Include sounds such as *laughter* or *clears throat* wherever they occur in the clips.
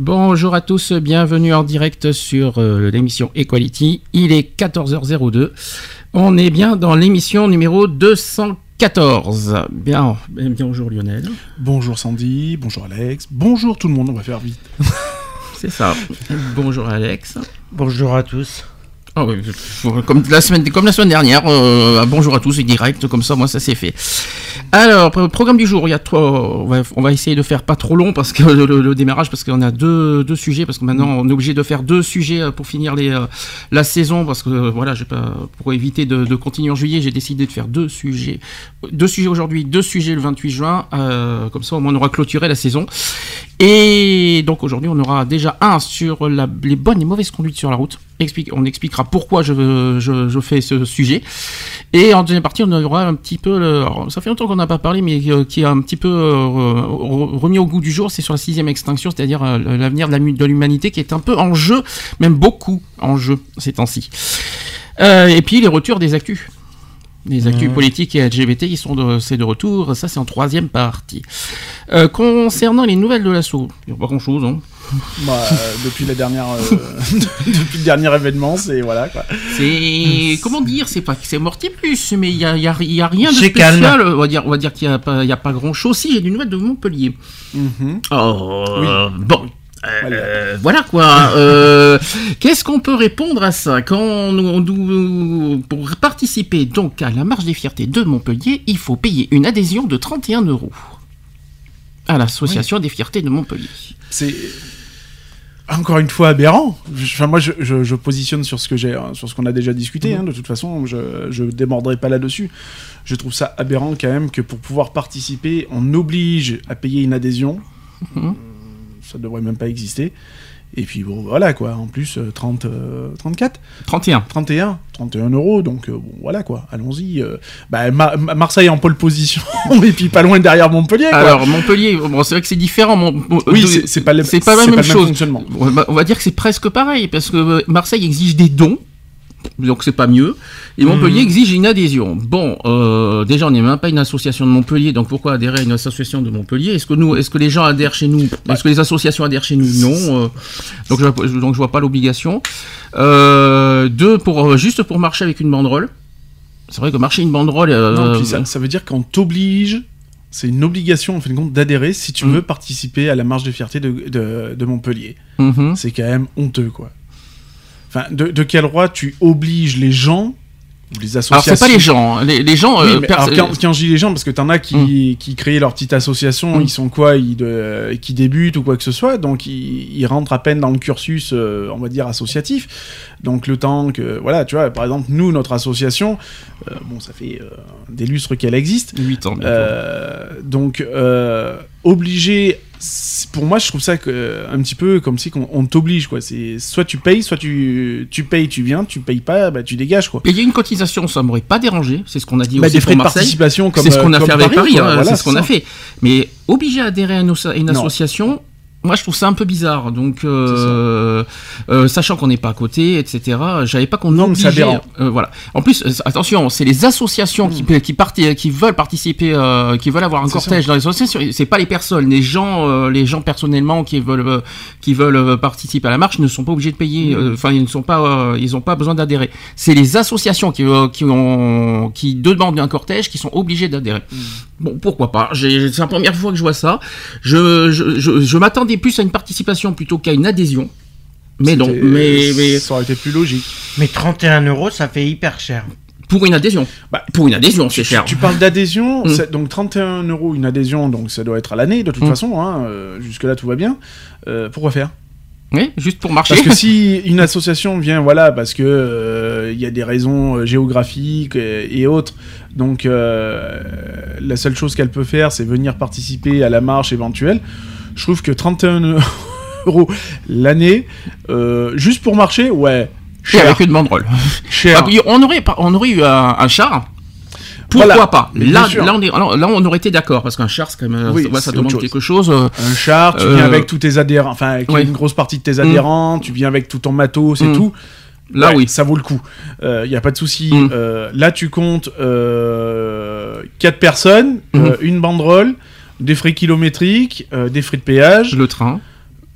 Bonjour à tous, bienvenue en direct sur euh, l'émission Equality. Il est 14h02. On est bien dans l'émission numéro 214. Bien, bien, bonjour Lionel. Bonjour Sandy, bonjour Alex, bonjour tout le monde, on va faire vite. *laughs* C'est ça. *laughs* bonjour Alex. Bonjour à tous. Ah comme la semaine, dernière, euh, bonjour à tous, c'est direct, comme ça, moi, ça c'est fait. Alors, pro- programme du jour, il y a trois, on va, essayer de faire pas trop long parce que le, démarrage, parce qu'on a deux, deux sujets, parce que maintenant on est obligé de faire deux sujets euh, pour finir les, euh, la saison, parce que voilà, pour éviter de, continuer en juillet, j'ai décidé de faire deux sujets, deux sujets aujourd'hui, deux sujets le 28 juin, comme ça au moins on aura clôturé la saison. Et donc aujourd'hui, on aura déjà un sur les bonnes et mauvaises conduites sur la route. Explique, on expliquera pourquoi je, je, je fais ce sujet. Et en deuxième partie, on aura un petit peu, le- ça fait longtemps qu'on n'a pas parlé, mais euh, qui est un petit peu euh, re- remis au goût du jour, c'est sur la sixième extinction, c'est-à-dire euh, l'avenir de l'humanité qui est un peu en jeu, même beaucoup en jeu ces temps-ci. Euh, et puis les retours des actus. Les actus politiques et LGBT qui sont de, c'est de retour, ça c'est en troisième partie. Euh, concernant les nouvelles de l'assaut, il n'y a pas grand chose, hein. *laughs* Bah, euh, depuis la dernière, euh, *laughs* depuis le dernier événement, c'est voilà quoi. C'est comment dire, c'est pas que c'est mortimus, mais il y a, il y a- il y a rien de C'est spécial. calme. On va dire, on va dire qu'il y a pas, il y a pas grand chose. Si j'ai des nouvelles de Montpellier. Mhm. Oh, Oui. bon. Euh, voilà quoi. Euh, Qu'est-ce qu'on peut répondre à ça? Quand on, on nous- pour participer donc à la marche des fiertés de Montpellier, il faut payer une adhésion de 31 euros à l'association des fiertés de Montpellier. C'est encore une fois aberrant. Enfin, moi, je, je- je positionne sur ce que j'ai, hein, sur ce qu'on a déjà discuté. hein, de toute façon, je, je démordrai pas là-dessus. Je trouve ça aberrant quand même que pour pouvoir participer, on oblige à payer une adhésion. Mhm. Ça devrait même pas exister. Et puis bon, voilà quoi. En plus, euh, 30, euh, 34. 31. 31, 31 euros, donc euh, bon, voilà quoi, allons-y. euh, bah, Ma- Ma- Marseille en pole position, *laughs* et puis pas loin derrière Montpellier. Quoi. Alors Montpellier, bon, c'est vrai que c'est différent. Mon- oui, de- c'est pas, le- pas la même chose. fonctionnement. On va, dire que c'est presque pareil, parce que euh, Marseille exige des dons, donc c'est pas mieux, et Montpellier Mhm. exige une adhésion. Bon, euh, déjà on n'est même pas une association de Montpellier, donc pourquoi adhérer à une association de Montpellier? Est-ce que nous, est-ce que les gens adhèrent chez nous? Est-ce que les associations adhèrent chez nous? Non. euh, donc, je, donc je vois pas l'obligation. Euh, deux, pour juste pour marcher avec une banderole. C'est vrai que marcher une banderole. Non, puis ça, ça veut dire qu'on t'oblige, c'est une obligation en fin de compte d'adhérer si tu Mhm. veux participer à la marche de, de, de Montpellier. mhm. C'est quand même honteux quoi. Enfin, de, de quel droit tu obliges les gens, ou les Alors associations c'est pas les gens, hein. les, les gens. Oui, euh, mais alors, quand, quand je dis les gens, parce que t'en as qui, qui créent leur petite association, Mm. ils sont quoi ils de, Qui débutent ou quoi que ce soit, donc ils, ils rentrent à peine dans le cursus, euh, on va dire, associatif. Donc le temps que. Voilà, tu vois, par exemple, nous, notre association, euh, bon, ça fait euh, des lustres qu'elle existe. 8 ans. donc, obligé. Pour moi, je trouve ça que, un petit peu comme si on t'oblige, quoi. C'est soit tu payes, soit tu, tu payes, tu viens, tu payes pas, bah tu dégages, quoi. Payer une cotisation, ça m'aurait pas dérangé. C'est ce qu'on a dit Bah, aussi des frais pour de Marseille. participation comme C'est ce qu'on euh, a fait avec Paris, hein, Voilà, c'est ce qu'on a fait. Mais obligé à adhérer à une, association, moi je trouve ça un peu bizarre. Donc, euh, euh, sachant qu'on n'est pas à côté, etc., j'avais pas qu'on obligeait. euh, voilà. En plus, euh, attention, c'est les associations qui, qui, partent- qui veulent participer, euh, qui veulent avoir un Hmm. Cortège dans les associations. C'est pas les personnes, les gens, euh, les gens personnellement qui veulent, euh, qui veulent participer à la marche ne sont pas obligés de payer. Hmm. euh, Enfin, ils ne sont pas, euh, ils ont pas besoin d'adhérer. C'est les associations qui, euh, qui ont, qui demandent un cortège qui sont obligés d'adhérer. Hmm. Bon, pourquoi pas? C'est la première fois que je vois ça. Je, je, je, je m'attendais plus à une participation plutôt qu'à une adhésion. Mais C'était- mais, mais Ça aurait été plus logique. Mais 31 euros, ça fait hyper cher. pour une adhésion. Bah, pour une adhésion, c'est cher. Tu parles d'adhésion, *laughs* Mm. c'est- donc 31 euros une adhésion, donc ça doit être à l'année de toute Mm. façon, hein, euh, jusque-là tout va bien. Euh, pourquoi faire? Oui, juste pour marcher. Parce que si *laughs* une association vient, voilà, parce que euh, il y a des raisons géographiques et, et autres, donc euh, la seule chose qu'elle peut faire, c'est venir participer à la marche éventuelle. Je trouve que 31 *laughs* euros, l'année, euh, juste pour marcher, ouais. Et Cher. avec une banderole. cher. Ah, puis on aurait, on aurait eu un, un char. Pourquoi Voilà. pas? Là, là, on est- alors, là, on aurait été d'accord parce qu'un char, c'est quand même, Oui, ça, ouais, ça c'est demande chose. quelque chose. euh, Un char, tu Euh, viens avec tous tes adhérents, enfin avec ouais. une grosse partie de tes adhérents, tu viens avec tout ton matos et Mm. tout. Là, Ouais, oui. Ça vaut le coup. Il n'y a pas de souci. Mm. Euh, là, tu comptes euh, 4 personnes, Mm. euh, une banderole, des frais kilométriques, euh, des frais de péage, Le train.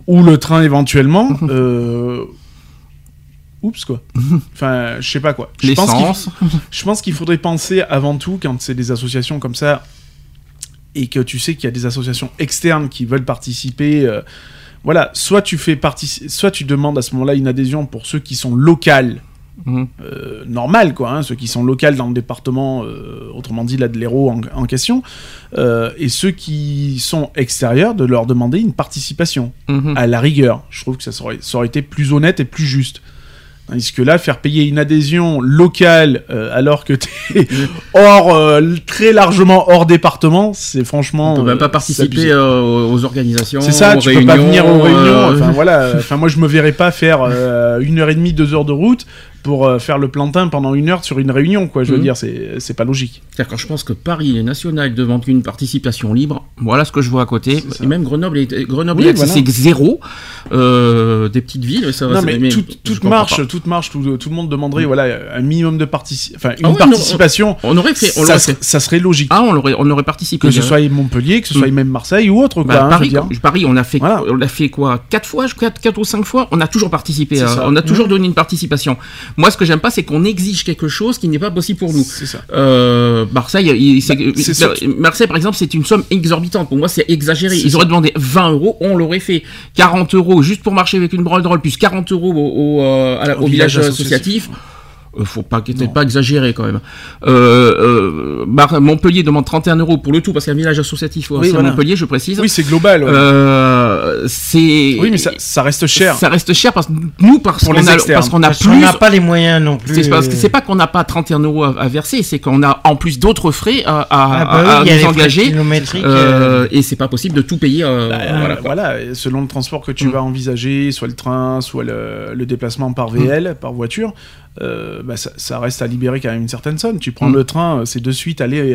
ou le train éventuellement. *laughs* euh, Oups, quoi. Enfin, je sais pas quoi. Je pense je pense qu'il faudrait penser avant tout, quand c'est des associations comme ça, et que tu sais qu'il y a des associations externes qui veulent participer, euh, voilà, soit tu fais partie, soit tu demandes à ce moment-là une adhésion pour ceux qui sont locales, Mhm. euh, normal quoi, hein, ceux qui sont locales dans le département, euh, autrement dit là de l'Hérault en, en question, euh, et ceux qui sont extérieurs, de leur demander une participation Mhm. à la rigueur. Je trouve que ça aurait, ça aurait été plus honnête et plus juste. Tandis que là, faire payer une adhésion locale euh, alors que t'es *laughs* hors, euh, très largement hors département, c'est franchement. On peut même pas participer aux organisations. C'est ça, aux tu peux pas réunions, venir aux réunions. Enfin *laughs* voilà, enfin moi je me verrais pas faire une heure et demie, deux heures de route pour euh, faire le plantain pendant une heure sur une réunion, quoi. Je veux Mhm. dire, c'est c'est pas logique. C'est-à-dire quand je pense que Paris est national devant une participation libre, voilà ce que je vois à côté. C'est. Et même Grenoble est, Grenoble Oui, voilà. zéro. Euh, des petites villes, ça va. Non mais, mais tout- toute marche, toute marche, tout, tout le monde demanderait voilà un minimum de participation, enfin une Ah oui, on- participation. On aurait fait. On ça, serait, fait. ça serait logique. Ah, on aurait, on aurait participé. que ce euh, soit Montpellier, que ce soit Mm. même Marseille ou autre, quoi. Bah, hein, Paris, je veux dire. Paris, on a fait, Voilà. on a fait quoi Quatre fois, quatre, quatre ou cinq fois, on a toujours participé. C'est hein. On a toujours donné une participation. Moi, ce que j'aime pas, c'est qu'on exige quelque chose qui n'est pas possible pour nous. C'est ça. Euh, Marseille, il- Bah, Marseille, par exemple, c'est une somme exorbitante. Pour moi, c'est exagéré. Ils ça. auraient demandé 20 euros, on l'aurait fait. 40 euros juste pour marcher avec une banderole, plus 40 euros au, au, euh, à Au au village, village associatif. Euh, faut pas, pas exagérer quand même. Euh, euh, Montpellier demande 31 euros pour le tout parce qu'il y a un village associatif aussi à voilà. Montpellier, je précise. Oui, c'est global. ouais. Euh, c'est. oui, mais ça, ça reste cher. Ça reste cher parce que nous, parce qu'on les a, parce qu'on a Parce plus. n'a pas les moyens non plus. C'est parce que c'est pas qu'on n'a pas 31 euros à, à verser, c'est qu'on a en plus d'autres frais à, à- Ah bah oui, à nous engager. kilométriques, euh, et c'est pas possible de tout payer. euh, Bah, voilà, euh, selon le transport que tu Mm. vas envisager, soit le train, soit le, le déplacement par VL, par voiture, euh, bah, ça, ça reste à libérer quand même une certaine somme. Tu prends Mm. le train, euh, c'est de suite aller.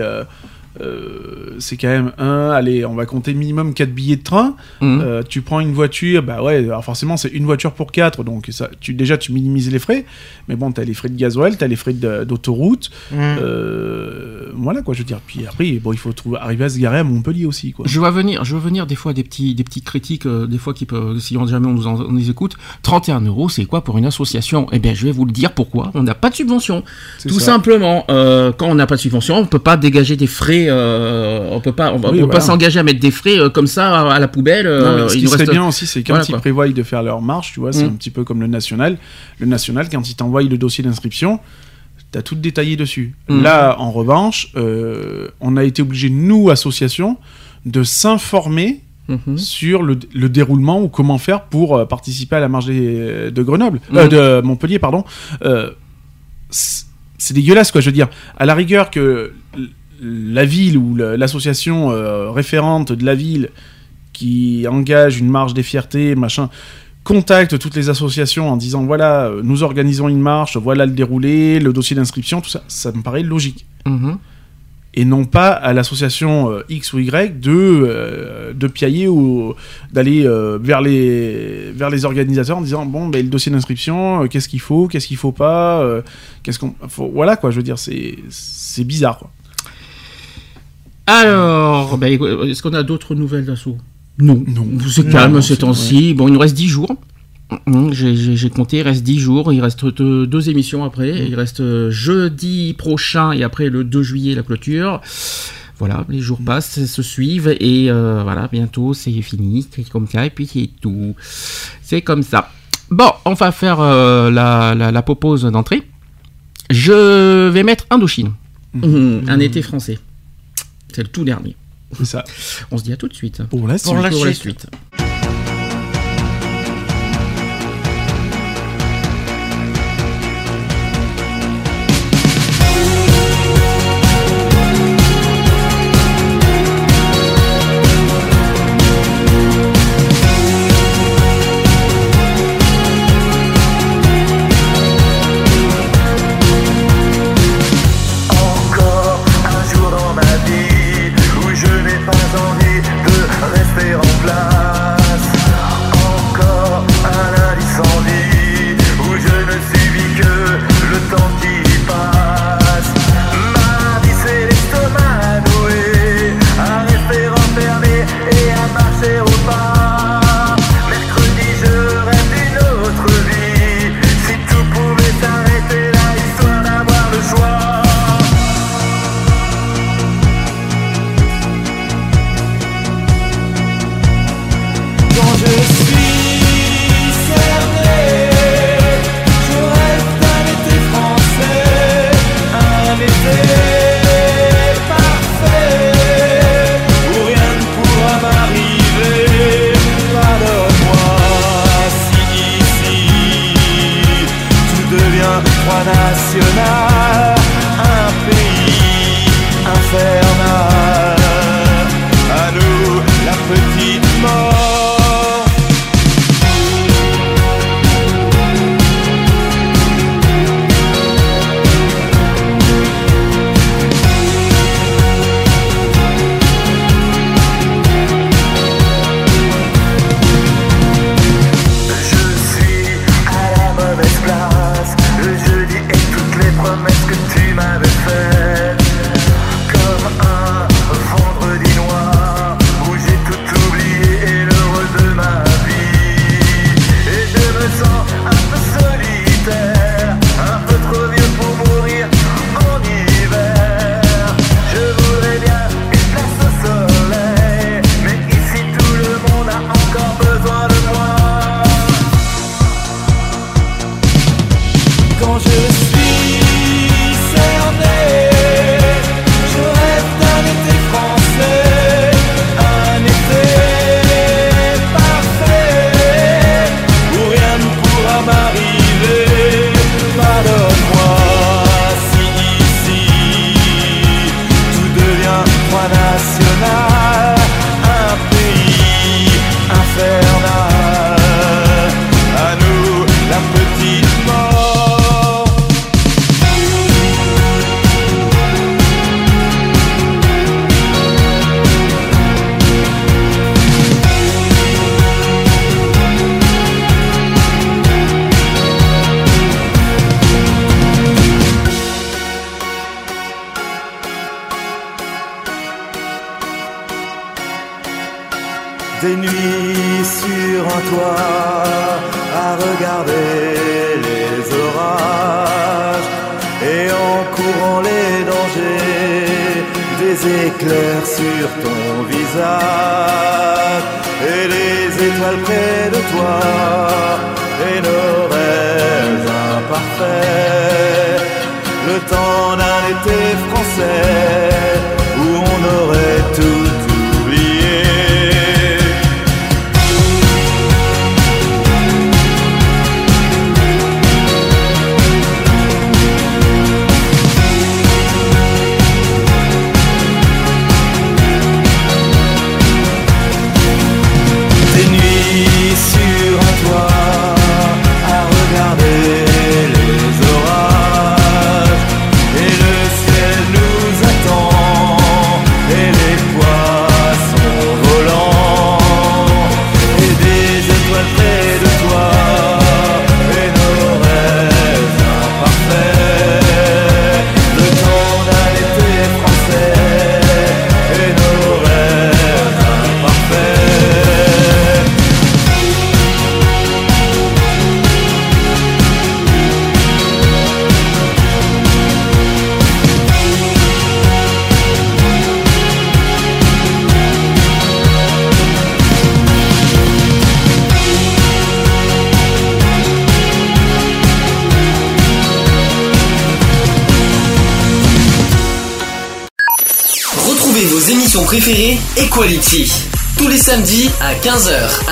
Euh, c'est quand même un, allez, on va compter minimum 4 billets de train. Mhm. Euh, tu prends une voiture, bah ouais, alors forcément c'est une voiture pour 4, donc ça, tu, déjà tu minimises les frais, mais bon, t'as les frais de gasoil, t'as les frais de- d'autoroute, Hum. euh, voilà quoi, je veux dire. Puis après, bon, il faut trouver, arriver à se garer à Montpellier aussi, quoi. Je vois venir, je vois venir des fois des petits, des petites critiques, euh, des fois qui peuvent, si on jamais on nous, en- on nous écoute. 31 euros, c'est quoi pour une association? Eh bien, je vais vous le dire pourquoi. On n'a pas de subvention. Tout ça. simplement, euh, quand on n'a pas de subvention, on peut pas dégager des frais. Euh, on peut pas, on, va- Oui, on peut pas s'engager à mettre des frais euh, comme ça à, à la poubelle. Euh, ce il qui nous serait reste- bien aussi, c'est quand Voilà, ils prévoient de faire leur marche, tu vois, c'est Mm. un petit peu comme le national. Le national, quand ils t'envoient le dossier d'inscription, t'as tout détaillé dessus. Mm. Là, en revanche, on a été obligé, nous, association, de s'informer Mhm. sur le, le déroulement ou comment faire pour participer à la marche des- de Grenoble, Mhm. de Montpellier, pardon. C'est dégueulasse, quoi. Je veux dire, à la rigueur que la ville ou l'association euh, référente de la ville qui engage une marche des fiertés, machin, contacte toutes les associations en disant voilà, euh, nous organisons une marche, voilà le déroulé, le dossier d'inscription, tout ça, ça me paraît logique. Mhm. et non pas à l'association euh, X ou Y de, euh, de piailler ou d'aller euh, vers, les, vers les organisateurs en disant bon ben le dossier d'inscription qu'est-ce qu'il faut qu'est-ce qu'il faut pas qu'est-ce qu'on voilà quoi je veux dire c'est c'est bizarre quoi Alors, bah, écoute, est-ce qu'on a d'autres nouvelles d'assaut? Non. Non. C'est calme ces temps-ci. Bon, il nous reste 10 jours. Hum, J'ai j'ai- compté, il reste 10 jours, il reste deux, deux émissions après, il reste euh, jeudi prochain et après le 2 juillet la clôture. Voilà, les jours passent, se suivent et euh, voilà, bientôt c'est fini, c'est comme ça et puis c'est tout. C'est comme ça. Bon, on va faire euh, la, la, la pause d'entrée. Je vais mettre Indochine, Hum, un été français. C'est le tout dernier. c'est ça On se dit à tout de suite. pour la Pour la Pour la suite.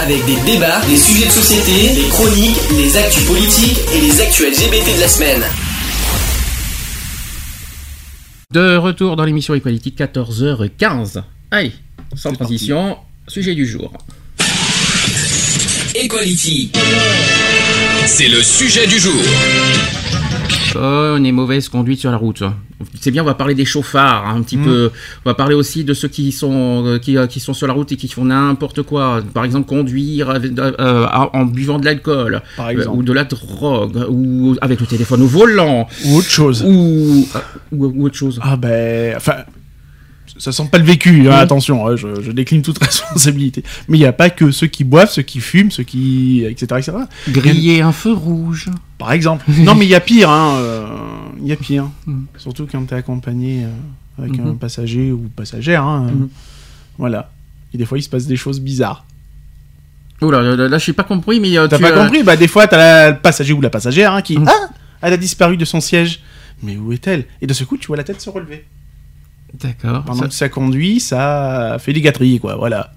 Avec des débats, des sujets de société, des chroniques, les actus politiques et les actus LGBT de la semaine. De retour dans l'émission Equality 14h15. Allez, sans transition, sujet du jour. Equality. C'est le sujet du jour. Bonne et mauvaise conduite sur la route. C'est bien, on va parler des chauffards hein, un petit peu. On va parler aussi de ceux qui sont euh, qui, euh, qui sont sur la route et qui font n'importe quoi. Par exemple, conduire avec- euh, en buvant de l'alcool euh, ou de la drogue ou avec le téléphone au volant Ou autre chose. ou, euh, ou, ou autre chose. Ah ben, enfin, ça sent pas le vécu, hein, attention, hein, je, je décline toute *laughs* responsabilité. Mais il n'y a pas que ceux qui boivent, ceux qui fument, ceux qui... etc. etc. Griller un feu rouge. Par exemple. non mais il y a pire, hein, euh, il y a pire. Mhm. Surtout quand t'es accompagné euh, avec un Mhm. passager ou passagère. hein, euh, Mhm. Voilà. Et des fois il se passe des choses bizarres. Oh là, là, là, je n'ai pas compris, mais euh, T'as tu pas as- compris? Bah des fois t'as la- le passager ou la passagère hein, qui... Mhm. Ah Elle a disparu de son siège. Mais où est-elle? Et de ce coup tu vois la tête se relever. D'accord. Pendant Ça- que ça conduit, ça fait des gâteries, quoi, voilà.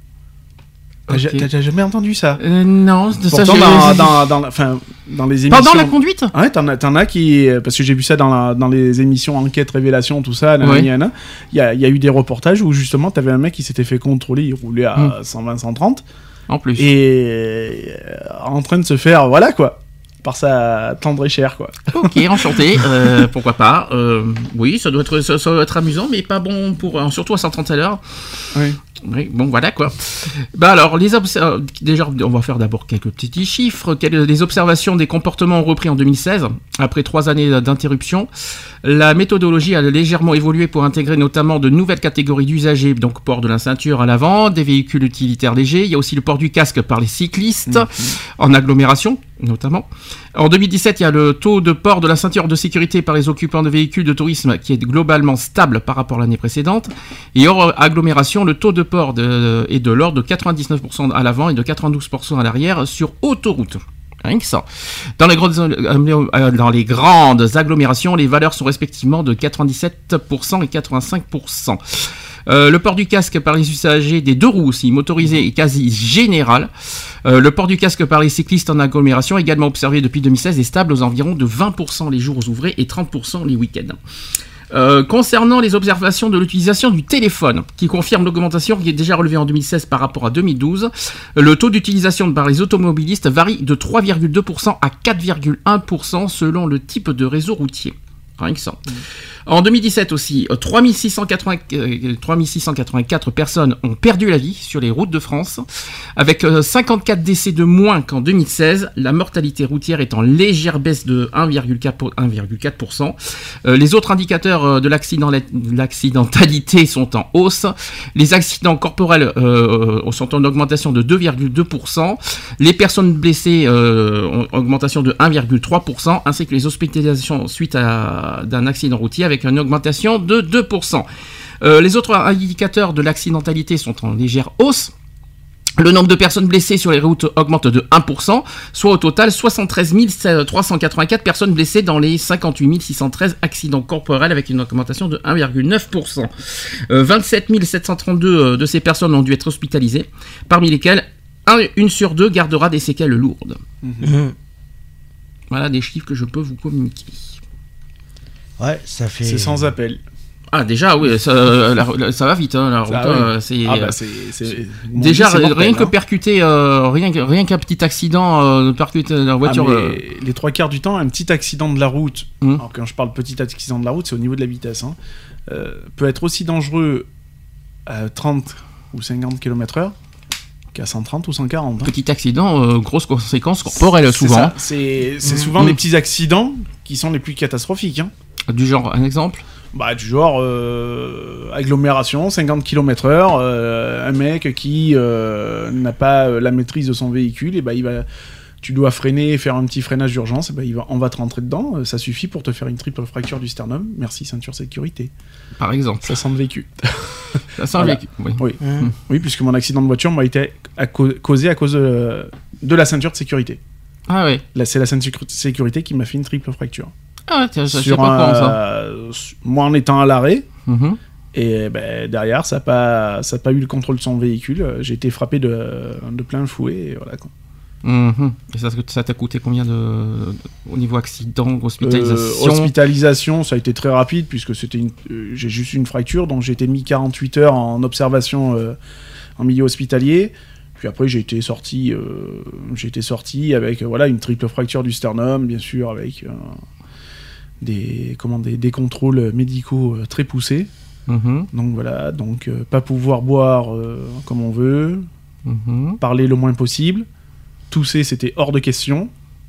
T'as ja- Ok. t'as jamais entendu ça? Euh, non, ça, Pourtant, j'ai- dans, dans, dans, enfin, dans les émissions. Pendant la conduite? Ouais, t'en as, t'en as qui. Parce que j'ai vu ça dans, la- dans les émissions enquête, révélation, tout ça. nanana, Ouais. Il y a, il y a eu des reportages où justement, t'avais un mec qui s'était fait contrôler, il roulait à Hmm. 120, 130, En plus. et euh, en train de se faire, voilà quoi, par sa tendre et chère quoi. Ok, enchanté. euh, pourquoi pas euh, Oui, ça doit, être, ça, ça doit être amusant, mais pas bon pour. euh, surtout à 130 à l'heure. Oui. Oui, bon, voilà quoi. Bah alors, les déjà, on va faire d'abord quelques petits chiffres. Quelles- Les observations des comportements ont repris en 2016, après trois années d'interruption? La méthodologie a légèrement évolué pour intégrer notamment de nouvelles catégories d'usagers, donc port de la ceinture à l'avant, des véhicules utilitaires légers. Il y a aussi le port du casque par les cyclistes, en agglomération notamment. En 2017, il y a le taux de port de la ceinture de sécurité par les occupants de véhicules de tourisme qui est globalement stable par rapport à l'année précédente. Et hors agglomération, le taux de port de- est de l'ordre de 99% à l'avant et de 92% à l'arrière sur autoroute. Rien euh, dans les grandes agglomérations, les valeurs sont respectivement de 97% et 85%. Euh, le port du casque par les usagers des deux roues aussi, motorisés est quasi général. Euh, le port du casque par les cyclistes en agglomération, également observé depuis 2016, est stable aux environs de 20% les jours ouvrés et 30% les week-ends. Euh, concernant les observations de l'utilisation du téléphone, qui confirme l'augmentation qui est déjà relevée en 2016 par rapport à 2012, le taux d'utilisation par les automobilistes varie de 3,2% à 4,1% selon le type de réseau routier. En 2017 aussi, euh, 3680 euh, 3684 personnes ont perdu la vie sur les routes de France, avec euh, 54 décès de moins qu'en 2016. La mortalité routière est en légère baisse de 1,4%. pour- 1,4%. Euh, les autres indicateurs euh, de l'accident- l'accidentalité sont en hausse. Les accidents corporels euh, sont en augmentation de 2,2%. Les personnes blessées euh, ont augmentation de 1,3%, ainsi que les hospitalisations suite à d'un accident routier avec une augmentation de 2%. Euh, les autres indicateurs de l'accidentalité sont en légère hausse. Le nombre de personnes blessées sur les routes augmente de 1%, soit au total 73 384 personnes blessées dans les 58 613 accidents corporels avec une augmentation de 1,9%. Euh, 27 732 euh, de ces personnes ont dû être hospitalisées, parmi lesquelles un- une sur deux gardera des séquelles lourdes. Mhm. Voilà des chiffres que je peux vous communiquer. Ouais, ça fait. C'est sans appel. Ah déjà oui, ça, euh, la- la- ça va vite, hein, la route. Ah oui. euh, c'est Ah bah c'est. c'est- déjà c'est mortel, rien que hein. percuter, euh, rien rien qu'un petit accident, euh, percuter la Ah, voiture. euh, Les trois quarts du temps, un petit accident de la route, Mhm. alors quand je parle petit accident de la route, c'est au niveau de la vitesse, hein, euh, peut être aussi dangereux à 30 ou 50 km/h qu'à 130 ou 140. hein. Petit accident, euh, grosse conséquence corporelle C'est souvent. C'est souvent Mhm. les petits accidents qui sont les plus catastrophiques. Du genre, un exemple Bah, du genre euh, agglomération, 50 km/h, euh, un mec qui euh, n'a pas la maîtrise de son véhicule, et bah, il va, tu dois freiner, faire un petit freinage d'urgence, et bah, il va, on va te rentrer dedans, ça suffit pour te faire une triple fracture du sternum. Merci ceinture sécurité. Par exemple. Ça sent le vécu. *laughs* Ça sent le Voilà. vécu, oui. Oui. Oui, puisque mon accident de voiture m'a été à causé à cause de, de la ceinture de sécurité. Ah ouais. Là, c'est la ceinture de sécurité qui m'a fait une triple fracture. Ah je sais Sur pas un- comment ça. euh, moi en étant à l'arrêt. Et ben, derrière, ça n'a pas, ça a pas eu le contrôle de son véhicule. Euh, J'ai été frappé de, de plein fouet. Et voilà, quoi. Mhm. Et ça ça t'a coûté combien de, de- au niveau accident, Euh, hospitalisation hospitalisation, ça a été très rapide puisque c'était une, euh, j'ai juste une fracture, donc j'ai été mis 48 heures en observation euh, en milieu hospitalier. Puis après, j'ai été sorti, j'ai été sorti avec voilà une triple fracture du sternum, bien sûr, avec des, comment, des, des contrôles médicaux euh, très poussés. Mhm. Donc voilà, donc euh, pas pouvoir boire euh, comme on veut, Mhm. parler le moins possible. Tousser, c'était hors de question.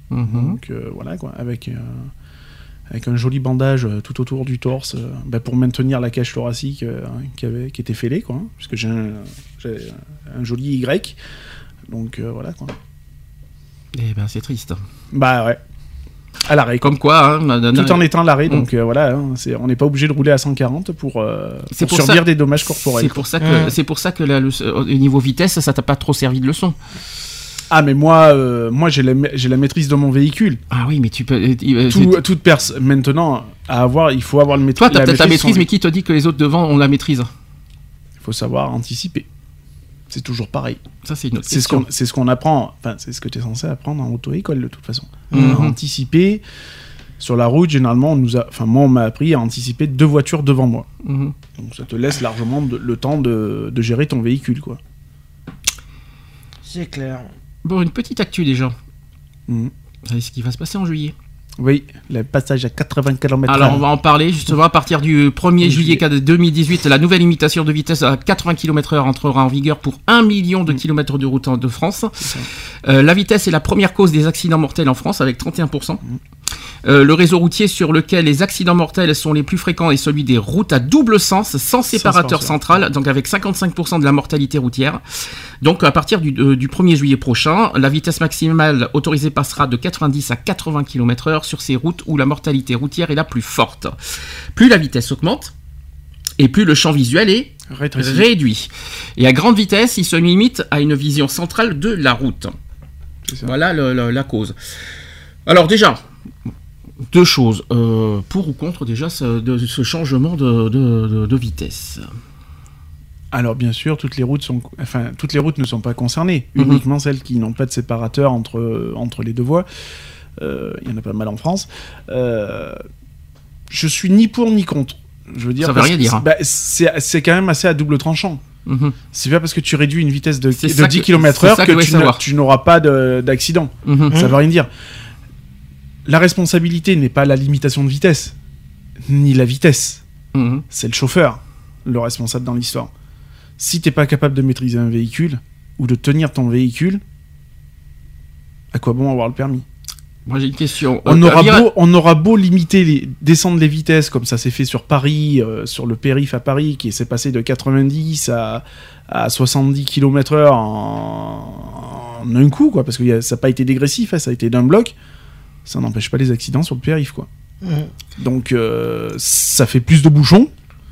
Mhm. Donc euh, voilà quoi, avec, avec un joli bandage tout autour du torse bah, pour maintenir la cage thoracique euh, qui, avait, qui était fêlée, quoi. hein, puisque j'ai un, joli Y. Donc voilà quoi. Eh ben c'est triste. Bah ouais. À l'arrêt. Comme quoi, hein, Tout en étant à l'arrêt, Mm. donc euh, voilà, hein, c'est- on n'est pas obligé de rouler à 140 pour, euh, C'est pour pour subir ça- des dommages corporels. c'est pour ça que c'est pour ça que la- le- au niveau vitesse, ça t'a pas trop servi de leçon. Ah mais moi, euh, moi j'ai la, ma- j'ai la maîtrise de mon véhicule. Ah oui, mais tu peux. euh, euh, Tout- toute personne maintenant à avoir, il faut avoir le maîtrise. Toi, t'as la peut-être la maîtrise, mais qui te dit que les autres devant ont la maîtrise? Il faut savoir anticiper. C'est toujours pareil. Ça, c'est une autre C'est ce qu'on c'est ce qu'on apprend, enfin, c'est ce que tu es censé apprendre en auto-école de toute façon. Mhm. Anticiper. Sur la route, généralement, on nous a, enfin, moi, on m'a appris à anticiper deux voitures devant moi. Mhm. Donc ça te laisse largement de- le temps de, de gérer ton véhicule, quoi. C'est clair. Bon, une petite actu déjà. Mhm. Vous savez ce qui va se passer en juillet Oui, le passage à 80 km Alors, on va en parler justement à partir du 1er juillet 2018. La nouvelle limitation de vitesse à 80 km/h entrera en vigueur pour 1 million de kilomètres de route en- de France. Euh, la vitesse est la première cause des accidents mortels en France avec 31%. Euh, le réseau routier sur lequel les accidents mortels sont les plus fréquents est celui des routes à double sens, sans séparateur central, donc avec 55% de la mortalité routière. Donc à partir du, euh, du 1er juillet prochain, la vitesse maximale autorisée passera de 90 à 80 km/h sur ces routes où la mortalité routière est la plus forte. Plus la vitesse augmente, et plus le champ visuel est réduit. Et à grande vitesse, il se limite à une vision centrale de la route. Voilà le- le- la cause. Alors déjà, deux choses. Euh, pour ou contre déjà ce, de, ce changement de, de- de- de vitesse Alors bien sûr, toutes les routes sont, enfin, toutes les routes ne sont pas concernées. Mhm. Uniquement celles qui n'ont pas de séparateur entre entre les deux voies. Euh, Il y en a pas mal en France. Euh, je suis ni pour ni contre. Je veux dire, Ça veut rien dire, c'est- hein. bah, c'est quand même assez à double tranchant. Mhm. C'est pas parce que tu réduis une vitesse de, de ça 10 que- km/h que tu, n'auras pas de- d'accident. Mhm. Ça veut rien dire. La responsabilité n'est pas la limitation de vitesse, ni la vitesse. Mhm. C'est le chauffeur, le responsable dans l'histoire. Si t'es pas capable de maîtriser un véhicule ou de tenir ton véhicule, à quoi bon avoir le permis? Moi j'ai une question. on Euh, aura, beau, on aura beau limiter, les, descendre les vitesses comme ça s'est fait sur Paris, euh, sur le périph' à Paris, qui s'est passé de 90 à, à 70 km/h en, en un coup, quoi, parce que a- ça n'a pas été dégressif, hein, ça a été d'un bloc. Ça n'empêche pas les accidents sur le périph', quoi. Donc euh, ça fait plus de bouchons,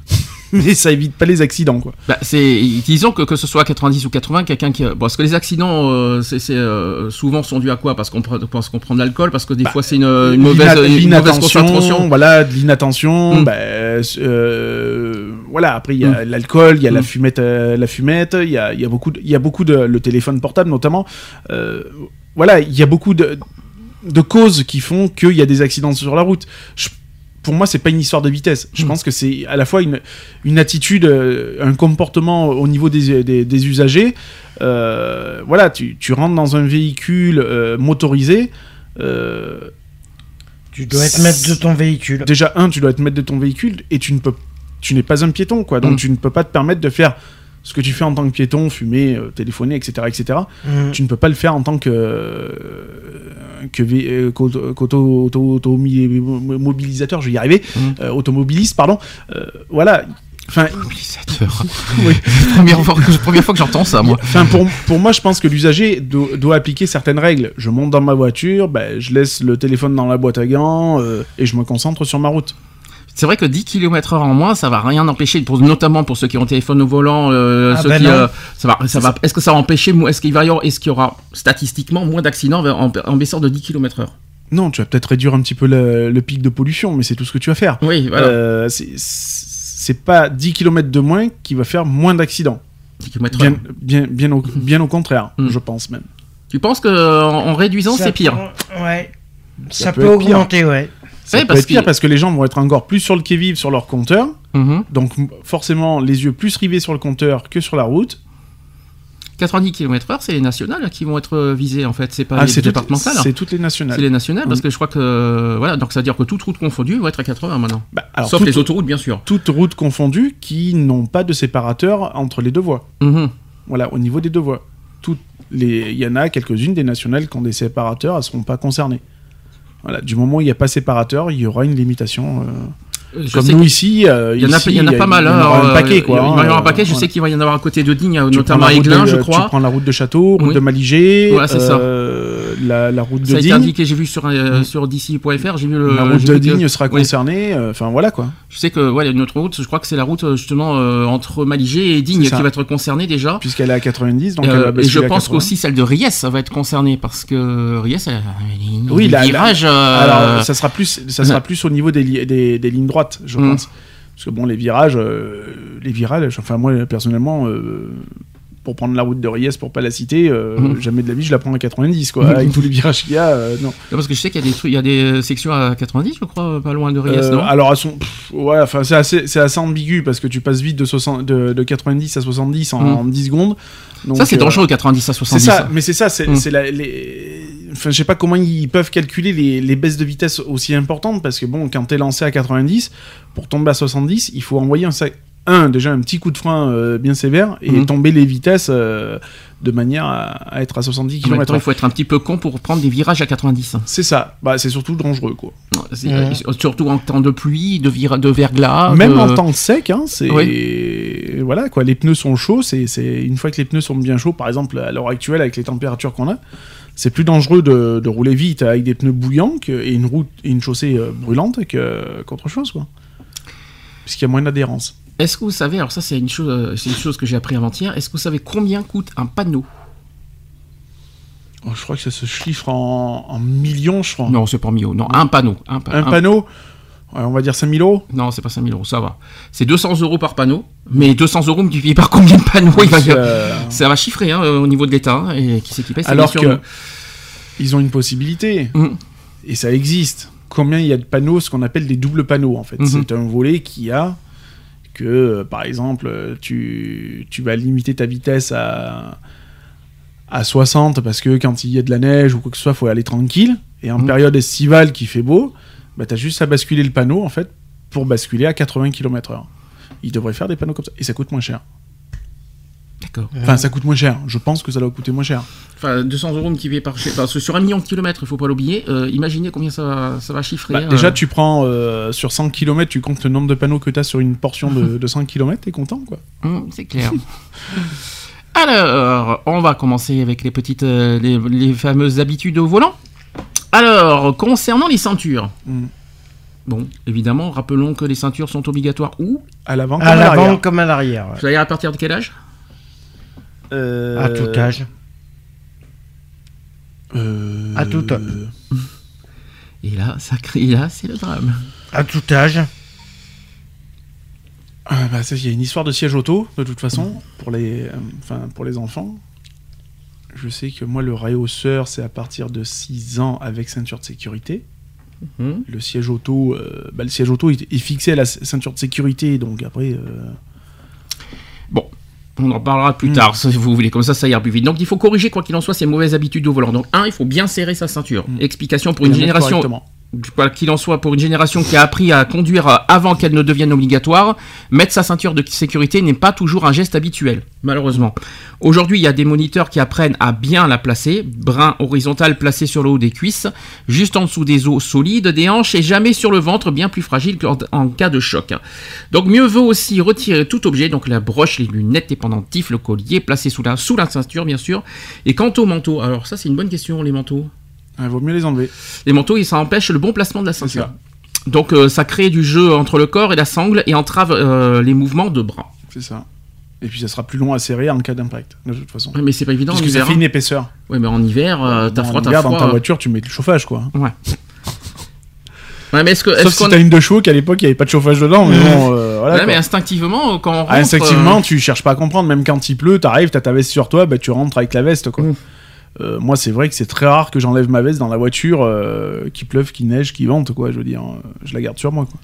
*laughs* mais ça évite pas les accidents, quoi. Bah, c'est disons que que ce soit 90 ou 80, quelqu'un qui bon, parce que les accidents euh, c'est euh, souvent sont dus à quoi? Parce qu'on prend parce qu'on prend de l'alcool, parce que des Bah, fois c'est une, une mauvaise, une mauvaise l'inattention, concentration. voilà, de l'inattention. Mm. bah, euh, voilà, après il y a l'alcool, il y a la Mm. fumette, euh, la fumette, il y a, il y a beaucoup, de, il y a beaucoup de le téléphone portable notamment. Euh, voilà, il y a beaucoup de, de causes qui font qu'il y a des accidents sur la route. Je- pour moi, c'est pas une histoire de vitesse. Je Mm. pense que c'est à la fois une, une attitude, euh, un comportement au niveau des, des, des usagers. Euh, voilà, tu, tu rentres dans un véhicule euh, motorisé. euh, Tu dois être maître de ton véhicule. déjà un tu dois être maître de ton véhicule et tu ne peux tu n'es pas un piéton quoi donc Mm. tu ne peux pas te permettre de faire ce que tu fais en tant que piéton fumer euh, téléphoner etc etc Mhm. tu ne peux pas le faire en tant que euh, euh, qu'auto- qu'auto- auto- automi- mobilisateur je vais y arriver Mm. euh, automobiliste pardon Euh, voilà enfin Mobilisateur. *laughs* Oui. *laughs* première, fois première fois que j'entends ça, moi. Enfin, pour, pour moi, je pense que l'usager do- doit appliquer certaines règles. Je monte dans ma voiture, ben, je laisse le téléphone dans la boîte à gants euh, et je me concentre sur ma route. C'est vrai que 10 km/h en moins, ça va rien empêcher, pour, notamment pour ceux qui ont téléphone au volant. euh, Ah ceux qui, non. euh, ça va, ça va. Est-ce que ça va empêcher Est-ce qu'il va y avoir, est-ce qu'il y aura statistiquement moins d'accidents en, en baissant de 10 km/h Non, tu vas peut-être réduire un petit peu le, le pic de pollution, mais c'est tout ce que tu vas faire. Oui, voilà. Euh, c'est- pas 10 km de moins qui va faire moins d'accidents. 10 km/h. Bien, bien, bien, au, bien au contraire, Mm. je pense même. Tu penses que en, en réduisant, c'est pire? Ouais. Ça, Ça peut, peut être pire. augmenter, ouais. Ça Ouais, peut parce être pire que- parce que les gens vont être encore plus sur le qui-vive sur leur compteur. Mhm. Donc forcément, les yeux plus rivés sur le compteur que sur la route. 90 km/h, c'est les nationales qui vont être euh, visées en fait, c'est pas Ah, les toutes, départementales. c'est toutes les nationales. C'est les nationales parce Mm. que je crois que euh, voilà donc ça veut dire que toute route confondue va être à 80 maintenant. Bah, alors, Sauf toutes- les autoroutes bien sûr. toutes routes confondues qui n'ont pas de séparateur entre les deux voies. Mhm. Voilà, au niveau des deux voies. Toutes les, il y en a quelques-unes des nationales qui ont des séparateurs, elles seront pas concernées. Voilà, du moment où il n'y a pas séparateur, il y aura une limitation. euh, Je comme nous ici, euh, Il y en a, ici, il y en a pas mal. Il y en hein, aura un euh, paquet, quoi. Il va y hein, avoir un paquet. Je euh, sais qu'il va y en avoir à côté de Digne, Tu notamment prends à la route Aiglun, de- je Tu crois. prends la route de Château, route Oui. de Maligé, Voilà, c'est ça. La, la route de Ça a été Digne. indiqué, j'ai vu sur, euh, sur d'ici.fr, j'ai vu le. la route de vu que- Digne sera concernée. euh, Enfin voilà quoi. Je sais que ouais, il y a une autre route, je crois que c'est la route euh, justement euh, entre Maligé et Digne qui va être concernée déjà. Puisqu'elle est à 90, donc elle va et je pense 80. qu'aussi celle de Ries ça va être concernée parce que Ries, elle a des Oui, virages. euh, Alors, ça sera plus, ça sera plus au niveau des, li- des, des lignes droites, je Mm. pense. Parce que bon, les virages, euh, les virages, enfin moi personnellement, euh, pour prendre la route de Riez pour pas la citer, euh, Mhm. jamais de la vie je la prends à 90 quoi. *laughs* Avec tous les virages qu'il y a, euh, non. Non, Parce que je sais qu'il y a des trucs, il y a des sections à 90, je crois, pas loin de Riez, Euh, non? alors, sont, pff, ouais, enfin, c'est assez, c'est assez ambigu parce que tu passes vite de, 60 de, de 90 à 70 en, Mhm. en 10 secondes. Donc, Ça, c'est euh, dangereux, 90 à C'est 70. ça, mais c'est ça, c'est Mm. c'est la- les. Enfin, je sais pas comment ils peuvent calculer les, les baisses de vitesse aussi importantes parce que bon, quand t'es lancé à 90, pour tomber à 70, il faut envoyer un sac. Un, déjà un petit coup de frein euh, bien sévère et Mhm. tomber les vitesses euh, de manière à, à être à 70 En même temps, km. il faut être un petit peu con pour prendre des virages à 90. C'est ça, bah, c'est surtout dangereux quoi. Ouais. euh, Surtout en temps de pluie, de, vira- de verglas. Même de- en temps sec, hein, c'est voilà quoi. Les pneus sont chauds. C'est c'est- une fois que les pneus sont bien chauds, par exemple à l'heure actuelle avec les températures qu'on a, c'est plus dangereux de, de rouler vite avec des pneus bouillants que- et une route et une chaussée brûlante qu'autre chose quoi. Puisqu'il y a moins d'adhérence. Est-ce que vous savez, alors ça c'est une chose, euh, c'est une chose que j'ai appris avant-hier. Est-ce que vous savez combien coûte un panneau? Oh, je crois que ça se chiffre en, en millions, je crois. Non, c'est pas million. Non, un panneau. Un, pa- Un un- panneau, ouais, on va dire 5000 euros. Non, c'est pas 5000 euros, ça va. C'est 200 euros par panneau. Mais 200 euros multiplié par combien de panneaux il va C'est, euh, Ça va chiffrer hein, au niveau de l'État hein, et qui s'équipait. Alors que ils ont une possibilité. nous. Mm. Et ça existe. Combien il y a de panneaux, ce qu'on appelle des doubles panneaux en fait. Mhm. C'est un volet qui a que, euh, par exemple, euh, tu, tu vas limiter ta vitesse à, à 60 parce que quand il y a de la neige ou quoi que ce soit, faut aller tranquille. Et en Mhm. période estivale qui fait beau, bah, tu as juste à basculer le panneau en fait pour basculer à 80 km/h. Ils devraient faire des panneaux comme ça. Et ça coûte moins cher. D'accord. Enfin, ça coûte moins cher. Je pense que ça doit coûter moins cher. Enfin, 200 euros multiplié par. Parce que sur un million de kilomètres, il faut pas l'oublier. euh, imaginez combien ça va, ça va chiffrer. Bah, euh, déjà, tu prends euh, sur 100 km, tu comptes le nombre de panneaux que tu as sur une portion de, de 100 km, t'es content quoi. *laughs* Hum, c'est clair. *laughs* Alors, on va commencer avec les petites, euh, les, les fameuses habitudes au volant. Alors, concernant les ceintures. Mm. Bon, évidemment, rappelons que les ceintures sont obligatoires où? À l'avant comme À à l'arrière. l'avant comme à l'arrière. ouais. Savez à partir de quel âge? Euh, À tout âge. euh, À tout âge. Et là, ça crie, là, c'est le drame. À tout âge. Ah, bah, ça, il y a une histoire de siège auto, de toute façon, pour les, euh, enfin, pour les enfants. Je sais que moi, le réhausseur, c'est à partir de 6 ans avec ceinture de sécurité. Hum. Le siège auto, euh, bah, le siège auto est, est fixé à la ceinture de sécurité, donc après. On en parlera plus Mm. tard, si vous voulez, comme ça, ça ira plus vite. Donc, il faut corriger, quoi qu'il en soit, ces mauvaises habitudes au volant. Donc, un, il faut bien serrer sa ceinture. Mm. Explication pour une génération. Quoi qu'il en soit, pour une génération qui a appris à conduire euh, avant qu'elle ne devienne obligatoire, mettre sa ceinture de sécurité n'est pas toujours un geste habituel, malheureusement. Aujourd'hui, il y a des moniteurs qui apprennent à bien la placer, brin horizontal placé sur le haut des cuisses, juste en dessous des os solides, des hanches et jamais sur le ventre, bien plus fragile qu'en en cas de choc. Donc mieux vaut aussi retirer tout objet, donc la broche, les lunettes, les pendentifs, le collier, placé sous la, sous la ceinture, bien sûr. Et quant au manteau, alors ça c'est une bonne question, les manteaux. Il vaut mieux les enlever. Les manteaux, ça empêche le bon placement de la ceinture. Donc euh, ça crée du jeu entre le corps et la sangle et entrave euh, les mouvements de bras. C'est ça. Et puis ça sera plus long à serrer en cas d'impact, de toute façon. Ouais, mais c'est pas évident en Parce que ça fait hein. une épaisseur. Ouais, mais en hiver, euh, t'as froid, t'as froid. dans ta voiture, tu mets le chauffage, quoi. Ouais. Ouais, mais est-ce que. Sauf est-ce si t'as une de chevaux qu'à l'époque, il n'y avait pas de chauffage dedans, mais bon, euh, *laughs* voilà. Ouais, quoi. mais instinctivement, quand on rentre. Ah, instinctivement, tu cherches pas à comprendre, même quand il pleut, t'arrives, t'as ta veste sur toi, bah, tu rentres avec la veste, quoi. Mm. Euh, moi, c'est vrai que c'est très rare que j'enlève ma veste dans la voiture, euh, qu'il pleuve, qu'il neige, qu'il vente, quoi. Je veux dire, euh, je la garde sur moi, quoi.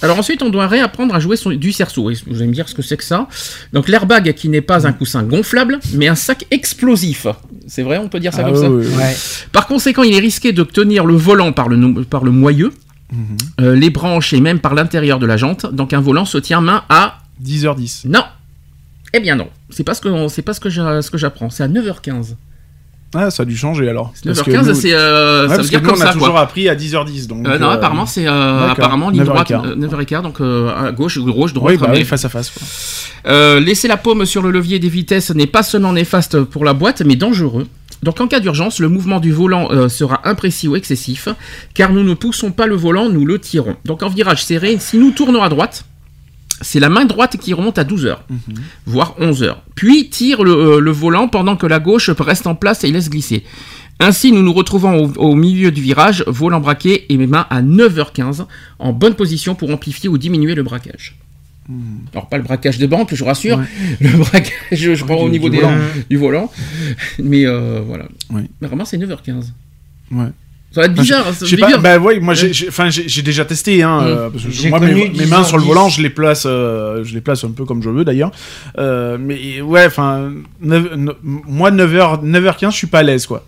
Alors ensuite, on doit réapprendre à jouer son- du cerceau. Et Vous allez me dire ce que c'est que ça. Donc l'airbag qui n'est pas un coussin gonflable, mais un sac explosif. C'est vrai, on peut dire ça Ah, comme ça ouais. Ouais. Par conséquent, il est risqué de tenir le volant par le, no- par le moyeu, Mhm. euh, les branches et même par l'intérieur de la jante. Donc un volant se tient main à 10h10. Non. Eh bien non. C'est pas ce que c'est pas ce que j'a- ce que j'apprends. C'est à 9h15. Ah, ça a dû changer alors. Parce que 9h15, nous- c'est euh, Ouais, ça parce veut que dire nous, comme on a toujours quoi. appris à 10h10. Donc, Euh, non, euh, apparemment c'est euh, d'accord. apparemment ligne droite 9h15. euh, 9h15 donc à gauche gauche droite. Oui, bah mais- oui, face à face, quoi. Laisser la paume sur le levier des vitesses n'est pas seulement néfaste pour la boîte, mais dangereux. Donc en cas d'urgence, le mouvement du volant euh, sera imprécis ou excessif, car nous ne poussons pas le volant, nous le tirons. Donc en virage serré, si nous tournons à droite, c'est la main droite qui remonte à 12 heures, voire 11 heures. Puis tire le, euh, le volant pendant que la gauche reste en place et laisse glisser. Ainsi, nous nous retrouvons au, au milieu du virage, volant braqué et mes mains à 9h15, en bonne position pour amplifier ou diminuer le braquage. Alors pas le braquage de banque, je vous rassure. Ouais. *laughs* Le braquage, je prends au niveau du des volant. du volant. Mais euh, voilà. Mais vraiment, c'est 9h15. Ouais. Ça va être bizarre. Je sais être pas, bah ouais, moi j'ai- j'ai enfin, déjà testé, hein, Mm. euh, parce que moi mes, mes mains sur le 10h10. volant, je les place, euh, je les place un peu comme je veux d'ailleurs. Euh, mais ouais, enfin, moi 9h, 9h15, je suis pas à l'aise quoi.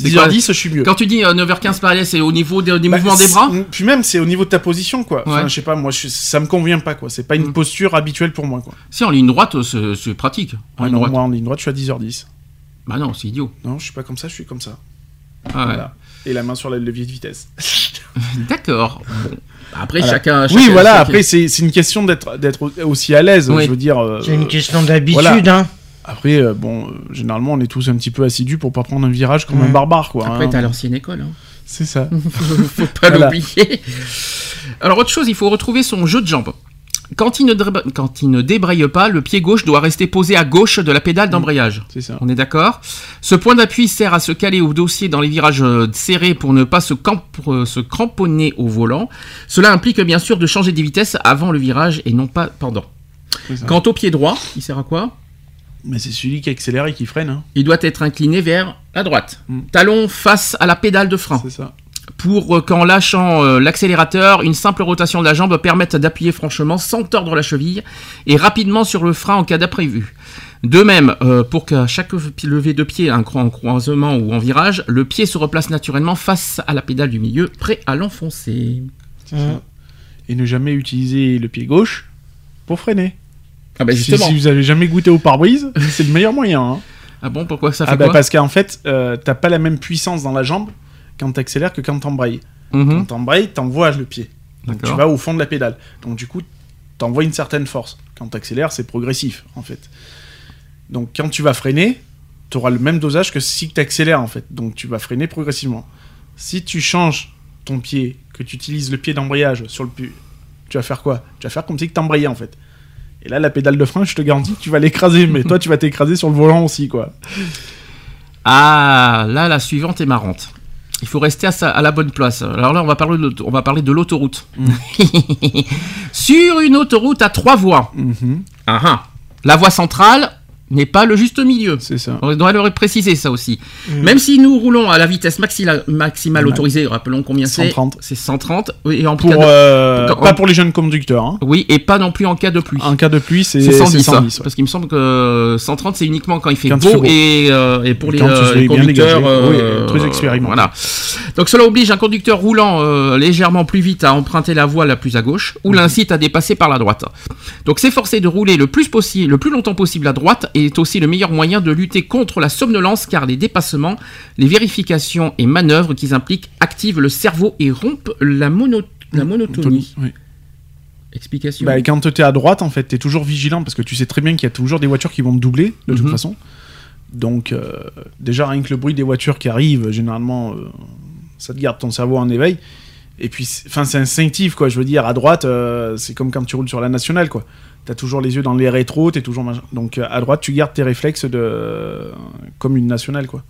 C'est quoi 10h10, je suis mieux. Quand tu dis euh, 9h15 par c'est au niveau des, des Bah, mouvements des bras? Puis même, c'est au niveau de ta position quoi. Enfin, Ouais. je sais pas, moi je- ça me convient pas quoi. C'est pas une Mm. posture habituelle pour moi quoi. Si, en ligne droite, euh, c'est pratique. En Ouais, ligne non, droite. moi en ligne droite, je suis à 10h10. Bah non, c'est idiot. Non, je suis pas comme ça, je suis comme ça. Ah ouais. Voilà. Et la main sur le levier de vitesse. *laughs* D'accord. Bon. Après, Voilà. chacun, oui, chacun- voilà. chacun- Après, c'est c'est une question d'être d'être aussi à l'aise. Oui. Je veux dire. euh, C'est une question d'habitude, voilà. hein. Après, euh, bon, euh, généralement, on est tous un petit peu assidus pour pas prendre un virage comme un barbare, quoi. Après, hein. t'es à l'ancienne école. Hein. C'est ça. *laughs* faut pas Voilà. l'oublier. Alors, autre chose, il faut retrouver son jeu de jambes. Quand il, ne dra- quand il ne débraye pas, le pied gauche doit rester posé à gauche de la pédale d'embrayage. C'est ça. On est d'accord? Ce point d'appui sert à se caler au dossier dans les virages euh, serrés pour ne pas se, camp- pour, euh, se cramponner au volant. Cela implique bien sûr de changer de vitesse avant le virage et non pas pendant. Quant au pied droit, il sert à quoi? Mais c'est celui qui accélère et qui freine. hein. Il doit être incliné vers la droite. Mm. Talon face à la pédale de frein. C'est ça. Pour euh, qu'en lâchant euh, l'accélérateur, une simple rotation de la jambe permette d'appuyer franchement sans tordre la cheville et rapidement sur le frein en cas d'imprévu. De même, euh, pour qu'à chaque levé de pied, un en croisement ou en virage, le pied se replace naturellement face à la pédale du milieu, prêt à l'enfoncer. Et ne jamais utiliser le pied gauche pour freiner. Ah bah Si, justement. si vous avez jamais goûté au pare-brise, c'est le meilleur moyen. hein. Ah bon, pourquoi ça fait Ah bah quoi? parce qu'en fait, euh, t'as pas la même puissance dans la jambe quand t'accélères que quand t'embrayes. Mhm. Quand t'embrayes, t'envoies le pied. Donc tu vas au fond de la pédale. Donc du coup, t'envoies une certaine force. Quand t'accélères, c'est progressif en fait. Donc quand tu vas freiner, t'auras le même dosage que si t'accélères en fait. Donc tu vas freiner progressivement. Si tu changes ton pied, que tu utilises le pied d'embrayage sur le pu, tu vas faire quoi? Tu vas faire comme si que t'embrayais en fait. Et là, la pédale de frein, je te garantis que tu vas l'écraser, mais toi, tu vas t'écraser sur le volant aussi, quoi. Ah, là, la suivante est marrante. Il faut rester à, sa- à la bonne place. Alors là, on va parler de, l'auto- on va parler de l'autoroute. *laughs* Sur une autoroute à trois voies, ah, ah, la voie centrale n'est pas le juste milieu. C'est ça. On doit le préciser ça aussi. Mm. Même si nous roulons à la vitesse maxila- maximale autorisée, rappelons combien c'est 130. C'est 130. Et en Pour, cas de- euh, Quand- pas pour les jeunes conducteurs. Hein. Oui, et pas non plus en cas de pluie. En cas de pluie, c'est C'est 110, c'est ça. 110, ouais. parce qu'il me semble que 130 c'est uniquement quand il fait Quand il beau, fait beau. Et, euh, et pour Et les, quand euh, les conducteurs euh, Oui, très expérimentés. Voilà. Donc cela oblige un conducteur roulant euh, légèrement plus vite à emprunter la voie la plus à gauche ou l'incite à dépasser par la droite. Donc s'efforcer de rouler le plus possible, le plus longtemps possible à droite est aussi le meilleur moyen de lutter contre la somnolence car les dépassements, les vérifications et manœuvres qu'ils impliquent activent le cerveau et rompent la, mono- la monotonie. Oui. Explication. Bah, quand t'es à droite, en fait, t'es toujours vigilant parce que tu sais très bien qu'il y a toujours des voitures qui vont te doubler de toute Mhm. façon. Donc, euh, déjà, rien que le bruit des voitures qui arrivent, généralement, euh, ça te garde ton cerveau en éveil. Et puis, c'est- instinctif, quoi. Je veux dire, à droite, euh, c'est comme quand tu roules sur la nationale, quoi. T'as toujours les yeux dans les rétros, t'es toujours. Donc, euh, à droite, tu gardes tes réflexes de. comme une nationale, quoi.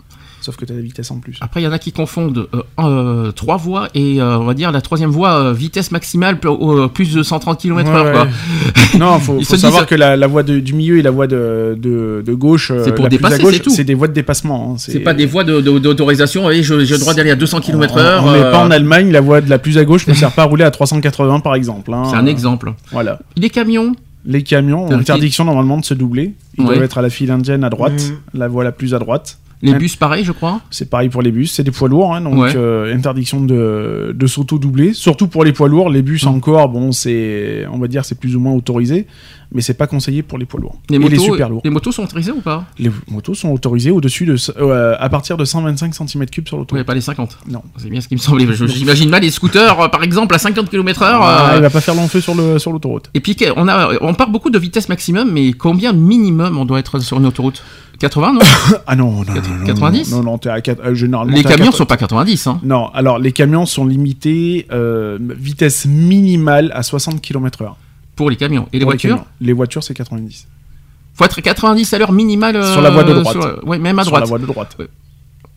Sauf que t'as la vitesse en plus. Après, il y en a qui confondent euh, euh, trois voies et euh, on va dire la troisième voie euh, vitesse maximale plus, euh, plus de 130 km/h. Ouais, quoi. ouais. non, faut, *laughs* faut savoir disent- que la, la voie de- du milieu et la voie de, de, de gauche, C'est pour dépasser, gauche, c'est tout. c'est des voies de dépassement. hein. C'est pas des voies de- de- d'autorisation. et J'ai le droit d'aller à 200 km/h. On n'est euh, pas en Allemagne, la voie de la plus à gauche ne sert pas à rouler à 380 par exemple. hein. C'est un exemple. Voilà. Les camions, Les camions ont interdiction normalement de se doubler. Ils Ouais. doivent être à la file indienne à droite, Mhm. la voie la plus à droite. Les bus, pareil, je crois. C'est pareil pour les bus, c'est des poids lourds, hein, donc Ouais. euh, interdiction de, de s'auto-doubler. Surtout pour les poids lourds, les bus Mhm. encore, bon, c'est, on va dire, c'est plus ou moins autorisé, mais c'est pas conseillé pour les poids lourds. Les et motos, les super lourds. les motos sont autorisées ou pas? Les motos sont autorisées au-dessus de, euh, à partir de 125 cm3 sur l'auto. Oui, pas les 50. Non. C'est bien ce qui me semblait. J'imagine mal les scooters, euh, par exemple, à 50 km/h. Ah, euh, il va pas faire long feu sur le sur l'autoroute. Et puis, on, a, on parle beaucoup de vitesse maximum, mais combien minimum on doit être sur une autoroute? 80, non? *coughs* Ah non, non, non, non, 90? Non, non, t'es à 4, euh, généralement. Les camions 4 sont pas 90, hein. Non, alors les camions sont limités euh, vitesse minimale à 60 km/h. Pour les camions. Et les Pour voitures. Les voitures, c'est 90. Faut être 90 à l'heure minimale. euh, Sur la voie de droite. sur- ouais, même à Sur droite. la voie de droite.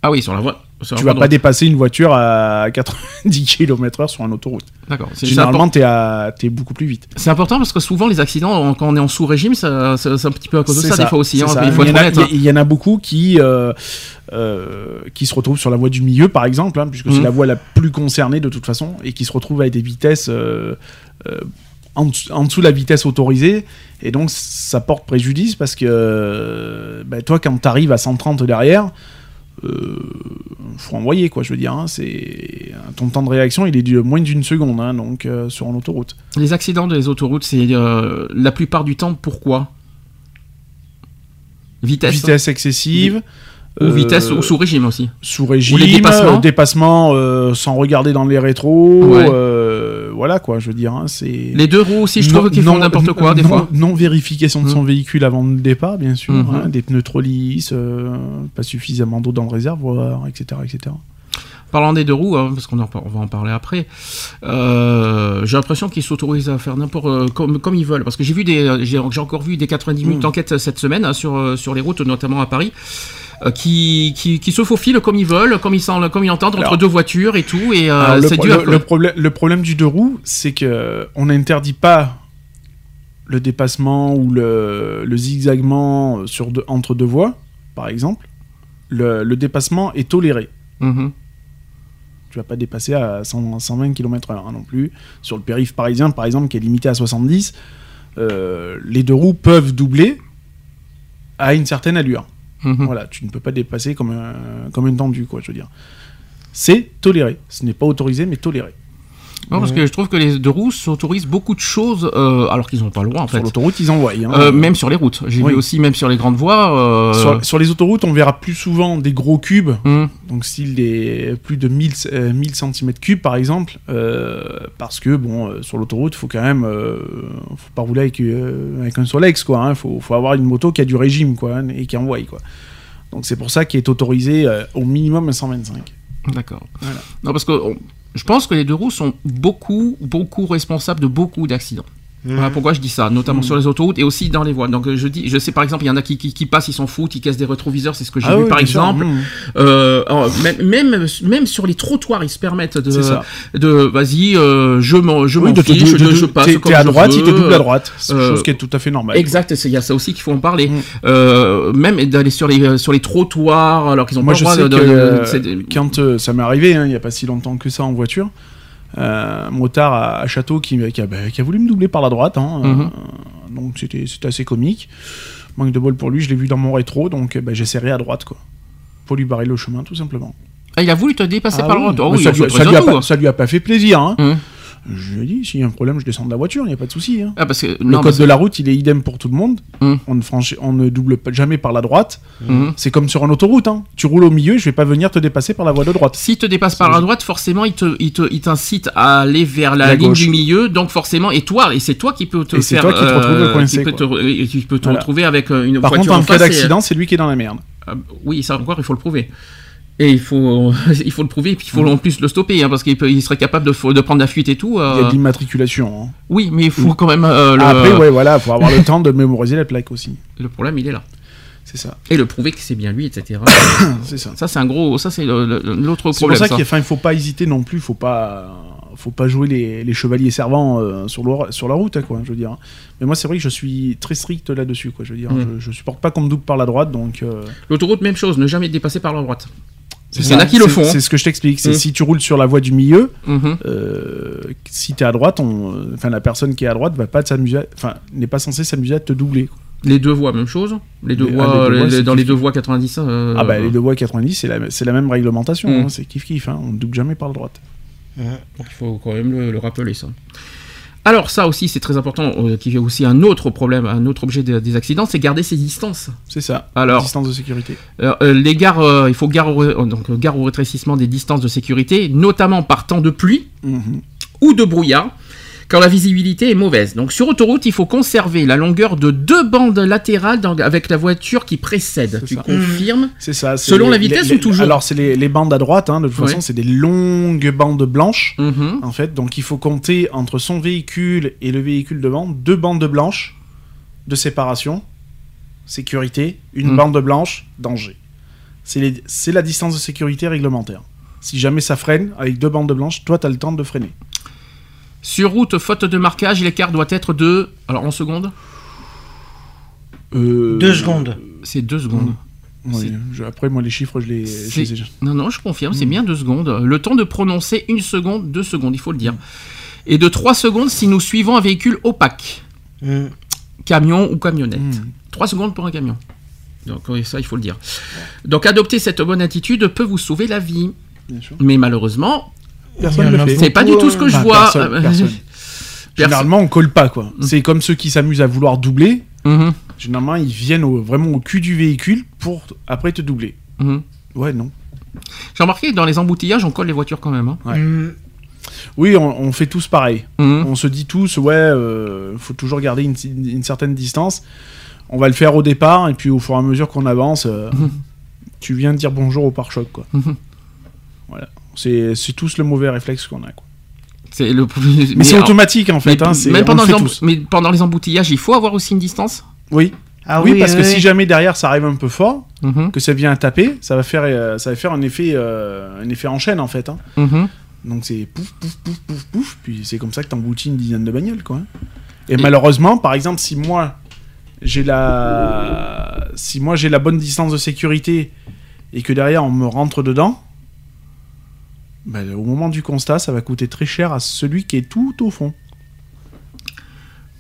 Ah oui, sur la voie. C'est Tu vas pas dépasser une voiture à 90 km/h sur une autoroute. D'accord. Généralement, à- t'es beaucoup plus vite. C'est important parce que souvent les accidents, quand on est en sous-régime, ça- ça- c'est un petit peu à cause de C'est ça, des fois aussi. hein, ça. il faut il, y a, honnête. hein. il y en a beaucoup qui, euh, euh, qui se retrouvent sur la voie du milieu, par exemple, hein, puisque Mhm. c'est la voie la plus concernée de toute façon, et qui se retrouvent avec des vitesses euh, euh, en, dessous- en dessous de la vitesse autorisée. Et donc, ça porte préjudice parce que bah, toi, quand tu arrives à 130 derrière, euh, faut envoyer, quoi, je veux dire. hein, c'est Ton temps de réaction, il est de moins d'une seconde, hein, donc euh, sur une autoroute. Les accidents des autoroutes, c'est euh, la plupart du temps pourquoi? Vitesse. Vitesse excessive. Ou euh, vitesse ou sous régime aussi. sous régime, Ou les dépassements. dépassement, euh, sans regarder dans les rétros, Ouais. euh, voilà quoi, je veux dire, hein, c'est Les deux roues aussi, je trouve qu'ils font n'importe quoi des non- fois. Non vérification de son Mhm. véhicule avant le départ, bien sûr, Mhm. hein, des pneus trop lisses, euh, pas suffisamment d'eau dans le réservoir, etc., etc. Parlant des deux roues, hein, parce qu'on va en parler après, euh, j'ai l'impression qu'ils s'autorisent à faire n'importe euh, comme, comme ils veulent. Parce que j'ai vu des, j'ai j'ai encore vu des 90 minutes d'enquête cette semaine hein, sur, euh, sur les routes, notamment à Paris, euh, qui, qui, qui se faufilent comme ils veulent, comme ils, s'en- comme ils entendent entre deux voitures et tout. Et euh, le, c'est pro- dû à le- le problème, le problème du deux roues, c'est que on n'interdit pas le dépassement ou le, le zigzagement sur deux- entre deux voies, par exemple. Le, le dépassement est toléré. Mhm. Tu vas pas dépasser à 100 120 km/h hein, non plus. Sur le périph' parisien, par exemple, qui est limité à 70, euh, les deux roues peuvent doubler à une certaine allure. Mhm. Voilà, tu ne peux pas dépasser comme un, comme une tendue, quoi, je veux dire. C'est toléré. Ce n'est pas autorisé, mais toléré. Non, parce que je trouve que les deux roues s'autorisent beaucoup de choses euh, alors qu'ils n'ont pas le droit en Sur fait. l'autoroute, ils envoient. hein. Euh, même sur les routes. J'ai Oui. vu aussi, même sur les grandes voies. euh, sur, sur les autoroutes, on verra plus souvent des gros cubes, hum, donc style des plus de 1000, euh, 1000 cm3 par exemple, parce que bon, sur l'autoroute, faut quand même, faut pas rouler avec, avec un Solex quoi. Il faut, faut avoir une moto qui a du régime quoi hein, et qui envoie quoi. Donc c'est pour ça qu'il est autorisé au minimum à 125. D'accord. Voilà. Non, parce que on- je pense que les deux roues sont beaucoup, beaucoup responsables de beaucoup d'accidents. Voilà pourquoi je dis ça, notamment Mhm. sur les autoroutes et aussi dans les voies. Donc euh, je dis, je sais par exemple, il y en a qui, qui, qui passent, ils s'en foutent, ils cassent des rétroviseurs, c'est ce que j'ai Ah vu oui, par exemple. Mmh. Euh, alors, même, même, sur les trottoirs, ils se permettent de, de vas-y, euh, je m'en, je Oui, m'en de te- fiche, de- de- de- je passe comme T'es à je droite, veux. il te double à droite. C'est euh, chose qui est tout à fait normale. Exact, il y a ça aussi qu'il faut en parler. Même d'aller sur les sur les trottoirs alors qu'ils ont Moi, pas je le droit sais de, que quand ça m'est arrivé, hein, il n'y a pas si longtemps que ça en voiture, motard à, à Château qui, qui a, bah, qui a voulu me doubler par la droite. hein, Mhm. euh, donc c'était assez comique. Manque de bol pour lui, je l'ai vu dans mon rétro, donc euh, bah, j'ai serré à droite, quoi. Pour lui barrer le chemin, tout simplement. Ah, il a voulu te dépasser Ah par oui, le oui, ça, lui, suis ça lui a pas, ça lui a pas fait plaisir. Hein. Hum. Je lui ai dit, s'il y a un problème, je descends de la voiture, il n'y a pas de souci. hein. Ah, parce que Le non, code parce- de la route, il est idem pour tout le monde. Hum. On, ne franchit, on ne double pas- jamais par la droite. Mhm. C'est comme sur une autoroute. Hein. Tu roules au milieu, je vais pas venir te dépasser par la voie de droite. S'il te dépasse par la droite, forcément, il te, il te, il t'incite à aller vers la, La ligne gauche. du milieu. Donc forcément, et toi, et c'est toi qui peux te Et c'est faire, euh, toi qui te retrouves coincé, qui peut quoi. te, et tu peux te Voilà. retrouver avec euh, une Par voiture contre, en en cas d'accident, c'est lui qui est dans la merde. Ah, oui, ça encore, il faut le prouver. Et il faut, *laughs* il faut le prouver, et puis il faut en plus le stopper, hein, parce qu'il il serait capable de, de prendre la fuite et tout. euh, Il y a de l'immatriculation. hein. Oui, mais il faut quand même euh, le, Après, ouais, voilà, faut avoir le temps de mémoriser la plaque aussi. le problème, il est là. C'est ça. Et le prouver que c'est bien lui, etc. *coughs* C'est ça. ça, c'est un gros, ça c'est l'autre C'est pour problème. ça ça. qu'il il faut pas hésiter non plus, faut pas, faut pas jouer les, les chevaliers servants euh, sur, le- sur la route, hein, quoi, je veux dire. Mais moi, c'est vrai que je suis très strict là-dessus, quoi, je veux dire. Mm. Je, je supporte pas qu'on me double par la droite, donc. euh, L'autoroute, même chose, ne jamais dépasser par la droite. C'est Il y en a ça. qui le C'est- font. C'est ce que je t'explique. C'est Mm. si tu roules sur la voie du milieu, Mhm. euh, si t'es à droite, on, enfin la personne qui est à droite va pas s'amuser, à- enfin n'est pas censée s'amuser à te doubler. Les deux voies, même chose. Les deux Les- voies, ah, les deux les- voies, les- c'est dans les deux voies 90. euh, Ah bah les deux voies 90, c'est la, même réglementation, Mm. hein, c'est kiff kiff, hein, on ne double jamais par la droite. Donc il faut quand même le, le rappeler ça. Alors ça aussi c'est très important, euh, qui est aussi un autre problème, un autre objet de- des accidents, c'est garder ses distances. C'est ça. Alors- distance de sécurité. Euh, euh, les gares, euh, il faut gare au, euh, donc, gare au rétrécissement des distances de sécurité, notamment par temps de pluie Mhm. ou de brouillard, quand la visibilité est mauvaise. Donc sur autoroute, il faut conserver la longueur de deux bandes latérales dans- avec la voiture qui précède. Tu ça. confirmes C'est ça. Selon les- la vitesse les- ou toujours Alors c'est les, les bandes à droite, hein, de toute Ouais. façon c'est des longues bandes blanches. Mhm. En fait, donc il faut compter entre son véhicule et le véhicule devant deux bandes blanches de séparation, sécurité, une Mm. bande blanche, danger. c'est la distance de sécurité réglementaire. Si jamais ça freine, avec deux bandes blanches, toi, tu as le temps de freiner. Sur route, faute de marquage, l'écart doit être de. Alors en secondes Euh, Deux secondes. C'est deux secondes. ouais, je- après, moi, les chiffres, je les, je les ai- Non, non, je confirme, c'est bien deux secondes. Le temps de prononcer une seconde, deux secondes, il faut le dire. Et de trois secondes si nous suivons un véhicule opaque, Mm. camion ou camionnette. Mm. Trois secondes pour un camion. Donc ça, il faut le dire. Donc adopter cette bonne attitude peut vous sauver la vie. Bien sûr. Mais malheureusement, Personne ne le fait. c'est pas du tout ce que je Enfin, vois. personne, *laughs* personne. Personne. Généralement, on colle pas, quoi. C'est comme ceux qui s'amusent à vouloir doubler. Mhm, Généralement, ils viennent au- vraiment au cul du véhicule pour après te doubler. mhm. Ouais, non. J'ai remarqué que dans les embouteillages, on colle les voitures quand même. hein. Ouais. Mm. Oui, on, on fait tous pareil. Mhm. On se dit tous, ouais, euh, faut toujours garder une, une certaine distance. On va le faire au départ, et puis au fur et à mesure qu'on avance, euh, tu viens de dire bonjour au pare-choc, quoi. Voilà. C'est c'est tous le mauvais réflexe qu'on a, quoi. C'est le Mais, c'est automatique, en fait. mais- hein, même pendant le les tous. mais pendant les embouteillages, il faut avoir aussi une distance? Oui. Ah oui, parce que oui, si jamais derrière ça arrive un peu fort, Mhm, que ça vient taper, ça va faire, euh, ça va faire un effet, euh, un effet en chaîne en fait. hein. mhm. Donc c'est pouf, pouf, pouf, pouf, pouf, puis c'est comme ça que t'emboutis une dizaine de bagnoles, quoi. Et, malheureusement, par exemple, si moi j'ai la, si moi j'ai la bonne distance de sécurité et que derrière on me rentre dedans, ben, au moment du constat, ça va coûter très cher à celui qui est tout au fond.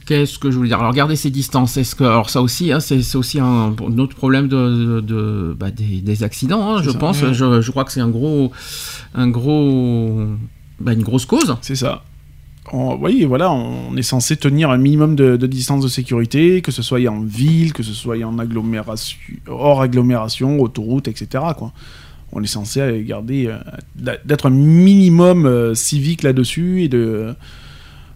Qu'est-ce que je voulais dire? Alors, regardez ces distances. Est-ce que, alors ça aussi, hein, c'est aussi un, un autre problème de, de- de- bah, des, des accidents, hein, je ça. pense. Ouais. Je, je crois que c'est un gros, un gros, bah, une grosse cause. C'est ça. On- oui, voilà, on est censé tenir un minimum de, de distance de sécurité, que ce soit en ville, que ce soit en agglomération, hors agglomération, autoroute, etc. Quoi. On est censé garder, euh, d'être un minimum euh, civique là-dessus et de,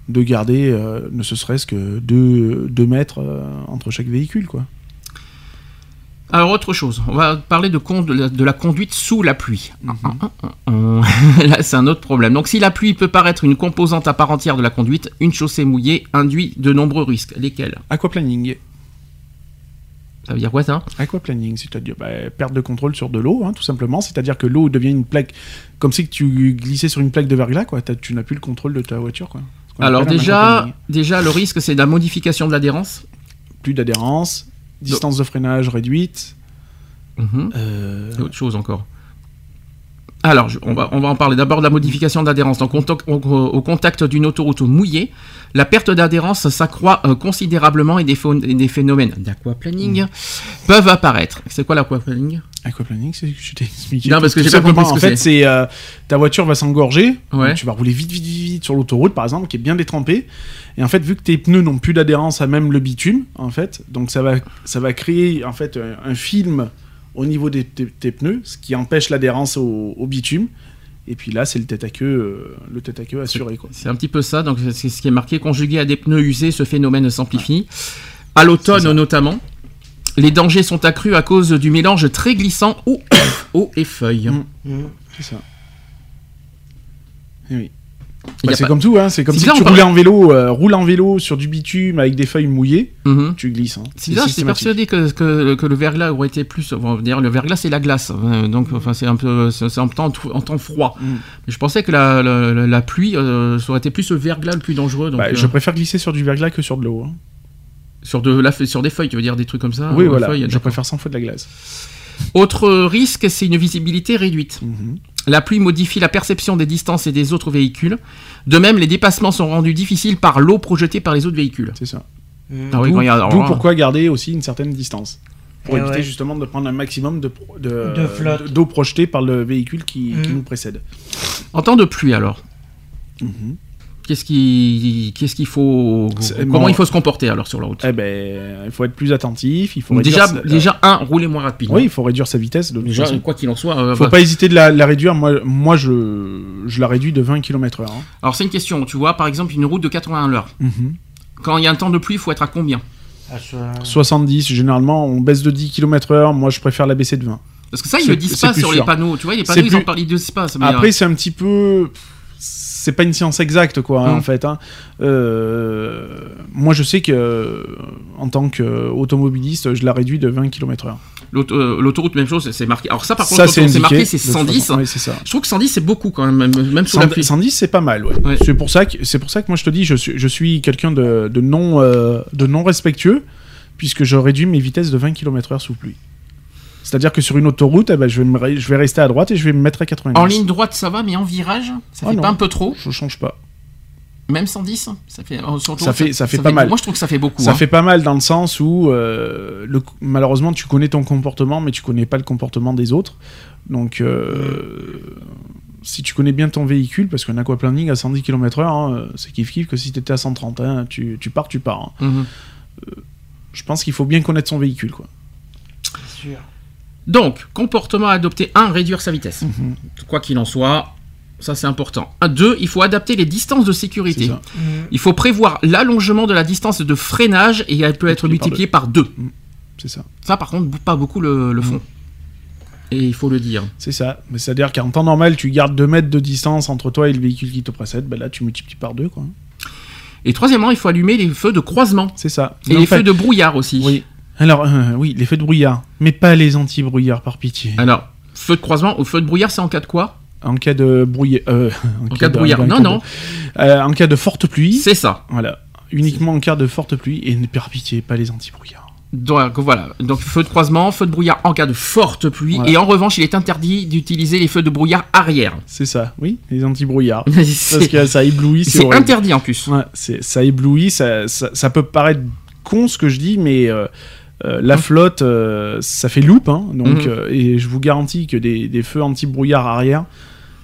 de garder euh, ne serait-ce que 2 mètres euh, entre chaque véhicule. Quoi. Alors autre chose, on va parler de, con- de, la, de la conduite sous la pluie. Mhm. *laughs* Là, c'est un autre problème. Donc si la pluie peut paraître une composante à part entière de la conduite, une chaussée mouillée induit de nombreux risques. Lesquels? Aquaplaning. Ça veut dire quoi ça? Aquaplaning, c'est-à-dire bah, perte de contrôle sur de l'eau, hein, tout simplement. C'est-à-dire que l'eau devient une plaque, comme si tu glissais sur une plaque de verglas, quoi. T'as- Tu n'as plus le contrôle de ta voiture, quoi. Alors déjà, déjà le risque c'est la modification de l'adhérence. plus d'adhérence, distance de freinage réduite. Mhm. euh, Et autre chose encore. Alors, je- on, va, on va en parler d'abord de la modification d'adhérence. Donc, au, contact d'une autoroute mouillée, la perte d'adhérence s'accroît euh, considérablement et des, pho- et des phénomènes d'aquaplaning Mm. peuvent apparaître. C'est quoi l'aquaplaning? Aquaplaning, c'est ce que je t'ai expliqué. Non, parce que Tout j'ai pas simplement, compris ce que En fait, c'est euh, ta voiture va s'engorger. Ouais. Tu vas rouler vite, vite, vite, vite sur l'autoroute, par exemple, qui est bien détrempée. Et en fait, vu que tes pneus n'ont plus d'adhérence à même le bitume, en fait, donc ça va, ça va créer en fait un, un film au niveau des, pneus, ce qui empêche l'adhérence au, au bitume. Et puis là, c'est le tête à queue, euh, le tête à queue assuré. C'est un petit peu ça. Donc, c'est ce qui est marqué. Conjugué à des pneus usés, ce phénomène s'amplifie. À l'automne notamment, les dangers sont accrus à cause du mélange très glissant eau, *coughs* eau et feuilles. Mm. Mm. C'est ça. Eh oui. Bah, c'est pas- comme tout, hein. c'est comme si tu roulais en vélo, euh, roule en vélo sur du bitume avec des feuilles mouillées, Mhm. tu glisses. Hein. C'est bizarre, j'étais persuadé que, que, que le verglas aurait été plus. Dire, le verglas, c'est la glace. euh, Donc, enfin, c'est un peu. En temps, en temps froid. Mm. Mais je pensais que la, la, la- la pluie, euh, ça aurait été plus le verglas le plus dangereux. Donc, Bah, euh, Je préfère glisser sur du verglas que sur de l'eau. hein. sur, de la, sur des feuilles, tu veux dire des trucs comme ça oui, voilà, feuilles, je préfère 100 fois de la glace. Autre risque, c'est une visibilité réduite. Mhm. La pluie modifie la perception des distances et des autres véhicules. De même, les dépassements sont rendus difficiles par l'eau projetée par les autres véhicules. C'est ça. Mm. Ah oui, D'où regarde, alors d'où là- pourquoi garder aussi une certaine distance. Pour Eh éviter ouais. justement de prendre un maximum de, d'eau projetée par le véhicule qui, qui Mhm. nous précède. En temps de pluie, alors, Mhm. Qu'est-ce qui- qu'est-ce qu'il faut. Comment bon. il faut se comporter alors sur la route? Eh ben, il faut être plus attentif. Il faut Déjà, sa- déjà, un, rouler moins rapide. oui, il faut réduire sa vitesse. De toute Déjà, façon. quoi qu'il en soit. euh, faut bah- pas hésiter de la, la réduire. Moi, moi je, je la réduis de 20 km/h. hein. Alors, c'est une question. Tu vois, par exemple, une route de 81 à l'heure. Quand il y a un temps de pluie, il faut être à combien? Ah, ça- 70, généralement, on baisse de 10 km/h. Moi, je préfère la baisser de 20. Parce que ça, ils C'est- le disent pas sur sûr. les panneaux. Tu vois, les C'est panneaux, ils en plus- parlent, ils disent pas. Après, c'est un petit peu. C'est pas une science exacte, quoi, hein, Mm. en fait. hein. Euh, Moi, je sais que, en tant qu'automobiliste, je la réduis de 20 km/h. Euh, L'autoroute, même chose, c'est marqué. Alors ça, par contre, c'est marqué, c'est de toute 110. façon. Oui, c'est ça. Je trouve que 110, c'est beaucoup quand même, même, 100 pluie. 110 c'est pas mal ouais. Ouais. c'est pour ça que pour ça que moi je te dis je suis je suis quelqu'un de, de non euh, de non respectueux puisque je réduis mes vitesses de 20 km/h sous pluie c'est-à-dire que sur une autoroute eh ben, je vais me re- je vais rester à droite et je vais me mettre à 90 En ligne droite, ça va, mais en virage, ça Ah fait non. pas un peu trop je change pas Même 110 Ça fait, euh, sur Ça l'autoroute, fait- ça fait pas mal. Moi, je trouve que ça fait beaucoup. ça hein. fait pas mal dans le sens où euh, le- malheureusement tu connais ton comportement mais tu connais pas le comportement des autres donc euh, si tu connais bien ton véhicule parce qu'un aquaplaning à 110 km/h hein, c'est kiff kiff que si t'étais à 130 hein, tu, tu pars tu pars hein. Mhm. je pense qu'il faut bien connaître son véhicule quoi C'est sûr. Donc, comportement à adopter 1, réduire sa vitesse. Mhm. Quoi qu'il en soit, ça c'est important. 2, il faut adapter les distances de sécurité. ça. Il faut prévoir l'allongement de la distance de freinage et elle peut être Multiplié multipliée par 2. C'est ça. Ça, par contre, pas beaucoup le, le font. Et il faut le dire. C'est ça. Mais c'est-à-dire qu'en temps normal, tu gardes 2 mètres de distance entre toi et le véhicule qui te précède. Ben là, tu multiplies par 2, quoi. Et troisièmement, il faut allumer les feux de croisement. C'est ça. Et Mais les fait- feux de brouillard aussi. Oui. Alors, euh, oui, les feux de brouillard. Mais pas les anti-brouillard, par pitié. Alors, feu de croisement ou feu de brouillard, c'est en cas de quoi? En cas de brouillard. euh, *laughs* En cas de brouillard. Non, non, de- euh, en cas de forte pluie. c'est ça. Voilà. Uniquement en cas de forte pluie. Et ne par pitié, pas les anti-brouillards. Donc voilà, donc feu de croisement, feu de brouillard en cas de forte pluie, Voilà. et en revanche, il est interdit d'utiliser les feux de brouillard arrière. C'est ça, oui, les anti-brouillards. *laughs* Parce que ça éblouit, c'est interdit en plus. Ouais, c'est- ça éblouit, ça, ça, ça peut paraître con ce que je dis, mais euh, euh, la flotte, euh, ça fait loupe, hein, donc, Mhm. euh, et je vous garantis que des, des feux anti-brouillard arrière,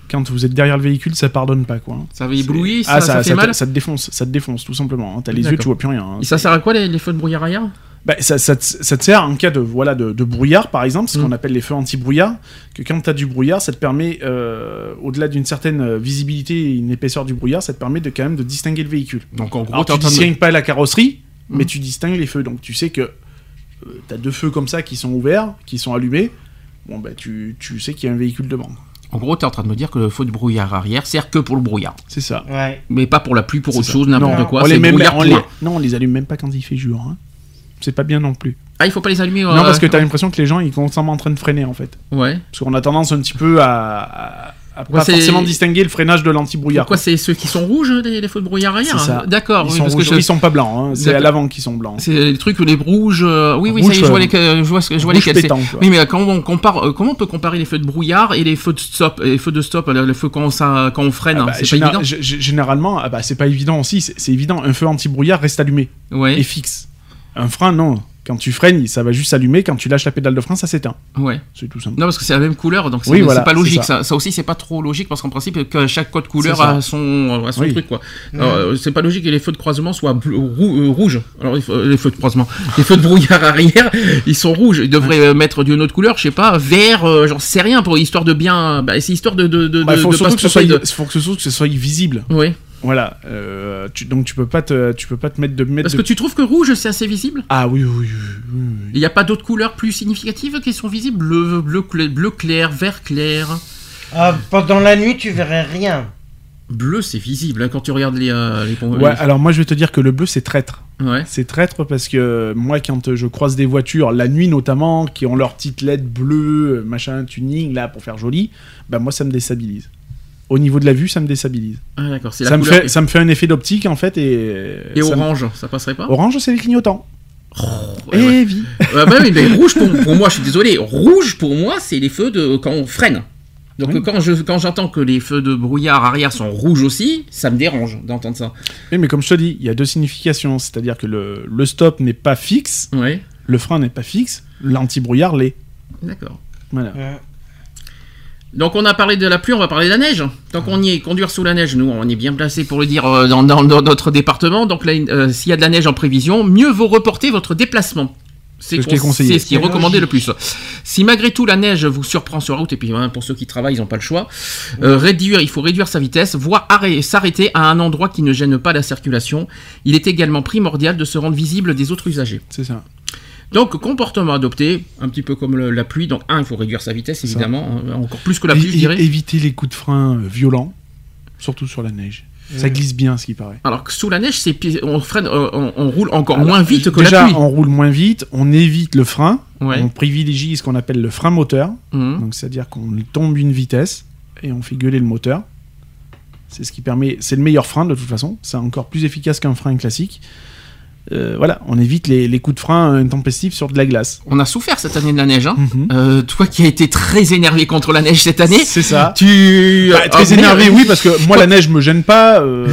quand vous êtes derrière le véhicule, ça pardonne pas, quoi. hein. Ça éblouit, ça, Ah, ça, fait te- mal. ça te défonce, ça te défonce, tout simplement. hein. T'as les yeux, tu vois plus rien. hein. Et ça sert à quoi les, les feux de brouillard arrière? Bah, ça, ça te, ça te sert en cas de, voilà, de, de brouillard, par exemple, ce Mhm. qu'on appelle les feux anti-brouillard, que quand t'as du brouillard, ça te permet, euh, au-delà d'une certaine visibilité et une épaisseur du brouillard, ça te permet de quand même de distinguer le véhicule. Donc en gros, Alors, tu de- distingues pas la carrosserie, mais Mhm. tu distingues les feux. Donc tu sais que euh, t'as deux feux comme ça qui sont ouverts, qui sont allumés. Bon, bah tu, tu sais qu'il y a un véhicule devant. En gros, t'es en train de me dire que le feu de brouillard arrière sert que pour le brouillard, C'est ça. Ouais. mais pas pour la pluie, pour autre ça. chose, n'importe quoi. on C'est les brouillard on les-. Non, on les allume même pas quand il fait jour. hein. C'est pas bien non plus. Ah, il faut pas les allumer. Non, euh, parce que t'as l'impression que les gens ils sont constamment en train de freiner en fait. Ouais. Parce qu'on a tendance un petit peu à, pas forcément distinguer le freinage de l'anti-brouillard. Pourquoi c'est ceux qui sont rouges, les, les feux de brouillard arrière ça. D'accord, Ils oui, sont parce rouges, que je- ils sont pas blancs, hein. c'est à l'avant qu'ils sont blancs. c'est les trucs les rouges. euh, Oui, oui, ça Rouge, y est, je vois, euh, lesquels- je vois, je vois lesquels. Oui, mais comment on compare, euh, comment on peut comparer les feux de brouillard et les feux de stop, les feux de stop, le- les feux quand ça, quand on freine, Ah hein, bah, c'est pas évident. généralement, ah bah, c'est pas évident aussi. C'est c'est évident, un feu anti-brouillard reste allumé. Ouais, et fixe. Un frein, non. Quand tu freines, ça va juste s'allumer. Quand tu lâches la pédale de frein, ça s'éteint. ouais. C'est tout simple. Non, parce que c'est la même couleur, donc c'est Oui, voilà, pas logique. Ça. ça. Ça, aussi, c'est pas trop logique parce qu'en principe, que chaque code couleur a son, a son Oui. truc, quoi. Euh, c'est pas logique que les feux de croisement soient bleu- rou- euh, rouges. Alors, les feux, les feux de croisement, les feux de brouillard *laughs* arrière, ils sont rouges. Ils devraient euh, mettre d'une autre couleur, je sais pas, vert, euh, j'en sais rien, pour histoire de bien. Bah, c'est histoire de. de, de, Bah, faut de surtout pas que ce soit, tromper de- faut que ce soit, que ce soit visible. Ouais. Voilà. Euh, tu- donc tu peux pas te, tu peux pas te mettre de mettre. Parce de- que tu trouves que rouge, c'est assez visible Ah oui, oui, oui, oui, oui. Il n'y a pas d'autres couleurs plus significatives qui sont visibles Bleu, bleu, cla- bleu clair, vert clair. Ah, pendant la nuit, tu verrais rien. Bleu, c'est visible hein, quand tu regardes les, euh, les. Ouais, alors moi je vais te dire que le bleu c'est traître. Ouais. C'est traître parce que moi quand euh, je croise des voitures la nuit notamment qui ont leur petite LED bleue, machin tuning là pour faire joli, bah moi ça me déstabilise. Au niveau de la vue, ça me déstabilise. Ah, d'accord, c'est la Ça me, fait, ça me fait un effet d'optique en fait et. Et ça me- orange, ça passerait pas? Orange, c'est les clignotants. Ouais, Eh ouais. vie. Euh, bah mais rouge pour, pour moi, je suis désolé. Rouge pour moi, c'est les feux de quand on freine. Donc Oui. euh, quand je quand j'entends que les feux de brouillard arrière sont rouges aussi, ça me dérange d'entendre ça. Oui, mais comme je te dis, il y a deux significations. C'est-à-dire que le, le stop n'est pas fixe, le frein n'est pas fixe, l'anti-brouillard l'est. d'accord. Voilà. Ouais. Donc on a parlé de la pluie, on va parler de la neige. Tant qu'on y est, conduire sous la neige, nous on est bien placé pour le dire euh, dans, dans- dans notre département. Donc euh, s'il y a de la neige en prévision, mieux vaut reporter votre déplacement. C'est ce qui est conseillé. C'est ce qui est recommandé le plus. Si malgré tout la neige vous surprend sur la route, et puis hein, pour ceux qui travaillent, ils n'ont pas le choix, euh, réduire, il faut réduire sa vitesse, voire arrêter- s'arrêter à un endroit qui ne gêne pas la circulation. Il est également primordial de se rendre visible des autres usagers. C'est ça. Donc comportement adopté, un petit peu comme le- la pluie. Donc un, il faut réduire sa vitesse ça. évidemment, hein, encore plus que la pluie, je et- dirais. éviter les coups de frein euh, violents, surtout sur la neige. Ça glisse bien, ce qui paraît. Alors que sous la neige, on freine, euh, on, on roule encore Alors, moins vite que déjà, la pluie. on roule moins vite, on évite le frein, Ouais. on privilégie ce qu'on appelle le frein moteur. Mhm. Donc c'est-à-dire qu'on tombe une vitesse et on fait gueuler le moteur. C'est ce qui permet, c'est le meilleur frein de toute façon. C'est encore plus efficace qu'un frein classique. Euh, voilà, on évite les, les coups de frein intempestifs sur de la glace. On a souffert cette année de la neige. Hein. Mhm. Euh, toi qui as été très énervé contre la neige cette année, C'est ça. tu Bah, très énervé, oui, parce que moi la neige me gêne pas. euh,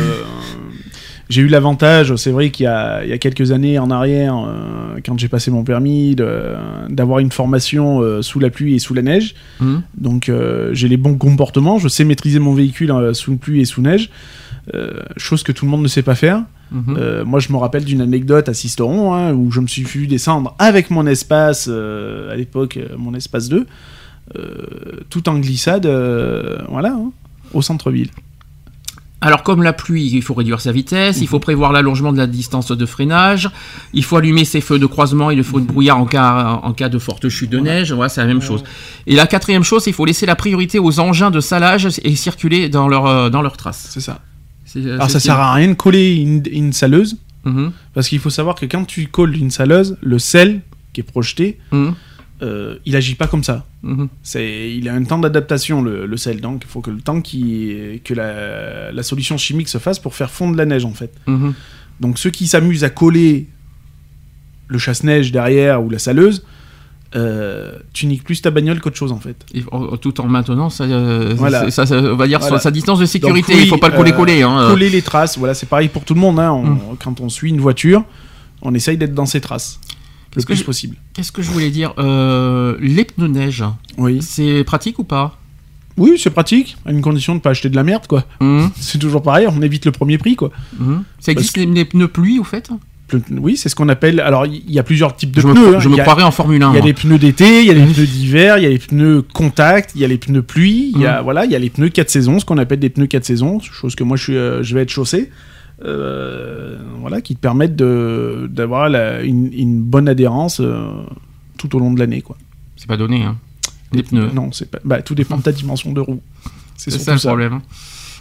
j'ai eu l'avantage, c'est vrai qu'il y a, il y a quelques années en arrière, euh, quand j'ai passé mon permis, d'avoir une formation euh, sous la pluie et sous la neige. Mhm. Donc euh, j'ai les bons comportements, je sais maîtriser mon véhicule euh, sous pluie et sous neige, euh, chose que tout le monde ne sait pas faire. Mhm. Euh, moi je me rappelle d'une anecdote à Sisteron, hein, où je me suis vu descendre avec mon espace, euh, à l'époque euh, mon espace 2, euh, tout en glissade, voilà, hein, au centre-ville. Alors comme la pluie, il faut réduire sa vitesse, il faut prévoir l'allongement de la distance de freinage, il faut allumer ses feux de croisement, il faut une brouillard en cas, en cas de forte chute de neige, voilà, c'est la même chose. Et la quatrième chose, il faut laisser la priorité aux engins de salage et circuler dans leur, dans leur trace. C'est ça. Euh, Alors ça sert à rien de coller une, une saleuse, Mhm, parce qu'il faut savoir que quand tu colles une saleuse, le sel qui est projeté, mhm, euh, il agit pas comme ça. mhm. C'est, il a un temps d'adaptation le, le sel, donc il faut que le temps qui, que la, la solution chimique se fasse pour faire fondre la neige en fait. Donc ceux qui s'amusent à coller le chasse-neige derrière ou la saleuse, euh, tu niques plus ta bagnole qu'autre chose en fait. Et, tout en maintenant, ça, euh, Voilà. c'est- ça, ça, on va dire Voilà. sa, distance de sécurité, Donc, oui, il faut pas le coller-coller. euh, hein, euh. Coller les traces, voilà, c'est pareil pour tout le monde. hein, on- Mm. Quand on suit une voiture, on essaye d'être dans ses traces le Qu'est-ce que je- possible. Qu'est-ce que je voulais dire Euh, Les pneus neige, Oui, c'est pratique ou pas? Oui c'est pratique, à une condition de pas acheter de la merde quoi. Mhm, *laughs* C'est toujours pareil, on évite le premier prix quoi. mhm. Ça existe les, les pneus pluie, au fait? Oui, c'est ce qu'on appelle. Alors il y a plusieurs types de Je pneus. me, hein. je me a- croirais en Formule 1. Il y a les pneus d'été, il y a les pneus d'hiver, il y a les pneus contact, il y a les pneus pluie, il y a voilà, il y a les pneus 4 saisons, ce qu'on appelle des pneus 4 saisons, chose que moi je suis, euh, je vais être chaussé, euh, voilà, qui te permettent d'avoir une, une bonne adhérence euh, tout au long de l'année, quoi. C'est pas donné, hein. Les pneus. Non, c'est pas. Bah, tout dépend de ta dimension de roue. *laughs* C'est ça le problème. hein.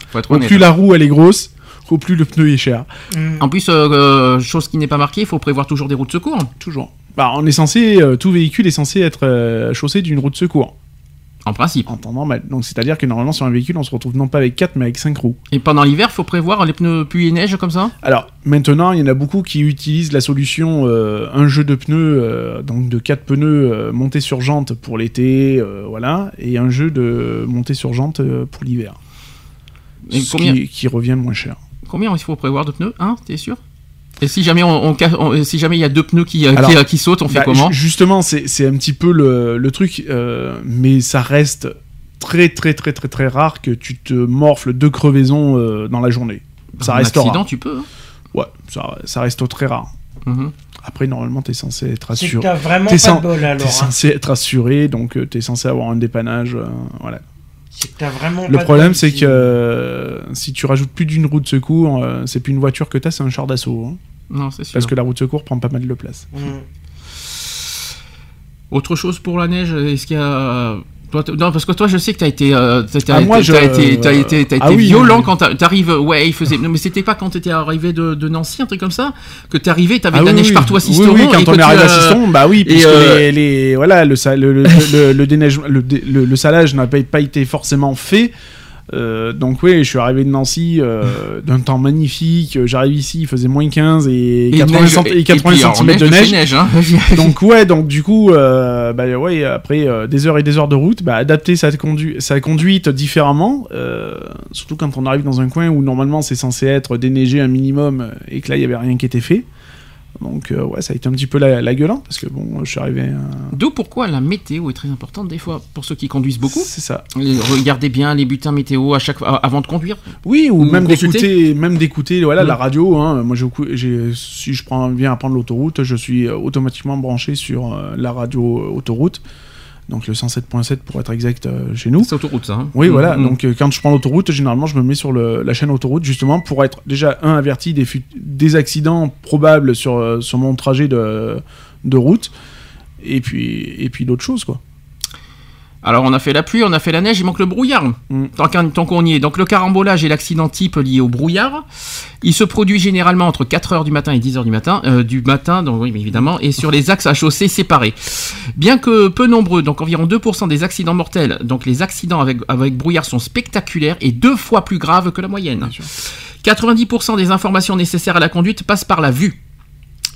Faut être Au honnête. plus la roue elle est grosse, au plus le pneu est cher. Mm. En plus, euh, euh, chose qui n'est pas marquée, il faut prévoir toujours des routes de secours. Toujours. Bah, on est censé, euh, tout véhicule est censé être euh, chaussé d'une roue de secours En principe. en temps normal. Donc c'est-à-dire que normalement sur un véhicule on se retrouve non pas avec 4 mais avec 5 roues. Et pendant l'hiver, il faut prévoir les pneus pluie et neige comme ça? Alors maintenant, il y en a beaucoup qui utilisent la solution euh, un jeu de pneus, euh, donc de quatre pneus euh, montés sur jante pour l'été, euh, voilà, et un jeu de montés sur jante euh, pour l'hiver. Et Ce combien, qui, qui revient moins cher. Combien il faut prévoir de pneus Un, t'es sûr? Et si jamais on, on ca- on- si jamais il y a deux pneus qui, euh, Alors, qui, euh, qui sautent, on fait Bah, comment? ju- Justement, c'est c'est un petit peu le, le truc, euh, mais ça reste très très très très très rare que tu te morfles deux crevaisons euh, dans la journée. Ça Un reste accident, rare. tu peux. hein. Ouais, ça, ça reste très rare. Mhm. Après, normalement, t'es censé être assuré. t'as vraiment T'es pas sans- de bol T'es alors. hein. censé être assuré, donc t'es censé avoir un dépannage. euh, voilà. Vraiment Le problème, c'est que euh, si tu rajoutes plus d'une roue de secours, euh, c'est plus une voiture que t'as, c'est un char d'assaut. hein. Non, c'est sûr. parce que la roue de secours prend pas mal de place. Mm. Autre chose pour la neige Est-ce qu'il y a. Toi, non, parce que toi, je sais que t'as été, euh, t'as, Ah, été, je- t'as été, t'as été, t'as Ah été oui, violent oui. quand t'a- t'arrives. Ouais, il faisait. Non, mais c'était pas quand t'étais arrivé de, de Nancy, un truc comme ça, que t'es arrivé, t'avais Ah de la oui, partout à Oui, Sisteron. oui, quand on est arrivé à euh, Siston, bah oui, puisque euh, les, les- voilà, le, le, le, le- le déneige- le dé- le- le salage n'a pas été forcément fait. Euh, donc oui, je suis arrivé de Nancy euh, *laughs* d'un temps magnifique. J'arrive ici, il faisait moins 15 et, et 80, neige- cent- et et 80 puis, alors, cm de chez neige. neige hein. *laughs* Donc ouais, donc du coup, euh, bah ouais, après des heures et des heures de route, bah, adapter sa, condu- sa conduite différemment, surtout quand on arrive dans un coin où normalement c'est censé être déneigé un minimum et que là il y avait rien qui était fait. Donc euh, ouais, ça a été un petit peu la, la gueulante parce que bon, je suis arrivé. euh, D'où pourquoi la météo est très importante des fois pour ceux qui conduisent beaucoup. C'est ça. Regardez bien les bulletins météo à chaque avant de conduire. Oui, ou Ou même d'écouter, même d'écouter, voilà, Mm. la radio. Hein. Moi, j'ai, si je prends, viens à prendre l'autoroute, je suis automatiquement branché sur euh, la radio autoroute. Donc le 107.7 pour être exact euh, chez nous. C'est autoroute ça. hein. Oui, voilà. Mm, mm. Donc, euh, quand je prends l'autoroute, généralement, je me mets sur le- la chaîne autoroute justement pour être déjà un averti des, des accidents probables sur, euh, sur mon trajet de, de route. Et puis, et puis d'autres choses, quoi. Alors on a fait la pluie, on a fait la neige, il manque le brouillard. Mm. Tant qu'on y est. Donc le carambolage est l'accident type lié au brouillard. Il se produit généralement entre 4h du matin et 10h du matin, euh, du matin, donc oui, évidemment, et sur les axes à chaussée séparés. Bien que peu nombreux, donc environ 2% des accidents mortels, donc les accidents avec, avec brouillard sont spectaculaires et deux fois plus graves que la moyenne. Bien sûr. 90% des informations nécessaires à la conduite passent par la vue.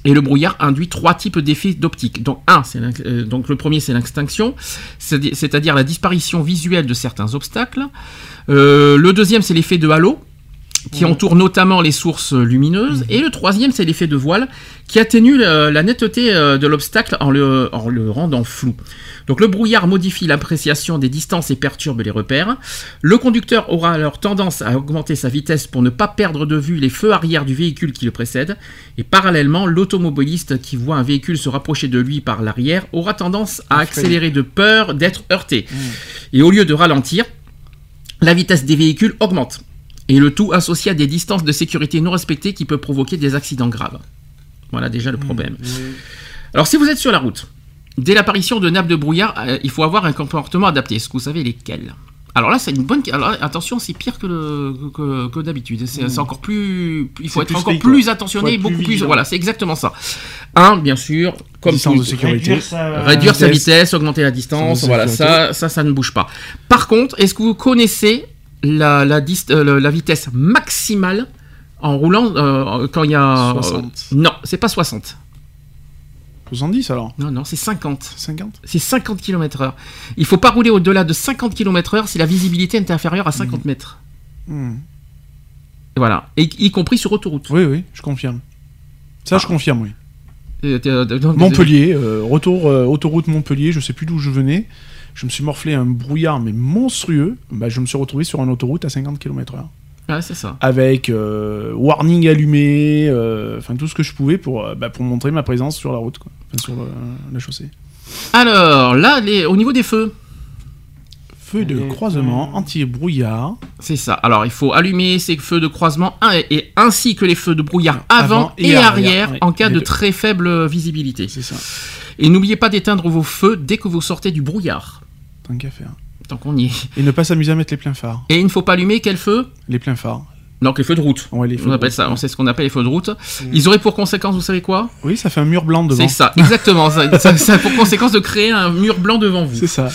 Et le brouillard induit trois types d'effets d'optique. Donc, euh, le premier, c'est l'extinction, c'est- c'est-à-dire la disparition visuelle de certains obstacles. Euh, le deuxième, c'est l'effet de halo, qui entoure notamment les sources lumineuses. Et le troisième, c'est l'effet de voile, qui atténue la, la netteté euh, de l'obstacle en le, en le rendant flou. Donc le brouillard modifie l'appréciation des distances et perturbe les repères. Le conducteur aura alors tendance à augmenter sa vitesse pour ne pas perdre de vue les feux arrière du véhicule qui le précède. Et parallèlement, l'automobiliste qui voit un véhicule se rapprocher de lui par l'arrière aura tendance à accélérer de peur d'être heurté. Et au lieu de ralentir, la vitesse des véhicules augmente. Et le tout associé à des distances de sécurité non respectées qui peut provoquer des accidents graves. Voilà déjà le problème. Alors si vous êtes sur la route, dès l'apparition de nappes de brouillard, euh, il faut avoir un comportement adapté. Est-ce que vous savez lesquels alors là, c'est une bonne. Alors attention, c'est pire que, le... que, que d'habitude. C'est c'est encore plus. Il faut être plus encore plus attentionné, beaucoup plus. vigilant. Voilà, c'est exactement ça. Un, bien sûr, comme Distance tout- de sécurité. Réduire sa, réduire sa vitesse. vitesse, augmenter la distance, voilà, ça, ça, ça ne bouge pas. Par contre, est-ce que vous connaissez la, euh, la vitesse maximale en roulant euh, quand il y a... 60. non, c'est pas 60. 70 alors? Non, non, c'est 50. 50 C'est 50 km heure. Il faut pas rouler au-delà de 50 km heure si la visibilité est inférieure à 50 mètres. Hmm. Voilà, et, y compris sur autoroute. Oui, oui, je confirme. Ça, je confirme, oui. Euh, euh, Montpellier, euh, retour euh, autoroute Montpellier, je sais plus d'où je venais. Je me suis morflé un brouillard mais monstrueux. Bah, je me suis retrouvé sur une autoroute à 50 km/h. Ouais, c'est ça. Avec euh, warning allumé, euh, enfin tout ce que je pouvais pour, euh, bah, pour montrer ma présence sur la route, quoi. Sur le- la chaussée. Alors, là, les, au niveau des feux, Feu de croisement, anti-brouillard. C'est ça. Alors, il faut allumer ces feux de croisement et, ainsi que les feux de brouillard avant, Avant et, et arrière, en cas de deux. très faible visibilité. C'est ça, Et n'oubliez pas d'éteindre vos feux dès que vous sortez du brouillard. Faire. Tant qu'on y est. Et ne pas s'amuser à mettre les pleins phares. Et il ne faut pas allumer quel feu? Les pleins phares. Donc les feux de route. Ouais, les feux On de appelle route, ça, ouais. on sait ce qu'on appelle les feux de route. Ils auraient pour conséquence, vous savez quoi? Oui, ça fait un mur blanc devant. C'est ça, exactement. ça, ça- ça a pour conséquence de créer un mur blanc devant vous, C'est ça.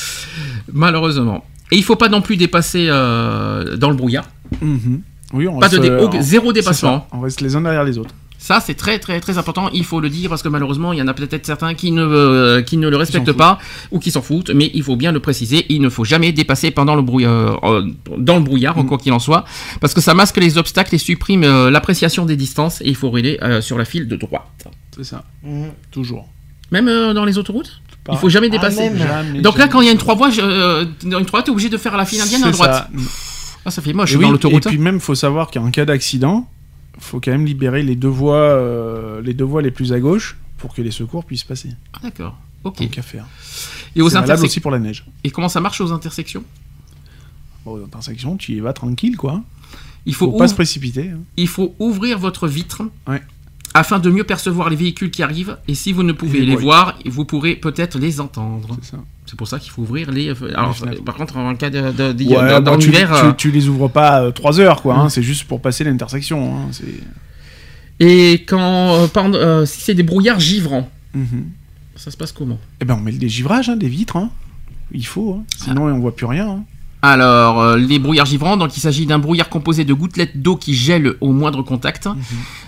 malheureusement. Et il faut pas non plus dépasser euh, dans le brouillard. Mhm. Oui, on Pas de reste, dé- euh, zéro dépassement. On reste les uns derrière les autres. Ça, c'est très très très important. Il faut le dire parce que malheureusement, il y en a peut-être certains qui ne euh, qui ne le respectent pas ou qui s'en foutent. Mais il faut bien le préciser. Il ne faut jamais dépasser pendant le brouillard, euh, dans le brouillard, Mm. quoi qu'il en soit, parce que ça masque les obstacles et supprime euh, l'appréciation des distances. Et il faut rouler euh, sur la file de droite. C'est ça. Mhm. Toujours. Même euh, dans les autoroutes, Pas- il faut jamais Ah, dépasser. même. Jamais, Donc là, quand il y a une trois voies, euh, dans une trois t'es obligé de faire la file indienne à droite. ça. Ah, ça fait moche Et, oui, dans l'autoroute. et puis même, faut savoir qu'en cas d'accident, faut quand même libérer les deux voies, euh, les deux voies les plus à gauche pour que les secours puissent passer. Ah, D'accord. Ok. Qu'à faire. Et aux intersections. aussi pour la neige. Et comment ça marche aux intersections? Bon, aux intersections, tu y vas tranquille, quoi. Il faut, Faut pas se précipiter. hein. il faut ouvrir votre vitre Ouais. Afin de mieux percevoir les véhicules qui arrivent. Et si vous ne pouvez les les voir, vous pourrez peut-être les entendre. C'est pour ça qu'il faut ouvrir les. Alors, fenêtres. par contre, en cas de, de- de- Ouais, dans, bah, tu, euh, tu les ouvres pas 3 heures, quoi. hein. Mm. C'est juste pour passer l'intersection. hein. Et quand. euh, euh, si c'est des brouillards givrants, Mhm. ça se passe comment? Eh ben, on met des givrages, hein, des vitres. Il faut. hein. Sinon, on voit plus rien. Alors, euh, les brouillards givrants, donc il s'agit d'un brouillard composé de gouttelettes d'eau qui gèlent au moindre contact. Mhm.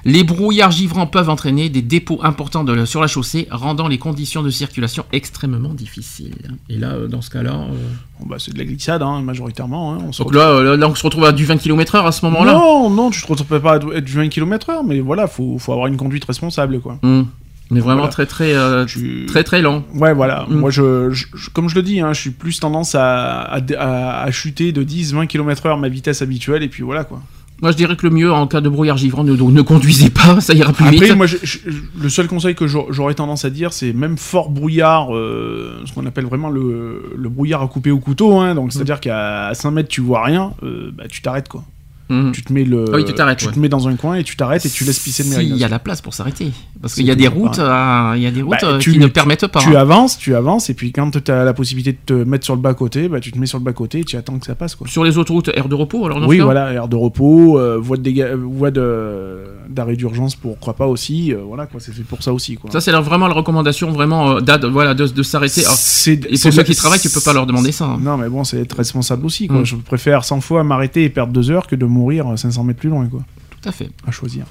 Les brouillards givrants peuvent entraîner des dépôts importants de- sur la chaussée, rendant les conditions de circulation extrêmement difficiles. Et là, euh, dans ce cas-là, euh, Bon, bah, c'est de la glissade, hein, majoritairement. hein. On se donc là, euh, là, on se retrouve à du 20 km/h à ce moment-là. Non, non, tu te retrouves pas à être du 20 km/h, mais voilà, faut, faut avoir une conduite responsable, quoi. Hmm. Mais vraiment Voilà. très très euh, Tu- très très lent. Ouais, voilà. Mm. Moi, je, je- je- comme je le dis, hein, je suis plus tendance à, à, à- à chuter de 10-20 km/h ma vitesse habituelle, et puis voilà, quoi. Moi, je dirais que le mieux en cas de brouillard givrant, ne, ne conduisez pas, ça ira plus Après, vite. moi, je- je- je- le seul conseil que j'aurais tendance à dire, c'est même fort brouillard, euh, ce qu'on appelle vraiment le, le brouillard à couper au couteau, hein, Mm. donc c'est-à-dire qu'à 5 mètres, tu vois rien, euh, bah, tu t'arrêtes, quoi. Mhm. Tu te mets le, Ah oui, tu t'arrêtes, tu ouais. te mets dans un coin et tu t'arrêtes et tu laisses pisser le S'il y a mérinos. la place pour s'arrêter. Parce qu'il y a des routes, euh, il y a des routes Bah, euh, tu- qui ne permettent pas. Tu hein. avances, tu avances, et puis quand tu as la possibilité de te mettre sur le bas-côté, bah, tu te mets sur le bas-côté et tu attends que ça passe. Quoi. Sur les autoroutes, aire de repos, alors dans Oui, voilà, aire de repos, euh, voie de déga- voie de d'arrêt d'urgence pour crois pas aussi, euh, voilà quoi, c'est fait pour ça aussi quoi. Ça, c'est vraiment la recommandation, vraiment, euh, voilà, de, de s'arrêter. Et c'est pour ceux qui travaillent, tu peux pas leur demander ça. hein. Non, mais bon, c'est être responsable aussi quoi. Mm. Je préfère 100 fois m'arrêter et perdre deux heures que de mourir 500 mètres plus loin quoi. Tout à fait. À choisir.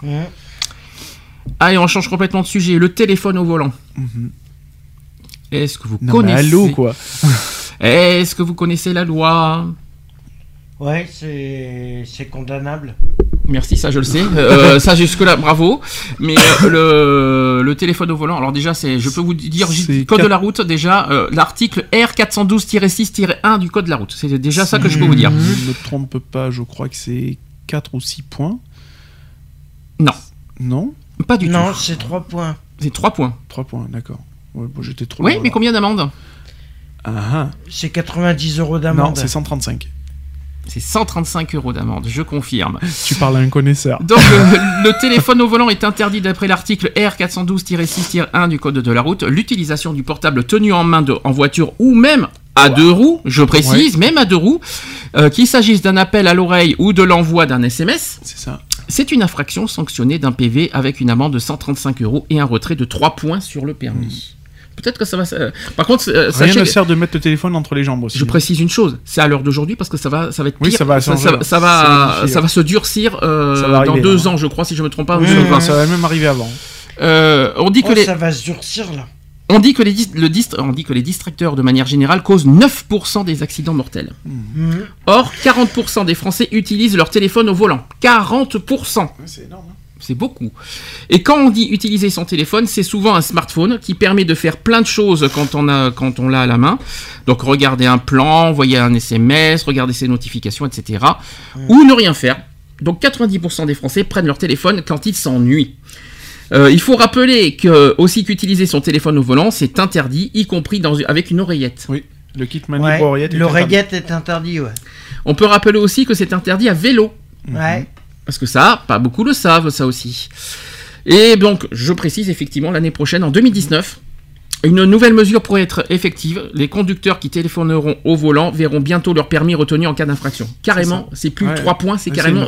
Allez, on change complètement de sujet. Le téléphone au volant. Mhm. Est-ce que vous Non, connaissez allô quoi. *laughs* Est-ce que vous connaissez la loi? Ouais, c'est c'est condamnable. Merci, ça je le sais. Euh, ça jusque-là, bravo. Mais euh, le, le téléphone au volant, alors déjà, c'est, je peux vous dire, code de la route, déjà, euh, l'article R412-6-1 du code de la route. C'est déjà ça que je peux vous dire. Je ne me trompe pas, je crois que c'est 4 ou 6 points. Non. Non? Pas du non, tout. c'est 3 points. C'est 3 points. 3 points, d'accord. Ouais, bon, j'étais trop Oui, mais combien d'amendes? Ah, ah. C'est 90 euros Non, d'amende. c'est 135. C'est 135 euros d'amende, je confirme. Tu parles à un connaisseur. Donc le, le téléphone au volant est interdit d'après l'article R412-6-1 du code de la route. L'utilisation du portable tenu en main de- en voiture ou même à deux roues, je précise, même à deux roues, euh, qu'il s'agisse d'un appel à l'oreille ou de l'envoi d'un SMS, C'est ça. c'est une infraction sanctionnée d'un PV avec une amende de 135 euros et un retrait de 3 points sur le permis. Peut-être que ça va... Par contre, euh, Rien sachez ne sert de mettre le téléphone entre les jambes aussi. je précise une chose, c'est à l'heure d'aujourd'hui parce que ça va, ça va être pire. Oui, ça va ça, là. ça va, ça va se durcir euh, Ça va dans deux là. ans, je crois, si je me trompe pas. Oui, oui, Ça va même arriver avant. euh, on dit que Oh, les, ça va se durcir là. on dit que les, dis- le dist- on dit que les distracteurs de manière générale causent 9% des accidents mortels. Mmh. Or, 40% des Français utilisent leur téléphone au volant. 40%. C'est énorme. hein. C'est beaucoup. Et quand on dit utiliser son téléphone, c'est souvent un smartphone qui permet de faire plein de choses quand on a quand on l'a à la main. Donc regarder un plan, envoyer un SMS, regarder ses notifications, etc. Ou ne rien faire. Donc 90% des Français prennent leur téléphone quand ils s'ennuient. Euh, il faut rappeler que aussi qu'utiliser son téléphone au volant, c'est interdit, y compris dans, avec une oreillette. Oui. Le kit mani Ouais, pour oreillette. est L'oreillette est interdit, ouais. On peut rappeler aussi que c'est interdit à vélo. Ouais. Parce que ça, pas beaucoup le savent, ça aussi. Et donc, je précise effectivement, l'année prochaine, en 2019, une nouvelle mesure pourrait être effective. Les conducteurs qui téléphoneront au volant verront bientôt leur permis retenu en cas d'infraction. Carrément, c'est plus Ouais. 3 points, c'est carrément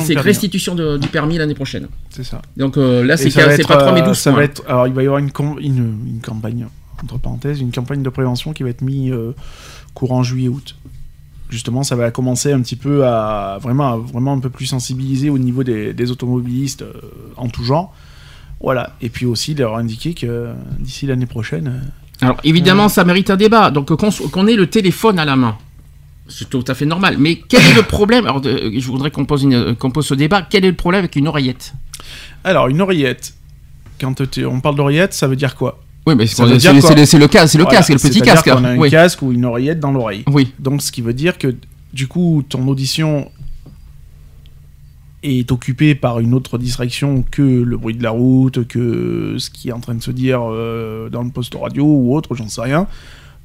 c'est restitution de de- du permis l'année prochaine. C'est ça. Donc euh, là, c'est pas 3 mais euh, 12 ça points. va être, alors il va y avoir une, com- une, une campagne, entre parenthèses, une campagne de prévention qui va être mise euh, courant juillet-août. Justement, ça va commencer un petit peu à vraiment, à vraiment un peu plus sensibiliser au niveau des, des automobilistes euh, en tout genre. Voilà. Et puis aussi leur indiquer que euh, d'ici l'année prochaine, euh, Alors évidemment, ça mérite un débat. Donc qu'on ait le téléphone à la main, c'est tout à fait normal. Mais quel est le problème? Alors je voudrais qu'on pose, pose ce débat. Quel est le problème avec une oreillette? Alors, une oreillette. Quand on parle d'oreillette, ça veut dire quoi? Oui, mais c'est le, casque, c'est le Voilà, casque, le petit casque. a un oui. casque ou une oreillette dans l'oreille. oui. Donc, ce qui veut dire que, du coup, ton audition est occupée par une autre distraction que le bruit de la route, que ce qui est en train de se dire euh, dans le poste radio ou autre, j'en sais rien.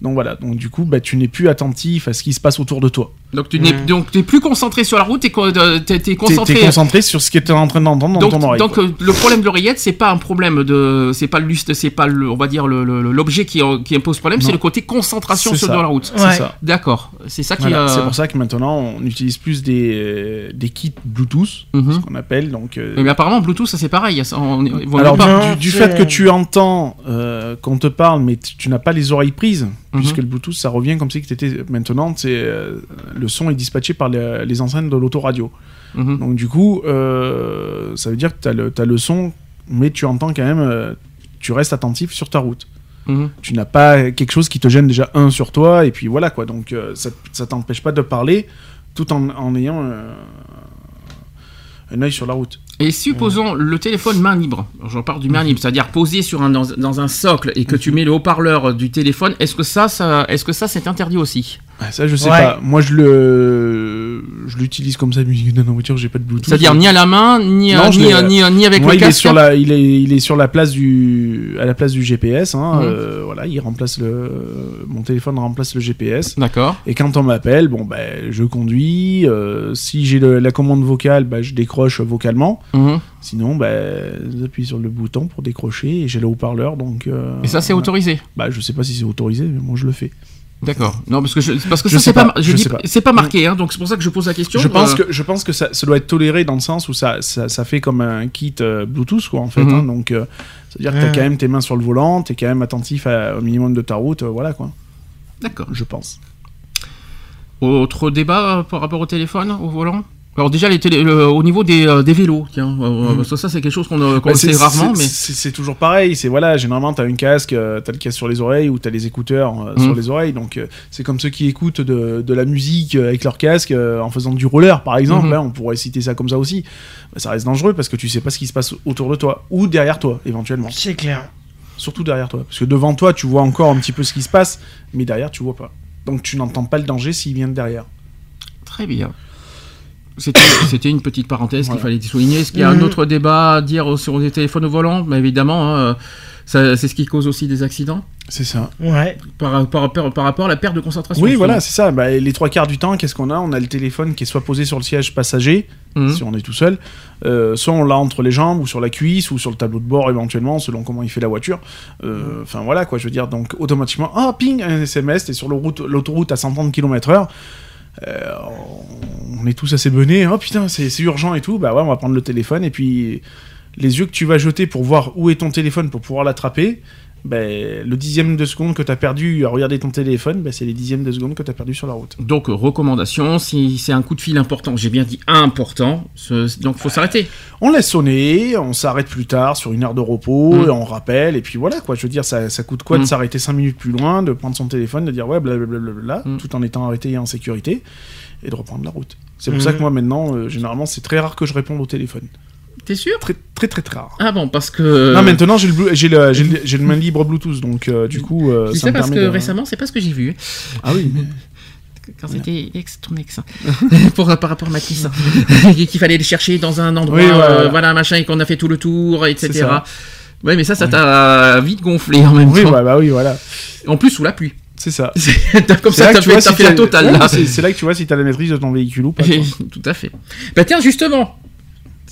Donc voilà, donc du coup, bah, tu n'es plus attentif à ce qui se passe autour de toi. Donc tu n'es Mm. donc t'es plus concentré sur la route, t'es co- euh, t'es- t'es Tu concentré. es concentré sur ce que tu es en train d'entendre dans donc, ton oreille. donc, quoi. euh, le problème de l'oreillette, c'est pas un problème de, c'est pas le lustre, c'est pas le, on va dire l'objet qui, qui impose problème, c'est le côté concentration sur ça. dans la route. C'est Ouais. ça. D'accord, c'est ça qui. Voilà, euh, C'est pour ça que maintenant, on utilise plus des, des kits Bluetooth, mhm. ce qu'on appelle. Donc, euh, Mais apparemment Bluetooth, ça c'est pareil. on- Alors, pas- du, c'est- fait que tu entends euh, qu'on te parle, mais tu, tu n'as pas les oreilles prises, Mhm. puisque le Bluetooth, ça revient comme si que t'étais maintenant, c'est euh, le son est dispatché par les, les enceintes de l'autoradio. Mhm. Donc, du coup, euh, ça veut dire que tu as le, son, mais tu entends quand même, euh, tu restes attentif sur ta route. Mhm. Tu n'as pas quelque chose qui te gêne déjà un sur toi, et puis voilà quoi. Donc, euh, ça, ça t'empêche pas de parler tout en, en ayant euh, un œil sur la route. Et supposons le téléphone main libre. J'en parle du main libre, c'est-à-dire posé sur un dans, dans un socle et que tu mets le haut-parleur du téléphone. Est-ce que ça, ça est-ce que ça c'est interdit aussi? Ah, Ça, je sais Ouais. pas. Moi, je le, je l'utilise comme ça, musique dans la voiture, j'ai pas de Bluetooth. C'est-à-dire ni à la main, ni, Non, ni, euh, ni, ni avec Moi, le il est sur la, il est, il est sur la place du, à la place du GPS. Hein, Mhm. euh, voilà, il remplace le, mon téléphone remplace le GPS. D'accord. Et quand on m'appelle, bon ben, je conduis. euh, si j'ai la commande vocale, ben, je décroche vocalement. Mhm. Sinon, ben, j'appuie sur le bouton pour décrocher et j'ai le haut-parleur. Donc, euh, Et ça, c'est autorisé. Bah, je sais pas si c'est autorisé, mais moi je le fais. D'accord. Non, parce que je, parce que Je ça c'est pas, pas, je je dis- sais pas. c'est pas marqué, hein, donc c'est pour ça que je pose la question. Je pense Euh, que je pense que ça, ça doit être toléré dans le sens où ça, ça, ça fait comme un kit euh, Bluetooth quoi en fait. Mhm. hein. donc euh, c'est-à-dire que t'as Ouais. quand même tes mains sur le volant, t'es quand même attentif à- au minimum de ta route, euh, voilà quoi. D'accord. Je pense. Autre débat par rapport au téléphone, au volant? Alors déjà les télé- le- au niveau des, euh, des vélos, tiens, euh, parce que ça c'est quelque chose qu'on euh, Bah, c'est- sait rarement, c'est- mais c'est toujours pareil. C'est voilà, généralement t'as un casque, euh, t'as le casque sur les oreilles ou t'as les écouteurs euh, sur les oreilles. Donc euh, c'est comme ceux qui écoutent de, de la musique euh, avec leur casque euh, en faisant du roller par exemple. Mhm. hein, on pourrait citer ça comme ça aussi. Bah, ça reste dangereux parce que tu sais pas ce qui se passe autour de toi ou derrière toi éventuellement. C'est clair. Surtout derrière toi. Parce que devant toi, tu vois encore un petit peu ce qui se passe, mais derrière, tu vois pas. Donc tu n'entends pas le danger s'il vient de derrière. très bien. *coughs* C'était une petite parenthèse qu'il Voilà. fallait souligner. Est-ce qu'il y a un Mhm. autre débat à dire sur les téléphones au volant? Mais évidemment, hein, euh, c'est ce qui cause aussi des accidents C'est ça. Ouais. par, par, par- par rapport à la perte de concentration. Oui, voilà, c'est ça. Bah, les trois quarts du temps, qu'est-ce qu'on a? On a le téléphone qui est soit posé sur le siège passager, Mhm. si on est tout seul, euh, soit on l'a entre les jambes, ou sur la cuisse, ou sur le tableau de bord éventuellement, selon comment il fait la voiture. Euh, Enfin voilà, quoi, je veux dire. Donc automatiquement, ah, ping, un SMS, t'es sur l'autoroute à 130 km/h. Euh, on est tous assez benés, oh putain, c'est urgent et tout, bah ouais, on va prendre le téléphone et puis les yeux que tu vas jeter pour voir où est ton téléphone pour pouvoir l'attraper, ben, le dixième de seconde que tu as perdu à regarder ton téléphone, ben, c'est les dixièmes de seconde que tu as perdu sur la route. Donc, recommandation, si c'est un coup de fil important, j'ai bien dit important, ce- donc il faut s'arrêter. On laisse sonner, on s'arrête plus tard sur une heure de repos, Mm. et on rappelle, et puis voilà quoi. Je veux dire, ça, ça coûte quoi Mm. de s'arrêter 5 minutes plus loin, de prendre son téléphone, de dire ouais, blablabla, Mm. tout en étant arrêté et en sécurité, et de reprendre la route. C'est pour Mm. ça que moi maintenant, euh, généralement, c'est très rare que je réponde au téléphone. T'es sûr Très très très très rare. Ah bon, parce que... Non, maintenant j'ai le, j'ai le, j'ai le, j'ai le main libre Bluetooth, donc euh, du coup, euh, Je dis ça ça me parce que de- récemment, c'est pas ce que j'ai vu. Ah oui, Quand c'était ex, ton ex, hein. *laughs* pour, par rapport à Matisse, *laughs* qu'il fallait le chercher dans un endroit, Oui, voilà. euh, voilà, machin, et qu'on a fait tout le tour, etc. Ouais, mais ça, ça Ouais. t'a vite gonflé en même oui, temps. bah, bah oui, voilà. En plus, sous la pluie. C'est ça. *laughs* Comme C'est ça, t'as fait, si la totale, Ouais, là. C'est c'est là que tu vois si t'as la maîtrise de ton véhicule ou pas. Tout à fait. Bah tiens, justement,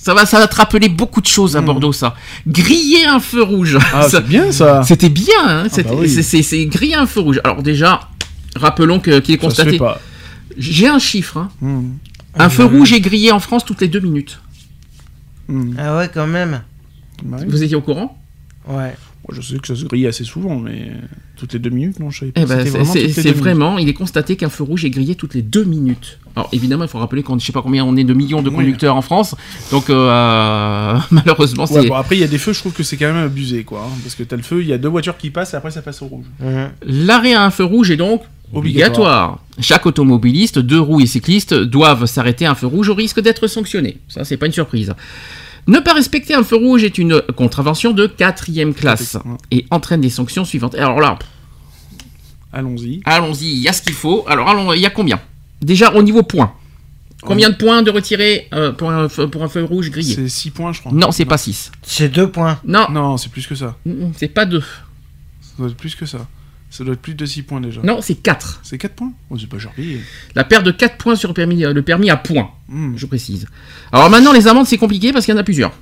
ça va, ça va te rappeler beaucoup de choses à Hmm. Bordeaux, ça. Griller un feu rouge. Ah, c'est bien ça. C'était bien, hein, c'était- bah oui. c'est- griller un feu rouge. Alors déjà, rappelons que- qu'il est constaté. J'ai un chiffre. hein. Hmm. Un feu rouge est grillé en France toutes les deux minutes. Hmm. Ah ouais, quand même. Bah. Vous étiez au courant? Ouais. Moi, je sais que ça se grille assez souvent, mais toutes les deux minutes, non, je savais pas. Eh ben, c'est- vraiment, il est constaté qu'un feu rouge est grillé toutes les deux minutes. Alors évidemment, il faut rappeler qu'on ne sait pas combien on est de millions de Oui. conducteurs en France, donc euh, *laughs* malheureusement, c'est Ouais, bon, après, il y a des feux, je trouve que c'est quand même abusé, quoi. hein, parce que t'as le feu, il y a deux voitures qui passent et après ça passe au rouge. Mhm. l'arrêt à un feu rouge est donc obligatoire. Chaque automobiliste, deux roues et cycliste doivent s'arrêter à un feu rouge au risque d'être sanctionnés. Ça, c'est pas une surprise. Ne pas respecter un feu rouge est une contravention de quatrième classe et entraîne des sanctions suivantes. Alors là, Allons-y. Allons-y, il y a ce qu'il faut. Alors, allons, il y a combien? Déjà, au niveau points. Combien de points de retirer euh, pour, un, feu- pour un feu rouge grillé C'est 6 points, je crois. Non, c'est pas 6. C'est deux points. Non, Non, c'est plus que ça. c'est pas 2. Ça doit être plus que ça. Ça doit être plus de 6 points déjà. Non, c'est 4. C'est 4 points? Oh, c'est pas gentil. La perte de 4 points sur le permis, euh, le permis à points, Hmm. je précise. Alors maintenant, les amendes, c'est compliqué parce qu'il y en a plusieurs.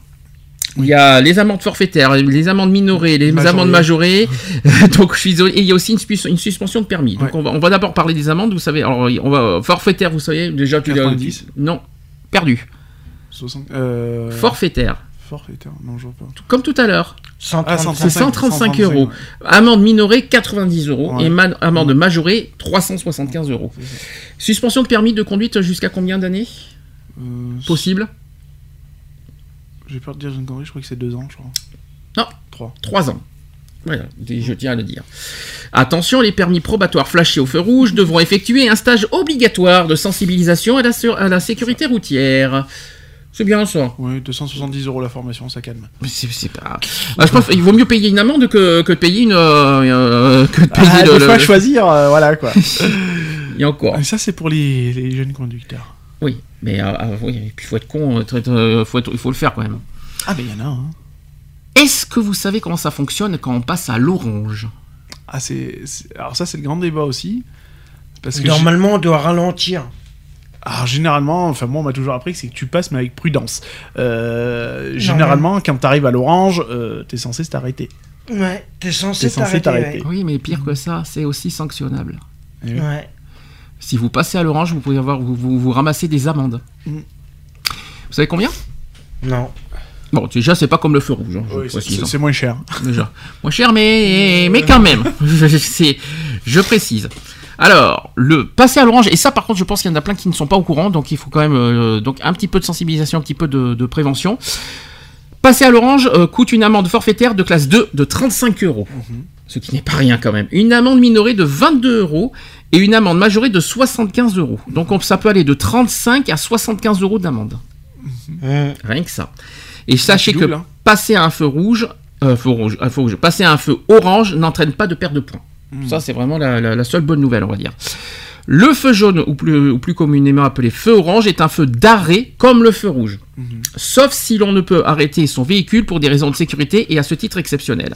Il y a les amendes forfaitaires, les amendes minorées, les amendes majorées. *laughs* Donc, je suis désolé. Et il y a aussi une, sus- une suspension de permis. Donc, Ouais. on va, on va d'abord parler des amendes. Vous savez, alors, on va forfaitaire, vous savez, déjà tu l'as- 90. Non, perdu. 60... Euh... Forfaitaire. Forfaitaire. Non, je vois pas. Comme tout à l'heure. 135. C'est 135 euros. ouais. Amende minorée 90 euros Ouais. et amende majorée 375 euros. Suspension de permis de conduite jusqu'à combien d'années? Euh, possible? J'ai peur de dire une connerie, je crois que c'est 2 ans, je crois. Non. 3. 3 ans. Voilà, je tiens à le dire. Attention, les permis probatoires flashés au feu rouge devront effectuer un stage obligatoire de sensibilisation à la, sur- à la sécurité routière. C'est bien ça. Oui, 270 euros la formation, ça calme. Mais c'est pas. Ah, je pense qu'il vaut mieux payer une amende que, que de payer une. euh, euh, que de payer Ah, le- le- fois, choisir, euh, voilà quoi. *laughs* Et encore. Et ça, c'est pour les, les jeunes conducteurs. Oui, mais euh, euh, oui, et puis faut être con, euh, euh, faut être- il faut le faire quand même. Ah, mais il y en a, hein. Est-ce que vous savez comment ça fonctionne quand on passe à l'orange? Ah, c'est. Alors, ça, c'est le grand débat aussi. Parce que. Normalement, on doit ralentir. Alors généralement, enfin moi on m'a toujours appris que c'est que tu passes mais avec prudence. Euh, généralement, quand t'arrives à l'orange, euh, t'es censé t'arrêter. Ouais, t'es censé t'arrêter. Oui, mais pire que ça, c'est aussi sanctionnable. Eh. Ouais. Si vous passez à l'orange, vous pouvez avoir, vous, vous, vous ramassez des amendes. Mm. Vous savez combien? Non. Bon, déjà, c'est pas comme le feu rouge. hein, Oui, c'est- hein. c'est moins cher. déjà. Moins cher, mais, mais quand même. *laughs* je, précise. Alors, le passer à l'orange, et ça par contre, je pense qu'il y en a plein qui ne sont pas au courant, donc il faut quand même euh, donc un petit peu de sensibilisation, un petit peu de, de prévention. Passer à l'orange euh, coûte une amende forfaitaire de classe 2 de 35 euros. Ce qui n'est pas rien quand même. Une amende minorée de 22 euros et une amende majorée de 75 euros. Donc on- ça peut aller de 35 à 75 euros d'amende. Hum. Rien que ça. Et sachez que double, hein. passer à un feu rouge, euh, feu rouge, un feu rouge, passer à un feu orange n'entraîne pas de perte de points. Ça, c'est vraiment la, la- la seule bonne nouvelle, on va dire. Le feu jaune, ou plus, ou plus communément appelé feu orange, est un feu d'arrêt comme le feu rouge. Sauf si l'on ne peut arrêter son véhicule pour des raisons de sécurité et à ce titre exceptionnel.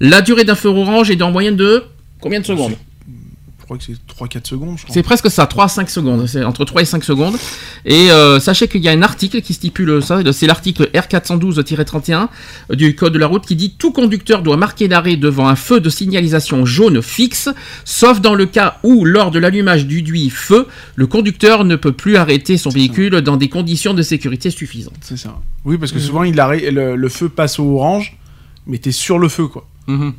La durée d'un feu orange est en moyenne de combien de secondes? Je crois que c'est 3-4 secondes, c'est presque ça, 3 à 5 secondes. C'est entre 3 et 5 secondes. Et euh, sachez qu'il y a un article qui stipule ça. C'est l'article R412-31 du Code de la route qui dit Tout conducteur doit marquer l'arrêt devant un feu de signalisation jaune fixe, sauf dans le cas où, lors de l'allumage du duit feu, le conducteur ne peut plus arrêter son véhicule dans des conditions de sécurité suffisantes. C'est ça. Oui, parce que souvent il arrête, le, le feu passe au orange, mais t'es sur le feu, quoi. Mhm.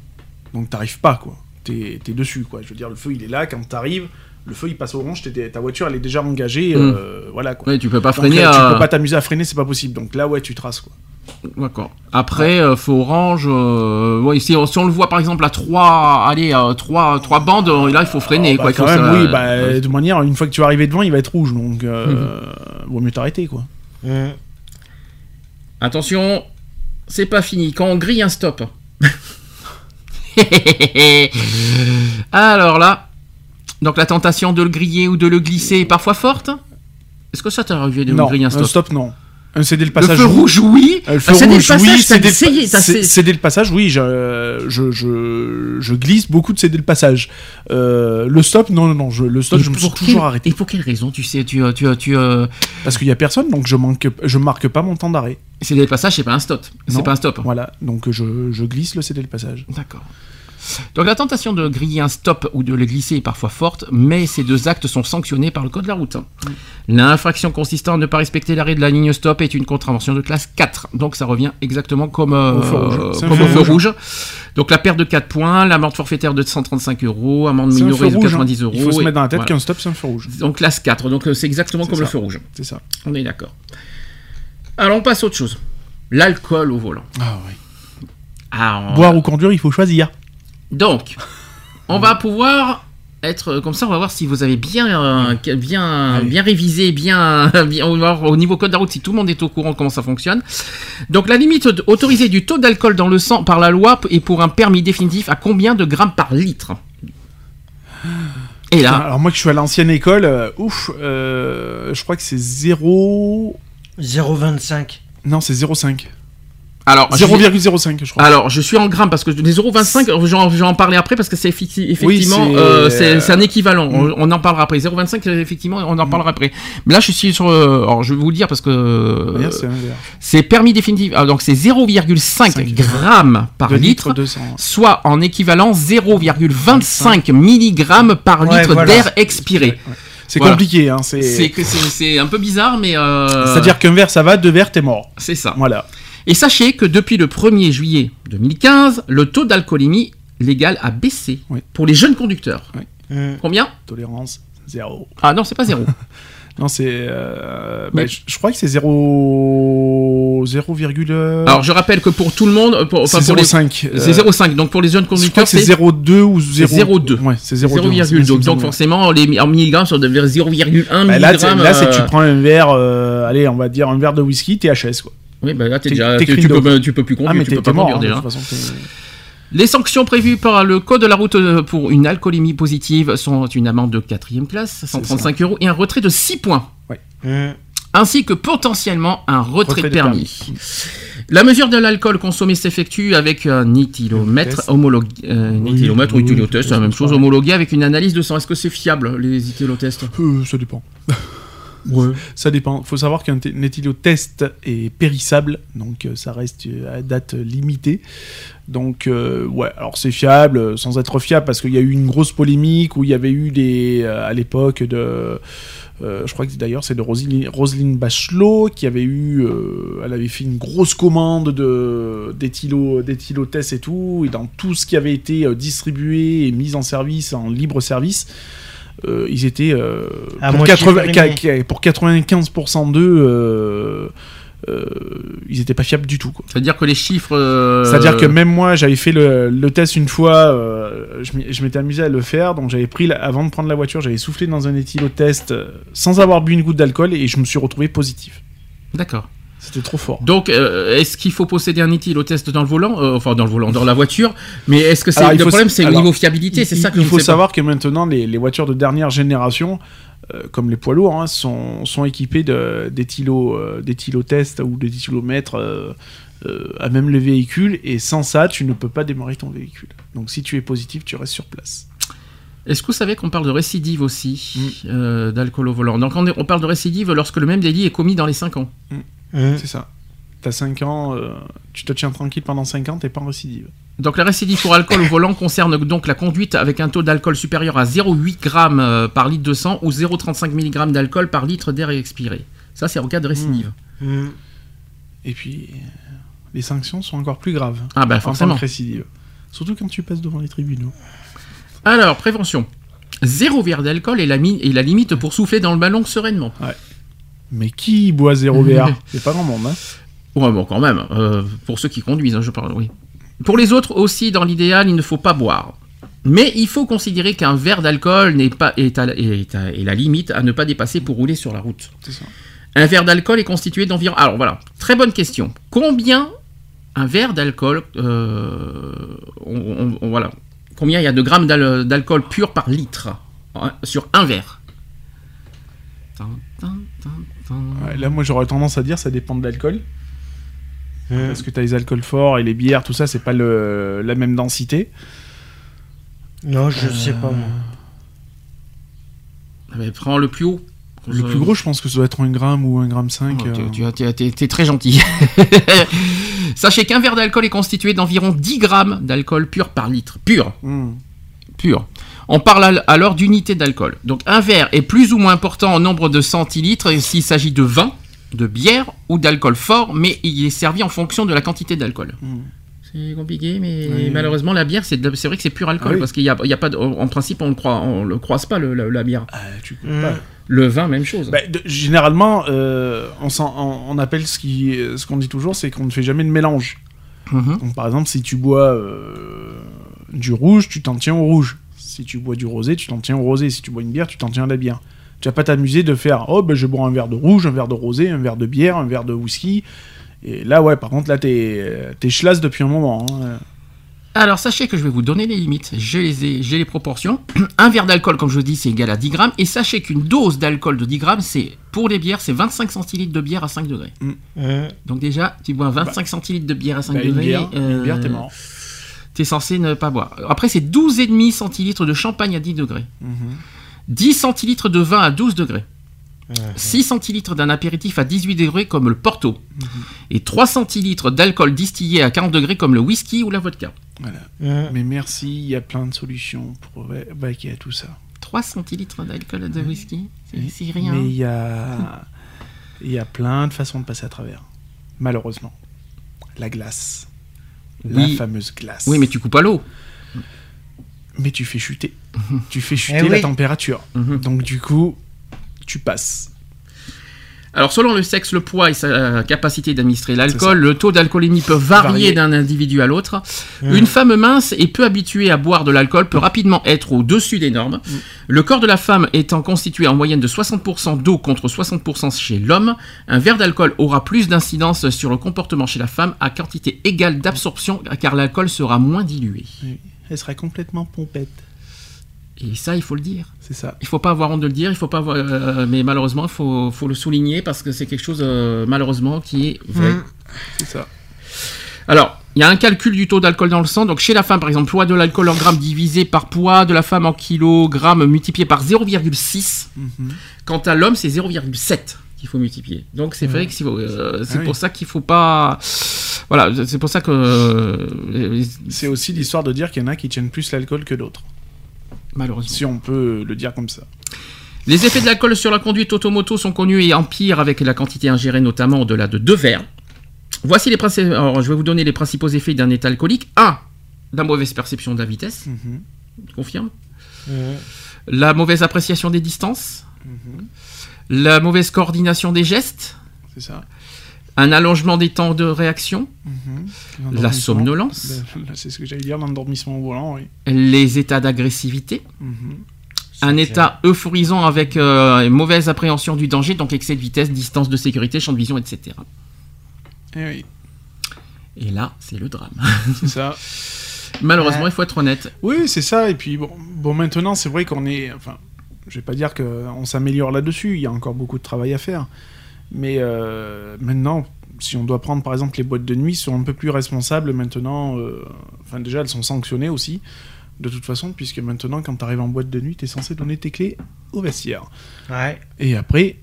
Donc t'arrives pas, quoi. T'es es dessus, quoi. Je veux dire, le feu il est là, quand t'arrives, le feu il passe au orange, t'es- ta voiture elle est déjà engagée, euh, voilà, quoi. Ouais, tu peux pas Donc, freiner là, à... Tu peux pas t'amuser à freiner, c'est pas possible. Donc là, ouais, tu traces, quoi. D'accord. Après, euh, feu orange, euh, ouais, si, on, si on le voit par exemple à 3, allez, euh, trois, trois bandes, euh, là il faut freiner. Bah, quoi, quand il faut même, ça- oui, bah, de toute manière, une fois que tu vas arriver devant, il va être rouge, donc euh, vaut mieux t'arrêter, quoi. Hum. Attention, c'est pas fini. Quand on grille un stop. *laughs* *laughs* Alors là, donc la tentation de le griller ou de le glisser est parfois forte? Est-ce que ça t'est arrivé de non, griller un stop, un stop, non. Un céder le Le passage. feu rouge, oui. Euh, le Ah, feu rouge, le passage, oui, t'as céder, essayé, t'as cé- essayé. céder le passage, oui, je, je, je, je glisse beaucoup de céder le passage. Euh, le stop, non, non, non, je, le stop, Et je me suis toujours arrêté. Et pour quelle raison tu sais, tu, tu, tu, euh, Parce qu'il y a personne, donc je manque, je marque pas mon temps d'arrêt. céder le passage, c'est pas un stop. C'est pas un stop. Voilà, donc je, je glisse le céder le passage. D'accord. Donc la tentation de griller un stop ou de le glisser est parfois forte, mais ces deux actes sont sanctionnés par le code de la route. L'infraction consistant à ne pas respecter l'arrêt de la ligne stop est une contravention de classe 4. Donc ça revient exactement comme, euh, Au feu rouge. Comme feu au feu rouge. rouge. Donc la perte de 4 points, l'amende forfaitaire de 135 euros, amende minorée de rouge. hein. 90 euros. Il faut se et- mettre dans la tête voilà. qu'un stop, c'est un feu rouge. Donc classe 4, donc euh, c'est exactement comme le feu rouge. C'est ça. On est d'accord. Alors on passe à autre chose. L'alcool au volant. Ah ouais. Ah, on- Boire ou conduire, il faut choisir. Donc, on va pouvoir être euh, comme ça, on va voir si vous avez bien, euh, bien, Allez. bien révisé, bien, *laughs* bien, on va voir au niveau code de la route si tout le monde est au courant de comment ça fonctionne. Donc, la limite autorisée du taux d'alcool dans le sang par la loi est pour un permis définitif à combien de grammes par litre? Et là, Alors moi que je suis à l'ancienne école, euh, ouf, euh, je crois que c'est 0... 0,25. Non, c'est 0,5. Alors, je vais- 0,05 je crois. alors, je suis en grammes parce que les 0,25, j'en je vais en parler après parce que c'est effecti- effectivement, c'est- euh, un équivalent. Mm. On, on en parlera après. 0,25, euh, effectivement, on en parlera après. Mais là, je suis sur. euh, alors, je vais vous le dire parce que euh, c'est permis définitif. Ah, donc, c'est 0,5 Cinq. grammes par litre, litres 200. soit en équivalent 0,25 milligrammes par Ouais, litre voilà. d'air expiré. Ouais. C'est Voilà. compliqué, hein. C'est... Un peu bizarre, mais euh, C'est-à-dire qu'un verre ça va, deux verres t'es mort. c'est ça. Voilà. Et sachez que depuis le 1er juillet 2015, le taux d'alcoolémie légal a baissé Oui. pour les jeunes conducteurs. Hum. Combien? Tolérance, zéro. Ah non, c'est pas zéro. *laughs* Non, c'est. euh, Mais- bah, je, je crois que c'est 0. 0, Alors je rappelle que pour tout le monde, pour, enfin, c'est pour les- 0,5. euh, c'est 0,5. Donc pour les jeunes Je crois conducteurs, que c'est c'est 0,2 ou 0. 0,2. Ouais, c'est 0,2. 0,2. Donc, donc forcément, les en milligrammes sont de 0,1 Bah, là, là, c'est que tu euh, prends un verre, euh, allez, on va dire un verre de whisky, THS quoi. Oui, bah là, t'es t'es- déjà, t'es tu, peux, tu peux plus conduire, Ah, mais tu t'es peux pas mort, conduire hein, de déjà. toute façon. t'es- Les sanctions prévues par le code de la route euh, pour une alcoolémie positive sont une amende de quatrième classe, 135 euros, et un retrait de 6 points. Ouais. Hum. ainsi que potentiellement un retrait, Retrait de de permis. La mesure de l'alcool consommé s'effectue avec un éthylomètre Test. homologué, euh, un Oui, ou oui, c'est la même chose, homologué avec une analyse de sang. Est-ce que c'est fiable les éthylotests Euh, ça dépend. *laughs* Ça dépend. faut savoir qu'un t- un éthylotest est périssable, donc euh, ça reste euh, à date limitée. Donc, euh, ouais, alors c'est fiable, sans être fiable, parce qu'il y a eu une grosse polémique où il y avait eu des. à l'époque de. euh, je crois que d'ailleurs c'est de Roselyne, Bachelot qui avait eu. euh, elle avait fait une grosse commande de, d'éthylo, d'éthylotests et tout, et dans tout ce qui avait été distribué et mis en service, en libre service. Euh, ils étaient euh, pour, moitié 80 périmés. ca- ca- pour 95% d'eux euh, euh, ils étaient pas fiables du tout. C'est-à-dire que les chiffres. euh, C'est-à-dire que même moi, j'avais fait le, le test une fois, euh, je m'étais amusé à le faire, donc j'avais pris, la- avant de prendre la voiture, j'avais soufflé dans un éthylotest euh, sans avoir bu une goutte d'alcool et je me suis retrouvé positif. D'accord. C'était trop fort. Donc, euh, est-ce qu'il faut posséder un éthylotest dans le volant? Euh, Enfin, dans le volant, dans la voiture. Mais est-ce que c'est le problème, c'est le niveau fiabilité C'est ça que il faut savoir que maintenant, les, les voitures de dernière génération, euh, comme les poids lourds, hein, sont, sont équipées de- euh, d'éthylotests ou euh, à même le véhicule, et sans ça, tu ne peux pas démarrer ton véhicule. Donc si tu es positif, tu restes sur place. Est-ce que vous savez qu'on parle de récidive aussi Mm. d'alcool au volant? Donc, on, parle de récidive lorsque le même délit est commis dans les 5 ans. Hum. C'est ça. T'as 5 ans, euh, tu te tiens tranquille pendant 5 ans, t'es pas en récidive. Donc la récidive pour alcool au volant concerne donc la conduite avec un taux d'alcool supérieur à 0,8 g euh, par litre de sang ou 0,35 mg d'alcool par litre d'air expiré. Ça, c'est en cas de récidive. Hum. Et puis, euh, les sanctions sont encore plus graves. Ah bah en forcément. que récidive. Surtout quand tu passes devant les tribunaux. Alors, prévention. Zéro verre d'alcool est la, mi- est la limite pour souffler dans le ballon sereinement. Mais qui boit zéro verre *laughs* C'est pas grand monde, hein Ouais, bon, quand même. euh, pour ceux qui conduisent, hein, je parle, oui. Pour les autres aussi, dans l'idéal, il ne faut pas boire. Mais il faut considérer qu'un verre d'alcool n'est pas est, à- est à- est la limite à ne pas dépasser pour rouler sur la route. C'est ça. Un verre d'alcool est constitué d'environ. Alors voilà, très bonne question. Combien un verre d'alcool, euh, on- on- on- voilà, combien il y a de grammes d'al- d'alcool pur par litre hein, sur un verre? Ouais, là, moi, j'aurais tendance à dire ça dépend de l'alcool. Hum. Parce que t'as les alcools forts et les bières, tout ça, c'est pas le, la même densité. Non, je sais pas moi. Ah, mais prends le plus haut. Le plus gros, je pense que ça doit être 1 gramme ou 1 gramme 5. Oh, tu- euh, tu as- tu as- t'es, t'es très gentil. *laughs* Sachez qu'un verre d'alcool est constitué d'environ 10 grammes d'alcool pur par litre. Pur, hmm. pur. On parle al- alors d'unité d'alcool. Donc un verre est plus ou moins important en nombre de centilitres s'il s'agit de vin, de bière ou d'alcool fort, mais il est servi en fonction de la quantité d'alcool. Mm. C'est compliqué, mais Oui. malheureusement la bière, c'est, vrai que c'est pur alcool, Ah oui. parce qu'il y a, il y a pas de- en principe on ne croise, on le croise pas le- la- la bière. Ah, tu peux Hmm. pas. Le vin, même chose. Bah, de- généralement, euh, on, s'en- on- on appelle ce qui- ce qu'on dit toujours, c'est qu'on ne fait jamais de mélange. Mhm. Donc, par exemple, si tu bois euh, du rouge, tu t'en tiens au rouge. Si tu bois du rosé, tu t'en tiens au rosé. Si tu bois une bière, tu t'en tiens à la bière. Tu vas pas t'amuser de faire oh ben je bois un verre de rouge, un verre de rosé, un verre de bière, un verre de whisky. Et là ouais, par contre là t'es t'es chlasse depuis un moment. hein. Alors sachez que je vais vous donner les limites, j'ai les, ai- j'ai les proportions. *clears throat* Un verre d'alcool, comme je dis, c'est égal à 10 grammes. Et sachez qu'une dose d'alcool de 10 grammes, c'est pour les bières, c'est 25 centilitres de bière à 5 degrés. Hum. Donc déjà, tu bois 25 centilitres de bière à 5 Bah, une degrés. bière, une euh, bière, t'es mort. T'es censé ne pas boire. Après, c'est 12,5 centilitres de champagne à 10 degrés. Mhm. 10 centilitres de vin à 12 degrés. Mhm. 6 centilitres d'un apéritif à 18 degrés comme le Porto. Mhm. Et 3 centilitres d'alcool distillé à 40 degrés comme le whisky ou la vodka. Voilà. Mais merci, il y a plein de solutions pour va- vaquer à tout ça. 3 centilitres d'alcool de whisky, c'est- c'est rien. Mais il y a il y a plein de façons de passer à travers. Malheureusement, la glace, Oui. la fameuse glace. Oui, mais tu coupes à l'eau. mais tu fais chuter. tu fais chuter Eh oui. la température. Mhm. Donc du coup, tu passes. Alors, selon le sexe, le poids et sa euh, capacité d'administrer l'alcool, le taux d'alcoolémie peut varier Varier. d'un individu à l'autre. Une femme mince et peu habituée à boire de l'alcool peut rapidement être au-dessus des normes. Le corps de la femme étant constitué en moyenne de 60% d'eau contre 60% chez l'homme, un verre d'alcool aura plus d'incidence sur le comportement chez la femme à quantité égale d'absorption car l'alcool sera moins dilué. Elle serait complètement pompette. Et ça, il faut le dire. C'est ça. Il faut pas avoir honte de le dire, il faut pas avoir, euh, mais malheureusement, il faut, faut le souligner parce que c'est quelque chose, euh, malheureusement, qui est vrai. Mm. C'est ça. Alors, il y a un calcul du taux d'alcool dans le sang. Donc, chez la femme, par exemple, poids de l'alcool en grammes divisé par poids de la femme en kilogrammes multiplié par 0,6. Mhm. Quant à l'homme, c'est 0,7 qu'il faut multiplier. Donc, c'est vrai que c'est euh, c'est Ah oui. pour ça qu'il faut pas. Voilà, c'est pour ça que. C'est aussi l'histoire de dire qu'il y en a qui tiennent plus l'alcool que d'autres. Malheureusement. Si on peut le dire comme ça. Les effets de l'alcool sur la conduite automoto sont connus et empirent avec la quantité ingérée, notamment au-delà de deux verres. Voici les principaux. Alors, je vais vous donner les principaux effets d'un état alcoolique. 1. La mauvaise perception de la vitesse. Mhm. Mm. La mauvaise appréciation des distances. Mhm. La mauvaise coordination des gestes. C'est ça. Un allongement des temps de réaction. Mhm. La somnolence. C'est ce que j'allais dire, l'endormissement au volant, oui. Les états d'agressivité. Mhm. Un état euphorisant avec euh, une mauvaise appréhension du danger, donc excès de vitesse, distance de sécurité, champ de vision, etc. Eh oui, Et là, c'est le drame. c'est ça. *laughs* Malheureusement, Ouais. il faut être honnête. Oui, c'est ça. Et puis, bon, bon maintenant, c'est vrai qu'on est. Enfin, je vais pas dire qu'on s'améliore là-dessus. Il y a encore beaucoup de travail à faire. Mais euh, maintenant, si on doit prendre par exemple les boîtes de nuit, sont un peu plus responsables maintenant. euh, Enfin, déjà, elles sont sanctionnées aussi. De toute façon, puisque maintenant, quand tu arrives en boîte de nuit, tu es censé donner tes clés au vestiaire. Ouais. Et après,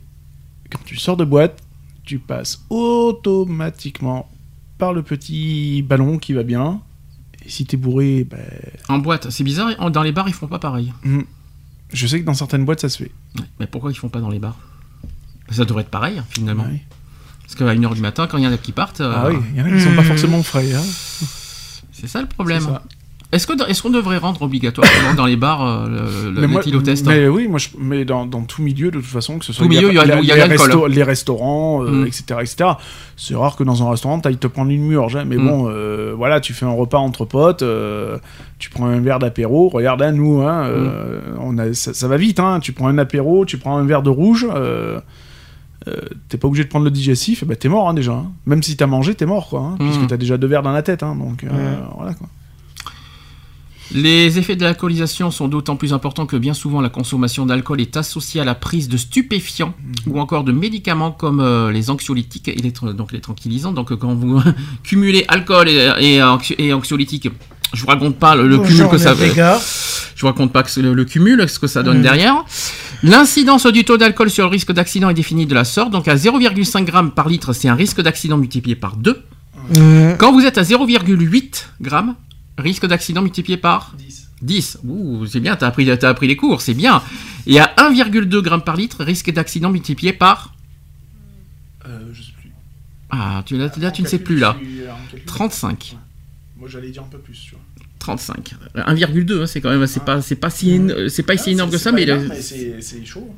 quand tu sors de boîte, tu passes automatiquement par le petit ballon qui va bien. Et si t'es bourré, ben, En boîte, c'est bizarre, dans les bars, ils font pas pareil. hmm, je sais que dans certaines boîtes, ça se fait. Mais pourquoi ils font pas dans les bars? Ça devrait être pareil, finalement. Ah oui. Parce qu'à 1h du matin, quand il y en a qui partent, euh, Ah oui, il y en a qui sont pas forcément frais. Hein. *laughs* c'est ça le problème. Est-ce qu'on devrait rendre obligatoirement dans les bars euh, le, l'éthylotest Mais oui, moi, je- mais dans, dans tout milieu, de toute façon, que ce soit Tout milieu, il y a- les, il y a les l'alcool. resto- les restaurants, euh, Mm. etc., etc. C'est rare que dans un restaurant, t'ailles te prendre une murge. hein. Mais Mm. bon, euh, voilà, tu fais un repas entre potes, euh, tu prends un verre d'apéro. Regarde, à nous, hein, euh, Mm. on a, ça, ça va vite. Hein, tu prends un apéro, tu prends un verre de rouge. Euh, t'es pas obligé de prendre le digestif, et ben t'es mort hein, déjà. hein. Même si t'as mangé, t'es mort, quoi. hein, Mm. Puisque t'as déjà deux verres dans la tête. hein, donc euh, voilà, quoi. Les effets de l'alcoolisation sont d'autant plus importants que bien souvent la consommation d'alcool est associée à la prise de stupéfiants Mhm. ou encore de médicaments comme euh, les anxiolytiques et les, donc les tranquillisants. Donc quand vous *laughs* cumulez alcool et, et, et anxiolytiques, je vous raconte pas le, le cumul que ça fait. Je vous raconte pas que c'est le, le cumul, ce que ça donne Mhm. derrière. L'incidence du taux d'alcool sur le risque d'accident est définie de la sorte. Donc à 0,5 g par litre, c'est un risque d'accident multiplié par 2. Mm. Quand vous êtes à 0,8 grammes, risque d'accident multiplié par 10. Ouh, c'est bien, t'as appris, t'as appris les cours, c'est bien. Et à 1,2 grammes par litre, risque d'accident multiplié par... Euh, je sais plus. Ah, tu, là, là, tu ne sais plus là. 35. Moi j'allais dire un peu plus, tu vois. 35. 1,2, hein, c'est quand même, c'est pas, c'est pas si, c'est pas si énorme que ça, mais, c'est chaud.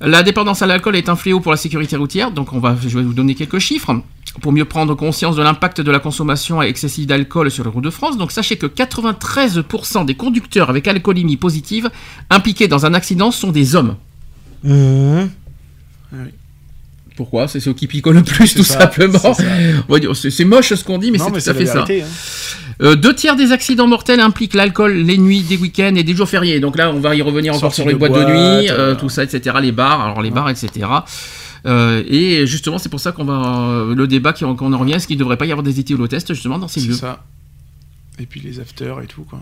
la dépendance à l'alcool est un fléau pour la sécurité routière. Donc, on va, je vais vous donner quelques chiffres pour mieux prendre conscience de l'impact de la consommation excessive d'alcool sur les routes de France. Donc, sachez que 93% des conducteurs avec alcoolémie positive impliqués dans un accident sont des hommes. Mm. Pourquoi? C'est ceux qui picolent le plus, tout ça, simplement. c'est moche ce qu'on dit, mais c'est tout à fait ça. hein. Euh, deux tiers des accidents mortels impliquent l'alcool les nuits, des week-ends et des jours fériés. Donc là, on va y revenir encore sur les de boîtes de nuit, euh, euh, tout ça, etc. Les bars, alors les bars, etc. Euh, et justement, c'est pour ça qu'on va le débat qu'on en revient, est-ce qu'il ne devrait pas y avoir des éthylotests justement dans ces C'est lieux? ça. Et puis les afters et tout, quoi.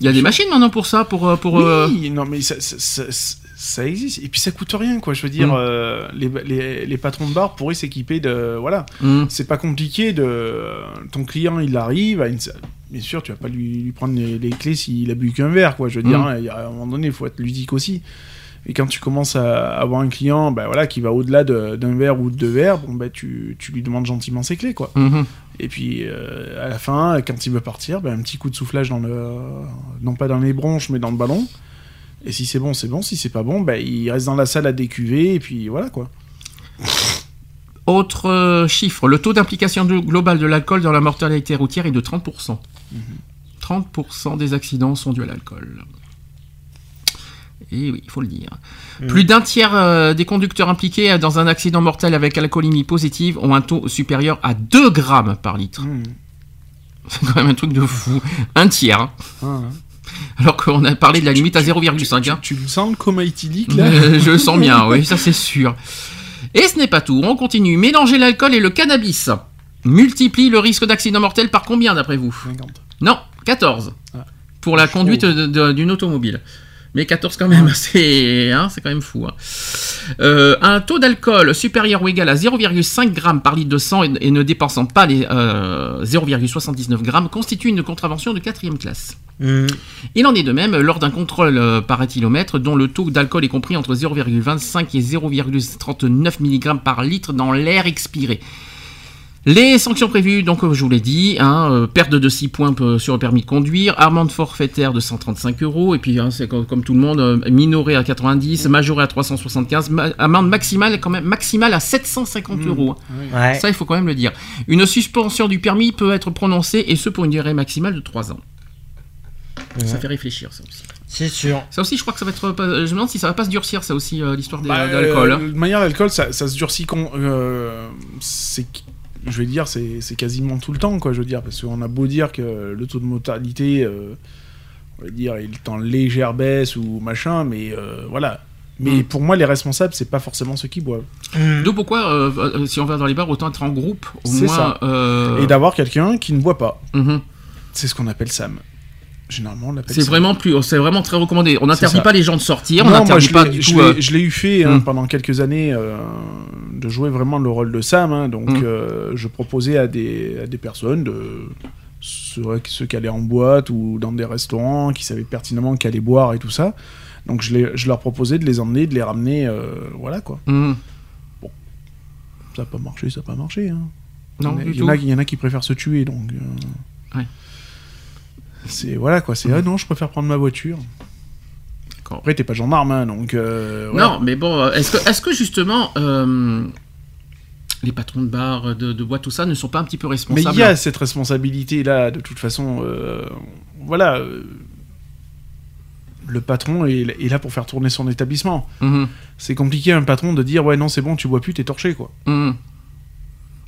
Il y a des machines maintenant pour ça, pour pour. euh, Oui, non, mais ça, ça, ça- ça- existe. Et puis ça coûte rien, quoi. Je veux dire, Mm. euh, les, les, les patrons de bar pourraient s'équiper de. Voilà. hum, C'est pas compliqué de. Ton client, il arrive. À une... Bien sûr, tu vas pas lui, lui prendre les, les clés s'il a bu qu'un verre, quoi. Je veux dire, Mm. hein, y a- à un moment donné, il faut être ludique aussi. Et quand tu commences à avoir un client ben voilà, qui va au-delà de- d'un verre ou de deux verres, bon, ben, tu, tu lui demandes gentiment ses clés, quoi. hum. Et puis euh, à la fin, quand il veut partir, ben, un petit coup de soufflage dans le, non pas dans les bronches, mais dans le ballon. Et si c'est bon, c'est bon. Si c'est pas bon, ben, il reste dans la salle à décuver. Et puis voilà quoi. *laughs* Autre euh, chiffre, le taux d'implication globale de l'alcool dans la mortalité routière est de 30%. 30% des accidents sont dus à l'alcool. Et oui, il faut le dire. Plus d'un tiers euh, des conducteurs impliqués dans un accident mortel avec alcoolémie positive ont un taux supérieur à 2 grammes par litre. Mmh. C'est quand même un truc de fou. Un tiers. hein. Ah, hein. Alors qu'on a parlé de la limite à 0,5. hein. Tu le sens le coma éthylique là Euh, Je le sens bien, *laughs* oui, ça c'est sûr. Et ce n'est pas tout, on continue. Mélanger l'alcool et le cannabis multiplie le risque d'accident mortel par combien d'après vous? 50. Non, 14. Ah. Pour la Chaud. conduite d'une automobile. Mais 14 quand même, c'est hein, c'est quand même fou. hein. Euh, un taux d'alcool supérieur ou égal à 0,5 g par litre de sang et, et ne dépassant pas les euh, 0,79 g constitue une contravention de quatrième classe. Hum. Il en est de même lors d'un contrôle euh, par éthylomètre dont le taux d'alcool est compris entre 0,25 et 0,39 mg par litre dans l'air expiré. Les sanctions prévues, donc comme je vous l'ai dit, hein, euh, perte de 6 points sur le permis de conduire, amende forfaitaire de 135 euros, et puis hein, c'est comme, comme tout le monde, euh, minoré à 90, majoré à 375, ma- amende maximale quand même maximale à 750 Mmh. euros. hein. Ouais. Ça, il faut quand même le dire. Une suspension du permis peut être prononcée, et ce pour une durée maximale de 3 ans. Ça fait réfléchir, ça aussi. C'est sûr. Ça aussi, je crois que ça va être. pas- Je me demande si ça va pas se durcir, ça aussi, euh, l'histoire Bah, d'alcool. euh, hein. de manière, l'alcool, ça, ça se durcit. con- euh, c'est, je vais dire, c'est, c'est quasiment tout le temps, quoi. Je veux dire, parce qu'on a beau dire que le taux de mortalité, euh, on va dire, il est en légère baisse ou machin, mais euh, voilà. Mais Mm. pour moi, les responsables, c'est pas forcément ceux qui boivent. Hum. D'où pourquoi, euh, si on va dans les bars, autant être en groupe, au C'est moins. ça. euh, Et d'avoir quelqu'un qui ne boit pas. mhm. C'est ce qu'on appelle Sam. Généralement, on C'est vraiment plus, c'est vraiment très recommandé. On n'interdit pas les gens de sortir, on Non, moi, n'interdit je pas du je tout. l'ai- euh, je l'ai eu fait hein, Mm. pendant quelques années euh, de jouer vraiment le rôle de Sam. hein. donc, Mm. euh, je proposais à des, à des personnes de ceux, ceux qui allaient en boîte ou dans des restaurants, qui savaient pertinemment qu'aller boire et tout ça. Donc, je, les- je leur proposais de les emmener, de les ramener. euh, voilà quoi. mhm. Ça n'a pas marché, ça n'a pas marché. hein. Non, il, y en a- il y en a, il y en a qui préfèrent se tuer. Donc, Ouais. C'est voilà quoi. C'est ah non, je préfère prendre ma voiture. Après, t'es pas gendarme, hein, donc. euh, voilà. Non, mais bon, euh, est-ce que, est-ce que justement, euh, les patrons de bars, de, de boîtes, tout ça, ne sont pas un petit peu Mais responsables il y a cette responsabilité-là, de toute façon. euh, voilà. le patron est, est là pour faire tourner son établissement. Mhm, C'est compliqué à un patron de dire ouais non c'est bon tu bois plus t'es torché quoi. mhm.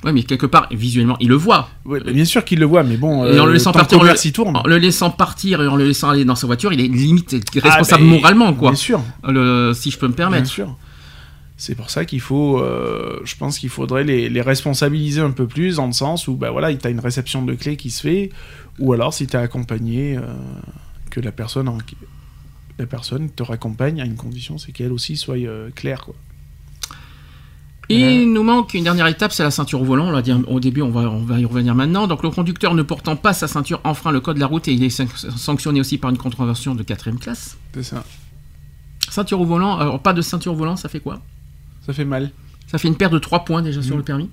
Ouais, mais quelque part, visuellement, il le voit. Ouais, bien sûr qu'il le voit mais bon Et en le euh, laissant partir, le- il tourne. En le laissant partir et en le laissant aller dans sa voiture, il est limite Ah, responsable bah, moralement, quoi. Bien sûr. Le- si je peux me Bien permettre. sûr. C'est pour ça qu'il faut, euh, je pense qu'il faudrait les, les responsabiliser un peu plus dans le sens où, bah voilà, tu as une réception de clé qui se fait, ou alors si tu es accompagné, euh, que la personne, en- la personne te raccompagne à une condition, c'est qu'elle aussi soit euh, claire, quoi. Il nous manque une dernière étape, c'est la ceinture au volant. On l'a dit au début, on va, on va y revenir maintenant. Donc le conducteur ne portant pas sa ceinture enfreint le code de la route et il est san- sanctionné aussi par une contravention de quatrième classe. C'est ça. Ceinture au volant, alors pas de ceinture au volant, ça fait quoi? Ça fait mal. Ça fait une perte de 3 points déjà sur Mhm. le permis,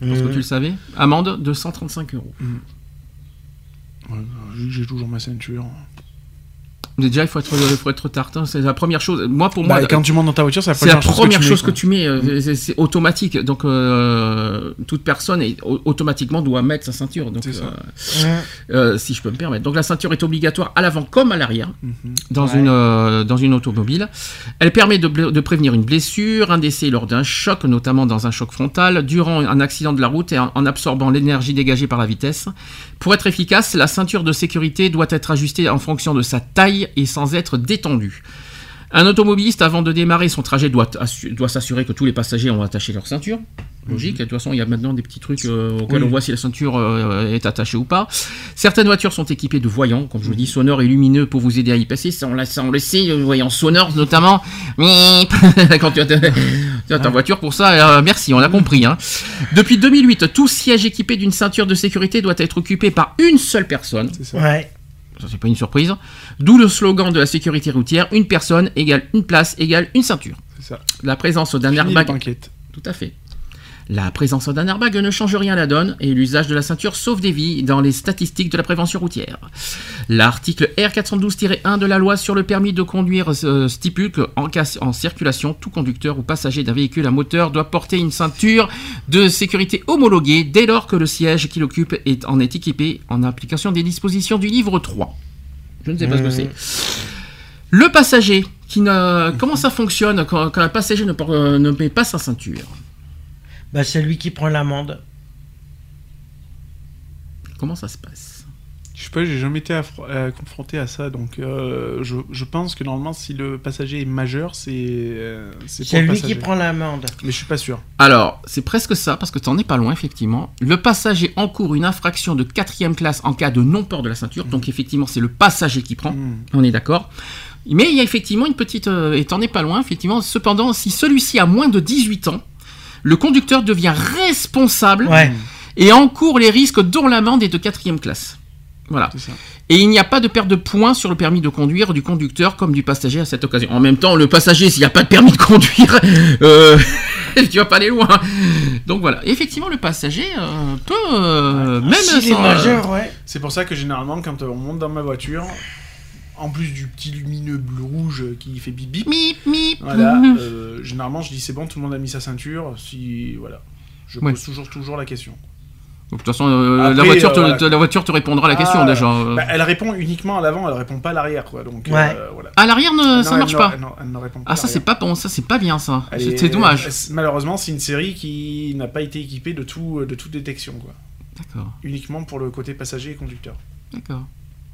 parce que Hum. tu le savais. Amende de 135 euros. Ouais, que j'ai toujours ma ceinture. Déjà, il faut être, il faut être tartin, c'est la première chose. Moi, pour moi, Bah, quand tu montes dans ta voiture, c'est la première, première chose chose que tu mets, euh, c'est- automatique. Donc, euh, toute personne est, automatiquement doit mettre sa ceinture. Donc, euh, si je peux me permettre. Donc, la ceinture est obligatoire à l'avant comme à l'arrière. Mhm. dans, Ouais. une, euh, dans une automobile. Elle permet de, de prévenir une blessure, un décès lors d'un choc, notamment dans un choc frontal, durant un accident de la route et en, en absorbant l'énergie dégagée par la vitesse. Pour être efficace, la ceinture de sécurité doit être ajustée en fonction de sa taille et sans être détendue. Un automobiliste, avant de démarrer son trajet, doit, doit s'assurer que tous les passagers ont attaché leur ceinture. Logique, de toute façon, il y a maintenant des petits trucs euh, auxquels Oui. on voit si la ceinture euh, est attachée ou pas. Certaines voitures sont équipées de voyants, comme je vous dis, sonores et lumineux pour vous aider à y passer. Ça, on, ça, on le sait, euh, voyants sonores notamment. *laughs* Quand tu as ta, tu as ta voiture pour ça, euh, merci, on a compris. hein. Depuis 2008, tout siège équipé d'une ceinture de sécurité doit être occupé par une seule personne. C'est ça. Ouais. Ça, c'est pas une surprise. D'où le slogan de la sécurité routière une personne égale une place égale une ceinture. C'est ça. La présence d'un airbag. Tout à fait. La présence d'un airbag ne change rien à la donne et l'usage de la ceinture sauve des vies dans les statistiques de la prévention routière. L'article R412-1 de la loi sur le permis de conduire euh, stipule qu'en en circulation, tout conducteur ou passager d'un véhicule à moteur doit porter une ceinture de sécurité homologuée dès lors que le siège qu'il occupe est, en est équipé en application des dispositions du livre 3. Je ne sais pas ce que c'est. Le passager, qui ne... comment ça fonctionne quand, quand un passager ne, euh, ne met pas sa ceinture? Bah, c'est lui qui prend l'amende. Comment ça se passe? Je sais pas, j'ai jamais été euh, confronté à ça, donc euh, je, je pense que normalement, si le passager est majeur, c'est euh, c'est lui qui prend l'amende. Mais je suis pas sûr. Alors, c'est presque ça, parce que t'en es pas loin, effectivement. Le passager encourt une infraction de quatrième classe en cas de non-port de la ceinture. Donc, effectivement, c'est le passager qui prend. Mm. On est d'accord. Mais il y a effectivement une petite... euh, et t'en es pas loin, effectivement. Cependant, si celui-ci a moins de 18 ans, le conducteur devient responsable Ouais. et encourt les risques dont l'amende est de quatrième classe. Voilà. Et il n'y a pas de perte de points sur le permis de conduire du conducteur comme du passager à cette occasion. En même temps, le passager, s'il n'y a pas de permis de conduire, *laughs* euh, *laughs* tu vas pas aller loin. Donc voilà. Effectivement, le passager euh, peut, euh, même est sans, majeur, ouais. C'est pour ça que généralement, quand euh, on monte dans ma voiture, en plus du petit lumineux bleu-rouge qui fait bip bip, Mip, mip. voilà, *laughs* euh, généralement je dis c'est bon, tout le monde a mis sa ceinture. Si voilà, je Ouais. pose toujours toujours la question. Donc, De toute façon, euh, la, voiture euh, te, voilà. la voiture te répondra à la question Ah, déjà. Bah, elle répond uniquement à l'avant, elle répond pas à l'arrière, quoi. Donc Ouais. euh, voilà. À l'arrière, ne, ça elle marche ne- pas. elle ne- elle ne répond pas Ah, ça c'est pas bon, ça c'est pas bien ça. C'est est- c'est dommage. Malheureusement, c'est une série qui n'a pas été équipée de tout de toute détection, quoi. D'accord, Uniquement pour le côté passager et conducteur. d'accord.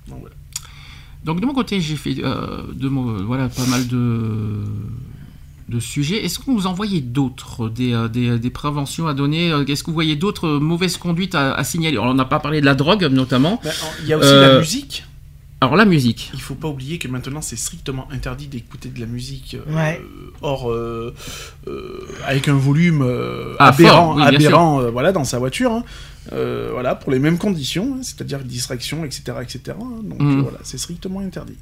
Donc voilà. Donc de mon côté, j'ai fait euh, de voilà pas mal de de sujets. Est-ce que vous en voyez d'autres, des, euh, des, des préventions à donner? Euh, Est-ce que vous voyez d'autres mauvaises conduites à, à signaler? Alors, On n'a pas parlé de la drogue notamment. Ben, Il y a aussi Euh, la musique. Alors la musique. Il faut pas oublier que maintenant c'est strictement interdit d'écouter de la musique euh, Ouais. hors euh, euh, avec un volume euh, Ah, aberrant, fort, oui, bien aberrant euh, voilà dans sa voiture. hein. Euh, voilà pour les mêmes conditions, hein, c'est-à-dire distraction, etc., etc. hein. Donc Mhm. voilà, c'est strictement interdit.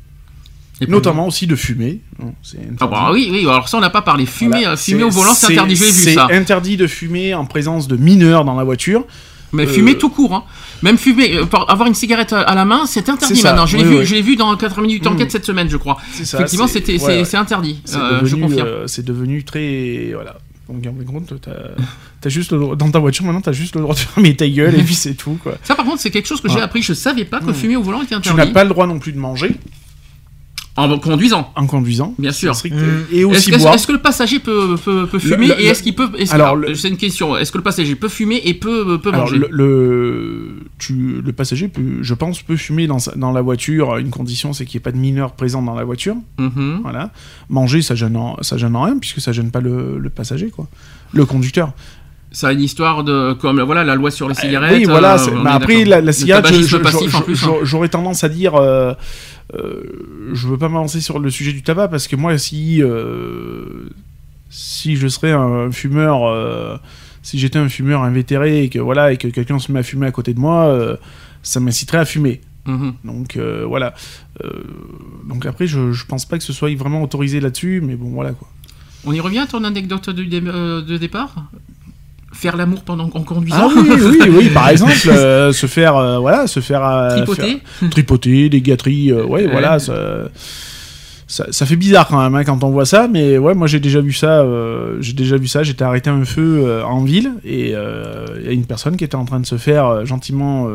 Et Notamment aussi de fumer. hein, c'est. Ah bah oui, oui. Alors ça, on n'a pas parlé. Fumer, Voilà, fumer c'est- au volant, c'est interdit. J'ai vu C'est ça. interdit de fumer en présence de mineurs dans la voiture. Mais euh, fumer tout court. Hein. Même fumer, euh, avoir une cigarette à la main, c'est interdit C'est maintenant. Je l'ai oui, vu, oui. je l'ai vu dans 80 minutes Mhm. d'enquête cette semaine, je crois. C'est ça. Effectivement, c'est- c'était, ouais, c'est, ouais. c'est interdit. C'est je confirme. c'est devenu très voilà. Donc en fin de compte, t'as juste le droit- dans ta voiture maintenant, t'as juste le droit de fermer ta gueule et puis c'est tout quoi. Ça, par contre, c'est quelque chose que j'ai appris. Je savais pas que Mhm. fumer au volant était Tu interdit. n'as pas le droit non plus de manger En conduisant. en conduisant. Bien sûr. Strict. Mm. Et Est-ce aussi que, boire. est-ce que le passager peut, peut, peut fumer le- et est-ce qu'il peut est-ce- alors, le- c'est une question. Est-ce que le passager peut fumer et peut, peut Alors, manger le, le, tu, le passager, peut, je pense, peut fumer dans, sa- dans la voiture. Une condition, c'est qu'il n'y ait pas de mineurs présents dans la voiture. Mhm. Voilà. Manger, ça gêne, en, ça gêne en rien, puisque ça gêne pas le, le passager, quoi. Le conducteur. Ça a une histoire de comme voilà la loi sur les cigarettes. oui, voilà. euh, après, la, la cigarette, hein. j'aurais tendance à dire. euh, euh, je veux pas m'avancer sur le sujet du tabac, parce que moi, si, euh, si je serais un fumeur. euh, si j'étais un fumeur invétéré et que voilà et que quelqu'un se met à fumer à côté de moi, euh, ça m'inciterait à fumer. Mhm. Donc euh, voilà. Euh, donc après, je, je pense pas que ce soit vraiment autorisé là-dessus, mais bon, voilà quoi. On y revient à ton anecdote de, dé- euh, de départ? Faire l'amour pendant en Ah conduisant oui, oui, oui, par *laughs* exemple, euh, se faire, euh, voilà, se faire, euh, Tripoter faire- tripoter, des gâteries, ouais, voilà, ça, ça, ça fait bizarre quand même hein, quand on voit ça, mais ouais, moi j'ai déjà vu ça, j'ai déjà vu ça. J'étais arrêté à un feu en ville et il y a une personne qui était en train de se faire gentiment.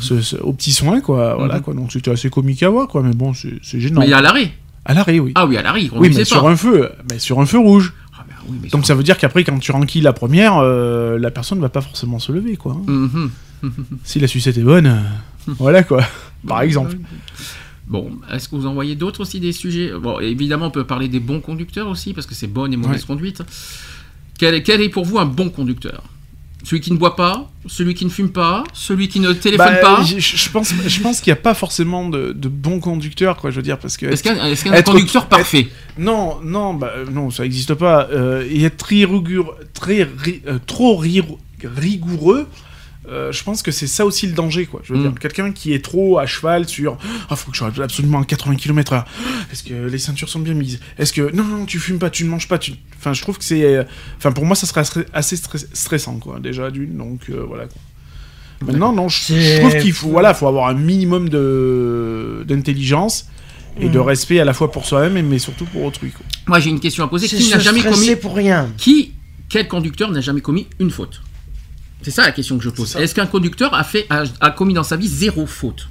ce- ce- au petit soin quoi voilà Mhm. quoi donc c'était assez comique à voir quoi mais bon c'est gênant Mais il y a l'arrêt. à l'arrêt oui Ah oui, à l'arrêt. oui mais sur un feu mais sur un feu rouge Ah, oui, mais donc ça veut dire qu'après, quand tu renquilles la première, euh, la personne va pas forcément se lever, quoi. Mhm. *laughs* Si la sucette est bonne, euh, *laughs* voilà, quoi. Par exemple. Bon, est-ce que vous en voyez d'autres aussi des sujets? Bon, évidemment, on peut parler des bons conducteurs aussi, parce que c'est bonne et mauvaise Ouais. conduite. Quel est, quel est pour vous un bon conducteur? Celui qui ne boit pas, celui qui ne fume pas, celui qui ne téléphone Bah, pas Je, je pense, je pense qu'il n'y a pas forcément de, de bons conducteurs, quoi. Je veux dire, parce que Est-ce qu'un est-ce qu'un être- conducteur parfait? Non, non, bah, euh, non, ça n'existe pas. Euh, et être très rigoureux, très ri- euh, trop ri- rigoureux. Euh, je pense que c'est ça aussi le danger, quoi. Je veux Mm. dire, quelqu'un qui est trop à cheval sur Ah, faut que je sois absolument à 80 km/h. Est-ce que les ceintures sont bien mises? Est-ce que. Non, non, tu fumes pas, tu ne manges pas. Tu... Enfin, je trouve que c'est. euh, Enfin, pour moi, ça serait assez- assez stress- stressant, quoi, déjà, d'une. Donc, euh, voilà, quoi. Maintenant, non, je, trouve qu'il faut, voilà, faut avoir un minimum de d'intelligence et de Mm. respect à la fois pour soi-même, mais surtout pour autrui, quoi. Moi, j'ai une question à poser. C'est Qui n'a jamais commis pour rien. Qui, quel conducteur n'a jamais commis une faute? C'est ça la question que je pose. Est-ce qu'un conducteur a fait a, a commis dans sa vie zéro faute?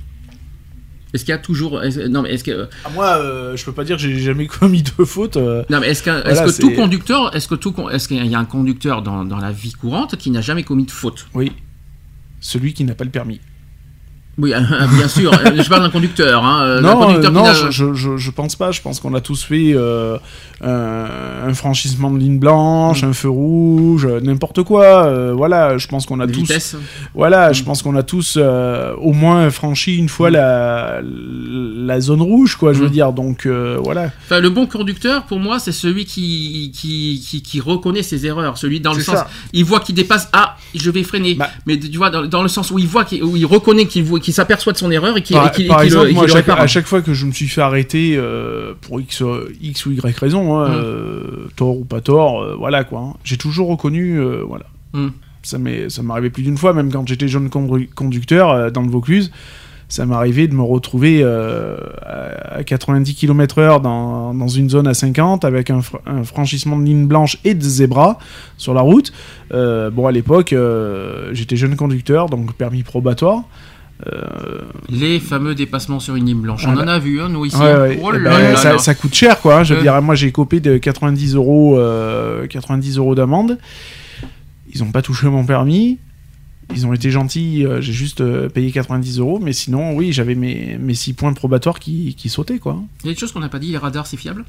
Est-ce qu'il y a toujours non mais est-ce que Ah, moi, euh, je peux pas dire que j'ai jamais *laughs* commis de faute. euh, non mais est-ce Voilà, que tout conducteur est-ce que tout con- est-ce qu'il y a un conducteur dans, dans la vie courante qui n'a jamais commis de faute? Oui. Celui qui n'a pas le permis. Oui, *laughs* bien sûr. je parle d'un conducteur. Hein, euh, non, conducteur non je, je, pense pas. Je pense qu'on a tous fait euh, un, un franchissement de ligne Mm. blanche, un feu rouge, n'importe quoi. euh, voilà, je pense qu'on a tous. vitesses. Voilà, je pense qu'on a tous euh, au moins franchi une fois la, la zone rouge, quoi. Je veux Mm. dire. Donc voilà. Enfin, le bon conducteur, pour moi, c'est celui qui, qui, qui, qui reconnaît ses erreurs. Celui dans le sens, ça. il voit qu'il dépasse. Ah, je vais freiner. Bah. Mais tu vois, dans, dans le sens où il voit, qu'il- où il reconnaît qu'il voit- qu'il s'appelle de son erreur et qu'il Par, et qu'il- par et qu'il le- exemple, moi, le chaque, répare. à chaque fois que je me suis fait arrêter euh, pour X, euh, X ou Y raison, hein, Mm. euh, tort ou pas tort, euh, voilà quoi. hein. J'ai toujours reconnu, voilà. Mm. Ça m'est ça arrivé plus d'une fois, même quand j'étais jeune condu- conducteur dans le Vaucluse. Ça arrivé de me retrouver à à 90 km/h dans, dans une zone à 50 avec un, fr- un franchissement de ligne blanche et de zébra sur la route. Bon, à l'époque, j'étais jeune conducteur, donc permis probatoire. Euh, Les fameux dépassements sur une ligne blanche. On Ah en a vu, hein, nous ici. Ouais, ouais. Oh Eh là ben, là ça, là. ça coûte cher, quoi. hein. Je veux Euh. dire, moi, j'ai copé de 90 euros, euh, 90 euros d'amende. Ils ont pas touché mon permis. Ils ont été gentils. euh, j'ai juste payé 90 euros. Mais sinon, oui, j'avais mes, mes 6 points probatoires qui, qui sautaient, quoi. Il y a des choses qu'on n'a pas dit. Les radars, c'est fiable?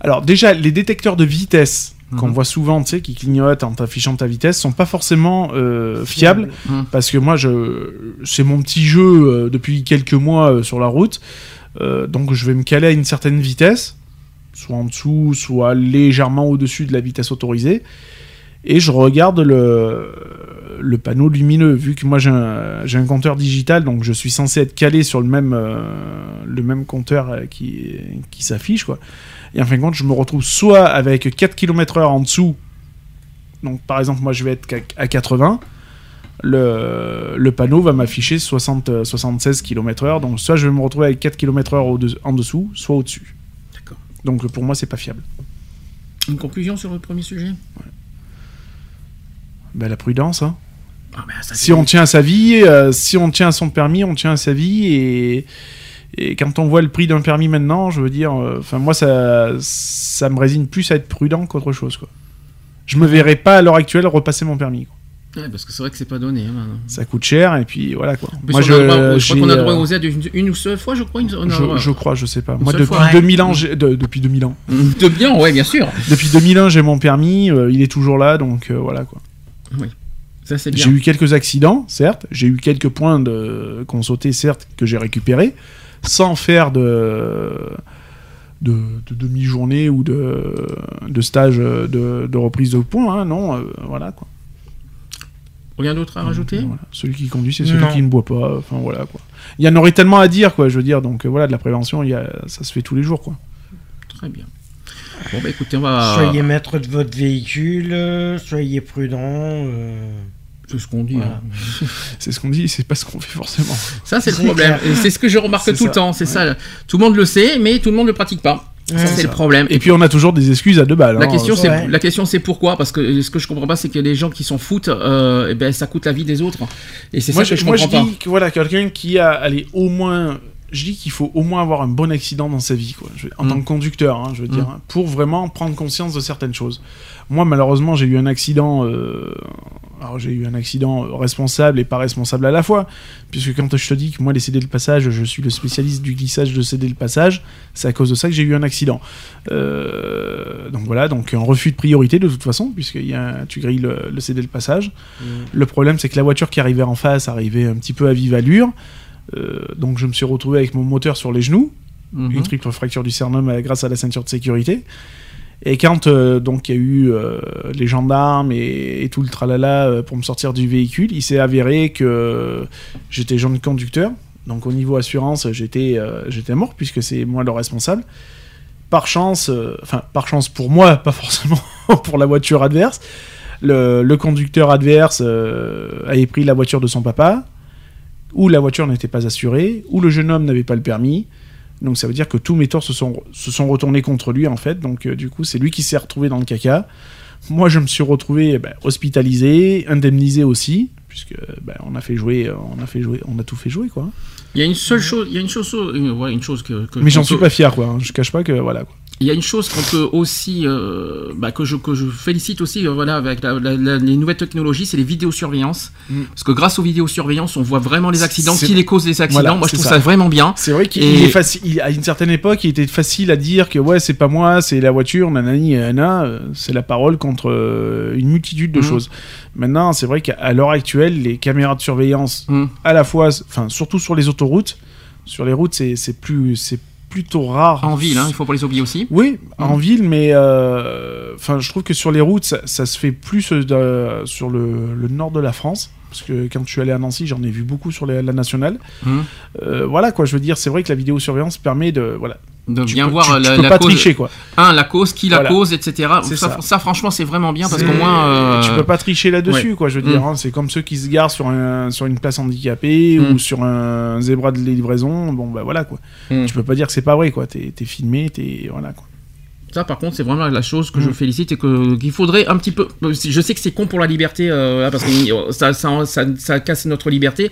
Alors, déjà, les détecteurs de vitesse qu'on Mhm. voit souvent, tu sais, qui clignotent en t'affichant ta vitesse, sont pas forcément euh, fiables. Mhm. Parce que moi, je, c'est mon petit jeu euh, depuis quelques mois euh, sur la route. Euh, donc, je vais me caler à une certaine vitesse, soit en dessous, soit légèrement au-dessus de la vitesse autorisée. Et je regarde le, le panneau lumineux. Vu que moi, j'ai un, compteur digital, donc je suis censé être calé sur le même, euh, le même compteur euh, qui, qui s'affiche, quoi. Et en fin de compte, je me retrouve soit avec 4 km/h en dessous. Donc, par exemple, moi, je vais être à 80 le, le panneau va m'afficher 60, euh, 76 km/h. Donc, soit je vais me retrouver avec 4 km/h en dessous, soit au-dessus. D'accord. Donc, pour moi, c'est pas fiable. Une conclusion sur le premier sujet? Ben, la prudence, hein. Ah, ça, Si on tient à sa vie, euh, si on tient à son permis, on tient à sa vie. Et, et quand on voit le prix d'un permis maintenant, je veux dire, euh, enfin, moi, ça, ça me résigne plus à être prudent qu'autre chose, quoi. Je me verrais pas à l'heure actuelle repasser mon permis. quoi. Ouais, parce que c'est vrai que c'est pas donné. hein. Ça coûte cher, et puis voilà, quoi. Plus, Moi, droit- je crois qu'on a euh, droit aux aides une, une ou seule fois, je crois. une- Je, je crois, je sais pas. Moi, depuis fois. 2000 ans, de- depuis 2000 ans. *laughs* De bien, ouais, bien sûr. Depuis 2001, j'ai mon permis, euh, il est toujours là, donc euh, voilà quoi. Ça, c'est bien. J'ai eu quelques accidents, certes, j'ai eu quelques points de qu'on sautait, certes, que j'ai récupérés, sans faire de de, de demi-journée ou de, de stage de, de reprise de points, hein, non, euh, voilà quoi. Rien d'autre à rajouter? Voilà. Celui qui conduit, c'est celui Non. qui ne boit pas, enfin voilà quoi. Il y en aurait tellement à dire, quoi, je veux dire, donc euh, voilà, de la prévention, il y a, ça se fait tous les jours, quoi. Très bien. Bon, bah écoutez, on va. Soyez maître de votre véhicule, euh, soyez prudent. euh, C'est ce qu'on dit. Voilà. hein. *laughs* C'est ce qu'on dit, c'est pas ce qu'on fait forcément. Ça, c'est le problème. clair. Et c'est ce que je remarque tout le temps. C'est ça. Tout le monde le sait, mais tout le monde ne le pratique pas. Ça, c'est le problème. Et puis on a toujours des excuses à deux balles. La hein. question, c'est Ouais. la question, c'est pourquoi? Parce que ce que je comprends pas, c'est que les gens qui s'en foutent, euh, eh ben, ça coûte la vie des autres. Et c'est ça que je, je moi, je pas. dis que voilà, quelqu'un qui a, allez, au moins, je dis qu'il faut au moins avoir un bon accident dans sa vie, quoi. Je- en Mm. tant que conducteur, hein, je veux dire, Mm. hein, pour vraiment prendre conscience de certaines choses. Moi, malheureusement, j'ai eu un accident. euh, alors, j'ai eu un accident euh, responsable et pas responsable à la fois, puisque quand je te dis que moi, les CD de passage, je suis le spécialiste du glissage de CD de passage, c'est à cause de ça que j'ai eu un accident. Euh, donc voilà, donc un refus de priorité de toute façon, puisque y a tu grilles le, le CD de passage. Le problème, c'est que la voiture qui arrivait en face arrivait un petit peu à vive allure. Euh, donc je me suis retrouvé avec mon moteur sur les genoux, Mhm. une triple fracture du sternum euh, grâce à la ceinture de sécurité. Et quand euh, donc il y a eu euh, les gendarmes et, et tout le tralala euh, pour me sortir du véhicule, il s'est avéré que j'étais jeune conducteur. Donc au niveau assurance, j'étais j'étais mort puisque c'est moi le responsable. Par chance, enfin par chance pour moi, *laughs* pas forcément pour la voiture adverse, le, le conducteur adverse avait pris la voiture de son papa, ou la voiture n'était pas assurée, ou le jeune homme n'avait pas le permis. Donc ça veut dire que tous mes torts se sont, se sont retournés contre lui en fait. Donc euh, du coup c'est lui qui s'est retrouvé dans le caca. Moi je me suis retrouvé eh ben, hospitalisé, indemnisé aussi, puisque ben, on a fait jouer, euh, on a fait jouer, on a tout fait jouer quoi. Il y a une seule chose, il y a une chose, une, chose que. que Mais j'en suis pas fier quoi. hein. Je cache pas que voilà quoi. Il y a une chose qu'on peut aussi, euh, bah, que, je, que je félicite aussi, euh, voilà, avec la- la- la- les nouvelles technologies, c'est les vidéosurveillances. Mm. Parce que grâce aux vidéosurveillances, on voit vraiment les accidents, qui les causent les accidents. Voilà, Moi, je trouve ça. ça. vraiment bien. C'est vrai qu'il Et- est facile. il- À une certaine époque, il était facile à dire que ouais, c'est pas moi, c'est la voiture, nanani, nanana. euh, C'est la parole contre une multitude de Mhm. choses. Maintenant, c'est vrai qu'à l'heure actuelle, les caméras de surveillance, Mm. à la fois, enfin surtout sur les autoroutes, sur les routes, c'est c'est plus, c'est plutôt rare. En ville, hein, il faut pas les oublier aussi. Oui, en Mhm. ville, mais euh, enfin, je trouve que sur les routes, ça, ça se fait plus euh, sur le, le nord de la France. Parce que quand je suis allé à Nancy, j'en ai vu beaucoup sur les- la nationale. Mhm. Euh, voilà quoi, je veux dire, c'est vrai que la vidéosurveillance permet de, voilà, De tu bien peux, voir tu, tu la, peux la pas cause. tricher quoi. Un, la cause, qui la Voilà. cause, etc. Ça, ça. ça, franchement, c'est vraiment bien parce qu'au moins. euh, Tu peux pas tricher là-dessus, ouais. quoi. Je veux Mm. dire, hein, c'est comme ceux qui se garent sur, un, sur une place handicapée Mm. ou sur un zébra de livraison. Bon, bah voilà, quoi. Mm. Tu peux pas dire que c'est pas vrai, quoi. T'es t'es filmé, t'es. Voilà, quoi. Ça, par contre, c'est vraiment la chose que je Mm. félicite et qu'il faudrait un petit peu. Je sais que c'est con pour la liberté, euh, parce que ça, ça, ça, ça casse notre liberté.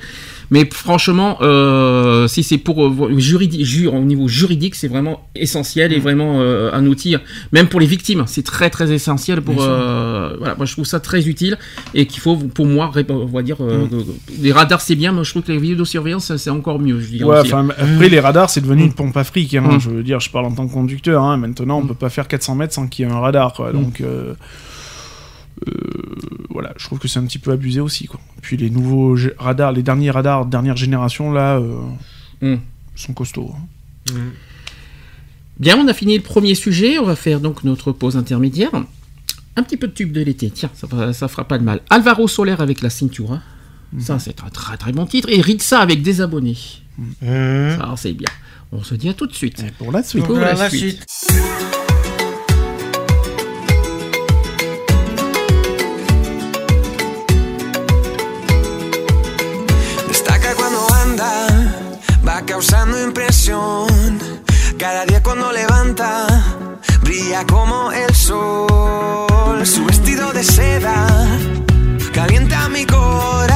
Mais franchement, euh, si c'est pour euh, juridi- ju- au niveau juridique, c'est vraiment essentiel Mm. et vraiment euh, un outil, même pour les victimes, c'est très très essentiel pour. Euh, voilà, moi je trouve ça très utile et qu'il faut, pour moi, on va dire, euh, Mm. les radars c'est bien, mais je trouve que les vidéosurveillance c'est encore mieux. Je Ouais, enfin, après, les radars, c'est devenu une pompe à fric. Hein. Mm. Je veux dire, je parle en tant que conducteur. Hein. Maintenant, on Mm. peut pas faire 400 mètres sans qu'il y ait un radar, quoi. Mm. Donc. euh, euh, voilà, je trouve que c'est un petit peu abusé aussi. Quoi. Puis les nouveaux radars, les derniers radars dernière génération, là, euh, Mm. sont costauds. hein. Bien, on a fini le premier sujet. On va faire donc notre pause intermédiaire. Un petit peu de tube de l'été. Tiens, ça, ça fera pas de mal. Alvaro Soler avec la Cintura. Ça, c'est un très très bon titre. Et Ritza avec des abonnés. Mmh. Ça, c'est bien. On se dit à tout de suite. Et pour la suite. Pour Pour la la suite. suite. Causando impresión. Cada día cuando levanta, brilla como el sol. Su vestido de seda calienta mi corazón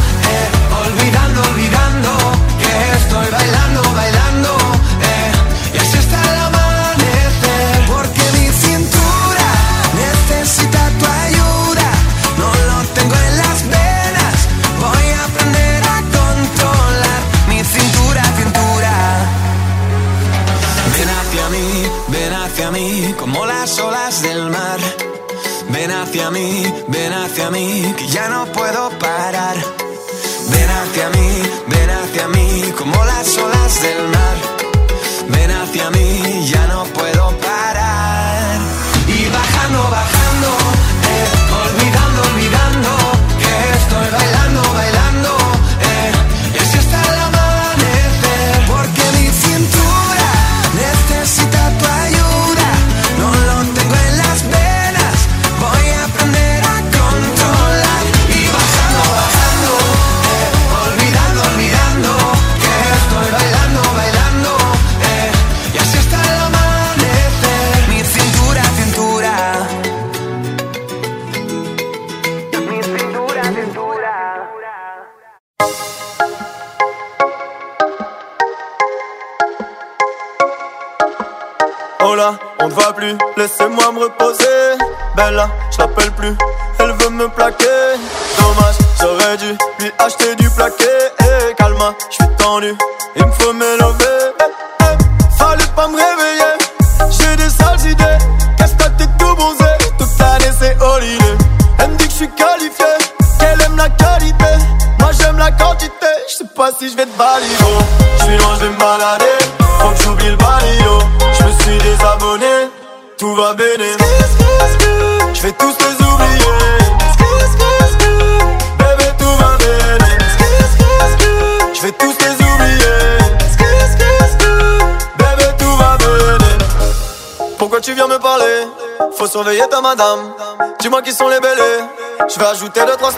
Dis-moi qui sont les belles. Je vais ajouter deux trois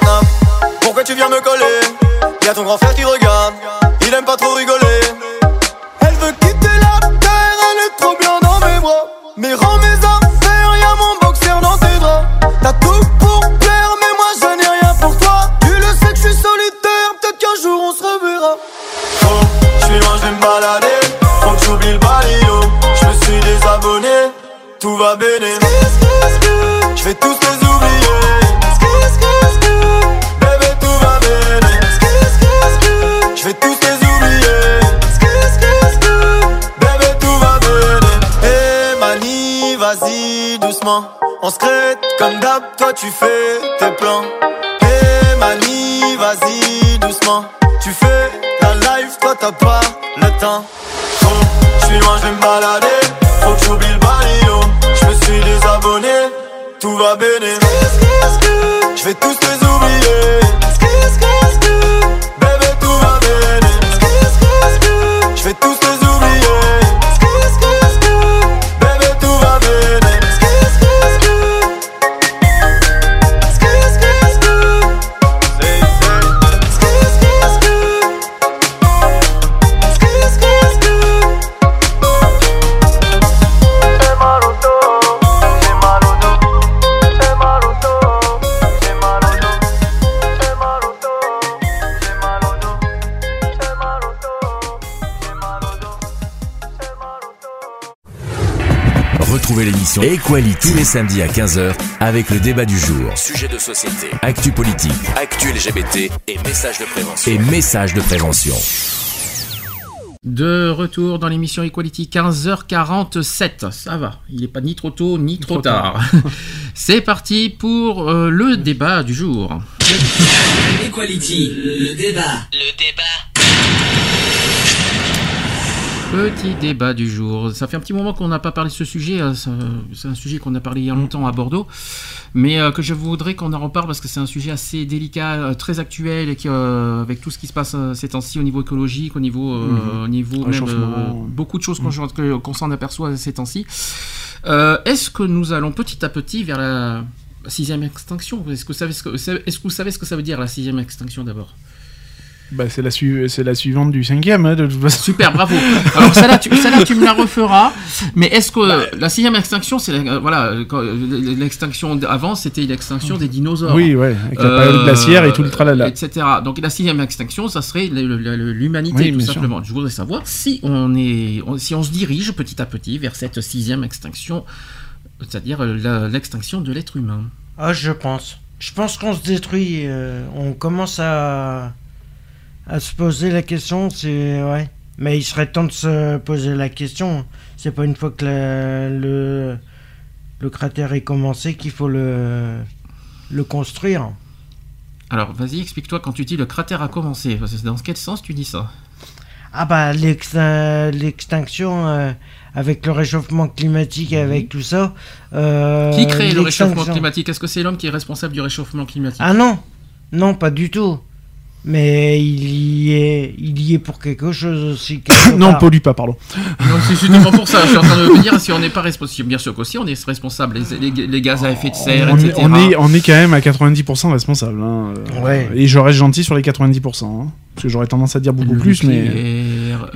l'émission Equality tous les samedis à 15h avec le débat du jour. Sujet de société, Actu politique actu LGBT et messages de prévention. et messages de prévention. De retour dans l'émission Equality 15h47. Ça va, il n'est pas ni trop tôt ni trop, tard. *laughs* C'est parti pour euh, le débat du jour. Equality, le débat. Le débat. Petit débat du jour. Ça fait un petit moment qu'on n'a pas parlé de ce sujet. ça- C'est un sujet qu'on a parlé il y a longtemps à Bordeaux, mais euh, que je voudrais qu'on en reparle parce que c'est un sujet assez délicat, euh, très actuel, et qui, euh, avec tout ce qui se passe ces temps-ci au niveau écologique, au niveau, au niveau même beaucoup de choses qu'on que- qu'on s'en aperçoit ces temps-ci. Est-ce que nous allons petit à petit vers la sixième extinction? Que, que- est-ce que vous savez ce que ça veut dire la sixième extinction d'abord? Bah, c'est la, su- c'est la suivante du cinquième, hein, de toute façon. Super, bravo. Alors celle-là, tu, tu me la referas. Mais est-ce que euh, la sixième extinction, c'est euh, voilà, euh, euh, l'extinction avant, c'était l'extinction des dinosaures. Oui, ouais, avec la période glaciaire et tout le tralala. etc. Donc la sixième extinction, ça serait l'humanité Oui, tout sûr. simplement. Je voudrais savoir si on est, on- si on se dirige petit à petit vers cette sixième extinction, c'est-à-dire euh, l'extinction de l'être humain. Ah, je pense. Je pense qu'on se détruit. euh, on commence à, à se poser la question. C'est ouais. Mais il serait temps de se poser la question. C'est pas une fois que la- le le cratère est commencé qu'il faut le le construire. Alors vas-y, explique-toi quand tu dis le cratère a commencé. Dans quel sens tu dis ça? Ah bah l'ex- l'extinction euh, avec le réchauffement climatique et avec tout ça. euh, Qui crée le réchauffement climatique? Est-ce que c'est l'homme qui est responsable du réchauffement climatique? Ah non, non, pas du tout. Mais il y est, il y est pour quelque chose aussi. quelque *laughs* non, pollue pas, pardon. Non, c'est justement pour ça. Je suis en train de me dire *laughs* si on n'est pas responsable. Bien sûr qu'aussi on est responsable. Les, les- les gaz à effet de serre, on, est, etc. on, est, on est quand même à 90% responsable. hein, Ouais. Et je reste gentil sur les 90%. hein, parce que j'aurais tendance à dire beaucoup Le plus, mais.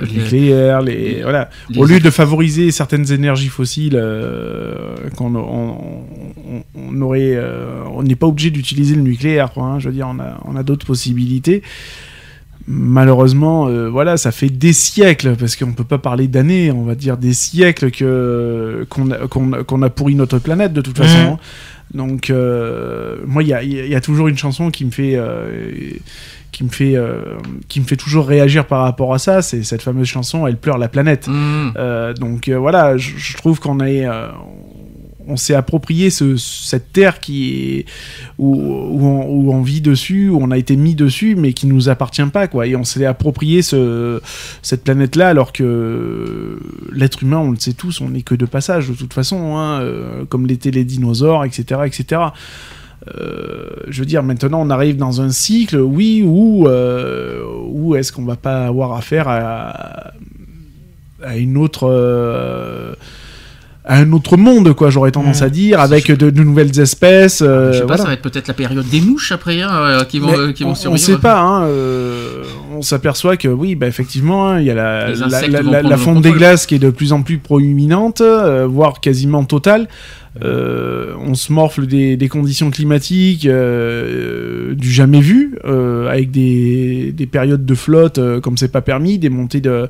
Nucléaire, Le les- nucléaire, les, voilà. les- Au lieu de favoriser certaines énergies fossiles, euh, qu'on on, on- on aurait, euh, on n'est pas obligé d'utiliser le nucléaire. Quoi, hein, je veux dire, on a, on a d'autres possibilités. malheureusement, euh, voilà, ça fait des siècles, parce qu'on peut pas parler d'années, on va dire des siècles que qu'on a, pourri notre planète de toute façon. Mhm. hein. Donc, euh, moi, il y a, il y a toujours une chanson qui me fait, euh, qui me fait, euh, qui me fait toujours réagir par rapport à ça. C'est cette fameuse chanson "Elle pleure la planète". Mmh. Euh, donc euh, voilà, je, je trouve qu'on est, on s'est approprié ce, cette terre qui est où, on, vit dessus, où on a été mis dessus, mais qui nous appartient pas quoi. Et on s'est approprié ce, cette planète là, alors que l'être humain, on le sait tous, on n'est que de passage de toute façon, hein, euh, comme l'étaient les dinosaures, etc., etc. Euh, je veux dire, maintenant on arrive dans un cycle, oui, où, euh, est-ce qu'on va pas avoir affaire à, une autre. Un autre monde, quoi, j'aurais tendance à dire, avec de, de nouvelles espèces. euh, Je sais pas, voilà. ça va être peut-être la période des mouches après, hein, euh, qui vont, euh, qui vont on, on survivre. sait pas, hein, euh, on s'aperçoit que oui, bah, effectivement, hein, il y a la, fonte des glaces qui est de plus en plus proéminente, euh, voire quasiment totale. Euh, on se morfle des, des conditions climatiques euh, du jamais vu, euh, avec des, des périodes de flotte comme c'est pas permis, des montées de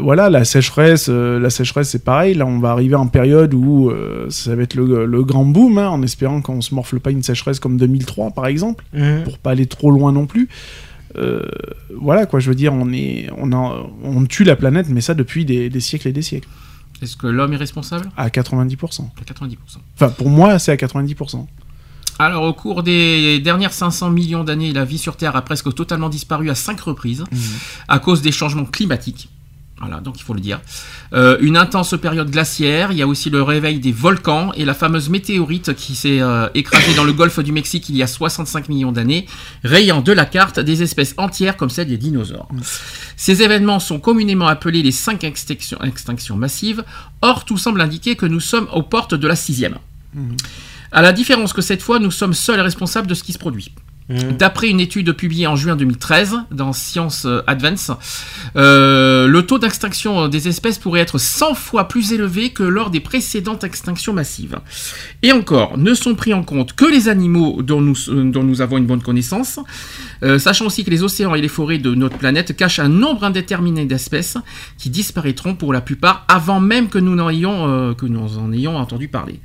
voilà, la sécheresse, euh, la sécheresse c'est pareil. Là, on va arriver en période où euh, ça va être le, le grand boom, hein, en espérant qu'on se morfle pas une sécheresse comme 2003 par exemple Mhm. pour pas aller trop loin non plus. Euh, voilà quoi, je veux dire, on est, on on tue la planète, mais ça depuis des, des siècles et des siècles, Est-ce que l'homme est responsable? À 90%. À 90%. Enfin, pour moi, c'est à 90%. Alors, au cours des dernières 500 millions d'années, la vie sur Terre a presque totalement disparu à cinq reprises à cause des changements climatiques. Voilà, donc il faut le dire. Euh, une intense période glaciaire, il y a aussi le réveil des volcans et la fameuse météorite qui s'est euh, écrasée dans le golfe du Mexique il y a 65 millions d'années, rayant de la carte des espèces entières comme celle des dinosaures. Ces événements sont communément appelés les cinq extinctions, extinctions massives. Or, tout semble indiquer que nous sommes aux portes de la sixième. À la différence que cette fois, nous sommes seuls responsables de ce qui se produit. Mhm. D'après une étude publiée en juin 2013 dans Science Advance, euh, le taux d'extinction des espèces pourrait être 100 fois plus élevé que lors des précédentes extinctions massives. Et encore, ne sont pris en compte que les animaux dont nous, euh, dont nous avons une bonne connaissance, euh, sachant aussi que les océans et les forêts de notre planète cachent un nombre indéterminé d'espèces qui disparaîtront pour la plupart avant même que nous, n'en ayons, euh, que nous en ayons entendu parler.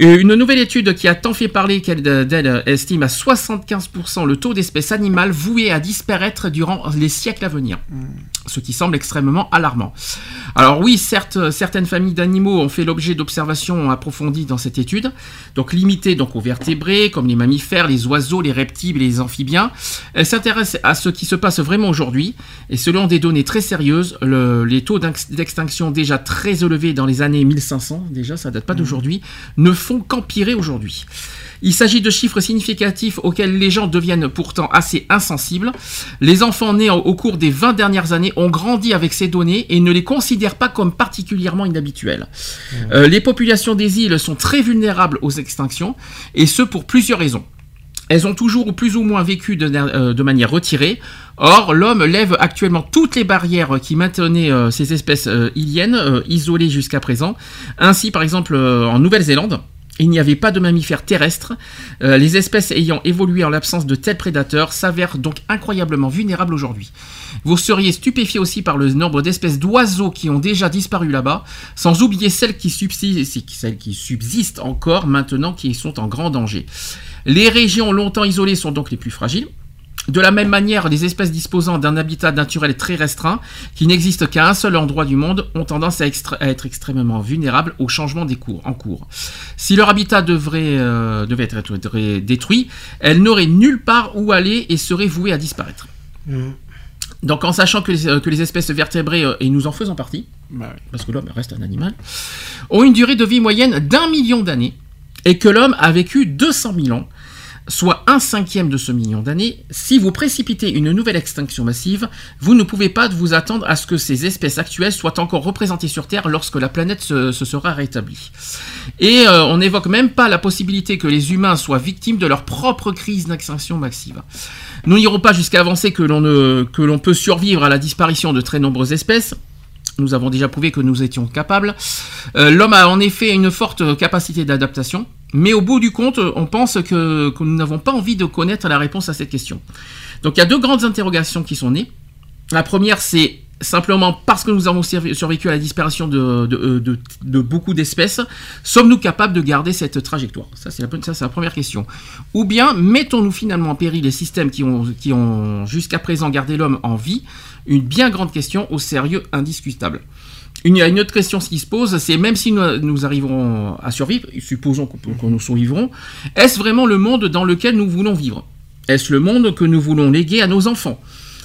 Euh, Une nouvelle étude qui a tant fait parler qu'elle euh, d'elle estime à 75% le taux d'espèces animales vouées à disparaître durant les siècles à venir. Ce qui semble extrêmement alarmant. Alors oui, certes, certaines familles d'animaux ont fait l'objet d'observations approfondies dans cette étude, donc limitées donc aux vertébrés, comme les mammifères, les oiseaux, les reptiles et les amphibiens. Elle s'intéresse à ce qui se passe vraiment aujourd'hui, et selon des données très sérieuses, le- les taux d'ex- d'extinction déjà très élevés dans les années 1500, déjà ça date pas d'aujourd'hui, ne font qu'empirer aujourd'hui. Il s'agit de chiffres significatifs auxquels les gens deviennent pourtant assez insensibles. Les enfants nés au- cours des 20 dernières années ont grandi avec ces données et ne les considèrent pas comme particulièrement inhabituelles. Euh, les populations des îles sont très vulnérables aux extinctions, et ce pour plusieurs raisons. Elles ont toujours ou plus ou moins vécu de, euh, de manière retirée. Or, l'homme lève actuellement toutes les barrières qui maintenaient euh, ces espèces euh, iliennes isolées jusqu'à présent. Ainsi, par exemple, en Nouvelle-Zélande, il n'y avait pas de mammifères terrestres. Euh, les espèces ayant évolué en l'absence de tels prédateurs s'avèrent donc incroyablement vulnérables aujourd'hui. Vous seriez stupéfié aussi par le nombre d'espèces d'oiseaux qui ont déjà disparu là-bas, sans oublier celles qui, subsistent, celles qui subsistent encore maintenant qui sont en grand danger. Les régions longtemps isolées sont donc les plus fragiles. De la même manière, les espèces disposant d'un habitat naturel très restreint, qui n'existe qu'à un seul endroit du monde, ont tendance à, être extrêmement vulnérables au changement des cours, en cours. Si leur habitat devrait, euh, devait être détruit, elles n'auraient nulle part où aller et seraient vouées à disparaître. Mhm. Donc en sachant que les, euh, que les espèces vertébrées, euh, et nous en faisons partie, Bah oui. parce que l'homme reste un animal, ont une durée de vie moyenne d'un million d'années, et que l'homme a vécu 200 000 ans, soit un cinquième de ce million d'années, si vous précipitez une nouvelle extinction massive, vous ne pouvez pas vous attendre à ce que ces espèces actuelles soient encore représentées sur Terre lorsque la planète se, se sera rétablie. Et euh, on n'évoque même pas la possibilité que les humains soient victimes de leur propre crise d'extinction massive. Nous n'irons pas jusqu'à avancer que l'on ne- que l'on peut survivre à la disparition de très nombreuses espèces. Nous avons déjà prouvé que nous étions capables. Euh, L'homme a en effet une forte capacité d'adaptation, Mais au bout du compte, on pense que, nous n'avons pas envie de connaître la réponse à cette question. Donc il y a deux grandes interrogations qui sont nées. La première, c'est simplement parce que nous avons survé- survécu à la disparition euh, de- beaucoup d'espèces, sommes-nous capables de garder cette trajectoire? Ça, c'est la, première question. Ou bien mettons-nous finalement en péril les systèmes qui ont jusqu'à présent gardé l'homme en vie? Une bien grande question au sérieux indiscutable. Une, autre question qui se pose, c'est même si nous, arriverons à survivre, supposons qu'on peut- que nous survivrons, est-ce vraiment le monde dans lequel nous voulons vivre? Est-ce le monde que nous voulons léguer à nos enfants?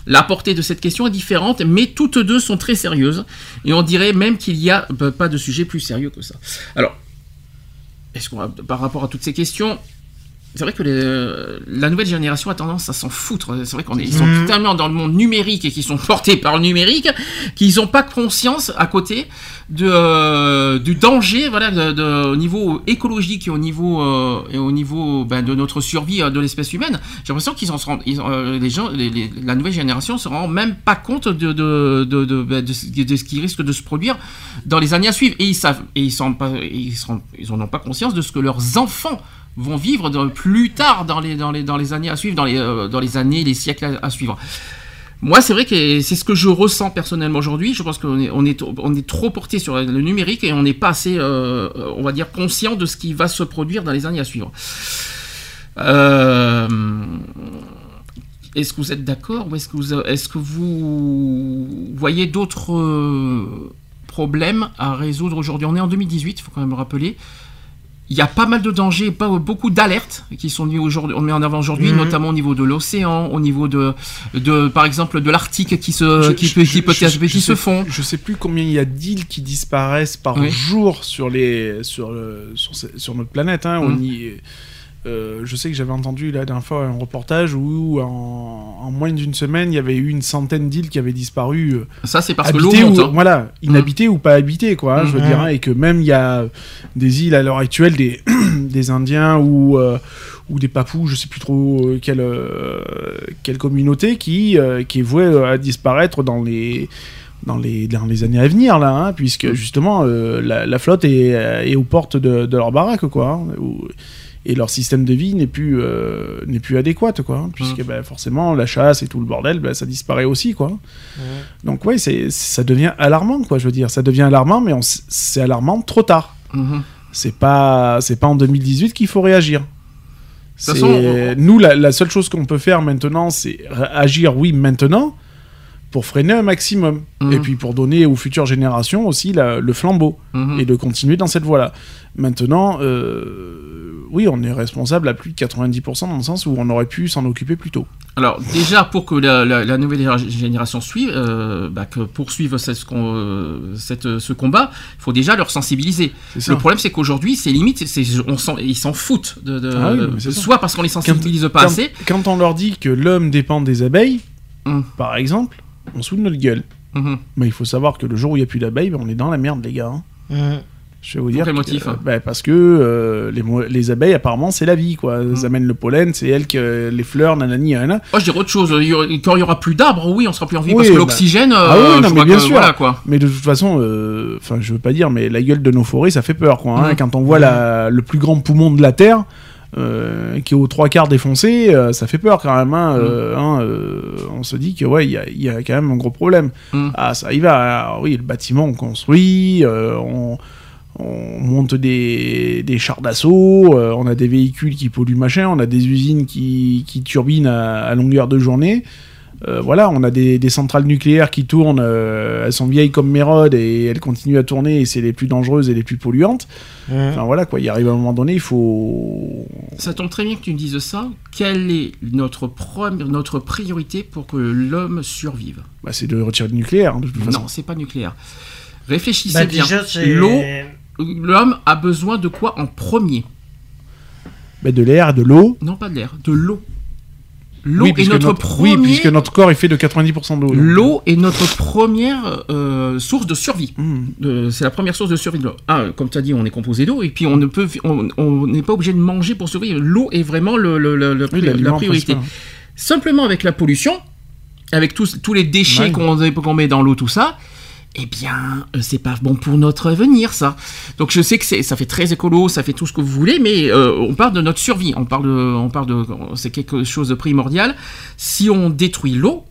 La portée de cette question est différente, mais toutes deux sont très sérieuses, et on dirait même qu'il n'y a bah, pas de sujet plus sérieux que ça. Alors, est-ce qu'on par rapport à toutes ces questions, c'est vrai que les- la nouvelle génération a tendance à s'en foutre. C'est vrai qu'on est, ils sont Mhm. tellement dans le monde numérique et qui sont portés par le numérique qu'ils n'ont pas conscience à côté de, euh, du danger, voilà, de, de- au niveau écologique et au niveau euh, et au niveau ben, de notre survie euh, de l'espèce humaine. J'ai l'impression qu'ils en se rendent, ils, euh, les gens, les- les- la nouvelle génération se rend même pas compte de de, de, de, ben, de ce qui risque de se produire dans les années à suivre. Et ils savent, et ils sont pas, et ils se rendent- ils en ont pas conscience de ce que leurs enfants vont vivre plus tard dans les, dans, les, dans les années à suivre, dans les, euh, dans les années, les siècles à, suivre. Moi, c'est vrai que c'est ce que je ressens personnellement aujourd'hui. Je pense qu'on est, on est, on est trop porté sur le numérique et on n'est pas assez, euh, on va dire, conscient de ce qui va se produire dans les années à suivre. Euh, est-ce que vous êtes d'accord ou est-ce que vous, est-ce que vous voyez d'autres problèmes à résoudre aujourd'hui? On est en 2018, il faut quand même le rappeler. Il y a pas mal de dangers, pas beaucoup d'alertes qui sont mis aujourd'hui, on met en avant aujourd'hui, Mhm. notamment au niveau de l'océan, au niveau de, de, par exemple, de l'Arctique qui se, Je- qui je- peut, je- qui peut, je- qui je se sais- font. Je sais plus combien il y a d'îles qui disparaissent par Oui. jour sur les sur le sur, notre planète. Hein, Mm. On y- euh, je sais que j'avais entendu la dernière fois un reportage où en, en moins d'une semaine il y avait eu une centaine d'îles qui avaient disparu. euh, Ça, c'est parce que l'eau monte. ou- hein. Voilà, inhabitées ou pas habitées, quoi. Je veux Mhm. dire, hein, et que même il y a des îles à l'heure actuelle, des, *clears throat* des Indiens ou, euh, ou des Papous, je sais plus trop quelle, euh, quelle communauté, qui, euh, qui est vouée à disparaître dans les. Dans les, dans les années à venir, là, hein, puisque justement euh, la, la flotte est, est aux portes de, de leur baraque, quoi. hein, où- et leur système de vie n'est plus, euh, n'est plus adéquat, quoi. hein, puisque bah, forcément la chasse et tout le bordel, bah, ça disparaît aussi, quoi. Donc ouais, c'est ça devient alarmant quoi, je veux dire, ça devient alarmant mais c'est alarmant trop tard. Mhm. C'est pas c'est pas en 2018 qu'il faut réagir. C'est- façon, on- nous la, la seule chose qu'on peut faire maintenant c'est agir oui maintenant pour freiner un maximum Mhm. et puis pour donner aux futures générations aussi la- le flambeau Mhm. et de continuer dans cette voie-là. Maintenant euh, oui, on est responsable à plus de 90% dans le sens où on aurait pu s'en occuper plus tôt. Alors déjà pour que la, la- la nouvelle généra- génération suive, euh, bah, que poursuive cette- euh, cette- ce combat, il faut déjà leur sensibiliser. Le problème c'est qu'aujourd'hui c'est limite, on ils s'en foutent de, de- Ah oui, soit parce qu'on les sensibilise pas quand, assez. quand on leur dit que l'homme dépend des abeilles, Hum. par exemple, on se fout de notre gueule. Mhm. Mais il faut savoir que le jour où il n'y a plus d'abeilles, ben, on est dans la merde, les gars. hein. Mhm. Je vais vous dire. quel que- motif euh, ben, Parce que euh, les, mo- les abeilles, apparemment, c'est la vie. Quoi. Hum. Elles amènent le pollen, c'est elles que les fleurs, nanani, nanana. Moi je dirais autre chose, il y aura- quand il y aura plus d'arbres, oui on sera plus en vie Oui, parce que bah- l'oxygène, Ah euh, oui, non, je mais crois bien que- sûr. voilà quoi. Mais de toute façon, euh, enfin, je veux pas dire, mais la gueule de nos forêts, ça fait peur. Quoi, hein. Mhm. Quand on voit la, le plus grand poumon de la Terre. Euh, qui est aux trois quarts défoncé, euh, ça fait peur quand même. Hein, euh, hein, on se dit que ouais, il y a, il y a quand même un gros problème. Mhm. Ah, ça y va. Alors, oui, le bâtiment, on construit, on, on monte des, des chars d'assaut, euh, on a des véhicules qui polluent machin, on a des usines qui, qui turbinent à, à longueur de journée. Euh, voilà, on a des, des centrales nucléaires qui tournent, euh, elles sont vieilles comme Mérode et elles continuent à tourner et c'est les plus dangereuses et les plus polluantes. Enfin voilà quoi, il arrive à un moment donné, il faut. Ça tombe très bien que tu me dises ça. Quelle est notre, première, notre priorité pour que l'homme survive? Bah, c'est de retirer le nucléaire, hein, de toute façon. Non, c'est pas nucléaire. Réfléchissez Bah, bien. L'eau, l'homme a besoin de quoi en premier? Bah, de l'air, de l'eau. Non, pas de l'air, de l'eau. L'eau Oui, est notre, premier. oui, puisque notre corps est fait de 90% d'eau. L'eau est notre première euh, source de survie. Mmh. Euh, c'est la première source de survie de l'eau. Un, comme tu as dit, on est composé d'eau et puis on ne peut, on n'est pas obligé de manger pour survivre. L'eau est vraiment le, le- le- le- Oui, la priorité. Simplement avec la pollution, avec tous, tous les déchets Ouais. qu'on qu'on met dans l'eau, tout ça, eh bien, euh, c'est pas bon pour notre avenir, ça. Donc je sais que c'est, ça fait très écolo, ça fait tout ce que vous voulez, mais euh, on parle de notre survie. On parle de, on parle de, c'est quelque chose de primordial. Si on détruit l'eau,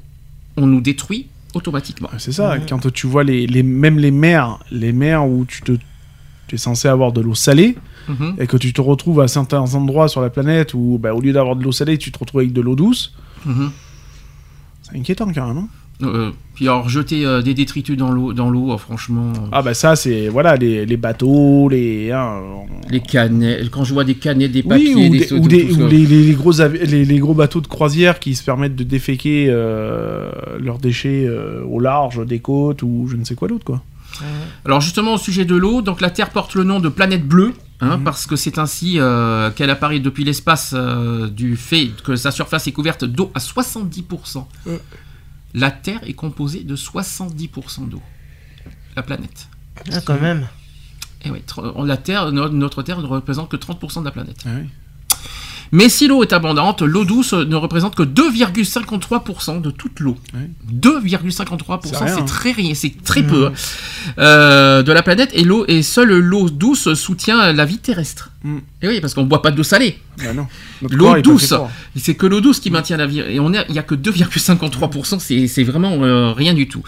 on nous détruit automatiquement. C'est ça, quand tu vois les, les, même les mers, les mers où tu te, tu es censé avoir de l'eau salée, Mhm. et que tu te retrouves à certains endroits sur la planète où, bah, au lieu d'avoir de l'eau salée, tu te retrouves avec de l'eau douce, Mhm. c'est inquiétant quand même. hein. Euh, puis alors jeter euh, des détritus dans l'eau, dans l'eau, euh, franchement. euh, Ah bah ça, c'est, voilà, les, les bateaux, les... hein, Les canettes, quand je vois des canettes, des papiers, Oui, ou, des, ou des- les, les- les gros les, les gros bateaux de croisière qui se permettent de déféquer euh, leurs déchets euh, au large des côtes ou je ne sais quoi d'autre quoi. Alors justement au sujet de l'eau, donc la Terre porte le nom de planète bleue, hein, parce que c'est ainsi euh, qu'elle apparaît depuis l'espace euh, du fait que sa surface est couverte d'eau à 70%. La Terre est composée de 70% d'eau. La planète. Ah, quand même. Et oui, tr- la Terre, no- notre Terre ne représente que 30% de la planète. Ah oui. Mais si l'eau est abondante, l'eau douce ne représente que 2,53% de toute l'eau. Ouais. 2,53%, C'est hein. très rien, c'est très peu hein, euh, de la planète. Et l'eau et seule l'eau douce soutient la vie terrestre. Mm. Et oui, parce qu'on ne boit pas d'eau salée. Bah L'eau douce, c'est que l'eau douce qui maintient la vie. Et on est, il y a que 2,53%, c'est c'est vraiment euh, rien du tout.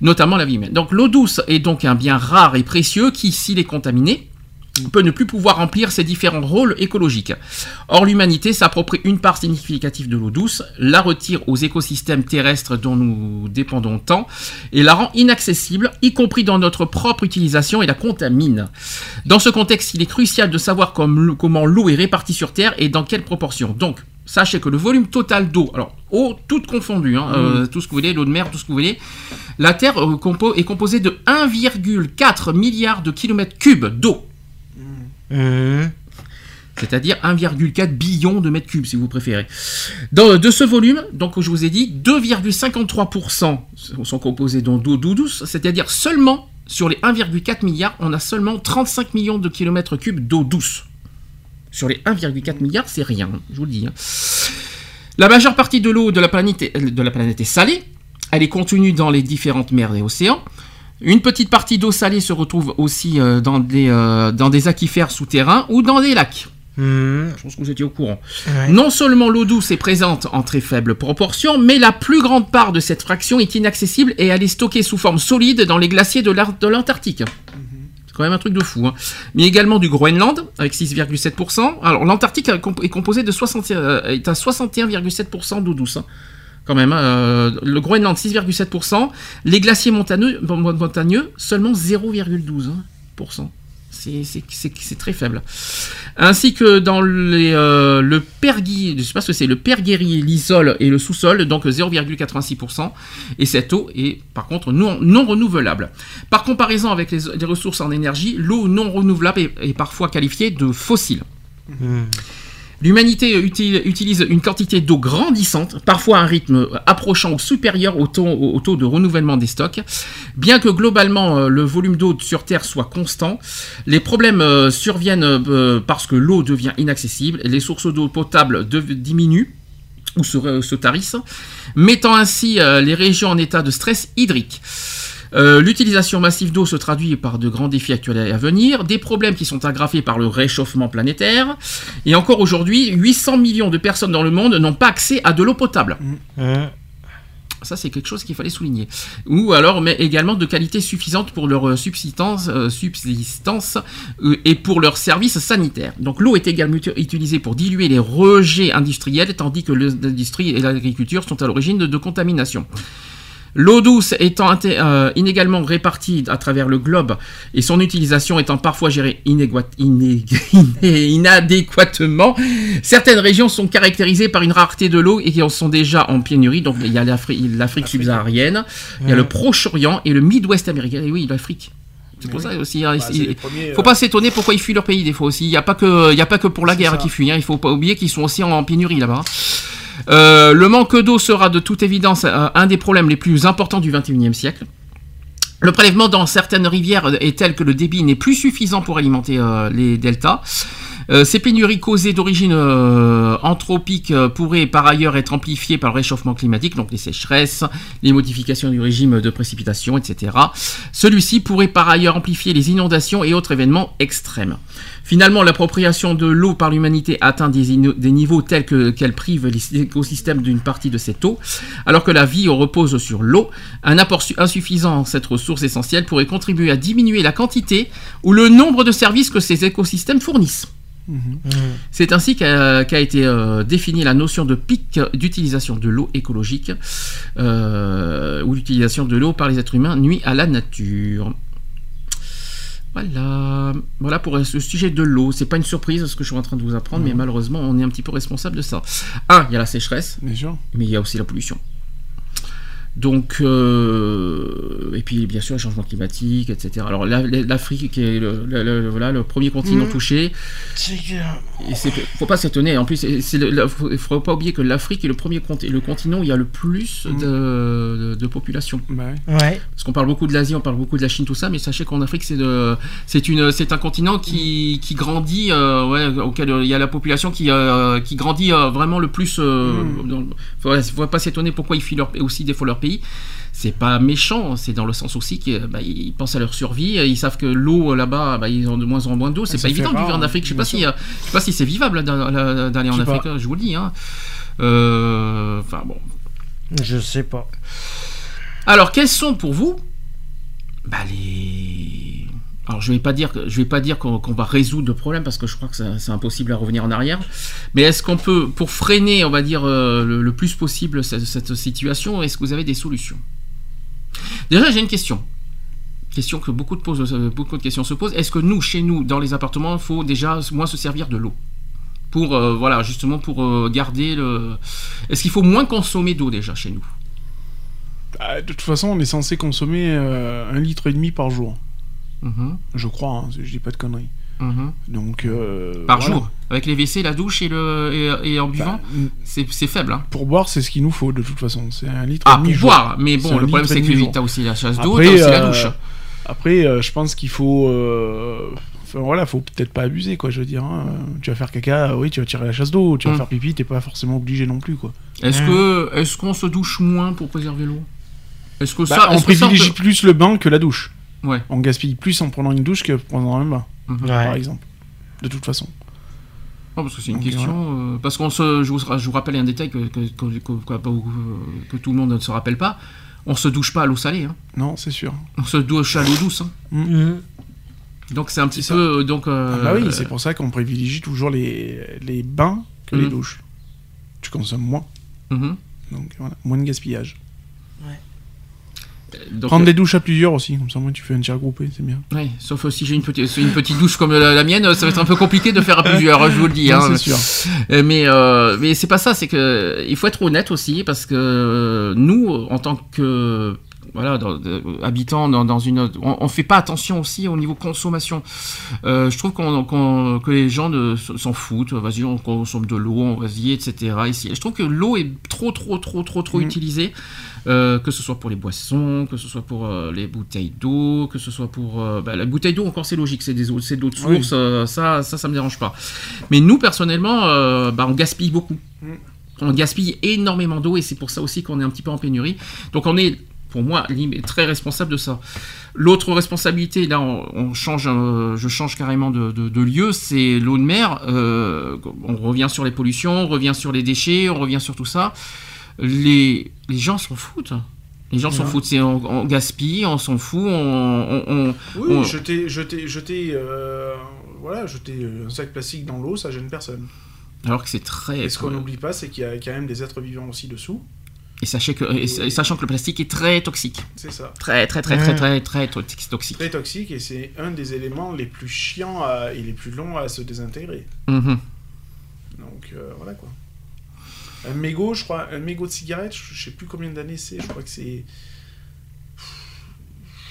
Notamment la vie humaine. Donc l'eau douce est donc un bien rare et précieux qui, s'il est contaminé, peut ne plus pouvoir remplir ses différents rôles écologiques. Or, l'humanité s'approprie une part significative de l'eau douce, la retire aux écosystèmes terrestres dont nous dépendons tant, et la rend inaccessible, y compris dans notre propre utilisation, et la contamine. Dans ce contexte, il est crucial de savoir comme- comment l'eau est répartie sur Terre et dans quelle proportion. Donc, sachez que le volume total d'eau, alors eau toute confondue, hein, euh, tout ce que vous voulez, l'eau de mer, tout ce que vous voulez, la Terre euh, est composée de 1,4 milliard de kilomètres cubes d'eau. Mhm. C'est-à-dire 1,4 billion de mètres cubes, si vous préférez. Dans- de ce volume, donc je vous ai dit, 2,53% sont composés d'eau douce, c'est-à-dire seulement sur les 1,4 milliard, on a seulement 35 millions de kilomètres cubes d'eau douce. Sur les 1,4 milliard, c'est rien, je vous le dis. hein. La majeure partie de l'eau de la planète est salée. Elle est contenue dans les différentes mers et océans. Une petite partie d'eau salée se retrouve aussi euh, dans, des, euh, dans des aquifères souterrains ou dans des lacs. Mhm. Je pense que vous étiez au courant. Ouais. Non seulement l'eau douce est présente en très faible proportion, mais la plus grande part de cette fraction est inaccessible et elle est stockée sous forme solide dans les glaciers de l'Antarctique. C'est quand même un truc de fou. hein. Mais également du Groenland, avec 6,7%. Alors l'Antarctique est comp- est composé de 60, euh, est à 61,7% d'eau douce. hein. Quand même, hein. Euh, le Groenland 6,7%, les glaciers montagneux, mon- montagneux seulement 0,12%. C'est- C'est très faible ainsi que dans euh, le pergui, je sais pas ce que c'est, le perguéri, l'isole et le sous-sol, donc 0,86%. Et cette eau est par contre non, renouvelable. Par comparaison avec les, ressources en énergie, l'eau non renouvelable est, parfois qualifiée de fossile. Mhm. L'humanité uti- utilise une quantité d'eau grandissante, parfois à un rythme approchant ou supérieur au taux, au- au taux de renouvellement des stocks. Bien que globalement euh, le volume d'eau sur Terre soit constant, les problèmes euh, surviennent euh, parce que l'eau devient inaccessible, les sources d'eau potable diminuent ou se, tarissent, mettant ainsi les régions en état de stress hydrique. Euh, L'utilisation massive d'eau se traduit par de grands défis actuels à venir, des problèmes qui sont aggravés par le réchauffement planétaire, et encore aujourd'hui, 800 millions de personnes dans le monde n'ont pas accès à de l'eau potable. Mhm. Ça, c'est quelque chose qu'il fallait souligner. Ou alors, mais également de qualité suffisante pour leur euh, subsistance, euh, subsistance euh, et pour leur service sanitaire. Donc, l'eau est également uti- utilisée pour diluer les rejets industriels, tandis que l'industrie et l'agriculture sont à l'origine de, de contamination. L'eau douce étant euh, inégalement répartie à travers le globe et son utilisation étant parfois gérée *laughs* iné- inadéquatement, certaines régions sont caractérisées par une rareté de l'eau et qui en sont déjà en pénurie. Donc il y a l'Afri- l'Afrique subsaharienne, il y a le Proche-Orient et le Midwest américain. Et oui, l'Afrique. C'est pour ça aussi. hein, Bah, il- premiers, faut euh, pas s'étonner pourquoi ils fuient leur pays des fois aussi. Il n'y a pas que, il y a pas que pour la guerre qu'ils fuient. Hein. Il faut pas oublier qu'ils sont aussi en, en pénurie là-bas. Euh, le manque d'eau sera de toute évidence euh, un des problèmes les plus importants du 21e siècle. Le prélèvement dans certaines rivières est tel que le débit n'est plus suffisant pour alimenter euh, les deltas. Euh, ces pénuries causées d'origine euh, anthropique euh, pourraient par ailleurs être amplifiées par le réchauffement climatique, donc les sécheresses, les modifications du régime de précipitation, etc. Celui-ci pourrait par ailleurs amplifier les inondations et autres événements extrêmes. Finalement, l'appropriation de l'eau par l'humanité atteint des, niveaux tels que- qu'elle prive les *laughs* écosystèmes d'une partie de cette eau, alors que la vie repose sur l'eau. Un apport su- insuffisant en cette ressource essentielle pourrait contribuer à diminuer la quantité ou le nombre de services que ces écosystèmes fournissent. C'est ainsi qu'a été euh, définie la notion de pic d'utilisation de l'eau écologique, euh, où l'utilisation de l'eau par les êtres humains nuit à la nature. Voilà, voilà pour ce sujet de l'eau. C'est pas une surprise ce que je suis en train de vous apprendre, mais malheureusement, on est un petit peu responsable de ça. Un, il y a la sécheresse, mais il y a aussi la pollution. Donc, euh, et puis bien sûr le changement climatique, etc. Alors la- la- l'Afrique qui est le, le- le- voilà, le premier continent Mhm. touché, et c'est faut pas s'étonner. En plus, le- la- faut, pas oublier que l'Afrique est le premier le continent où il y a le plus Mhm. de, de- de population. Bah ouais. Ouais. Parce qu'on parle beaucoup de l'Asie, on parle beaucoup de la Chine, tout ça, mais sachez qu'en Afrique, c'est de, c'est une, c'est un continent qui, qui grandit, euh, ouais, auquel euh, il y a la population qui, euh, qui grandit euh, vraiment le plus. Euh, Mm. dans- faut, pas s'étonner pourquoi ils fuient leur, aussi des fois leur pays. C'est pas méchant, c'est dans le sens aussi qu'ils bah, pensent à leur survie. Ils savent que l'eau euh, là-bas, bah, ils ont de moins en moins d'eau. C'est pas évident de vivre en Afrique. Je sais pas si, euh, je sais pas si c'est vivable d'a- d'aller en pas. Afrique. Je vous le dis. Hein. Euh, Enfin bon. Je sais pas. Alors, quels sont pour vous bah, les... Alors, je vais pas dire, je vais pas dire qu'on va résoudre le problème parce que je crois que c'est impossible à revenir en arrière. Mais est-ce qu'on peut, pour freiner, on va dire euh, le, plus possible cette, situation, est-ce que vous avez des solutions? Déjà, j'ai une question. Question que beaucoup de, pose- euh, beaucoup de questions se posent. Est-ce que nous, chez nous, dans les appartements, il faut déjà moins se servir de l'eau? Pour euh, voilà justement pour garder le. Est-ce qu'il faut moins consommer d'eau déjà chez nous? Bah, de toute façon, on est censé consommer un litre et demi par jour. Mhm, Je crois, hein, je dis pas de conneries. mhm. Donc. euh, Par voilà. jour Avec les WC, la douche et, le, et, et en buvant Bah, C'est faible. Hein. pour boire, c'est ce qu'il nous faut de toute façon. C'est un litre et Ah, demi. pour jour. boire Mais bon, le problème c'est que jour. t'as aussi la chasse d'eau, Après, t'as aussi la euh, douche. Après, euh, je pense qu'il faut. euh, Enfin voilà, faut peut-être pas abuser, quoi. Je veux dire, hein. tu vas faire caca, oui, tu vas tirer la chasse d'eau. Tu vas Mm. faire pipi, t'es pas forcément obligé non plus, quoi. Est-ce Mmh. que est-ce qu'on se douche moins pour préserver l'eau? Est-ce que Bah, ça, on privilégie peut- plus le bain que la douche. Ouais. On gaspille plus en prenant une douche que pendant un bain, Mhm. par Ouais. exemple. De toute façon. Non, parce que c'est une Donc, question. euh, parce qu'on se, je vous, je vous rappelle un détail que, que, que, que- que- que tout le monde ne se rappelle pas. On se douche pas à l'eau salée. Hein. Non, c'est sûr. On se douche à l'eau douce. hein. Mhm. Donc c'est un petit C'est peu. Donc, euh, Ah bah oui, c'est pour ça qu'on privilégie toujours les, les bains que les Mhm. douches. Tu consommes moins, mhm. donc voilà, moins de gaspillage. Donc, Prendre euh, des douches à plusieurs aussi, comme ça moi tu fais un tir groupé, c'est bien. ouais, sauf euh, si j'ai une petite, une petite douche comme la, la mienne, ça va être un peu compliqué de faire à plusieurs, je vous le dis. Hein. c'est sûr. Euh, Mais, euh, mais c'est pas ça, c'est que il faut être honnête aussi, parce que euh, nous, en tant que voilà, dans- de- habitants dans, dans une, on, on fait pas attention aussi au niveau consommation. Euh, je trouve qu'on, qu'on- que les gens s'en foutent. Vas-y, on consomme de l'eau, on vas-y, etc. Ici, je trouve que l'eau est trop, trop, trop, trop, trop Mm. utilisée, euh, que ce soit pour les boissons, que ce soit pour euh, les bouteilles d'eau, que ce soit pour euh, bah, la bouteille d'eau. Encore, c'est logique, c'est des eaux, c'est de l'eau de Oui. source. euh, ça, ça, ça me dérange pas. Mais nous, personnellement, euh, bah, on gaspille beaucoup. Mm. On gaspille énormément d'eau et c'est pour ça aussi qu'on est un petit peu en pénurie. Donc on est, pour moi, lim- très responsable de ça. L'autre responsabilité, là, on, on change, euh, je change carrément de, de- de lieu, c'est l'eau de mer. Euh, on revient sur les pollutions, on revient sur les déchets, on revient sur tout ça. Les, les gens s'en foutent. Les gens s'en foutent. C'est, on, on gaspille, on s'en fout, on, Oui, jeter, jeter, jeter, euh, voilà, jeter un sac plastique dans l'eau, ça gêne personne. alors que c'est très. Et ce qu'on n'oublie pas, c'est qu'il y a quand même des êtres vivants aussi dessous. Et, sachez que, et, et sachant que le plastique est très toxique. C'est ça. Très, très, très, très, très, très, très toxique. Très toxique et c'est un des éléments les plus chiants à- et les plus longs à se désintégrer. Mhm. Donc euh, voilà quoi. Un mégot, je crois, un mégot de cigarette, je je sais plus combien d'années c'est, je crois que c'est.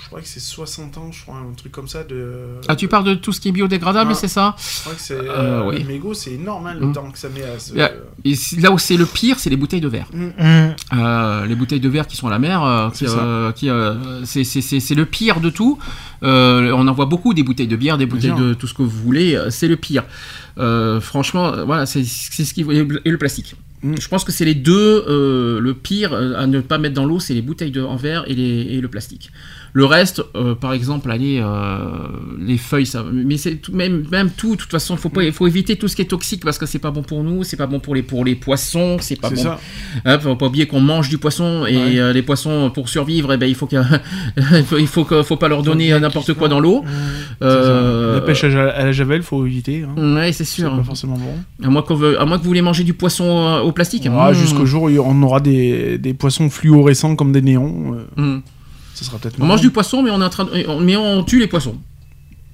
Je crois que c'est 60 ans, je crois, un truc comme ça de. Ah, tu parles de tout ce qui est biodégradable, Ah. c'est ça Je crois que c'est. Euh, Euh, oui. C'est énorme, hein, le Mm. temps que ça met à se. Là, et c'est- là où c'est le pire, c'est les bouteilles de verre. Mm. Hum, Euh, les bouteilles de verre qui sont à la mer, euh, C'est euh, euh, c'est- le pire de tout. Euh, on en voit beaucoup des bouteilles de bière, des bouteilles de tout ce que vous voulez. C'est le pire. Euh, franchement, voilà, c'est ce qui et le- et le plastique. Mm. Je pense que c'est les deux euh, le pire à ne pas mettre dans l'eau, c'est les bouteilles de, en verre et, les, et le plastique. Le reste, euh, par exemple, allez, euh, les feuilles, ça, mais c'est tout, même, même tout. De toute façon, faut pas, faut éviter tout ce qui est toxique parce que c'est pas bon pour nous, c'est pas bon pour les pour les poissons, c'est pas C'est bon ça. Hein, faut pas oublier qu'on mange du poisson et Ouais. euh, les poissons pour survivre, eh ben, il faut que, *laughs* il faut, il faut, que- faut pas leur donner n'importe quoi dans l'eau. C'est La pêche à, à la javel, faut éviter. Hein. Ouais, c'est C'est sûr. pas forcément bon. À moins, qu'on veut- à moins que vous voulez manger du poisson au plastique. Ah, Mmh. Jusqu'au jour où on aura des, des poissons fluorescents comme des néons. Mmh. Ça sera peut-être. On mange du poisson, mais on est en train, de- on- mais on tue les poissons.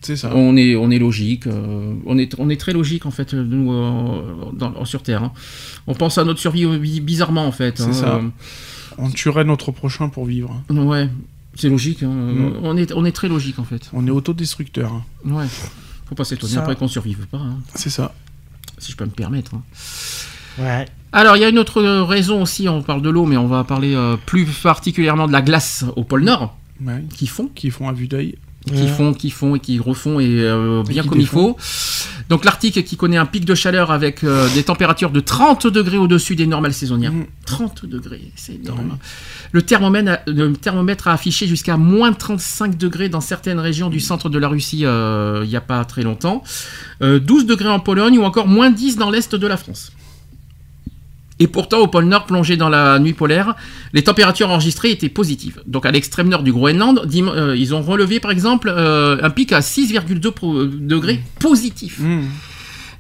C'est ça. On est, on est logique. euh, on est, on est très logique en fait euh, nous euh, dans- sur Terre. hein. On pense à notre survie bi- bizarrement en fait. C'est hein, ça. euh, On tuerait notre prochain pour vivre. ouais, c'est logique. hein. Mm. On est, on est très logique en fait. On est autodestructeur. Ouais. Faut pas s'étonner Ça- après qu'on survive pas. hein. C'est ça. si je peux me permettre. Ouais. Alors, il y a une autre raison aussi, on parle de l'eau, mais on va parler euh, plus particulièrement de la glace au pôle Nord, Ouais. qui font, Qui font à vue d'œil. qui Ouais. font, qui font et qui refont, et euh, bien comme il faut. Donc, l'Arctique qui connaît un pic de chaleur avec euh, des températures de 30 degrés au-dessus des normales saisonnières. Mhm. 30 degrés, c'est énorme. Le thermomètre, a, le thermomètre a affiché jusqu'à moins 35 degrés dans certaines régions du centre de la Russie euh, il n'y a pas très longtemps. Euh, 12 degrés en Pologne ou encore moins 10 dans l'est de la France. Et pourtant, au pôle Nord, plongé dans la nuit polaire, les températures enregistrées étaient positives. Donc à l'extrême nord du Groenland, euh, ils ont relevé par exemple euh, un pic à 6,2 pro- degrés positif. Mmh.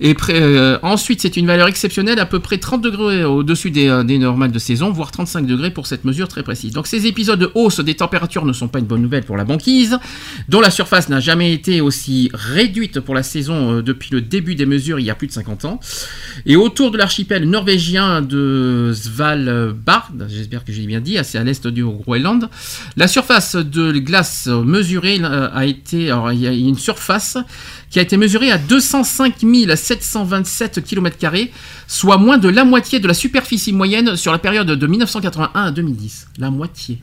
Et euh, ensuite, c'est une valeur exceptionnelle, à peu près 30 degrés au-dessus des, euh, des normales de saison, voire 35 degrés pour cette mesure très précise. Donc ces épisodes de hausse des températures ne sont pas une bonne nouvelle pour la banquise, dont la surface n'a jamais été aussi réduite pour la saison euh, depuis le début des mesures il y a plus de 50 ans. Et autour de l'archipel norvégien de Svalbard, j'espère que j'ai bien dit, c'est à l'est du Groenland, la surface de glace mesurée euh, a été, alors il y a une surface qui a été mesurée à 205 727 km, soit moins de la moitié de la superficie moyenne sur la période de 1981 à 2010. La moitié.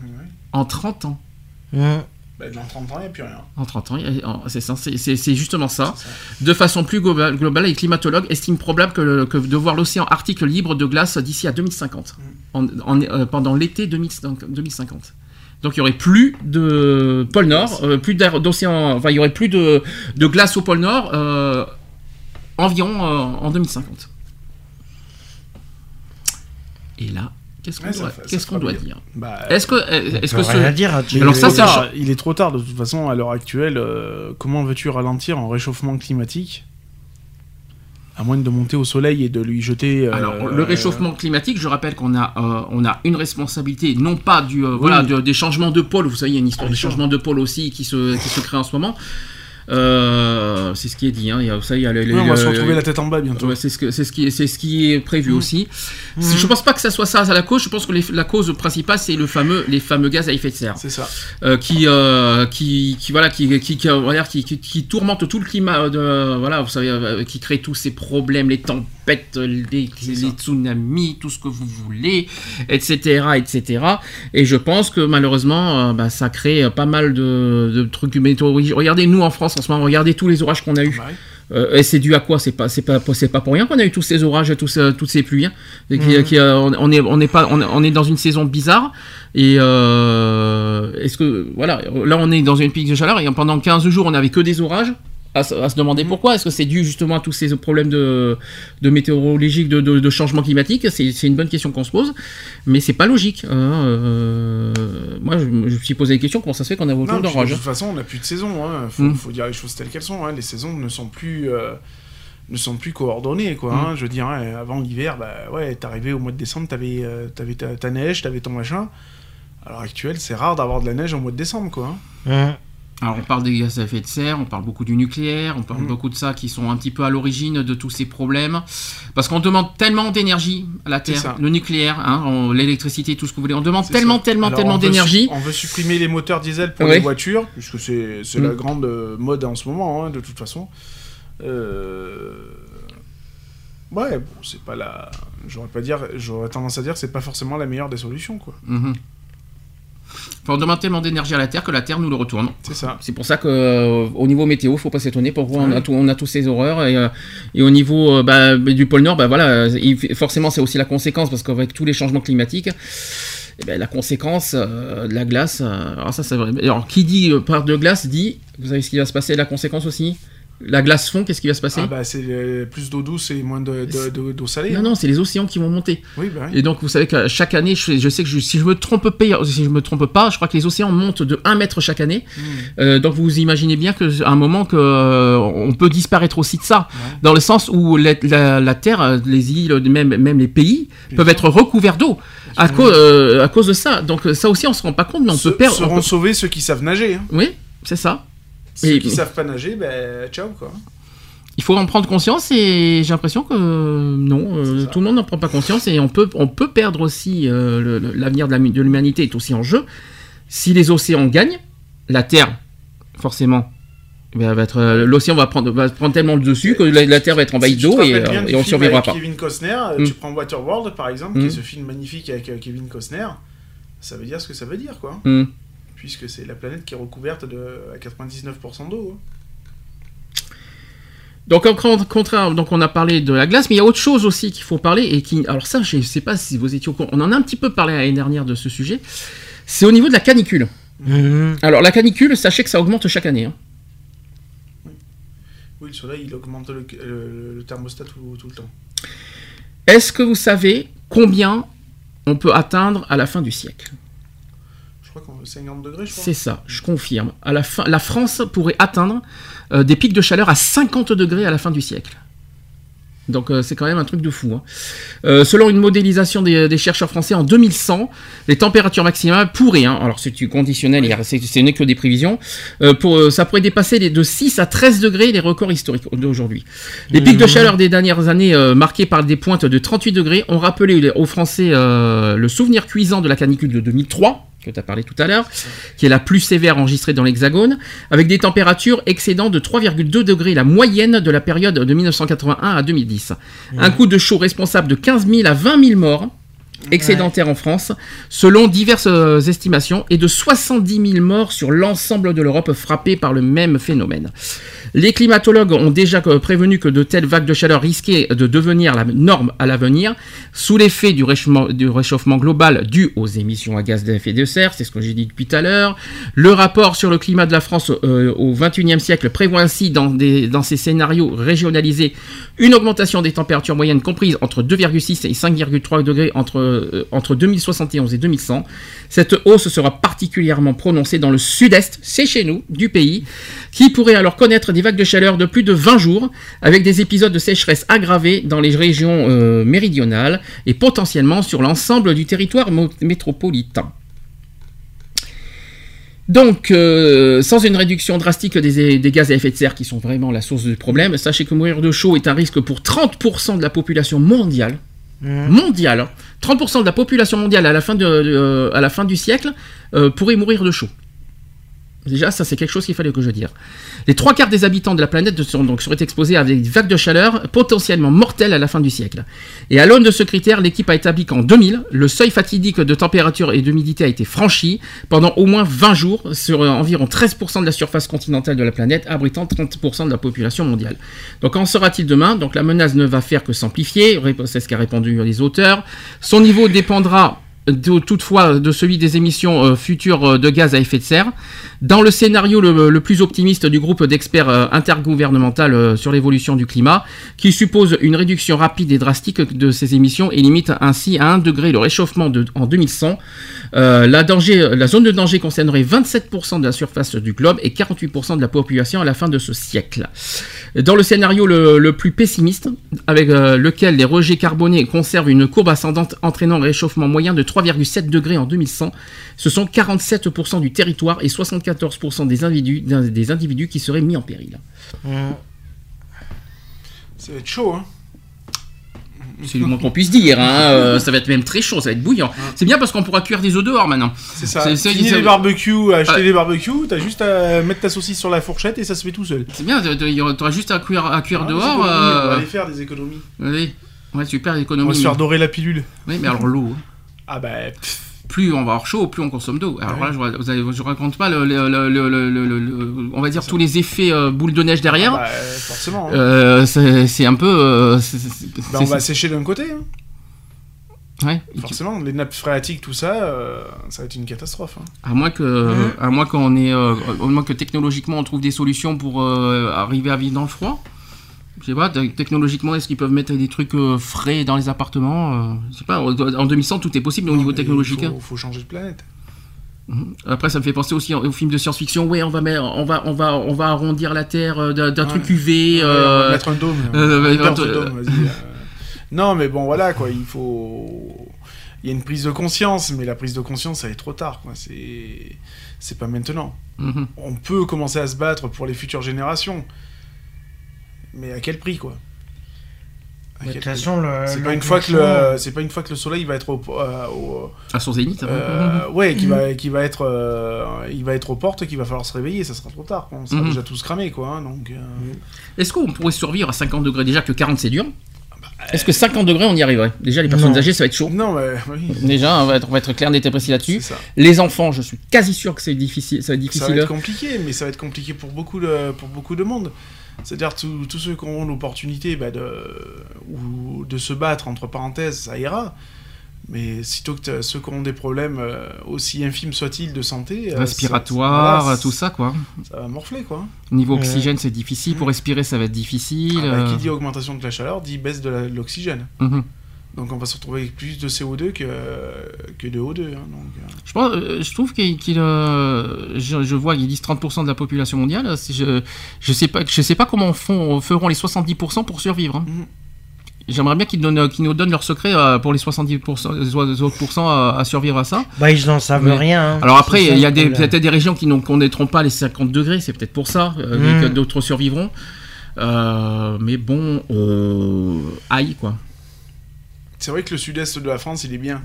En 30 ans. Hum. Bah, dans 30 ans, il n'y a plus rien. En 30 ans, c'est censé- c'est c'est justement ça. De façon plus globale, globale, les climatologues estiment probable que, de voir l'océan Arctique libre de glace d'ici à 2050, en- en- euh, pendant l'été 2050. 2050. Donc il y aurait plus de pôle Nord, euh, plus d'océan, enfin il y aurait plus de, de glace au pôle Nord euh, environ euh, en 2050. Et là, qu'est-ce qu'on Ouais, doit, dire? Bah, Est-ce que, est-ce ce- dire Alors il est ça, trop c'est tard. un- il est trop tard de toute façon à l'heure actuelle. euh, comment veux-tu ralentir un réchauffement climatique? À moins de monter au soleil et de lui jeter. euh, Alors, le réchauffement climatique, je rappelle qu'on a, euh, on a une responsabilité, non pas du, euh, voilà, de- des changements de pôle. Vous savez, il y a une histoire Bien de sûr. changement de pôle aussi qui se, qui se crée en ce moment. Euh, c'est ce qui est dit. Hein. Il y a, ça, il y a le- ouais, on va se retrouver la tête en bas bientôt. Ouais, c'est ce que c'est ce qui est c'est ce qui est prévu Mhm. aussi. Je pense pas que ça soit ça à la cause. Je pense que les- la cause principale c'est le fameux les fameux gaz à effet de serre C'est ça. euh, qui, euh, qui qui voilà qui qui qui, qui, qui, qui tourmente tout le climat de voilà vous savez qui crée tous ces problèmes les tempêtes les, les tsunamis tout ce que vous voulez etc etc et je pense que malheureusement euh, bah, ça crée euh, pas mal de, de trucs météorologiques regardez nous en France en ce moment regardez tous les orages qu'on a eu Ouais. euh, et c'est dû à quoi? C'est pas, c'est pas, c'est pas pour rien qu'on a eu tous ces orages, tous, euh, toutes ces pluies. hein. Et qui- Mhm. qui, euh, on, est, on est pas, on, est- on est dans une saison bizarre. Et est-ce que, voilà, là on est dans une pique de chaleur et pendant 15 jours on avait que des orages. À, se- à se demander pourquoi. Est-ce que c'est dû justement à tous ces problèmes de, de météorologiques, de, de, de changement climatique C'est une bonne question qu'on se pose, mais c'est pas logique. hein, euh, moi, je, je me suis posé la question comment ça se fait qu'on a autant puis de d'orages toute façon, on n'a plus de saison. Hein. Faut, Mm. faut dire les choses telles qu'elles sont. hein. Les saisons ne sont plus, euh, ne sont plus coordonnées, quoi. Mm. hein. Je veux dire, hein, avant l'hiver, bah ouais, t'arrivais au mois de décembre, t'avais, euh, t'avais ta, ta neige, t'avais ton machin. À l'heure actuelle, c'est rare d'avoir de la neige au mois de décembre, quoi. hein. Alors on parle des gaz à effet de serre, on parle beaucoup du nucléaire, on parle Mhm. beaucoup de ça qui sont un petit peu à l'origine de tous ces problèmes. Parce qu'on demande tellement d'énergie à la Terre, le nucléaire, hein, l'électricité, tout ce que vous voulez. On demande tellement, ça. tellement, Alors, tellement d'énergie. On veut supprimer les moteurs diesel pour les voitures, puisque c'est c'est Mm. la grande euh, mode en ce moment, hein, de toute façon. Euh, Ouais, bon, c'est pas la. J'aurais pas dire. J'aurais tendance à dire que c'est pas forcément la meilleure des solutions, quoi. Mhm. Enfin, on demande tellement d'énergie à la Terre que la Terre nous le retourne. C'est ça. C'est pour ça qu'au niveau météo, faut pas s'étonner. Pourquoi on, a tout- on a tous ces horreurs et, euh, et au niveau euh, bah, du pôle Nord, bah voilà, il fait- forcément c'est aussi la conséquence parce qu'avec tous les changements climatiques, eh ben, la conséquence euh, de la glace. euh, alors ça, c'est vrai. Alors qui dit euh, part de glace dit, vous savez ce qui va se passer, la conséquence aussi? La glace fond, qu'est-ce qui va se passer Ah bah, c'est euh, plus d'eau douce et moins de- de- de- d'eau salée. Non, hein. non, c'est les océans qui vont monter. Oui, bah oui. Et donc, vous savez que chaque année, je, je sais que je- si je me trompe pas, si je me trompe pas, je crois que les océans montent de 1 mètre chaque année. Mm. Euh, donc, vous imaginez bien qu'à un moment que euh, on peut disparaître aussi de ça, dans le sens où la, la- la terre, les îles, même même les pays peuvent être recouverts d'eau à, cause à cause de ça. Donc, ça aussi, on se rend pas compte, mais on Se- peut perdre. on seront peut- sauvés ceux qui savent nager. hein. Oui, c'est ça. Ceux Et- qui savent pas nager, ben ciao quoi. Il faut en prendre conscience et j'ai l'impression que euh, non, euh, tout le monde n'en prend pas conscience et on peut, on peut perdre aussi euh, l'avenir de l'humanité est aussi en jeu. Si les océans gagnent, la Terre, forcément, va va être l'océan va prendre, va prendre tellement le dessus que la, la Terre va être envahie Si d'eau et, et on survivra pas. Kevin Costner, euh, Mm. tu prends Waterworld par exemple, Mm. qui est ce film magnifique avec Kevin Costner, ça veut dire ce que ça veut dire quoi. Hmm. Puisque c'est la planète qui est recouverte de, à 99% d'eau. hein. Donc en con- contraire, donc on a parlé de la glace, mais il y a autre chose aussi qu'il faut parler et qui, alors ça, je ne sais pas si vous étiez au courant, on en a un petit peu parlé l'année dernière de ce sujet. C'est au niveau de la canicule. Mhm. Alors la canicule, sachez que ça augmente chaque année. hein. Oui, le soleil il augmente le, le- le thermostat tout, tout le temps. Est-ce que vous savez combien on peut atteindre à la fin du siècle? Je crois qu'on 50 degrés, je crois. C'est ça, je confirme. À la, fin, la France pourrait atteindre euh, des pics de chaleur à 50 degrés à la fin du siècle. Donc euh, c'est quand même un truc de fou. hein. Euh, selon une modélisation des, des chercheurs français en 2100, les températures maximales pourraient, hein, alors c'est du conditionnel, c'est ce n'est que des prévisions, euh, pour, ça pourrait dépasser les, de 6 à 13 degrés les records historiques d'aujourd'hui. Les pics de chaleur des dernières années marqués par des pointes de 38 degrés ont rappelé aux Français le souvenir cuisant de la canicule de 2003 que tu as parlé tout à l'heure, qui est la plus sévère enregistrée dans l'Hexagone, avec des températures excédant de 3,2 degrés la moyenne de la période de 1981 à 2010. Un coup de chaud responsable de 15 000 à 20 000 morts excédentaires en France, selon diverses euh, estimations, et de 70 000 morts sur l'ensemble de l'Europe frappée par le même phénomène. Les climatologues ont déjà euh, prévenu que de telles vagues de chaleur risquaient de devenir la norme à l'avenir, sous l'effet du réchauffement, du réchauffement global dû aux émissions à gaz d'effet de serre, c'est ce que j'ai dit depuis tout à l'heure. Le rapport sur le climat de la France euh, au XXIe siècle prévoit ainsi dans, des, dans ces scénarios régionalisés une augmentation des températures moyennes comprises entre 2,6 et 5,3 degrés entre, euh, entre 2071 et 2100. Cette hausse sera particulièrement prononcée dans le sud-est, c'est chez nous, du pays, qui pourrait alors connaître des vagues de chaleur de plus de 20 jours, avec des épisodes de sécheresse aggravés dans les régions euh, méridionales et potentiellement sur l'ensemble du territoire métropolitain. Donc, euh, sans une réduction drastique des, des gaz à effet de serre qui sont vraiment la source du problème, sachez que mourir de chaud est un risque pour 30% de la population mondiale. Mondiale. hein. 30% de la population mondiale à la fin, fin du siècle euh, pourrait mourir de chaud. Déjà, ça c'est quelque chose qu'il fallait que je dise. Les trois quarts des habitants de la planète seront donc seraient exposés à des vagues de chaleur potentiellement mortelles à la fin du siècle. Et à l'aune de ce critère, l'équipe a établi qu'en 2000, le seuil fatidique de température et d'humidité a été franchi pendant au moins 20 jours sur environ 13% de la surface continentale de la planète, abritant 30% de la population mondiale. Donc qu'en sera-t-il demain? Donc la menace ne va faire que s'amplifier, c'est ce qu'a répondu les auteurs. Son niveau dépendra toutefois de celui des émissions euh, futures euh, de gaz à effet de serre. Dans le scénario le, plus optimiste du groupe d'experts euh, intergouvernemental sur l'évolution du climat, qui suppose une réduction rapide et drastique de ces émissions et limite ainsi à 1 degré le réchauffement de- en 2100, euh, la, danger, la zone de danger concernerait 27% de la surface du globe et 48% de la population à la fin de ce siècle. Dans le scénario le, le plus pessimiste, avec lequel les rejets carbonés conservent une courbe ascendante entraînant un réchauffement moyen de 3,7 degrés en 2100, ce sont 47% du territoire et 74% des individus, des individus qui seraient mis en péril. Mmh. Ça va être chaud, hein. C'est le moins qu'on puisse dire. hein, euh, ça va être même très chaud, ça va être bouillant. C'est bien parce qu'on pourra cuire des œufs dehors maintenant. C'est ça. C'est- c'est- Fini les barbecues, acheter Ouais. des barbecues, t'as juste à mettre ta saucisse sur la fourchette et ça se fait tout seul. C'est bien, tu auras juste à cuire, à cuire Ah, dehors. On va euh, aller faire des économies. oui. Ouais, super On économie. va se faire dorer la pilule. Oui, mais alors l'eau. hein. Ah bah, pff, plus on va avoir chaud, plus on consomme d'eau. Alors Ouais. là, je, vous avez- je raconte pas le, on va dire tous les effets euh, boule de neige derrière. bah, forcément. hein. Euh, c'est un peu. euh, c'est- Bah, on va sécher d'un côté. hein. ouais. Forcément, les nappes phréatiques, tout ça, euh, ça va être une catastrophe. hein. À moins que, à moins qu'on ait, euh, à moins que technologiquement on trouve des solutions pour euh, arriver à vivre dans le froid. Je sais pas, te- technologiquement, est-ce qu'ils peuvent mettre des trucs euh, frais dans les appartements euh, Je sais pas, en 2100 tout est possible au niveau technologique. Il hein. faut, faut changer de planète. Après, ça me fait penser aussi aux films de science-fiction. Ouais, on va, mettre, on va, on va, on va arrondir la Terre euh, d'un Ouais. truc UV. Ouais, on va euh, mettre un dôme. euh, euh, dôme. Non, mais bon, voilà, quoi, il faut... Il y a une prise de conscience, mais la prise de conscience, ça est trop tard. C'est pas maintenant. mhm. On peut commencer à se battre pour les futures générations. Mais à quel prix, quoi? À De quel toute prix? façon, le. c'est pas une fois que le c'est pas une fois que le soleil va être au, euh, au- À son zénith. hein. euh, ouais qui *laughs* va qui va être euh, il va être aux portes qu'il va falloir se réveiller ça sera trop tard quoi. on sera Mhm. déjà tous cramés quoi hein, donc euh, Est-ce qu'on pourrait survivre à 50 degrés Déjà que 40 c'est dur? bah, Est-ce que 50 degrés on y arriverait? Déjà, les personnes Non. âgées, ça va être chaud. non mais oui Déjà, on va être, on va être clair, net et précis là-dessus. ça Les enfants, je suis quasi sûr que c'est difficile. Ça va être ça difficile. va être compliqué mais ça va être compliqué pour beaucoup de pour beaucoup de monde c'est-à-dire tous ceux qui auront l'opportunité bah, de ou de se battre entre parenthèses ça ira mais sitôt que ceux qui auront des problèmes euh, aussi infimes soient-ils de santé euh, Respiratoire, voilà, tout ça, quoi. ça va morfler quoi Niveau oxygène, c'est difficile. Pour respirer, ça va être difficile. Ah bah, euh, qui dit augmentation de la chaleur dit baisse de l'oxygène. mhm. Donc on va se retrouver avec plus de CO2 que, que de O2. hein, donc, euh. Je, pense, euh, je trouve qu'il, qu'il, euh, je, je vois qu'ils disent 30% de la population mondiale. Si je, je sais pas, je sais pas comment font, feront les 70% pour survivre. hein. Mhm. J'aimerais bien qu'ils, donnent, qu'ils nous donnent leur secret pour les 70% les autres pourcents à, à survivre à ça. Bah, ils n'en savent Mais- rien. hein. Alors après, il y a peut-être des régions qui n'ont- connaîtront pas les 50 degrés, c'est peut-être pour ça euh, Mhm. que d'autres survivront. Euh, mais bon, euh, aïe quoi. C'est vrai que le sud-est de la France, il est bien.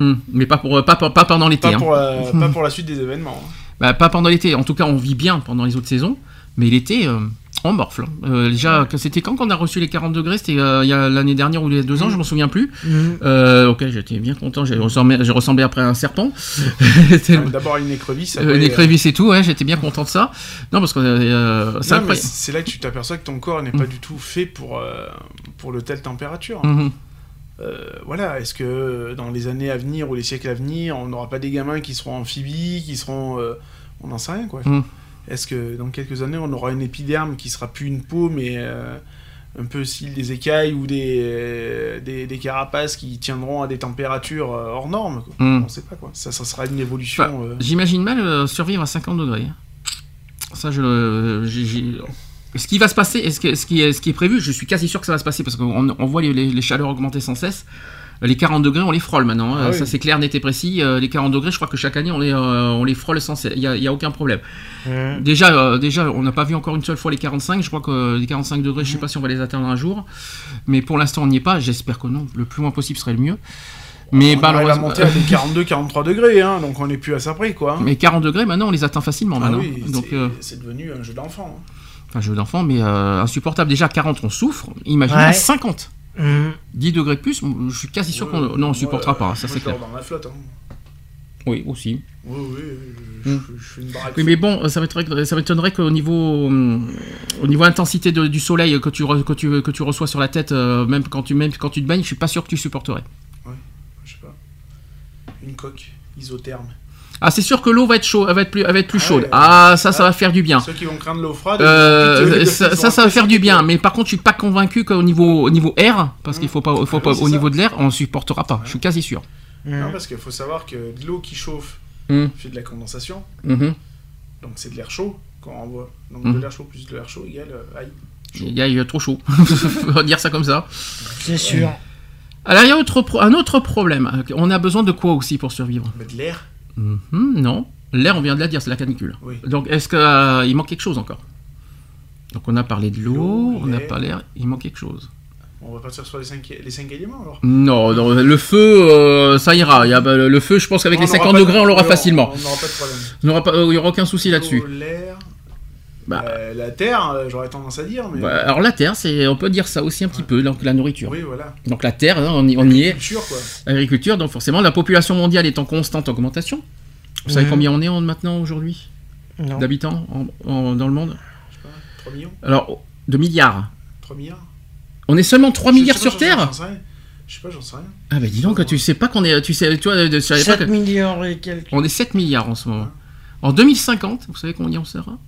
Hum, Mais pas, pour, pas, pas, pas pendant l'été. Pas hein. pour, la, pas pour la *laughs* suite des événements. hein. Bah, pas pendant l'été. En tout cas, on vit bien pendant les autres saisons. Mais l'été, euh, on morfle. Euh, déjà, c'était quand qu'on a reçu les 40 degrés? C'était euh, il y a l'année dernière ou il y a deux ans, je m'en souviens plus. Euh, ok, j'étais bien content. J'ai ressemblé, ressemblé après à un serpent. *laughs* D'abord une écrevisse. euh, après, euh, crevisses et tout. Ouais, j'étais bien content de ça. Non, parce que euh, c'est là que tu t'aperçois que ton corps n'est pas du tout fait pour, euh, pour le telle température. Mhm. Euh, voilà, est-ce que dans les années à venir ou les siècles à venir, on n'aura pas des gamins qui seront amphibies, qui seront... euh, on n'en sait rien, quoi. Mm. Est-ce que dans quelques années, on aura une épiderme qui sera plus une peau, mais euh, un peu style des écailles ou des, euh, des, des carapaces qui tiendront à des températures euh, hors normes quoi. Mm. On sait pas, quoi. Ça, ça sera une évolution... Enfin, euh, J'imagine mal survivre à 50 degrés. Ça, je, j'ai- Ce qui va se passer, et ce, que- ce qui est, ce qui est prévu, je suis quasi sûr que ça va se passer parce qu'on on voit les, les- les chaleurs augmenter sans cesse. Les 40 degrés, on les frôle maintenant. hein. Ah Ça, c'est clair, net et précis. Euh, les 40 degrés, je crois que chaque année, on les, euh, on les frôle sans cesse. Il n'y a, aucun problème. Déjà, euh, déjà on n'a pas vu encore une seule fois les 45. Je crois que les 45 degrés, je sais pas si on va les atteindre un jour. Mais pour l'instant, on n'y est pas. J'espère que non. Le plus loin possible serait le mieux. Mais on à malheureusement. monter à des *laughs* 42-43 degrés, hein, donc on n'est plus à ça près, quoi. hein. Mais 40 degrés, maintenant, on les atteint facilement. Ah maintenant. oui, Donc, c'est euh, c'est devenu un jeu d'enfant. hein. Enfin, jeu d'enfant, mais euh, insupportable. Déjà, 40, on souffre. Imagine Ouais. à 50. Mhm. 10 degrés de plus, je suis quasi sûr qu'on non, on supportera pas, ça c'est clair. dans la flotte. Hein. Oui, aussi. Oui, oui, je, Mm. je- je fais une baraque. Oui, mais bon, ça m'étonnerait qu'au niveau, hum, au niveau intensité de- du soleil que tu, re- que, tu, que tu reçois sur la tête, euh, même, quand tu, même quand tu te baignes, je suis pas sûr que tu supporterais. Je sais pas. Une coque isotherme. Ah, c'est sûr que l'eau va être chaude, elle va être plus, elle va être plus Ah chaude. ouais. Ah, ça, ça va faire du bien. Ceux qui vont craindre l'eau froide. Euh, ça, ça, va faire du bien, mais par contre, je suis pas convaincu qu'au niveau, au niveau air, parce qu'il faut pas, il faut Ah pas au ça. niveau de l'air, on supportera pas. Je suis quasi sûr. Non, Mhm. parce qu'il faut savoir que de l'eau qui chauffe Mm. fait de la condensation. Mhm. Donc c'est de l'air chaud quand on envoie. Donc Mm. de l'air chaud plus de l'air chaud égale euh, aïe. Il y a, il y a trop chaud. *laughs* on va dire ça comme ça. C'est sûr. Alors, il y a autre pro- un autre problème. On a besoin de quoi aussi pour survivre? Mais de l'air Mhm, Non. L'air, on vient de la dire, c'est la canicule. Oui. Donc, est-ce qu'il manque quelque chose encore? Donc, on a parlé de l'eau, on n'a l'air. pas l'air, il manque quelque chose. On va partir sur les 5 les cinq éléments alors Non, non, le feu, euh, ça ira. Il y a, bah, le feu, je pense qu'avec les aura 50 pas de- degrés, on l'aura facilement. On n'aura pas de problème. Il n'y aura, pas- euh, il y aura aucun souci là-dessus. L'air, Bah. euh, la terre, euh, j'aurais tendance à dire, mais. Ouais, alors la terre, c'est, on peut dire ça aussi un petit peu, donc la nourriture. Oui, voilà. Donc la terre, hein, on y, on y est. Quoi. Agriculture, donc forcément, la population mondiale est en constante augmentation. Vous savez Mhm. combien on est en- maintenant aujourd'hui d'habitants dans le monde? Je sais pas, 3 millions Alors, de milliards. 3 milliards On est seulement 3 Je milliards pas, sur Terre? Je sais pas, j'en sais rien. Ah bah dis donc, tu sais pas qu'on est... Tu sais, tu vois, sur l'époque, 7 milliards et quelques. on est 7 milliards en ce moment. En 2050, vous savez combien on sera? 3.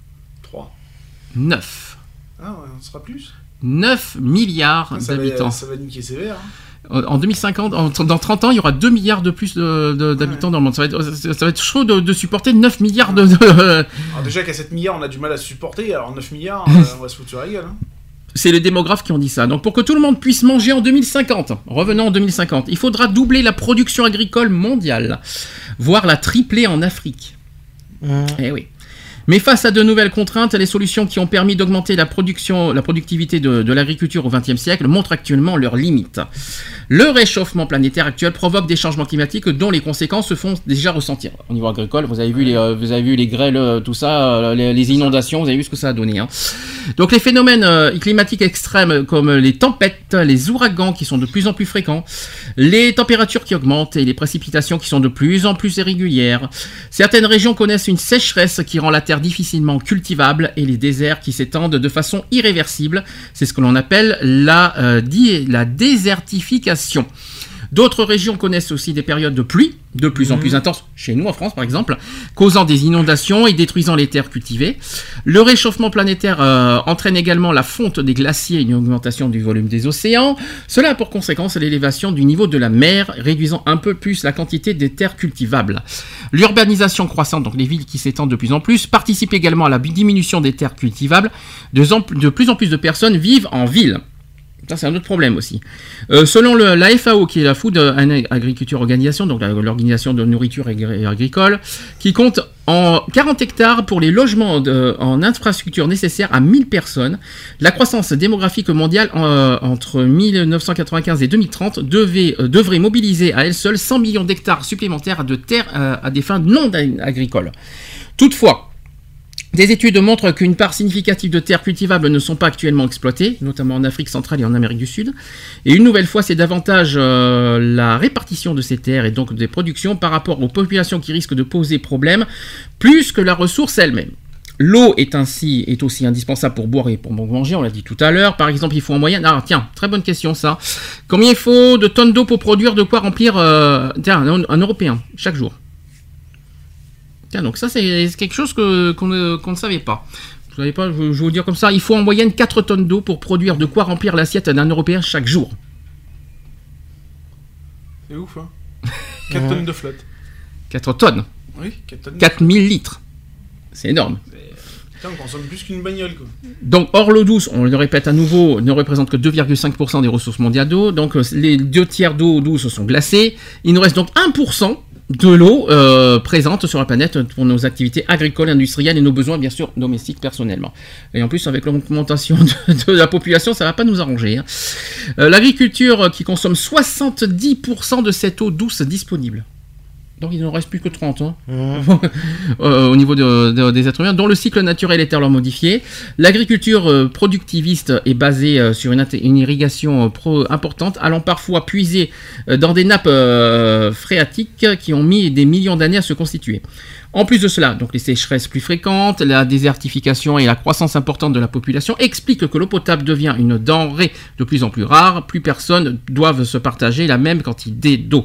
9. Ah ouais, on sera plus 9 milliards Ah, ça, d'habitants. va, ça va niquer sévère. hein. En en 2050, en- dans 30 ans, il y aura 2 milliards de plus de- de- d'habitants dans le monde. Ça va être, ça va être chaud de, de supporter 9 milliards de... de- Alors déjà qu'à 7 milliards, on a du mal à supporter, alors 9 milliards, *laughs* euh, on va se foutre sur la gueule. hein. C'est les démographes qui ont dit ça. Donc pour que tout le monde puisse manger en 2050, revenons en 2050, il faudra doubler la production agricole mondiale, voire la tripler en Afrique. Mmh. Eh oui. Mais face à de nouvelles contraintes, les solutions qui ont permis d'augmenter la production, la productivité de, l'agriculture au XXe siècle montrent actuellement leurs limites. Le réchauffement planétaire actuel provoque des changements climatiques dont les conséquences se font déjà ressentir. Au niveau agricole, vous avez vu les, euh, grêles, euh, tout ça, euh, les, inondations, vous avez vu ce que ça a donné. hein. Donc les phénomènes climatiques extrêmes comme les tempêtes, les ouragans qui sont de plus en plus fréquents, les températures qui augmentent et les précipitations qui sont de plus en plus irrégulières. Certaines régions connaissent une sécheresse qui rend la terre difficilement cultivable et les déserts qui s'étendent de façon irréversible. C'est ce que l'on appelle la, euh, désertification. D'autres régions connaissent aussi des périodes de pluie de plus en plus intenses, chez nous en France par exemple, causant des inondations et détruisant les terres cultivées. Le réchauffement planétaire euh, entraîne également la fonte des glaciers et une augmentation du volume des océans. Cela a pour conséquence l'élévation du niveau de la mer, réduisant un peu plus la quantité des terres cultivables. L'urbanisation croissante, donc les villes qui s'étendent de plus en plus, participe également à la diminution des terres cultivables. De plus en plus de personnes vivent en ville. Ça, c'est un autre problème aussi. Euh, selon la FAO, qui est la Food Agriculture Organisation, donc l'organisation de nourriture agri- agricole, qui compte en 40 hectares pour les logements en infrastructure nécessaires à 1000 personnes, la croissance démographique mondiale euh, entre 1995 et 2030 devait, euh, devrait mobiliser à elle seule 100 millions d'hectares supplémentaires de terres à des fins non agricoles. Toutefois, des études montrent qu'une part significative de terres cultivables ne sont pas actuellement exploitées, notamment en Afrique centrale et en Amérique du Sud. Et une nouvelle fois, c'est davantage euh, la répartition de ces terres et donc des productions par rapport aux populations qui risquent de poser problème, plus que la ressource elle-même. L'eau est ainsi est aussi indispensable pour boire et pour manger, on l'a dit tout à l'heure. Par exemple, il faut en moyenne. Ah tiens, très bonne question ça. Combien il faut de tonnes d'eau pour produire de quoi remplir euh, un Européen chaque jour? Tiens, donc ça c'est quelque chose que- qu'on ne, savait pas. Vous savez pas, je, vais vous dire comme ça, il faut en moyenne 4 tonnes d'eau pour produire de quoi remplir l'assiette d'un Européen chaque jour. C'est ouf, hein 4 Ouais. tonnes de flotte. 4 tonnes. Oui, 4 tonnes. 4000 litres. C'est énorme. Putain, on consomme plus qu'une bagnole, quoi. Donc, or l'eau douce, on le répète à nouveau, ne représente que 2,5% des ressources mondiales d'eau. Donc, euh, les deux tiers d'eau douce sont glacés. Il nous reste donc 1% de l'eau euh, présente sur la planète pour nos activités agricoles, industrielles et nos besoins, bien sûr, domestiques personnellement. Et en plus, avec l'augmentation de, la population, ça va pas nous arranger. hein. Euh, L'agriculture qui consomme 70% de cette eau douce disponible. Donc il n'en reste plus que 30 hein. *laughs* Euh, au niveau de- de- des êtres humains, dont le cycle naturel est alors modifié. L'agriculture euh, productiviste est basée euh, sur une, irrigation pro- importante, allant parfois puiser dans des nappes euh, phréatiques qui ont mis des millions d'années à se constituer. En plus de cela, donc les sécheresses plus fréquentes, la désertification et la croissance importante de la population expliquent que l'eau potable devient une denrée de plus en plus rare. Plus personne doivent se partager la même quantité d'eau.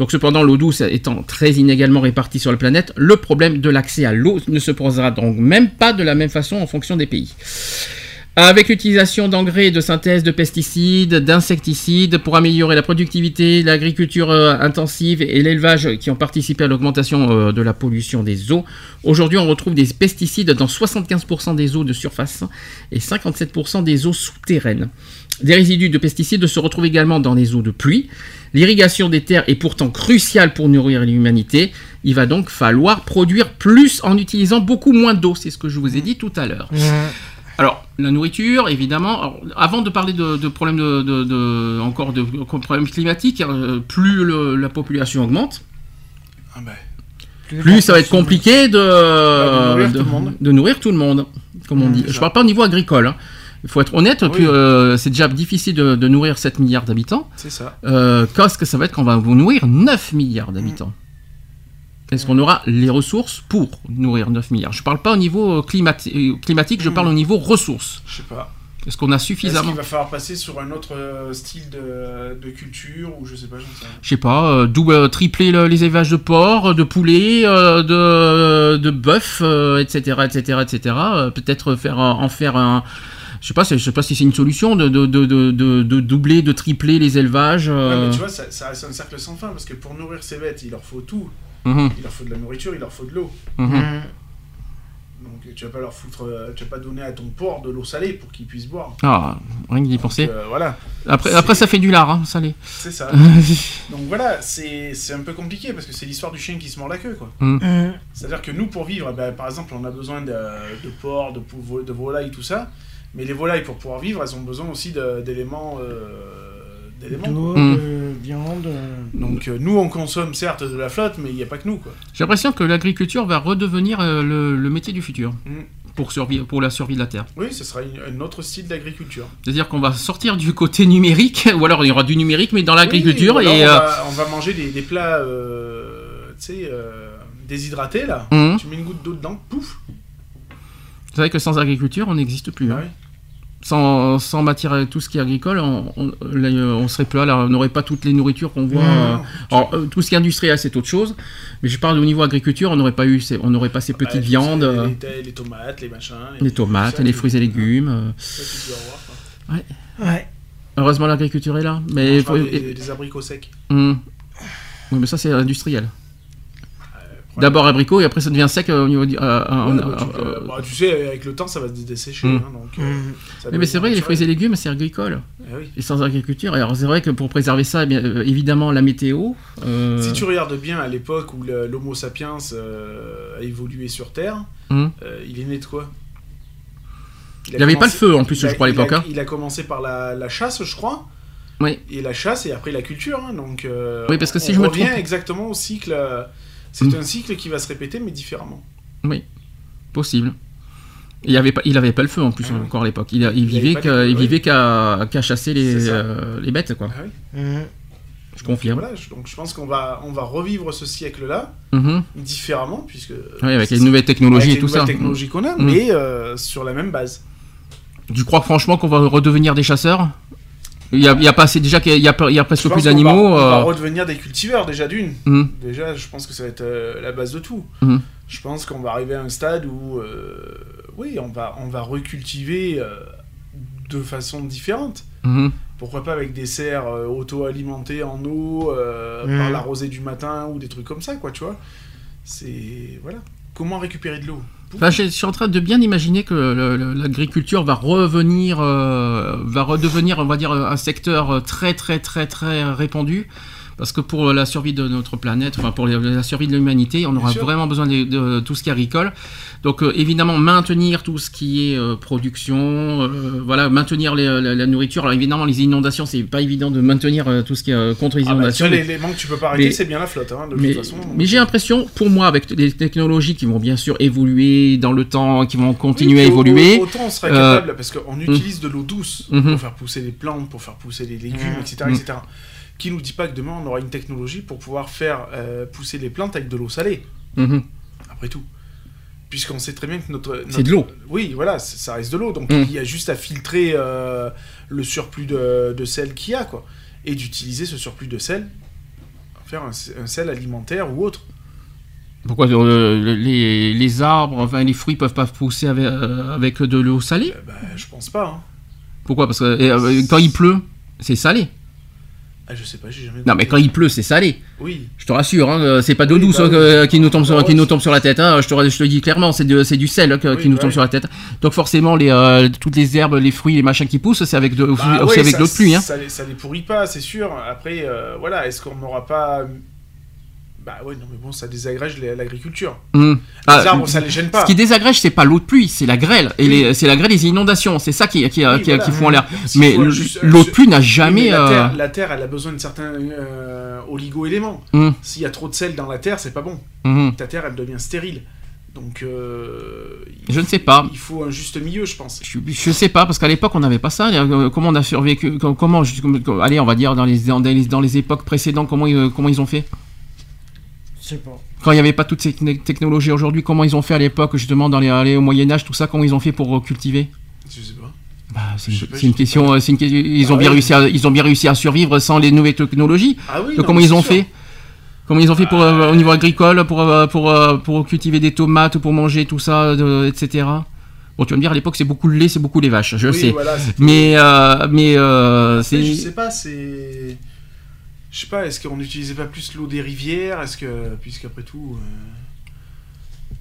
Donc cependant, l'eau douce étant très inégalement répartie sur la planète, le problème de l'accès à l'eau ne se posera donc même pas de la même façon en fonction des pays. Avec l'utilisation d'engrais de synthèse, de pesticides, d'insecticides pour améliorer la productivité, l'agriculture euh, intensive et l'élevage qui ont participé à l'augmentation euh, de la pollution des eaux, aujourd'hui on retrouve des pesticides dans 75% des eaux de surface et 57% des eaux souterraines. Des résidus de pesticides se retrouvent également dans les eaux de pluie. L'irrigation des terres est pourtant cruciale pour nourrir l'humanité. Il va donc falloir produire plus en utilisant beaucoup moins d'eau. C'est ce que je vous ai dit tout à l'heure. Alors, la nourriture, évidemment. Alors, avant de parler de, de problèmes de, de- de- encore de problèmes climatiques, euh, plus le- la population augmente, Ah bah, plus ça va être compliqué de, Bah, de nourrir de- tout le monde. de nourrir tout le monde, comme on dit. Je parle pas au niveau agricole. hein. Il faut être honnête, Oui. euh, c'est déjà difficile de, de nourrir 7 milliards d'habitants. c'est ça. Euh, Qu'est-ce que ça va être quand on va vous nourrir 9 milliards d'habitants? Est-ce qu'on aura les ressources pour nourrir 9 milliards Je parle pas au niveau euh, climati- euh, climatique, je parle au niveau ressources. Je sais pas. Est-ce qu'on a Est-ce suffisamment qu'il va falloir passer sur un autre euh, style de, de culture ou je sais pas, j'en sais je sais pas, euh, euh, tripler le- les élevages de porc, de poulet, euh, de, de bœuf, etc., etc., etc. Peut-être faire en faire un, je sais pas, je sais pas si c'est une solution de, doubler, de tripler les élevages. Ouais, mais tu vois, ça, ça reste un cercle sans fin parce que pour nourrir ces bêtes, il leur faut tout. Mhm, Il leur faut de la nourriture, il leur faut de l'eau. mhm. Mm. Donc tu vas pas leur foutre, euh, tu vas pas donner à ton porc de l'eau salée pour qu'ils puissent boire. Ah, rien que d'y penser. Euh, voilà, Après, après, ça fait du lard, hein, salé. c'est ça. *laughs* Donc voilà, c'est c'est un peu compliqué parce que c'est l'histoire du chien qui se mord la queue, quoi. Mm. C'est-à-dire que nous, pour vivre, ben, par exemple, on a besoin de, de porc, de, de volailles, tout ça. Mais les volailles, pour pouvoir vivre, elles ont besoin aussi d'éléments. euh, d'éléments, Mm. de viande. euh, Donc euh, nous, on consomme certes de la flotte, mais il n'y a pas que nous, quoi. J'ai l'impression que l'agriculture va redevenir euh, le, le métier du futur Mm. pour, survivre, pour la survie de la Terre. Oui, ce sera un autre style d'agriculture. C'est-à-dire qu'on va sortir du côté numérique, *laughs* ou alors il y aura du numérique, mais dans l'agriculture. Oui, et on, euh, va, on va manger des, des plats, euh, tu sais, euh, déshydratés, là. hum, Tu mets une goutte d'eau dedans, pouf c'est vrai que sans agriculture, on n'existe plus. hein. Ah ouais. Sans, sans matière, tout ce qui est agricole, on, on, serait plat, là, on n'aurait pas toutes les nourritures qu'on voit. Euh, alors, euh, tout ce qui est industriel, c'est autre chose. Mais je parle au niveau agriculture, on n'aurait pas eu, ces- on n'aurait pas ces Bah, petites viandes, euh, Les, les- les tomates, les machins. les tomates, les fruits et légumes. euh. Ouais. Heureusement, l'agriculture est là. Mais Je faut- parle et- des, des abricots secs. hum. Oui, mais ça, c'est industriel. Ouais, D'abord abricot et après ça devient sec euh, au niveau du. euh, euh, Ouais, bah, tu, euh, bah, tu sais, avec le temps, ça va se dessécher. Mm. hein, donc, Mm. mais c'est vrai, les fruits et légumes, c'est agricole. Eh oui. Et sans agriculture, alors c'est vrai que pour préserver ça, eh bien, évidemment, la météo. euh, Si tu regardes bien à l'époque où l'Homo sapiens euh, a évolué sur Terre, euh, il est né de quoi? Il n'y avait pas le feu en plus, a- je crois, à l'époque. hein. Il a commencé par la, la chasse, je crois. Oui. Et la chasse et après la culture. hein, donc, euh, Oui, parce que si on je me revient trompe- exactement au cycle. C'est Mm. un cycle qui va se répéter, mais différemment. Possible. Et Il avait pas, il avait pas le feu en plus Ah oui. encore à l'époque. Il, vivait qu'à, de- il oui. vivait qu'à, qu'à chasser les, euh, les bêtes quoi. Ah oui. Mm. Je confirme. Voilà, je- donc je pense qu'on va, on va revivre ce siècle-là Mhm. différemment, puisque. Oui, avec les nouvelles technologies avec et tout les ça. nouvelles technologies qu'on a, Mm. mais euh, sur la même base. Tu crois franchement qu'on va redevenir des chasseurs? Il y, a, il y a pas assez déjà qu'il y a, il y a presque plus d'animaux. va- On va euh, redevenir des cultiveurs déjà d'une. hum, Déjà, je pense que ça va être euh, la base de tout. Mhm. Je pense qu'on va arriver à un stade où, euh, oui, on va, on va recultiver euh, de façon différente. mhm. Pourquoi pas avec des serres euh, auto-alimentées en eau euh, Mhm. par la rosée du matin ou des trucs comme ça, quoi, tu vois. C'est voilà. Comment récupérer de l'eau? Je suis en train de bien imaginer que l'agriculture va revenir, euh, va redevenir, on va dire, un secteur très très très très répandu. Parce que pour la survie de notre planète, enfin pour la- survie de l'humanité, on Bien aura sûr. vraiment besoin de, de tout ce qui est agricole. Donc euh, évidemment maintenir tout ce qui est euh, production, euh, voilà, maintenir les- la, la nourriture. Alors évidemment les inondations, c'est pas évident de maintenir tout ce qui est contre les Ah bah, inondations. mais- l'élément que tu peux pas arrêter, c'est bien la flotte, hein, de mais, toute façon. mais j'ai l'impression, pour moi, avec les technologies qui vont bien sûr évoluer dans le temps, qui vont continuer Oui, à évoluer, au- Autant on sera euh, capable, parce qu'on utilise de l'eau douce Mhm. pour faire pousser les plantes, pour faire pousser les légumes, etc., Mhm. etc. Qui nous dit pas que demain on aura une technologie pour pouvoir faire euh, pousser les plantes avec de l'eau salée, Mhm. après tout. Puisqu'on sait très bien que notre. C'est de l'eau. Oui, voilà, ça reste de l'eau. Donc Mhm. il y a juste à filtrer euh, le surplus de, de sel qu'il y a, quoi. Et d'utiliser ce surplus de sel, faire un, un sel alimentaire ou autre. Pourquoi euh, les, les arbres, enfin les fruits peuvent pas pousser avec, euh, avec de l'eau salée? Bah, je pense pas. hein. Pourquoi? Parce que euh, quand il pleut, c'est salé. Ah, je sais pas, j'ai jamais. Non, mais quand il pleut, c'est salé. Oui. Je te rassure, hein, euh, c'est pas d'eau Oui, douce bah hein, oui. que- qui nous tombe sur, qui nous tombe sur la tête. hein, je, te, je te le dis clairement, c'est du sel hein, Oui, qui nous tombe ouais. sur la tête. Donc forcément, les, euh, toutes les herbes, les fruits, les machins qui poussent, c'est avec de, Bah aussi avec l'eau de pluie. Ça, les, ça les pourrit pas, c'est sûr. Après, euh, voilà, est-ce qu'on n'aura pas. Bah ouais, non, mais bon, ça désagrège l'agriculture. Hum. Les Ah, arbres, ça les gêne pas. Ce qui désagrège, c'est pas l'eau de pluie, c'est la grêle. Et les- c'est la grêle des inondations. C'est ça qui, qui, Oui, qui, voilà. qui en l'air. Mais juste- l'eau de pluie n'a Oui, jamais. la, euh, terre, la Terre, elle a besoin de certains euh, oligo-éléments. hum, S'il y a trop de sel dans la Terre, c'est pas bon. hum. Ta Terre, elle devient stérile. Donc, euh, Je ne sais pas. Il faut un juste milieu, je pense. Je, je sais pas parce qu'à l'époque on n'avait pas ça. Euh, Comment on a survécu com- Comment je- Allez, on va dire dans les dans les, dans les époques précédentes, comment ils, comment ils ont fait? Sais pas. Quand il n'y avait pas toutes ces techn- technologies aujourd'hui, comment ils ont fait à l'époque justement dans les, au Moyen Âge, tout ça, comment ils ont fait pour cultiver Je sais pas. Bah, c'est une, sais pas, c'est une je sais question. une Ils ont Ah bien oui. réussi à, ils ont bien réussi à survivre sans les nouvelles technologies. Ah oui, Donc, non, comment ils ont sûr. fait? Comment ils ont fait pour, euh, au niveau agricole pour, euh, pour, euh, pour cultiver des tomates, pour manger tout ça, de- etc. Bon, tu vas me dire, à l'époque, c'est beaucoup le lait, c'est beaucoup les vaches, je Oui, sais. voilà, mais euh, mais euh, c'est. je sais pas, c'est. Je sais pas, est-ce qu'on n'utilisait pas plus l'eau des rivières? Est-ce que. Puisqu'après tout. euh,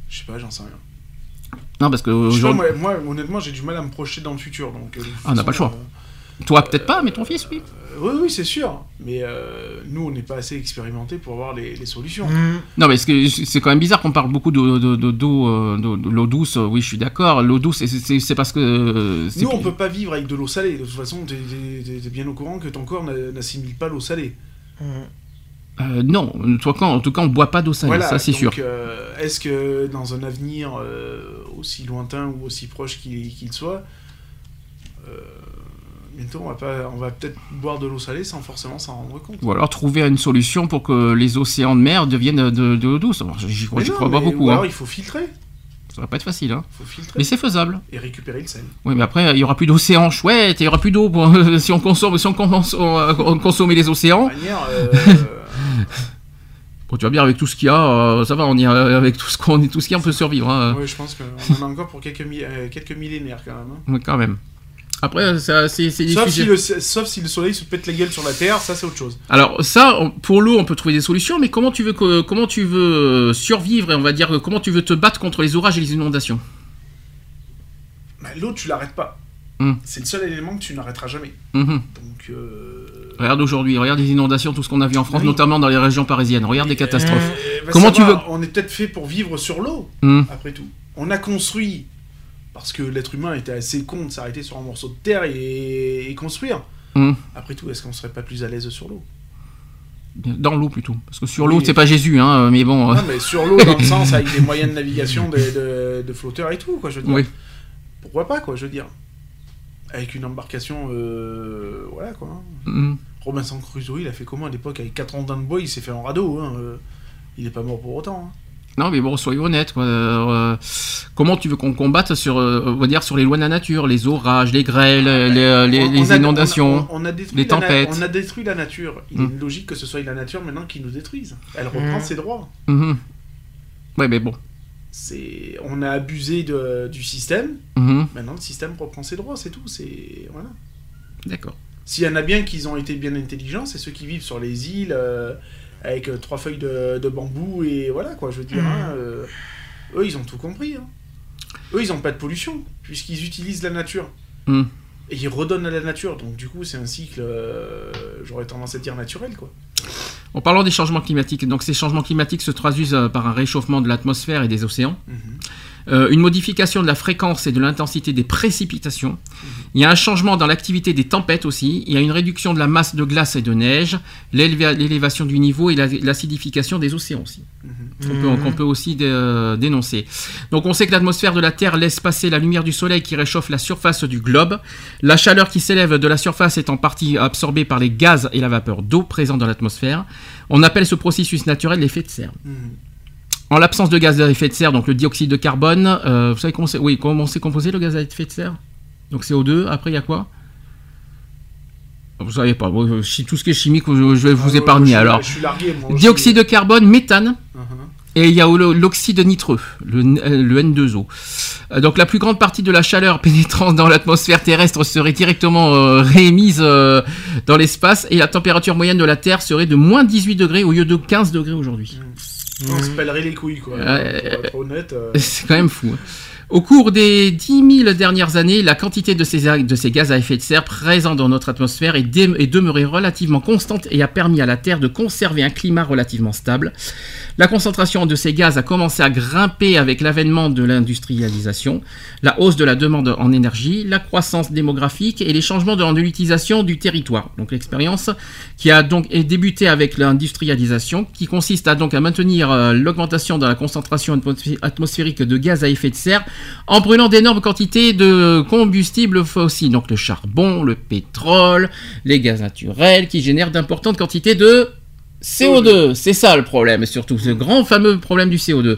Je sais pas, j'en sais rien. Non, parce que Je sais pas, aujourd'hui. moi, moi, honnêtement, j'ai du mal à me projeter dans le futur. Donc, euh, Ah, on n'a pas le choix. euh, Toi, peut-être pas, mais ton fils, oui. euh, oui, oui, c'est sûr. Mais euh, nous, on n'est pas assez expérimentés pour voir les, les solutions. Hum. Non, mais c'est c'est quand même bizarre qu'on parle beaucoup d'eau de, de, l'eau douce. Oui, je suis d'accord. L'eau douce, c'est- parce que. c'est- Nous, on peut pas vivre avec de l'eau salée. De toute façon, t'es t'es- t'es bien au courant que ton corps n'a- n'assimile pas l'eau salée. Euh, non, en tout cas, on boit pas d'eau salée, Voilà, ça c'est sûr. euh, Est-ce que dans un avenir euh, aussi lointain ou aussi proche qu'il soit, bientôt on va, pas- on va peut-être boire de l'eau salée sans forcément s'en rendre compte Ou alors trouver une solution pour que les océans de mer deviennent de, de l'eau douce. J'y crois, pas beaucoup. ou hein. alors il faut filtrer. Ça va pas être facile. Hein. faut filtrer. Mais c'est faisable. Et récupérer le sel. Oui, mais après, il y aura plus d'océans chouette, il y aura plus d'eau pour- si on consomme, si on commence consommer les océans. De toute manière, euh, *laughs* Bon, tu vas bien avec tout ce qu'il y a, euh, ça va, on y a- avec tout ce qu'on tout ce qu'il y a, on peut survivre. Hein. ouais, je pense qu'on en a encore pour quelques, mi- euh, quelques millénaires quand même. hein. Oui, quand même. Après, c'est Sauf si, le, sauf si le soleil se pète la gueule sur la Terre, ça c'est autre chose. Alors ça, on- pour l'eau, on peut trouver des solutions, mais comment tu veux que, comment tu veux euh, survivre et on va dire euh, comment tu veux te battre contre les orages et les inondations? Bah, L'eau, tu l'arrêtes pas. Hmm. C'est le seul élément que tu n'arrêteras jamais. Mhm. Donc, euh, Regarde aujourd'hui, regarde les inondations, tout ce qu'on a vu en France, Oui. notamment dans les régions parisiennes. Regarde les catastrophes. euh, bah, Comment tu va, veux- On est peut-être fait pour vivre sur l'eau, Hmm. après tout. On a construit, parce que l'être humain était assez con de s'arrêter sur un morceau de terre et, et construire. Hmm. Après tout, est-ce qu'on serait pas plus à l'aise sur l'eau? Dans l'eau plutôt, parce que sur Oui. l'eau, c'est pas Jésus, hein, mais bon. euh, Non, mais sur l'eau, dans le sens avec des *laughs* moyens de navigation de, de- de flotteurs et tout, quoi, je veux dire. Oui. Pourquoi pas, quoi, je veux dire. Avec une embarcation, euh, voilà, quoi. Mhm. Robinson Crusoe, il a fait comment à l'époque Avec 4 rondins de bois, il s'est fait en radeau, hein. euh, Il est pas mort pour autant. hein. Non, mais bon, soyons honnêtes. quoi. Euh, comment tu veux qu'on combatte sur, euh, on va dire, sur les lois de la nature, les orages, les grêles, les, euh, les- On- les on a- inondations on a- on a détruit les tempêtes. on a détruit la nature. Il est logique que ce soit la nature maintenant qui nous détruise. Elle reprend Mm. ses droits. Mhm. Ouais, mais bon. C'est, on a abusé de- du système. Mhm. Maintenant, le système reprend ses droits, c'est tout. C'est voilà. D'accord. S'il y en a bien qui ont été bien intelligents, c'est ceux qui vivent sur les îles euh, avec euh, trois feuilles de, de bambou et voilà quoi. Je veux dire, hein, euh, eux ils ont tout compris. hein. Eux ils ont pas de pollution puisqu'ils utilisent la nature Mm. et ils redonnent à la nature. Donc du coup c'est un cycle, euh, j'aurais tendance à dire naturel quoi. En parlant des changements climatiques, donc ces changements climatiques se traduisent euh, par un réchauffement de l'atmosphère et des océans, Mhm. Euh, une modification de la fréquence et de l'intensité des précipitations. Il y a un changement dans l'activité des tempêtes aussi. Il y a une réduction de la masse de glace et de neige, l'éléva- l'élévation du niveau et la- l'acidification des océans aussi. Qu'on peut, qu'on peut aussi dé- euh, dénoncer. Donc on sait que l'atmosphère de la Terre laisse passer la lumière du Soleil qui réchauffe la surface du globe. La chaleur qui s'élève de la surface est en partie absorbée par les gaz et la vapeur d'eau présents dans l'atmosphère. On appelle ce processus naturel l'effet de serre. Mhm. En l'absence de gaz à effet de serre, donc le dioxyde de carbone, euh, vous savez comment c'est oui, comment composé le gaz à effet de serre? Donc CO2, après il y a quoi? Vous savez pas, bon, tout ce qui est chimique, je, vais vous Ah, épargner alors. Largué moi. Dioxyde de carbone, méthane, Mhm. Et il y a l'oxyde nitreux, le, N- euh, le N2O. Euh, Donc la plus grande partie de la chaleur *laughs* pénétrant dans l'atmosphère terrestre serait directement euh, réémise euh, dans l'espace et la température moyenne de la Terre serait de moins 18 degrés au lieu de 15 degrés aujourd'hui. On se pèlerait les couilles, quoi. Ouais. Pour être honnête. euh, *laughs* C'est quand même fou. hein. Au cours des 10 000 dernières années, la quantité de ces, de ces gaz à effet de serre présents dans notre atmosphère est demeurée relativement constante et a permis à la Terre de conserver un climat relativement stable. La concentration de ces gaz a commencé à grimper avec l'avènement de l'industrialisation, la hausse de la demande en énergie, la croissance démographique et les changements dans l'utilisation du territoire. Donc l'expérience qui a donc débuté avec l'industrialisation, qui consiste à donc à maintenir euh, l'augmentation de la concentration atmosphé- atmosphérique de gaz à effet de serre en brûlant d'énormes quantités de combustibles fossiles, donc le charbon, le pétrole, les gaz naturels, qui génèrent d'importantes quantités de CO2. C'est ça le problème, surtout ce grand fameux problème du CO2.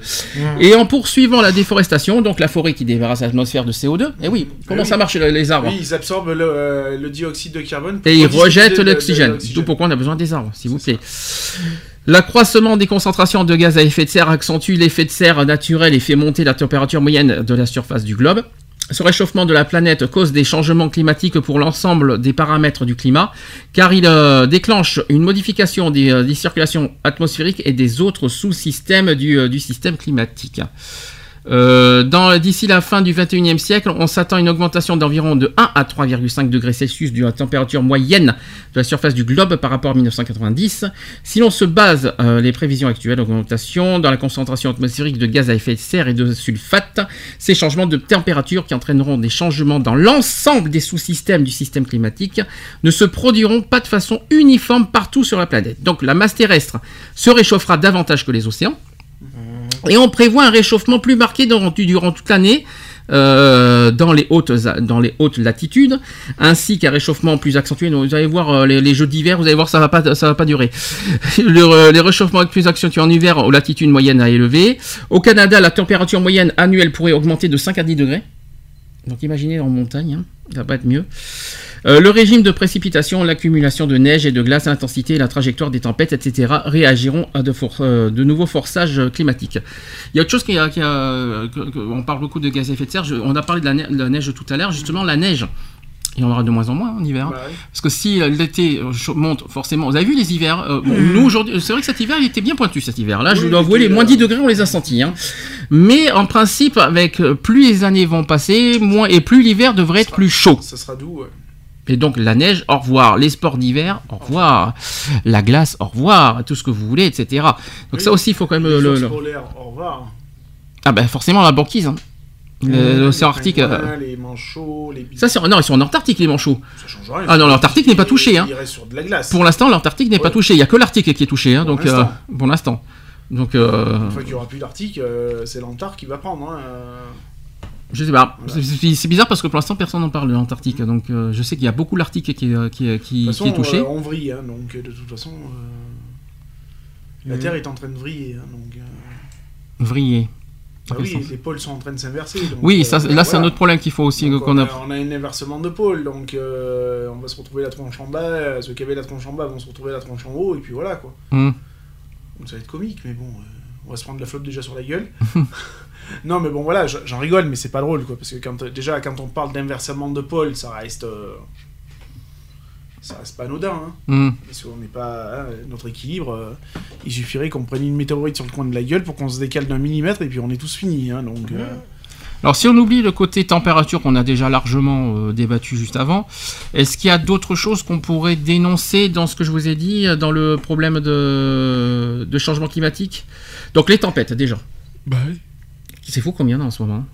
Et en poursuivant la déforestation, donc la forêt qui débarrasse l'atmosphère de CO2, et oui, comment oui. ça marche les arbres Oui, ils absorbent le, euh, le dioxyde de carbone. et ils rejettent l'oxygène. D'où pourquoi on a besoin des arbres, s'il vous plaît. L'accroissement des concentrations de gaz à effet de serre accentue l'effet de serre naturel et fait monter la température moyenne de la surface du globe. Ce réchauffement de la planète cause des changements climatiques pour l'ensemble des paramètres du climat, car il euh, déclenche une modification des, euh, des circulations atmosphériques et des autres sous-systèmes du, euh, du système climatique. Euh, D'ici la fin du 21e siècle, on s'attend à une augmentation d'environ de 1 à 3,5 degrés Celsius de la température moyenne de la surface du globe par rapport à 1990. Si l'on se base euh, les prévisions actuelles, augmentation dans la concentration atmosphérique de gaz à effet de serre et de sulfate, ces changements de température qui entraîneront des changements dans l'ensemble des sous-systèmes du système climatique ne se produiront pas de façon uniforme partout sur la planète. Donc la masse terrestre se réchauffera davantage que les océans. Et on prévoit un réchauffement plus marqué durant, toute l'année euh, dans, les hautes, dans les hautes latitudes, ainsi qu'un réchauffement plus accentué. Donc, vous allez voir euh, les, jeux d'hiver, vous allez voir ça va pas, ça va pas durer. *laughs* Euh, les réchauffements plus accentués en hiver aux latitudes moyennes à élever. Au Canada, la température moyenne annuelle pourrait augmenter de 5 à 10 degrés. Donc imaginez en montagne, hein, ça va pas être mieux. Euh, le régime de précipitation, l'accumulation de neige et de glace, l'intensité la trajectoire des tempêtes, etc. réagiront à de, for- euh, de nouveaux forçages climatiques. Il y a autre chose qui a, qui a- que- que- on parle beaucoup de gaz à effet de serre. Je- on a parlé de la, ne- de la neige tout à l'heure. Justement, la neige. Il y en aura de moins en moins en hiver. hein. Bah ouais. Parce que si euh, l'été euh, monte, forcément. Vous avez vu les hivers euh, bon, Mmh. Nous, aujourd'hui, c'est vrai que cet hiver, il était bien pointu cet hiver. Là, je Oui, dois il avouer, les moins euh, 10 degrés, on les a sentis. hein. Mais en principe, avec euh, plus les années vont passer, moins et plus l'hiver devrait être plus chaud. Ça sera doux, ouais. Et donc la neige, au revoir. Les sports d'hiver, au revoir. La glace, au revoir. Tout ce que vous voulez, etc. Donc Oui. ça aussi, il faut quand même Les le. le- polaires, au revoir. Ah ben forcément la banquise. hein. L'océan Arctique. euh, Les manchots, les Ça, c'est... Non, ils sont en Antarctique, les manchots. Ça change rien. Ah non, l'Antarctique n'est pas touché, hein. Il reste sur de la glace. Pour l'instant, l'Antarctique n'est pas touché. Il n'y a que l'Arctique qui est touché. Hein, Pour donc, euh, l'instant. pour l'instant. Donc, euh, Une fois qu'il n'y aura plus d'Arctique, euh, c'est l'Antarctique qui va prendre. Hein. Euh. je sais pas. Voilà. C'est- bizarre parce que pour l'instant, personne n'en parle de l'Antarctique. Donc, euh, je sais qu'il y a beaucoup l'Arctique qui, est- qui, est- qui, De toute qui façon, est touché. euh, on vrille, hein, donc euh, de toute façon, euh, la Terre est en train de vriller. hein, donc, euh, Vrillé. ah oui, sens les pôles sont en train de s'inverser. Oui, euh, ça, là, c'est un autre problème qu'il faut aussi qu'on on, a. on a un inversement de pôle, donc euh, on va se retrouver la tronche en bas, euh, ceux qui avaient la tronche en bas vont se retrouver la tronche en haut, et puis voilà quoi. Donc ça va être comique, mais bon, euh, on va se prendre la flotte déjà sur la gueule. *laughs* non, mais bon, voilà, j'en rigole, mais c'est pas drôle quoi, parce que quand, déjà quand on parle d'inversement de pôle, ça reste. euh, ça reste pas anodin, hein, Hmm. parce qu'on n'est pas. hein, notre équilibre, euh, il suffirait qu'on prenne une météorite sur le coin de la gueule pour qu'on se décale d'un millimètre, et puis on est tous finis, hein, donc. euh, Alors si on oublie le côté température qu'on a déjà largement euh, débattu juste avant, est-ce qu'il y a d'autres choses qu'on pourrait dénoncer dans ce que je vous ai dit, dans le problème de, de changement climatique? Donc les tempêtes déjà. Bah C'est fou combien il y en a en ce moment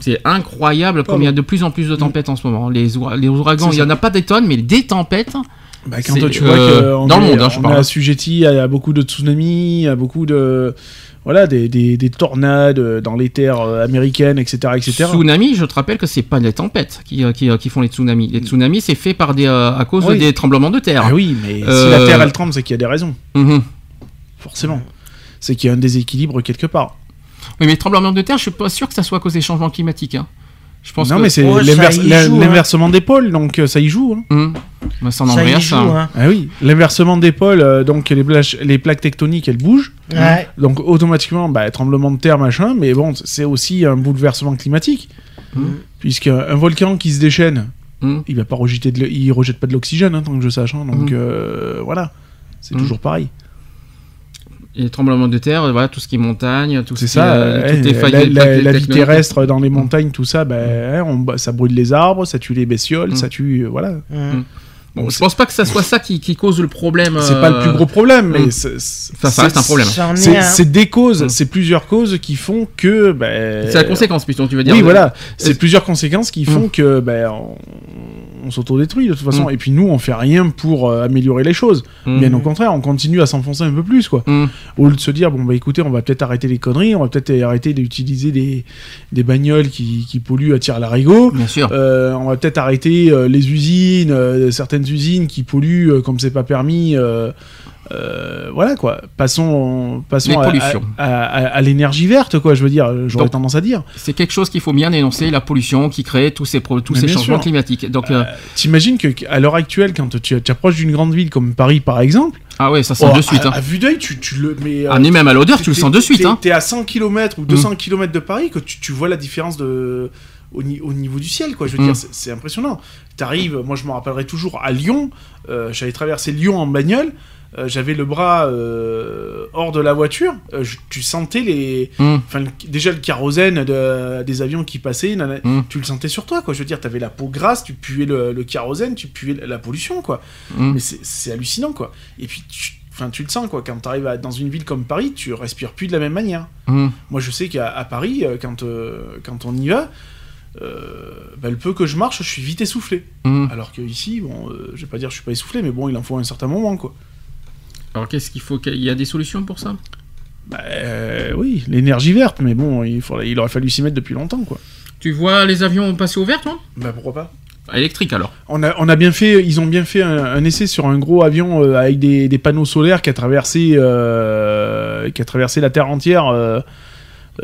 c'est incroyable comme il y a de plus en plus de tempêtes en ce moment. Les, oura- les ouragans, il n'y en a pas des tonnes, mais des tempêtes. Bah, quand C'est, tu vois euh, que dans le est- monde, hein, je on parle. est assujetti à, à beaucoup de tsunamis, à beaucoup de voilà des, des, des tornades euh, dans les terres euh, américaines, etc., etc. Tsunami, je te rappelle que c'est pas les tempêtes qui, euh, qui, qui font les tsunamis. Les tsunamis, c'est fait par des, à cause Oui. des tremblements de terre. Ah oui, mais si la terre elle tremble, c'est qu'il y a des raisons, Mhm. forcément. C'est qu'il y a un déséquilibre quelque part. Oui, mais les tremblements de terre, je suis pas sûr que ça soit à cause des changements climatiques. hein. Je pense non, que... mais c'est Oh, ça hein. l'inversement des pôles, donc euh, ça y joue. hein. Mhm. Bah, Ça y Andreas, joue, hein. hein. Ah oui, l'inversement d'épaule, euh, donc les, plages- les plaques tectoniques, elles bougent. Ouais. Donc automatiquement, bah, tremblement de terre, machin, mais bon, c'est aussi un bouleversement climatique. Mm. Puisqu'un un volcan qui se déchaîne, Mm. il va pas rejeter de, l- il rejette pas de l'oxygène, hein, tant que je sache. hein, donc euh, voilà, c'est toujours pareil. Et les tremblements de terre, euh, voilà, tout ce qui est montagne, tout C'est ce qui est, ça, euh, euh, les la, vie terrestre dans les montagnes, tout ça, ben, hein, on- bah, ça brûle les arbres, ça tue les bestioles, Mm. ça tue, euh, voilà. Mm. Bon, je pense pas que ça soit ça qui, qui cause le problème. C'est euh, pas le plus gros problème, mais mm. c'est- c'est- Ça, ça reste un problème. C'est un. c'est des causes, Mm. c'est plusieurs causes qui font que. Ben, C'est la conséquence, plutôt, tu veux dire. Oui, voilà. C'est Est-ce- plusieurs conséquences qui font Mm. que ben, on, on s'autodétruit de toute façon. Mm. Et puis nous, on fait rien pour euh, améliorer les choses. Mm. Bien au contraire, on continue à s'enfoncer un peu plus, quoi. Mm. Au lieu de se dire, bon, bah écoutez, on va peut-être arrêter les conneries, on va peut-être arrêter d'utiliser des, des bagnoles qui, qui polluent à tir larigot. Bien sûr. Euh, on va peut-être arrêter euh, les usines, certaines usines qui polluent comme c'est pas permis. Euh, euh, voilà quoi. Passons, passons à, pollutions. à- à- à l'énergie verte, quoi. Je veux dire, j'aurais tendance à dire. C'est quelque chose qu'il faut bien dénoncer, la pollution qui crée tous ces, tous Mais ces changements sûr. climatiques. Donc, euh, T'imagines que à l'heure actuelle, quand tu approches d'une grande ville comme Paris, par exemple, ah ouais, ça sent oh, de suite. à, hein. à vue d'œil, tu, tu le. Euh, Ah, mais même à l'odeur, tu le sens de suite. t'es- Hein. T'es à 100 km ou 200 km de Paris que tu, tu vois la différence de. Au, ni- au niveau du ciel, quoi. Je veux Mm. dire, c'est- c'est impressionnant. T'arrives, moi je me rappellerai toujours à Lyon, euh, j'avais traversé Lyon en bagnole, euh, j'avais le bras euh, hors de la voiture, euh, je- tu sentais les. Mm. Enfin, le- déjà le kérosène de- des avions qui passaient, nana- Mm. tu le sentais sur toi, quoi. Je veux dire, t'avais la peau grasse, tu puais le, le kérosène, tu puais la pollution, quoi. Mm. Mais c'est hallucinant, quoi. Et puis, tu, enfin, tu le sens, quoi. Quand t'arrives à- dans une ville comme Paris, tu respires plus de la même manière. Moi, je sais qu'à Paris, quand, quand on y va, euh, bah, le peu que je marche, je suis vite essoufflé. Alors que ici, bon, euh, je vais pas dire que je suis pas essoufflé, mais bon, il en faut un certain moment, quoi. Alors, qu'est-ce qu'il faut qu'il y a des solutions pour ça? Bah, euh, oui, l'énergie verte, mais bon, il, faudrait- il aurait fallu s'y mettre depuis longtemps, quoi. Tu vois les avions passer au vert, toi? Bah, pourquoi pas Électrique alors. On a, on a bien fait, ils ont bien fait un, un essai sur un gros avion euh, avec des, des panneaux solaires qui a traversé, euh, qui a traversé la Terre entière. euh,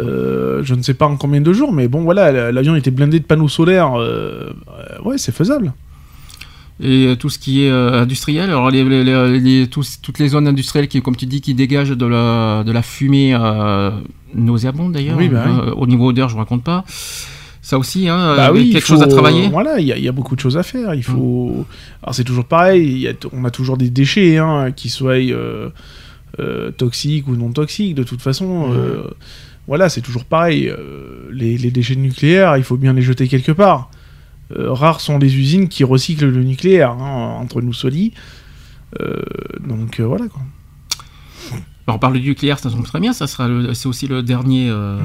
euh, je ne sais pas en combien de jours, mais bon voilà, l'avion était blindé de panneaux solaires. ouais, c'est faisable. Et euh, tout ce qui est euh, industriel, alors les, les- les- les- tous- toutes les zones industrielles qui, comme tu dis, qui dégagent de la, de la fumée euh, nauséabonde d'ailleurs, Oui, bah oui. euh, au niveau odeur, je ne raconte pas. Ça aussi, hein, Bah oui, quelque faut- chose à travailler. Voilà, il y, a- il y a beaucoup de choses à faire. Il faut. Alors c'est toujours pareil. y a on a toujours des déchets, hein, qui soient euh, toxiques ou non toxiques. De toute façon, euh, voilà, c'est toujours pareil. les, les déchets nucléaires, il faut bien les jeter quelque part. Euh, rares sont les usines qui recyclent le nucléaire, hein, entre nous soit dit. Euh, donc euh, voilà quoi. Alors, on parle du nucléaire, ça tombe très bien, ça sera le- c'est aussi le dernier. euh,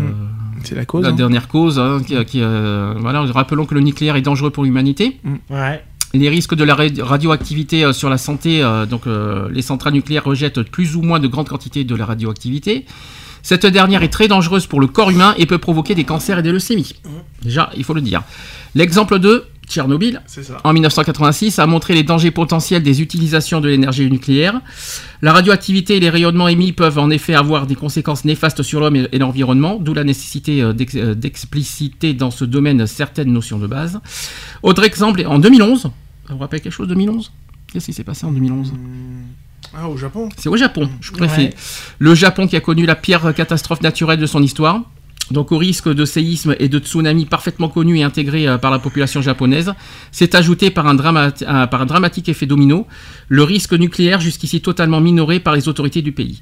C'est la cause. La hein. dernière cause, hein, qui, qui, euh, voilà, rappelons que le nucléaire est dangereux pour l'humanité. Ouais. Les risques de la ra- radioactivité sur la santé, euh, donc euh, les centrales nucléaires rejettent plus ou moins de grandes quantités de la radioactivité. Cette dernière est très dangereuse pour le corps humain et peut provoquer des cancers et des leucémies. Déjà, il faut le dire. L'exemple de Tchernobyl, ça. en 1986, a montré les dangers potentiels des utilisations de l'énergie nucléaire. La radioactivité et les rayonnements émis peuvent en effet avoir des conséquences néfastes sur l'homme et, l'environnement, d'où la nécessité euh, euh, d'expliciter dans ce domaine certaines notions de base. Autre exemple, en 2011, vous vous rappelez quelque chose de 2011 Qu'est-ce qui s'est passé en 2011 Ah, au Japon. C'est au Japon, je préfère. Ouais. Le Japon qui a connu la pire catastrophe naturelle de son histoire. Donc au risque de séisme et de tsunami parfaitement connu et intégré euh, par la population japonaise, s'est ajouté par un, dramatique effet domino, le risque nucléaire jusqu'ici totalement minoré par les autorités du pays.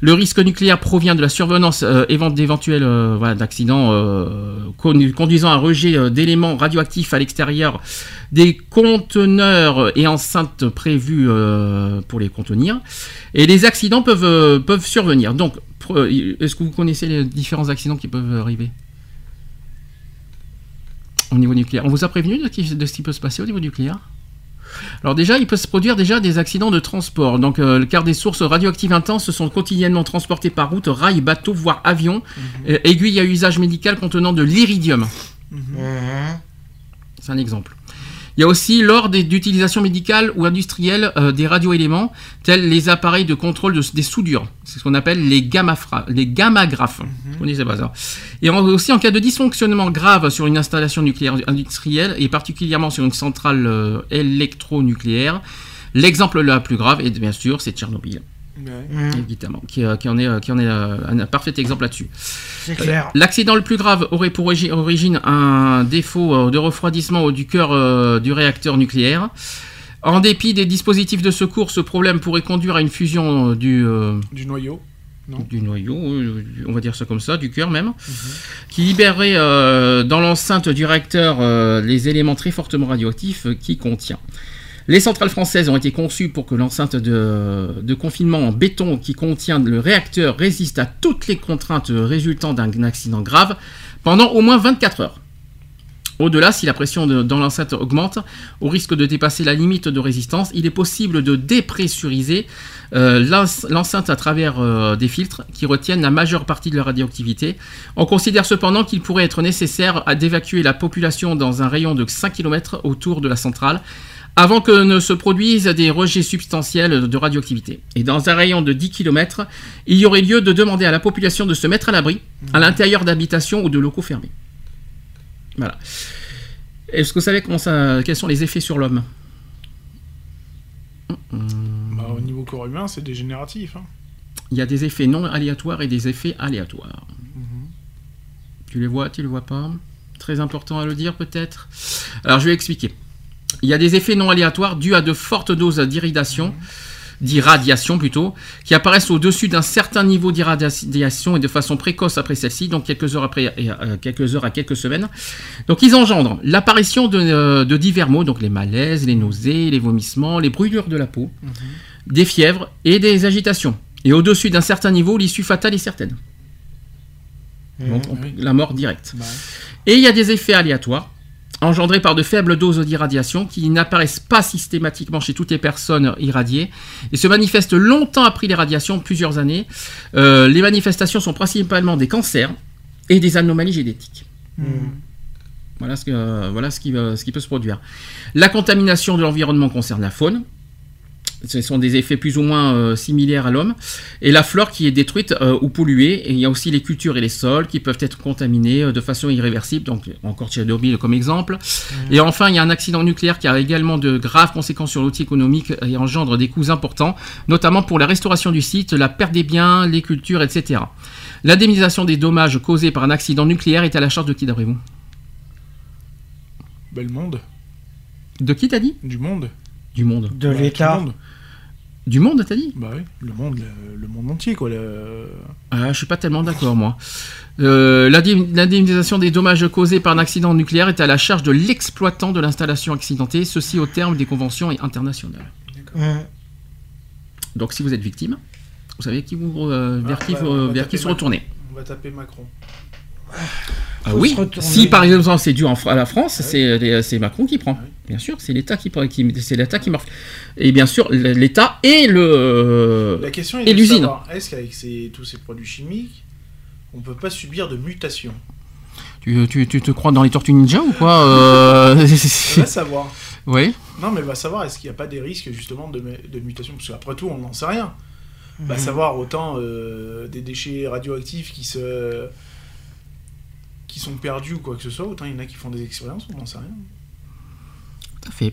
Le risque nucléaire provient de la survenance euh, évent- d'éventuels euh, con- conduisant à un rejet d'éléments radioactifs à l'extérieur des conteneurs et enceintes prévus euh, pour les contenir. Et les accidents peuvent, peuvent survenir. Donc, est-ce que vous connaissez les différents accidents qui peuvent arriver au niveau nucléaire? On vous a prévenu de, ce qui peut se passer au niveau nucléaire? Alors déjà, il peut se produire déjà des accidents de transport. Donc, euh, car des sources radioactives intenses sont quotidiennement transportées par route, rail, bateau, voire avion, euh, aiguilles à usage médical contenant de l'iridium. Mhm. C'est un exemple. Il y a aussi lors d'utilisation médicale ou industrielle euh, des radioéléments, tels les appareils de contrôle de- des soudures. C'est ce qu'on appelle les, les gammographes. Je connaissais pas ça. Et en- aussi en cas de dysfonctionnement grave sur une installation nucléaire industrielle, et particulièrement sur une centrale euh, électronucléaire. L'exemple le plus grave, et bien sûr, c'est Tchernobyl, Évidemment, qui, euh, qui en est, euh, qui en est euh, un parfait exemple là-dessus. c'est clair. L'accident le plus grave aurait pour origi- origine un défaut de refroidissement du cœur du réacteur nucléaire. En dépit des dispositifs de secours, ce problème pourrait conduire à une fusion du, euh, Du noyau. Non. du noyau, on va dire ça comme ça, du cœur même, qui libérerait euh, dans l'enceinte du réacteur euh, les éléments très fortement radioactifs qu'il contient. Les centrales françaises ont été conçues pour que l'enceinte de, confinement en béton qui contient le réacteur résiste à toutes les contraintes résultant d'un accident grave pendant au moins 24 heures. Au-delà, si la pression dans l'enceinte augmente, au risque de dépasser la limite de résistance, il est possible de dépressuriser euh, l'ence- l'enceinte à travers euh, des filtres qui retiennent la majeure partie de la radioactivité. On considère cependant qu'il pourrait être nécessaire d'évacuer la population dans un rayon de 5 km autour de la centrale avant que ne se produisent des rejets substantiels de radioactivité. Et dans un rayon de 10 km, il y aurait lieu de demander à la population de se mettre à l'abri à l'intérieur d'habitations ou de locaux fermés. Voilà. Est-ce que vous savez comment ça, quels sont les effets sur l'homme? Bah, au niveau corps humain, c'est dégénératif. Hein. Il y a des effets non aléatoires et des effets aléatoires. Tu les vois, tu les vois pas? Très important à le dire peut-être? Alors je vais expliquer. Il y a des effets non aléatoires dus à de fortes doses d'irradiation, d'irradiation plutôt, qui apparaissent au-dessus d'un certain niveau d'irradiation et de façon précoce après celle-ci, donc quelques heures après, euh, quelques heures à quelques semaines. Donc ils engendrent l'apparition de, euh, de divers maux, donc les malaises, les nausées, les vomissements, les brûlures de la peau, des fièvres et des agitations. Et au-dessus d'un certain niveau, l'issue fatale est certaine. Donc, on- oui. la mort directe. Bah, Et il y a des effets aléatoires, engendrés par de faibles doses d'irradiation qui n'apparaissent pas systématiquement chez toutes les personnes irradiées et se manifestent longtemps après les radiations, plusieurs années. Euh, les manifestations sont principalement des cancers et des anomalies génétiques. Voilà ce, que, euh, voilà ce qui, euh, ce qui peut se produire. La contamination de l'environnement concerne la faune. Ce sont des effets plus ou moins euh, similaires à l'homme. Et la flore qui est détruite euh, ou polluée. Et il y a aussi les cultures et les sols qui peuvent être contaminés euh, de façon irréversible. Donc encore Tchernobyl comme exemple. Et enfin, il y a un accident nucléaire qui a également de graves conséquences sur l'outil économique et engendre des coûts importants, notamment pour la restauration du site, la perte des biens, les cultures, etc. L'indemnisation des dommages causés par un accident nucléaire est à la charge de qui d'après vous? Bah, le monde. De qui t'as dit? Du monde. Du monde. De Bah, l'État. Du monde, t'as dit? Bah oui, le monde, le, le monde entier, quoi. le- Ah, je suis pas tellement d'accord, moi. Euh, l'indem- L'indemnisation des dommages causés par un accident nucléaire est à la charge de l'exploitant de l'installation accidentée, ceci au terme des conventions internationales. Donc, si vous êtes victime, vous savez qui vous, euh, vers Ah, qui, bah, vous- vers qui se retourner. On va taper Macron. Ah oui, si par exemple c'est dû en à la France, Ah c'est les- c'est Macron qui prend. Ah oui. Bien sûr, c'est l'État qui prend, qui, c'est l'État qui marque. Et bien sûr, l'État et le La question est et l'usine. savoir, est-ce qu'avec ces- tous ces produits chimiques, on peut pas subir de mutations? Tu, tu, tu te crois dans les Tortues Ninja ou quoi euh, *laughs* *laughs* On va savoir. Oui. Non, mais va savoir, est-ce qu'il n'y a pas des risques justement de, de mutation Parce qu'après tout, on n'en sait rien. Va Mhm. savoir autant euh, des déchets radioactifs qui se qui sont perdus ou quoi que ce soit, autant il y en a qui font des expériences, on n'en sait rien. Tout à fait.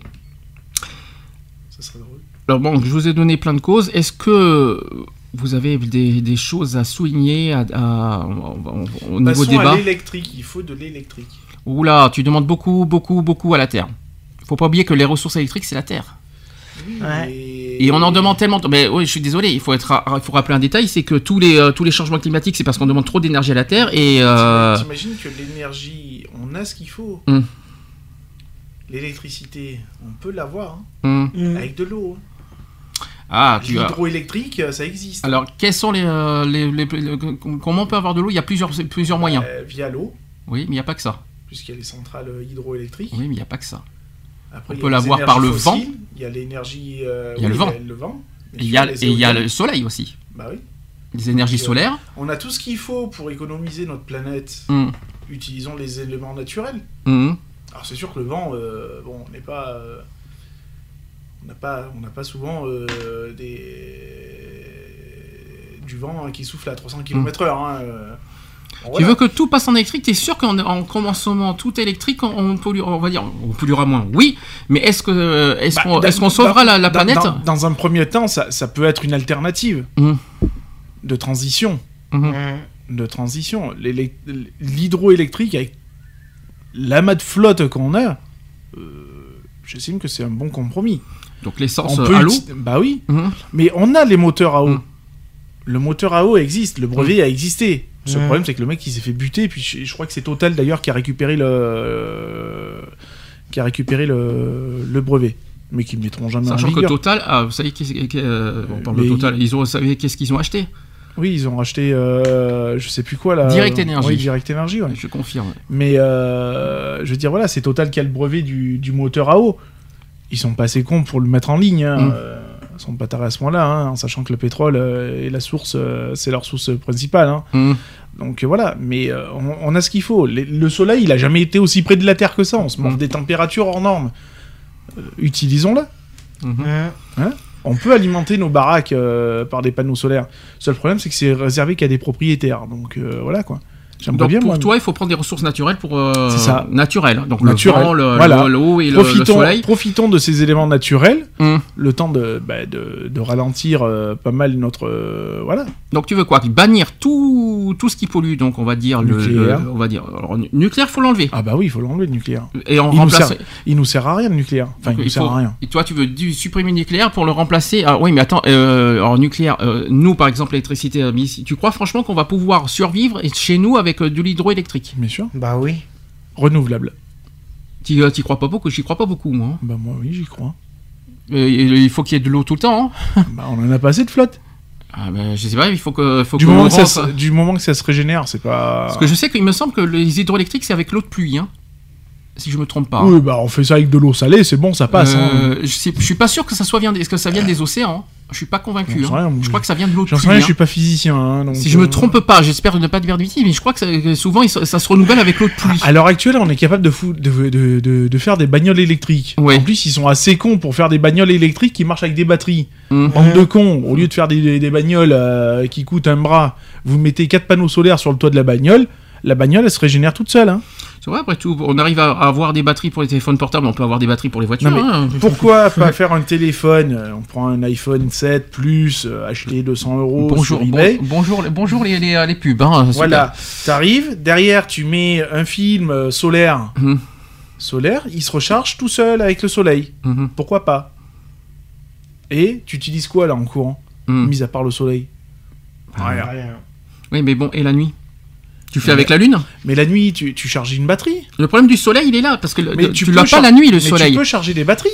Ça serait drôle. Alors bon, je vous ai donné plein de causes. Est-ce que vous avez des, des choses à souligner à- à- au niveau Passons débat à l'électrique, il faut de l'électrique. Oula, tu demandes beaucoup, beaucoup, beaucoup à la Terre. Faut pas oublier que les ressources électriques, c'est la Terre. Ouais. Et on en demande tellement. Mais oui, je suis désolé, il faut, être, il faut rappeler un détail c'est que tous les, euh, tous les changements climatiques, c'est parce qu'on demande trop d'énergie à la Terre. Et. euh, T'imagines que l'énergie, on a ce qu'il faut. Hum. L'électricité, on peut l'avoir, hein, hum. Mmh. avec de l'eau. hein. Ah, tu. L'hydroélectrique, euh, ça existe. Alors, quels sont les, euh, les, les- les- Comment on peut avoir de l'eau? Il y a plusieurs, plusieurs moyens. Euh, via l'eau, Oui, mais il n'y a pas que ça. puisqu'il y a les centrales hydroélectriques. Oui, mais il n'y a pas que ça. Après, On peut l'avoir par le vent. Il y a l'énergie. euh, Il y a le vent. le vent. Et il y a, et il y a le soleil aussi. Bah oui. Les énergies Donc, euh, solaires. On a tout ce qu'il faut pour économiser notre planète. Hum, Utilisons les éléments naturels. hum. Alors c'est sûr que le vent, euh, bon, on n'est pas, euh, on n'a pas, on n'a pas souvent des du vent hein, qui souffle à 300 km/h. Hein, Tu veux que tout passe en électrique T'es sûr qu'en en commencement tout électrique, on, on polluera, on va dire, on polluera moins? Oui, mais est-ce que est-ce Bah, qu'on sauvera la, la dans- planète? dans, dans un premier temps, ça, ça peut être une alternative Mhm. de transition. Mhm. De transition. L'hydroélectrique, avec l'amas de flotte qu'on a, euh, j'estime que c'est un bon compromis. Donc l'essence à l'eau? Bah oui. Mais on a les moteurs à eau. Le moteur à eau existe, le brevet a existé. Ce Mm. problème, c'est que le mec, il s'est fait buter, puis je, je crois que c'est Total d'ailleurs qui a récupéré le, qui a récupéré le, le brevet, mais qui ne mettront jamais en Sachant que vigueur. Total, ah, vous savez, qu'est-ce- qu'est- euh, on parle de Total, ils ont, vous savez qu'est-ce qu'ils ont acheté? Oui, ils ont racheté, euh, je sais plus quoi là. Direct Energy. Oui, Direct Energy, ouais. Je confirme. Mais euh, je veux dire, voilà, c'est Total qui a le brevet du, du moteur à eau. Ils sont pas assez cons pour le mettre en ligne. Hein. Mm. Sont pas tarés à ce moment-là, hein, en sachant que le pétrole euh, est la source, euh, c'est leur source principale. hein. Mhm. Donc euh, voilà, mais euh, on, on a ce qu'il faut. Les- le soleil, il a jamais été aussi près de la Terre que ça. On se montre Mm. des températures hors normes. Euh, Utilisons-le. Mhm. Hein? On peut alimenter nos baraques euh, par des panneaux solaires. Le seul problème, c'est que c'est réservé qu'à des propriétaires. Donc euh, voilà quoi. J'aimerais Donc bien pour moi, toi, il faut prendre des ressources naturelles pour euh, C'est ça. naturelles. Donc Naturel. le vent, le- Voilà. le- l'eau et le, le profitons, soleil. profitons de ces éléments naturels, Hum. le temps de, bah, de, de ralentir euh, pas mal notre. euh, voilà. Donc tu veux quoi? Bannir tout, tout ce qui pollue. Donc on va dire le, Nucléaire. le- on va dire alors, nu- nucléaire, faut l'enlever. Ah bah oui, il faut l'enlever le nucléaire. Et on Il nous, remplace. sert, il nous sert à rien le nucléaire. Enfin, Donc, il nous sert faut- à rien. Et toi, tu veux du- supprimer le nucléaire pour le remplacer? Ah oui, mais attends, euh, alors nucléaire, nous par exemple, l'électricité, tu crois franchement qu'on va pouvoir survivre chez nous avec euh, de l'hydroélectrique Bien sûr. Bah oui. Renouvelable. Tu euh, t'y crois pas beaucoup J'y crois pas beaucoup, moi. hein. Bah moi oui, j'y crois. Euh, il faut qu'il y ait de l'eau tout le temps. hein. *laughs* bah on en a pas assez de flotte. Ah, ben, je sais pas, il faut que. Faut Du moment, que ça, se- du moment que ça se régénère, c'est pas. Parce que je sais qu'il me semble que les hydroélectriques, c'est avec l'eau de pluie, hein. Si je me trompe pas. Oui, bah on fait ça avec de l'eau salée, c'est bon, ça passe. hein. Euh, je, suis pas sûr que ça soit vient, est-ce que ça vient des océans? Je suis pas convaincu. Hein. rien. Je crois que ça vient de l'eau J'en sais rien, je hein. suis pas physicien. hein, donc, Si je me euh, trompe pas, j'espère ne pas dire de bêtises, mais je crois que, ça- que souvent ça se renouvelle avec l'eau de pluie. À l'heure actuelle, on est capable de, fou- de, de, de- de faire des bagnoles électriques. Ouais. En plus, ils sont assez cons pour faire des bagnoles électriques qui marchent avec des batteries. Mhm. Bande de cons, au lieu de faire des, des- des bagnoles euh, qui coûtent un bras, vous mettez quatre panneaux solaires sur le toit de la bagnole, la bagnole, elle se régénère toute seule. hein. C'est vrai, après tout, on arrive à, avoir des batteries pour les téléphones portables, on peut avoir des batteries pour les voitures. Non, hein. Pourquoi *laughs* pas faire un téléphone euh, On prend un iPhone 7 Plus, euh, acheté 200 euros Bonjour, sur bon- eBay. bonjour, bonjour les, les, les pubs. Hein. Voilà, t'arrives, derrière tu mets un film euh, solaire. Mhm. Solaire, il se recharge tout seul avec le soleil. Mhm. Pourquoi pas? Et tu utilises quoi là en courant? Mhm. Mis à part le soleil? Rien. Rien. Oui, mais bon, et la nuit? Tu fais avec la lune Mais la nuit, tu, tu charges une batterie. Le problème du soleil, il est là, parce que le- Mais tu, peux l'as pas la nuit, le mais soleil. Tu peux charger des batteries.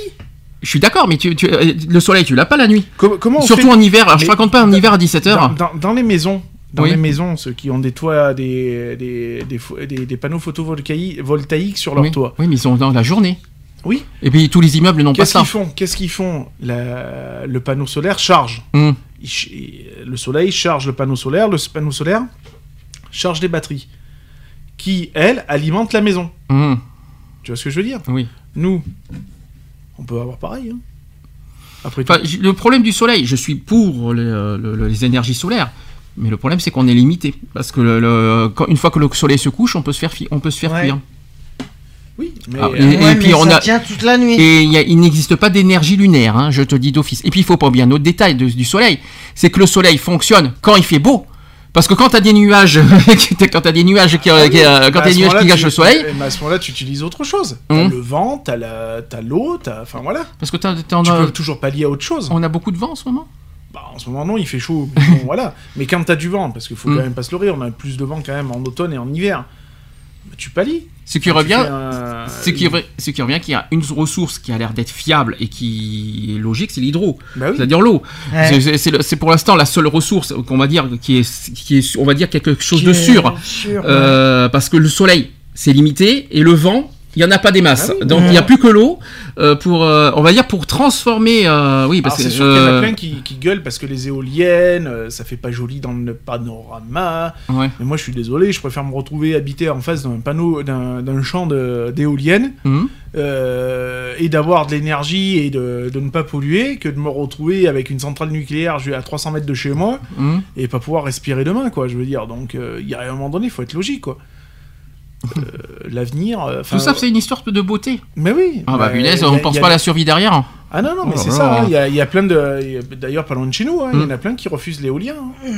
Je suis d'accord, mais tu, tu- euh, le soleil, tu l'as pas la nuit. Com- comment on Surtout fait en hiver, alors je te raconte pas en hiver à 17h. dans, dans- dans les maisons, dans Oui. les maisons, ceux qui ont des toits, des, des, des, panneaux photovoltaïques voltaïques sur leur oui. toit. oui, mais ils sont dans la journée. Oui. Et puis tous les immeubles n'ont pas Qu'est-ce ça. qu'ils font? Qu'est-ce qu'ils font? La- Le panneau solaire charge. Il il- le soleil charge le panneau solaire, le panneau solaire charge des batteries, qui, elles, alimentent la maison. Hum, Tu vois ce que je veux dire? Oui. Nous, on peut avoir pareil. hein. Après. Enfin, le problème du soleil, je suis pour les, euh, le- le- les énergies solaires. Mais le problème, c'est qu'on est limité. Parce que le- le- quand- une fois que le soleil se couche, on peut se faire, on peut se faire Ouais. cuire. oui, mais Ah, euh, et- Ouais, puis mais on ça a- tient toute la nuit. Et il y a- il n'existe pas d'énergie lunaire, hein, je te dis d'office. Et puis il faut pas oublier un autre détail de- du soleil, c'est que le soleil fonctionne quand il fait beau. Parce que quand t'as des nuages, *laughs* quand t'as des nuages qui, Ah qui- oui, euh, quand des nuages qui gâchent tu- le soleil, mais à ce moment-là, tu utilises autre chose. T'as Hum. le vent, t'as l'eau, t'as. Enfin voilà. parce que t'as, Tu peux toujours pallier à autre chose. on a beaucoup de vent en ce moment. Bah, en ce moment, non, il fait chaud. mais bon, *laughs* voilà. Mais quand t'as du vent, parce qu'il faut quand même pas se leurrer, on a plus de vent quand même en automne et en hiver. Bah, tu pallies. Ce qui revient, un- ce qui, re- ce qui revient qu'il y a une ressource qui a l'air d'être fiable et qui est logique, c'est l'hydro, Bah oui. c'est-à-dire l'eau. Ouais. C'est- pour l'instant la seule ressource qu'on va dire qui est, qui est, on va dire quelque chose Qui de sûr. ouais. Euh, parce que le soleil, c'est limité, et le vent, il y en a pas des masses. Ah oui. Donc il y a plus que l'eau euh, pour, euh, on va dire pour transformer. euh, oui, parce Alors, c'est que sûr qu'il y en a plein qui, qui gueulent parce que les éoliennes, ça fait pas joli dans le panorama. ouais. Mais moi, je suis désolé, je préfère me retrouver habité en face d'un panneau, d'un d'un champ de- d'éoliennes euh, et d'avoir de l'énergie et de, de ne pas polluer que de me retrouver avec une centrale nucléaire à 300 mètres de chez moi Mhm. et pas pouvoir respirer demain, quoi. Je veux dire, donc euh, il y a un moment donné, il faut être logique, quoi. Euh, L'avenir. euh, Tout ça, c'est une histoire de beauté. Mais oui. Ah bah punaise, on pense pas à la survie derrière. Ah non, non, mais Oh c'est ça. hein, Il y, a, il y a plein de. D'ailleurs, pas loin de chez nous, hein, il y en a plein qui refusent l'éolien. hein.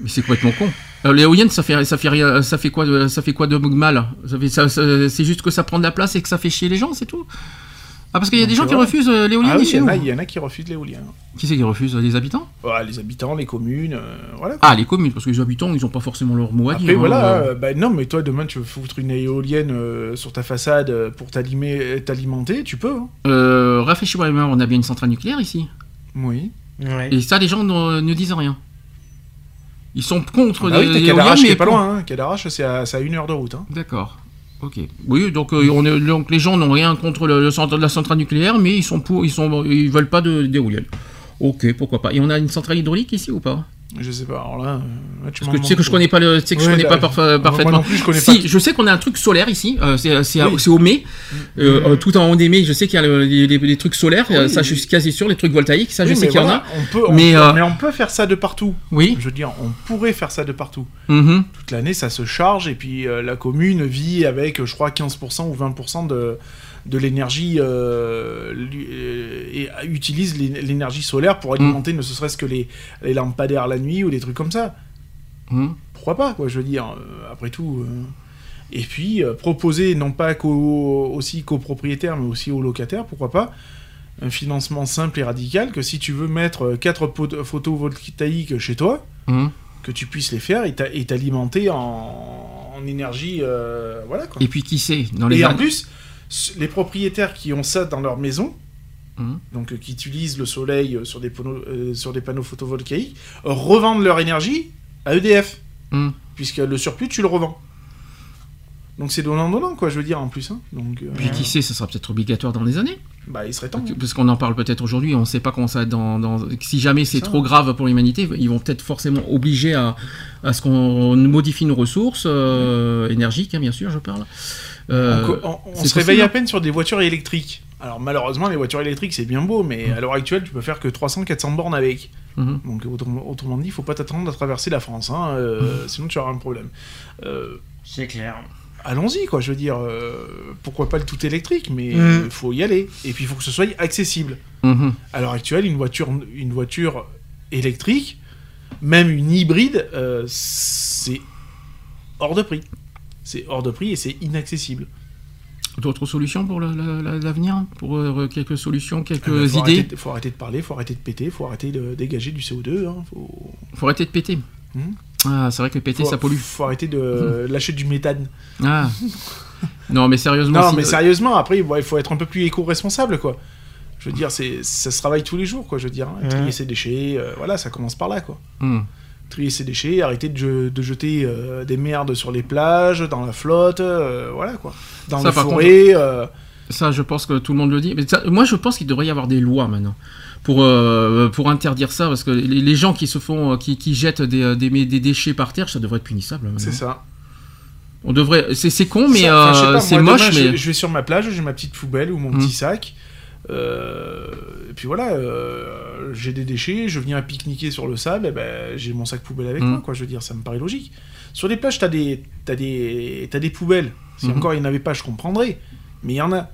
Mais c'est complètement con. Euh, L'éolienne, ça fait, ça fait rien, ça fait quoi, de, ça fait quoi de mal? Ça fait, ça- ça- C'est juste que ça prend de la place et que ça fait chier les gens, c'est tout. Ah parce qu'il y a des gens qui refusent euh, l'éolienne Ah oui, il chez y, en nous. a- il y en a qui refusent l'éolien. Qui c'est qui refuse Les habitants? Voilà, les habitants, les communes, euh, voilà. quoi. Ah les communes, parce que les habitants, ils ont pas forcément leur mot à Après, dire. hein. voilà, euh, bah, non, mais toi, demain, tu veux foutre une éolienne euh, sur ta façade pour t'alimenter, tu peux. hein. Euh, Réfléchis-moi, on a bien une centrale nucléaire ici. Oui. Ouais. Et ça, les gens ne, ne disent rien. Ils sont contre Ah bah oui, mais pas loin. Hein. Cadarache, c'est à, c'est à une heure de route. Hein. D'accord. Ok. Oui, donc, euh, on est- donc les gens n'ont rien contre le, le la centrale nucléaire, mais ils sont pour, ils sont, veulent pas de- d'éolienne. Ok, pourquoi pas. Et on a une centrale hydraulique ici ou pas? Je sais pas, alors là, euh, là, tu Parce m'en que tu sais que je connais pas le, tu sais que je connais là, pas parfa- moi parfaitement. non plus, je connais si, pas. je sais qu'on a un truc solaire ici. euh, c'est c'est Oui. au mai, euh, euh, tout en haut des mai. Je sais qu'il y a le- les, trucs solaires. euh, Oui. ça, je suis quasi sûr. Les trucs voltaïques, ça, Oui, je sais qu'il y en a. On peut, on Mais, peut- euh, mais on peut faire ça de partout. Oui. Je veux dire, on pourrait faire ça de partout. Mhm. Toute l'année, ça se charge, et puis euh, la commune vit avec, je crois, 15% ou 20% de, de l'énergie, euh, euh, et utilise l'é- l'énergie solaire pour alimenter ne serait-ce que les, les lampadaires la nuit ou des trucs comme ça. Mhm. Pourquoi pas, quoi, je veux dire, euh, après tout. euh. Et puis, euh, proposer, non pas aussi qu'aux propriétaires, mais aussi aux locataires, pourquoi pas, un financement simple et radical, que si tu veux mettre 4 photovoltaïques chez toi, Mhm. que tu puisses les faire et t'a- et t'alimenter en, en énergie, euh, voilà quoi. Et puis qui sait dans les Et en plus, les propriétaires qui ont ça dans leur maison, Mhm. donc euh, qui utilisent le soleil euh, sur des, panneaux, euh, sur des panneaux photovoltaïques, revendent leur énergie à EDF, Mhm. puisque le surplus tu le revends. Donc c'est donnant-donnant quoi, je veux dire en plus. hein. Donc, euh, Puis qui sait, ça sera peut-être obligatoire dans les années. bah il serait temps. Parce Parce qu'on en parle peut-être aujourd'hui, on ne sait pas comment ça va être dans, dans- Si jamais c'est trop grave pour l'humanité, ils vont peut-être forcément obliger à, à ce qu'on modifie nos ressources euh, énergiques, hein, bien sûr, je parle. Euh, on, on- on c'est se réveille à peine sur des voitures électriques. Alors malheureusement, les voitures électriques, c'est bien beau, mais à l'heure actuelle, tu peux faire que 300-400 bornes avec. Mhm. Donc autrement, autrement dit, il faut pas t'attendre à traverser la France, hein, euh, sinon tu auras un problème. Euh, C'est clair. Allons-y, quoi, je veux dire, euh, pourquoi pas le tout électrique, mais il faut y aller. Et puis il faut que ce soit accessible. À l'heure actuelle, une voiture, une voiture électrique, même une hybride, euh, c'est hors de prix. C'est hors de prix et c'est inaccessible. D'autres solutions pour le- la- la- l'avenir Pour euh, quelques solutions, quelques Euh, faut idées arrêter, faut arrêter de parler, faut arrêter de péter, faut arrêter de dégager du CO2. Hein, faut... Faut arrêter de péter. Mhm. Ah, c'est vrai que péter, faut, ça pollue. Faut arrêter de lâcher du méthane. Ah. non, mais sérieusement. Non, si- mais sérieusement, après, bon, il faut être un peu plus éco-responsable, quoi. Je veux dire, c'est, ça se travaille tous les jours, quoi. Je veux dire, hein. trier ses déchets, euh, voilà, ça commence par là, quoi. Trier ses déchets, arrêter de, de jeter euh, des merdes sur les plages, dans la flotte, euh, voilà, quoi. Dans par forêts. euh, Ça, je pense que tout le monde le dit. Mais ça- moi, je pense qu'il devrait y avoir des lois maintenant pour, pour interdire ça, parce que les, les gens qui se font, qui, qui jettent des, des, des déchets par terre, ça devrait être punissable. c'est ça. On devrait. C'est con, mais c'est moche, demain, mais. Je, je vais sur ma plage, j'ai ma petite poubelle ou mon Mm. petit sac. Euh, et puis voilà, euh, j'ai des déchets, je viens pique-niquer sur le sable, et ben, j'ai mon sac poubelle avec Mm. moi, quoi. Je veux dire, ça me paraît logique. Sur les plages, t'as des, t'as des, t'as des poubelles. Si Mhm. encore il n'y en avait pas, je comprendrais. Mais il y en a.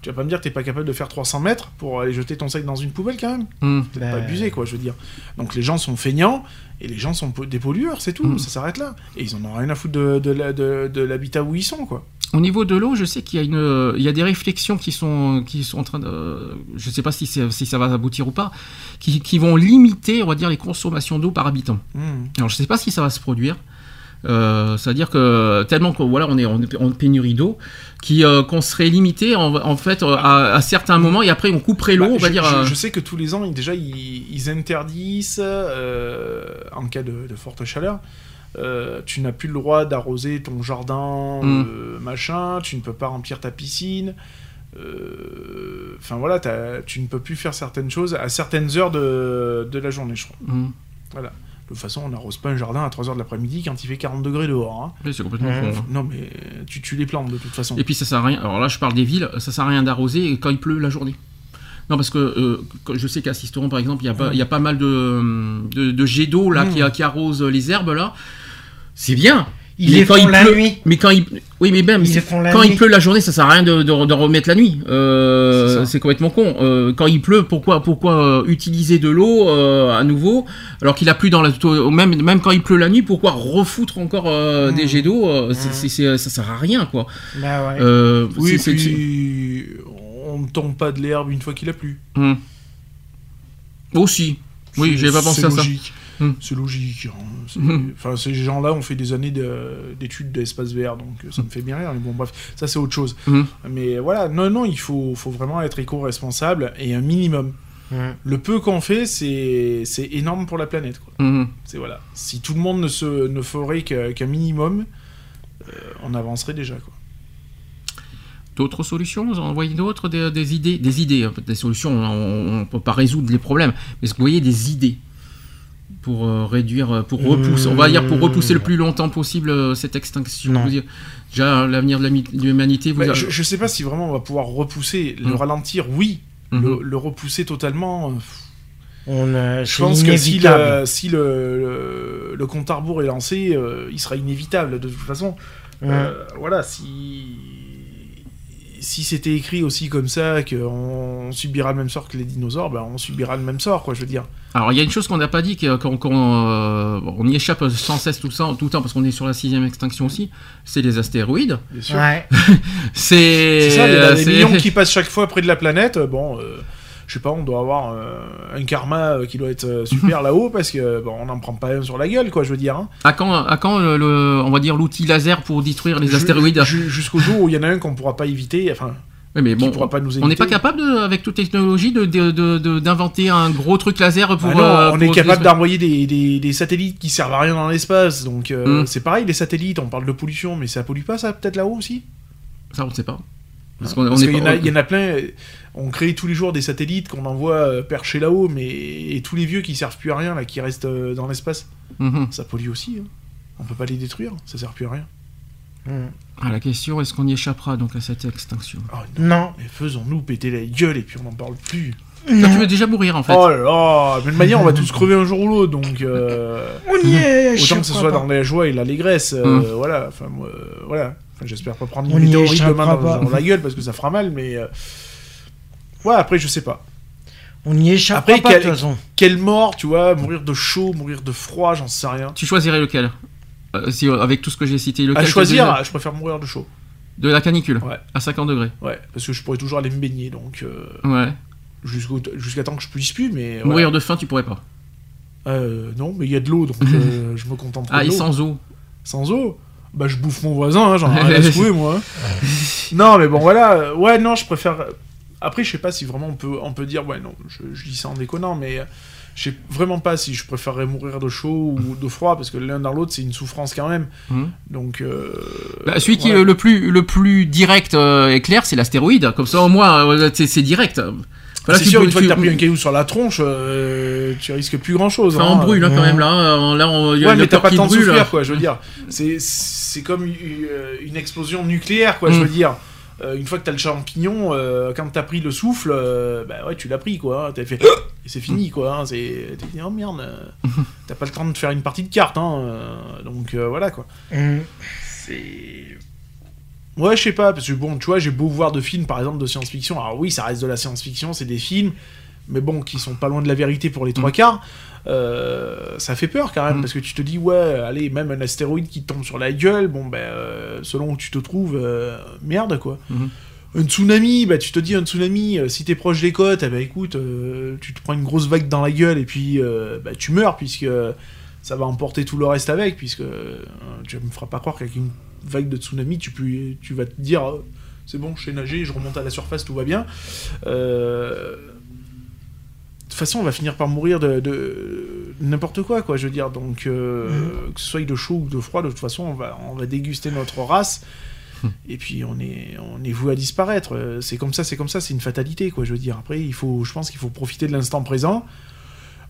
Tu vas pas me dire que t'es pas capable de faire 300 mètres pour aller jeter ton sac dans une poubelle quand même Hmm. Peut-être Bah, pas abusé, quoi, je veux dire. Donc les gens sont feignants et les gens sont des pollueurs, c'est tout, Mm. ça s'arrête là. Et ils en ont rien à foutre de, de, la- de- de l'habitat où ils sont, quoi. Au niveau de l'eau, je sais qu'il y a une, il y a des réflexions qui sont, qui sont en train de, je sais pas si, ça va aboutir ou pas, qui, qui vont limiter, on va dire, les consommations d'eau par habitant. Mm. Alors je sais pas si ça va se produire. Euh, C'est-à-dire que tellement que voilà, on est en, pénurie d'eau, qui euh, qu'on serait limité en, en fait euh, à, à certains moments et après on couperait l'eau, Bah, on va je, dire. je- je sais que tous les ans, déjà, ils, ils interdisent, en cas de, de forte chaleur, euh, tu n'as plus le droit d'arroser ton jardin, Mm. euh, machin, tu ne peux pas remplir ta piscine. euh, Enfin voilà, tu ne peux plus faire certaines choses à certaines heures de, de la journée, je crois. Mhm. Voilà. De toute façon, on n'arrose pas un jardin à 3h de l'après-midi quand il fait 40 degrés dehors. hein. Oui, c'est complètement con. hein. Non, mais tu tues les plantes de toute façon. Et puis ça sert à rien. Alors là, je parle des villes, ça sert à rien d'arroser quand il pleut la journée. Non, parce que euh, je sais qu'à Sisteron, par exemple, il y, a pas- il y a pas mal de, de, de jets d'eau là Mm. qui, qui arrosent les herbes là. C'est bien. Ils Mais les quand font il la pleut- nuit. Mais quand il, oui, mais même Ils c'est- les font la quand nuit. il pleut la journée, ça sert à rien de, de, de remettre la nuit. Euh, C'est complètement con. Euh, quand il pleut, pourquoi, pourquoi euh, utiliser de l'eau euh, à nouveau alors qu'il a plu dans la même même quand il pleut la nuit, pourquoi refoutre encore euh, Mm. des jets d'eau euh, Mm. c'est- Ça sert à rien quoi. Bah ouais. Euh, Oui, puis on ne tombe pas de l'herbe une fois qu'il a plu. Hmm. Aussi. Oui, j'avais pas pensé à ça. Hmm. C'est logique. hein. Hmm. Enfin, ces gens-là ont fait des années de- d'études d'espace vert, donc euh, ça me fait bien rire. Mais bon, bref, ça c'est autre chose. Hmm. Mais voilà, non, non, il faut, faut vraiment être éco-responsable et un minimum. Le peu qu'on fait, c'est énorme pour la planète. Quoi. C'est voilà. Si tout le monde ne, se, ne ferait qu'un minimum, euh, on avancerait déjà. Quoi. D'autres solutions? Vous en voyez d'autres des, des idées? Des idées, fait, des solutions, on ne peut pas résoudre les problèmes. Mais est-ce que vous voyez des idées? Pour euh, réduire, euh, pour repousser, on va dire pour repousser le plus longtemps possible euh, cette extinction Non. Vous dire, Déjà, l'avenir de l'humanité, vous je, je sais pas si vraiment on va pouvoir repousser, le Hmm. ralentir, oui. Le, le repousser totalement, On, euh, je pense que si, le, si le, le, le compte à rebours est lancé, euh, il sera inévitable de toute façon. Euh, voilà, si si c'était écrit aussi comme ça, qu'on subira le même sort que les dinosaures, ben on subira le même sort, quoi, je veux dire. Alors, il y a une chose qu'on n'a pas dit, qu'on qu'on, euh, on y échappe sans cesse tout le temps, tout le temps parce qu'on est sur la sixième extinction aussi, c'est les astéroïdes. Bien sûr. Ouais. *laughs* C'est ça, c'est- millions qui passent chaque fois près de la planète. Bon, euh, je sais pas, on doit avoir euh, un karma euh, qui doit être euh, super *laughs* là-haut parce que bon, on n'en prend pas un sur la gueule, quoi, je veux dire. hein. À quand, à quand le, le- on va dire l'outil laser pour détruire les astéroïdes ju- Jusqu'au jour où il y en a un qu'on pourra pas éviter, enfin, Oui, mais bon, pourra pas nous éviter. on n'est pas capable, de- avec toute technologie, d'inventer un gros truc laser pour. Ah non, euh, on pour- est capable d'envoyer des, des, des satellites qui servent à rien dans l'espace, donc euh, Mm. c'est pareil, les satellites, on parle de pollution, mais ça pollue pas ça peut-être là-haut aussi? Ça, on ne sait pas. Parce qu'on Parce qu'il y, y en a plein, on crée tous les jours des satellites qu'on envoie euh, perchés là-haut, mais et tous les vieux qui servent plus à rien, là, qui restent euh, dans l'espace, Mhm. ça pollue aussi. hein. On peut pas les détruire, ça sert plus à rien. Ah, la question, est-ce qu'on y échappera donc à cette extinction? Oh, non. Non. Mais faisons-nous péter la gueule et puis on n'en parle plus. Tu veux déjà mourir en fait. Oh là là, mais de toute manière, on va tous crever un jour ou l'autre, donc euh, On y est. je autant que ce soit pas. dans la joie et l'allégresse. euh, Hum. Voilà, enfin, moi, euh, voilà. Enfin, J'espère pas prendre On une météorite demain dans, pas. dans la gueule parce que ça fera mal, mais. Ouais, après, je sais pas. On y échappe Après, pas de quel- toute façon. Quelle mort, tu vois, mourir de chaud, mourir de froid, j'en sais rien. Tu choisirais lequel? Euh, si, euh, Avec tout ce que j'ai cité, lequel À choisir, je préfère mourir de chaud. De la canicule Ouais. À 50 degrés. Ouais, parce que je pourrais toujours aller me baigner, donc. euh, Ouais. jusqu'au- Jusqu'à temps que je puisse plus, mais. Mourir de faim, tu pourrais pas. Euh, non, mais il y a de l'eau, donc euh, *laughs* je me contente Ah, de et l'eau. sans eau? Sans eau? Bah je bouffe mon voisin, hein, j'en ai rien à *laughs* secouer moi. non mais bon voilà, ouais non je préfère... Après je sais pas si vraiment on peut, on peut dire, ouais non, je, je dis ça en déconnant, mais euh, je sais vraiment pas si je préférerais mourir de chaud ou de froid, parce que l'un dans l'autre c'est une souffrance quand même. Mhm. Donc... euh, Bah, celui qui est le plus, le plus direct euh, et clair, c'est l'astéroïde. Comme ça, au moins, euh, c'est c'est direct. Voilà, c'est tu sûr, une fois que tu- t'as pris un caillou sur la tronche, euh, tu risques plus grand chose. Enfin, on brûle hein, quand même là. hein. Là, on- il y a Ouais, mais t'as pas temps de souffrir, quoi, je veux dire. C'est, c'est comme une, une explosion nucléaire, quoi, je Mm. veux dire. Euh, une fois que t'as le champignon, euh, quand t'as pris le souffle, euh, bah ouais, tu l'as pris, quoi. T'as fait... *gasps* Et c'est fini, quoi. hein. C'est... T'as dit, oh merde, euh, *laughs* t'as pas le temps de faire une partie de cartes, hein. euh, Donc, euh, voilà, quoi. Mm. C'est... Ouais, je sais pas, parce que bon, tu vois, j'ai beau voir de films, par exemple, de science-fiction. Alors oui, ça reste de la science-fiction, c'est des films, mais bon, qui sont pas loin de la vérité pour les trois quarts. Euh, ça fait peur quand même, Mm. parce que tu te dis, ouais, allez, même un astéroïde qui te tombe sur la gueule, bon, ben, euh, selon où tu te trouves, euh, merde, quoi. Mhm. Un tsunami, bah tu te dis un tsunami, si t'es proche des côtes, eh ben écoute, tu te prends une grosse vague dans la gueule et puis bah, tu meurs puisque ça va emporter tout le reste avec, puisque tu me feras pas croire qu'avec une vague de tsunami, tu, peux, tu vas te dire c'est bon, je sais nager, je remonte à la surface, tout va bien. Euh, façon, on va finir par mourir de, de n'importe quoi, quoi, je veux dire. Donc, euh, que ce soit de chaud ou de froid, de toute façon, on va, on va déguster notre race. Et puis on est, on est voué à disparaître. Euh, C'est comme ça, c'est comme ça, c'est une fatalité, quoi. Je veux dire. Après, il faut, je pense qu'il faut profiter de l'instant présent,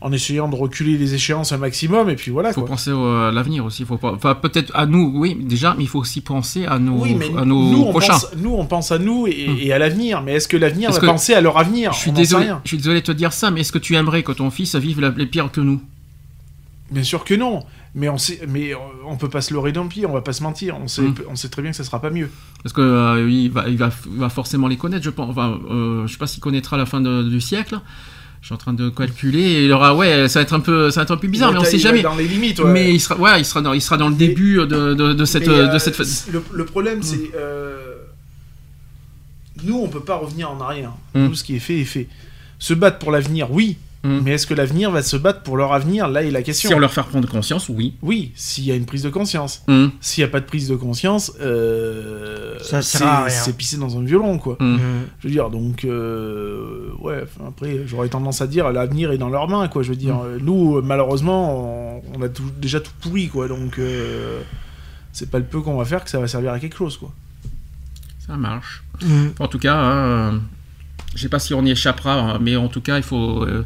en essayant de reculer les échéances un maximum, et puis voilà. Il faut quoi. penser à l'avenir aussi. Faut pas, enfin, peut-être à nous, oui, déjà, mais il faut aussi penser à nos, Oui, mais à nos nous, on prochains. pense, nous, on pense à nous et, et à l'avenir. Mais est-ce que l'avenir va que penser à leur avenir? Je suis On désolé, rien. je suis désolé de te dire ça, mais est-ce que tu aimerais que ton fils vive la- les pires que nous? Bien sûr que non. Mais on sait, mais euh, on peut pas se leurrer d'un pied. On va pas se mentir. On sait, Mm. on sait très bien que ça sera pas mieux. Parce que euh, il, va, il, va, il va forcément les connaître, je pense. Enfin, euh, je sais pas s'il connaîtra la fin de- du siècle. Je suis en train de calculer. Et il aura, ouais, ça va être un peu, ça va être un peu bizarre, mais on sait jamais. Dans les limites. ouais. Mais il sera, ouais, il sera dans, il sera dans le début de, de, de cette, euh, de cette. c'est- Le, le problème, c'est. euh, nous, on peut pas revenir en arrière. Mm. Tout ce qui est fait est fait. Se battre pour l'avenir, oui. Mm. Mais est-ce que l'avenir va se battre pour leur avenir? Là est la question. Si on leur fait prendre conscience, oui. Oui, s'il y a une prise de conscience. Mm. S'il n'y a pas de prise de conscience, euh, Ça sert c'est à rien. c'est pisser dans un violon, quoi. Mm. Je veux dire, donc, euh, ouais, après, j'aurais tendance à dire, l'avenir est dans leurs mains, quoi. Je veux dire, Mm. euh, nous, malheureusement, on, on a tout- déjà tout pourri, quoi. Donc, euh, c'est pas le peu qu'on va faire que ça va servir à quelque chose, quoi. Ça marche. Mhm. En tout cas, hein, je sais pas si on y échappera, mais en tout cas, il faut, euh,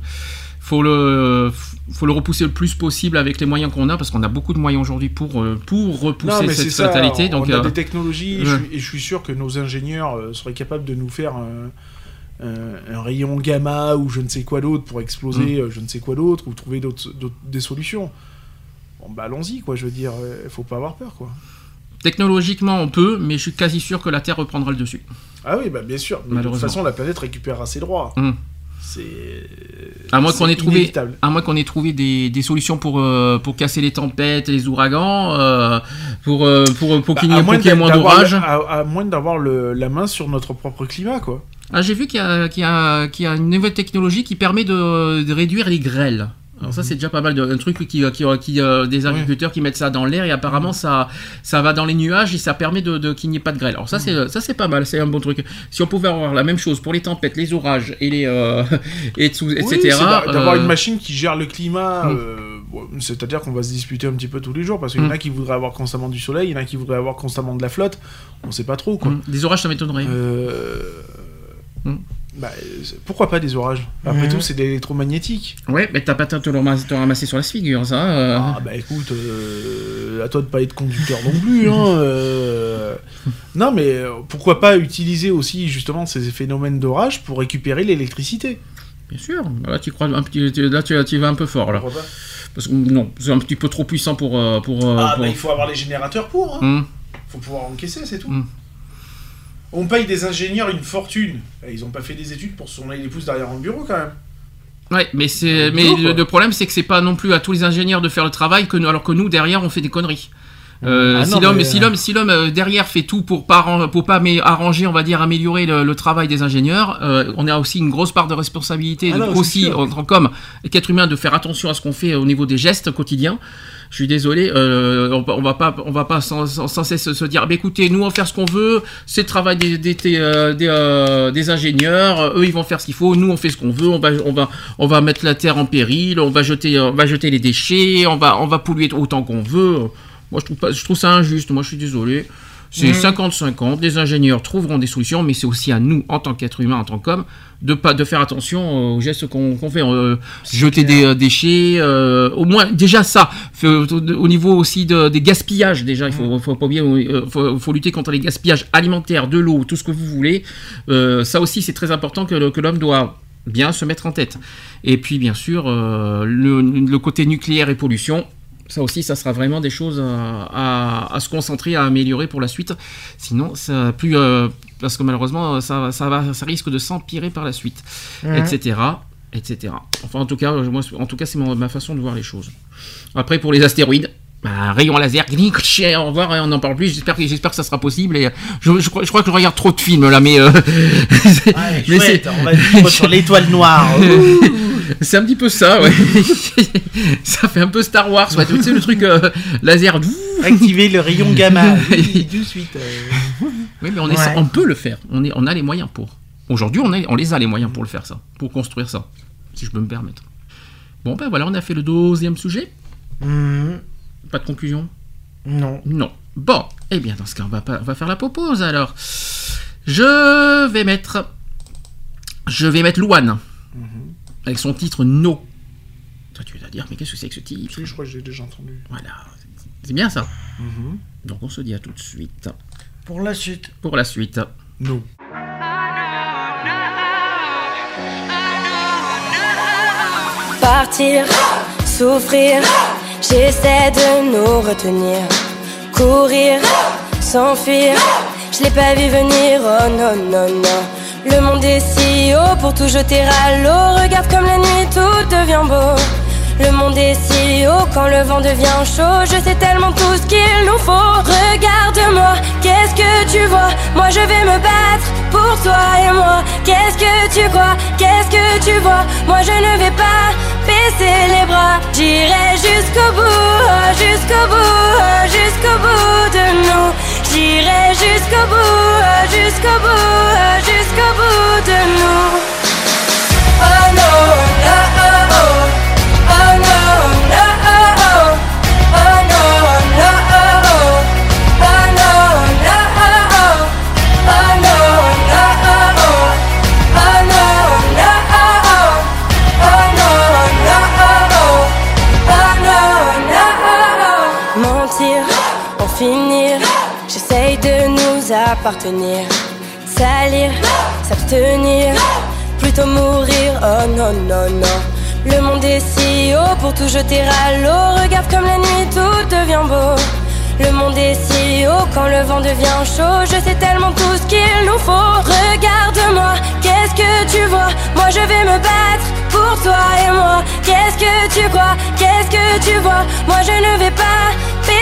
faut le, faut le repousser le plus possible avec les moyens qu'on a, parce qu'on a beaucoup de moyens aujourd'hui pour, euh, pour repousser c'est cette fatalité. On, Donc, on a euh, des technologies, et je suis- et je suis sûr que nos ingénieurs seraient capables de nous faire un, rayon gamma ou je ne sais quoi d'autre pour exploser Mm. je ne sais quoi d'autre ou trouver d'autres, d'autres- des solutions. Bon, bah allons-y, quoi. Je veux dire, il faut pas avoir peur, quoi. technologiquement, on peut, mais je suis quasi sûr que la Terre reprendra le dessus. Ah oui, bah bien sûr. Mais de toute façon, la planète récupérera ses droits. Mm. C'est. À moins qu'on ait trouvé, à moins qu'on ait trouvé des, des solutions pour, euh, pour casser les tempêtes, les ouragans, euh, pour, euh, pour, pour qu'il n'y Bah, ait, pour qu'il y ait moins d'orages. à, à moins d'avoir la main sur notre propre climat, quoi. Ah, j'ai vu qu'il y, a- qu'il y, y a une nouvelle technologie qui permet de, de réduire les grêles. Alors ça c'est déjà pas mal de, un truc qui, qui, qui, euh, des agriculteurs qui mettent ça dans l'air et apparemment ça ça va dans les nuages et ça permet de, de- qu'il n'y ait pas de grêle. Alors ça c'est ça c'est pas mal, c'est un bon truc. Si on pouvait avoir la même chose pour les tempêtes, les orages et les euh, *laughs* et tout, Oui, etc. d'avoir euh, une machine qui gère le climat. Mm. bon, C'est-à-dire qu'on va se disputer un petit peu tous les jours parce qu'il y en a Mm. qui voudraient avoir constamment du soleil, il y en a qui voudraient avoir constamment de la flotte. On sait pas trop, quoi. hum, des orages ça m'étonnerait. Euh, Mm. Bah, pourquoi pas des orages Après tout, c'est de l'électromagnétique. Ouais, mais t'as pas te ramasser, sur la figure ça. euh. Ah bah écoute, euh, à toi de pas être conducteur non plus. Hein, *laughs* euh. Non mais pourquoi pas utiliser aussi justement ces phénomènes d'orage pour récupérer l'électricité Bien sûr. Là tu crois un petit, là tu, tu vas un peu fort là. Pourquoi pas Parce que non, c'est un petit peu trop puissant pour pour. Ah pour- bah il faut avoir les générateurs pour. Hein. Hum. faut pouvoir encaisser, c'est tout. Mm. On paye des ingénieurs une fortune. Et ils ont pas fait des études pour se tourner les pouces derrière un bureau quand même. Ouais, mais c'est, le, problème c'est que c'est pas non plus à tous les ingénieurs de faire le travail que nous, alors que nous derrière on fait des conneries. Euh, Ah si non, l'homme, mais, si euh, l'homme, si l'homme euh, derrière fait tout pour pas pour pas mais arranger, on va dire améliorer le, le travail des ingénieurs, euh, on a aussi une grosse part de responsabilité Ah de- non, c'est aussi sûr. en tant qu'homme qu'être humain de faire attention à ce qu'on fait au niveau des gestes quotidiens. Je suis désolé, euh, on, va pas, on va pas sans, sans- sans cesse se dire, bah, écoutez, nous on va faire ce qu'on veut, c'est le travail des, des, des, euh, euh, des ingénieurs, euh, eux ils vont faire ce qu'il faut, nous on fait ce qu'on veut, on va, on va, on va mettre la terre en péril, on va jeter, on va jeter les déchets, on va, on va polluer autant qu'on veut. Moi je trouve pas, je trouve ça injuste. Moi je suis désolé. C'est Mhm. 50-50. Les ingénieurs trouveront des solutions, mais c'est aussi à nous, en tant qu'être humain, en tant qu'homme, de pas de faire attention aux gestes qu'on fait. Euh, jeter des euh, déchets, euh, au moins déjà ça. Au niveau aussi de- des gaspillages, déjà, il faut, faut pas oublier, faut, faut lutter contre les gaspillages alimentaires, de l'eau, tout ce que vous voulez. Ça aussi, c'est très important que, l'homme doit bien se mettre en tête. Et puis, bien sûr, le, le côté nucléaire et pollution. Ça aussi, ça sera vraiment des choses à, à- à se concentrer, à améliorer pour la suite. Sinon, ça plus euh, parce que malheureusement, ça, ça, va, ça risque de s'empirer par la suite, Mhm. etc., etc. Enfin, en tout cas, euh, moi, en tout cas, c'est ma façon de voir les choses. Après, pour les astéroïdes. Bah, rayon laser, tchè, au revoir, et on n'en parle plus. J'espère que, j'espère que ça sera possible. Et je, je crois, je crois que je regarde trop de films là, mais, euh, Ouais, *laughs* mais chouette, c'est- on va vivre *laughs* sur l'étoile noire. *laughs* C'est un petit peu ça, ouais. ça fait un peu Star Wars, ouais. Tu sais, le truc euh, laser. Activer le rayon gamma. Oui, tout de suite. euh. Oui, mais on, Ouais. essaie- on peut le faire. On, est, on a les moyens pour. Aujourd'hui, on, est- on les a les moyens pour le faire, ça. Pour construire ça. si je peux me permettre. Bon, ben voilà, on a fait le deuxième sujet. Mhm. Pas de conclusion Non. Non. Bon, eh bien, dans ce cas, on va, pas- on va faire la propose alors. Je vais mettre. Je vais mettre Louane. Avec son titre No. Toi, tu vas dire, mais qu'est-ce que c'est que ce titre Je crois que j'ai déjà entendu. Voilà. C'est bien ça. Donc, on se dit à tout de suite. Pour la suite. Pour la suite. No. Partir, souffrir, j'essaie de nous retenir. Courir, s'enfuir, je l'ai pas vu venir, oh non, non, non. Le monde est si haut pour tout jeter à l'eau. Regarde comme la nuit tout devient beau. Le monde est si haut quand le vent devient chaud. Je sais tellement tout ce qu'il nous faut. Regarde-moi, qu'est-ce que tu vois? Moi je vais me battre pour toi et moi. Qu'est-ce que tu crois? Qu'est-ce que tu vois? Moi je ne vais pas baisser les bras. J'irai jusqu'au bout, jusqu'au bout, jusqu'au bout de nous. J'irai jusqu'au bout, jusqu'au bout, jusqu'au bout de nous. Oh non, oh, oh, oh. Oh appartenir. Salir, s'abstenir, plutôt mourir, oh non, non, non. Le monde est si haut pour tout jeter à l'eau. Regarde comme la nuit tout devient beau. Le monde est si haut quand le vent devient chaud. Je sais tellement tout ce qu'il nous faut. Regarde-moi, qu'est-ce que tu vois? Moi je vais me battre pour toi et moi. Qu'est-ce que tu crois? Qu'est-ce que tu vois? Moi je ne vais pas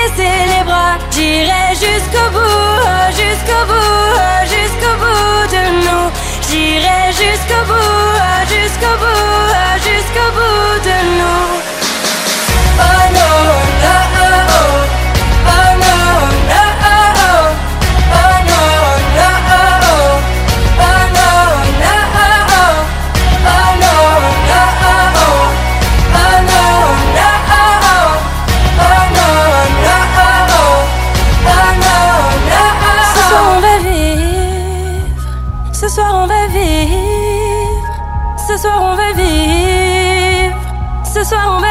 les bras. J'irai jusqu'au bout, jusqu'au bout, jusqu'au bout de nous. J'irai jusqu'au bout, jusqu'au bout, jusqu'au bout de nous. Oh non, no, oh, oh. Oh Ce soir on va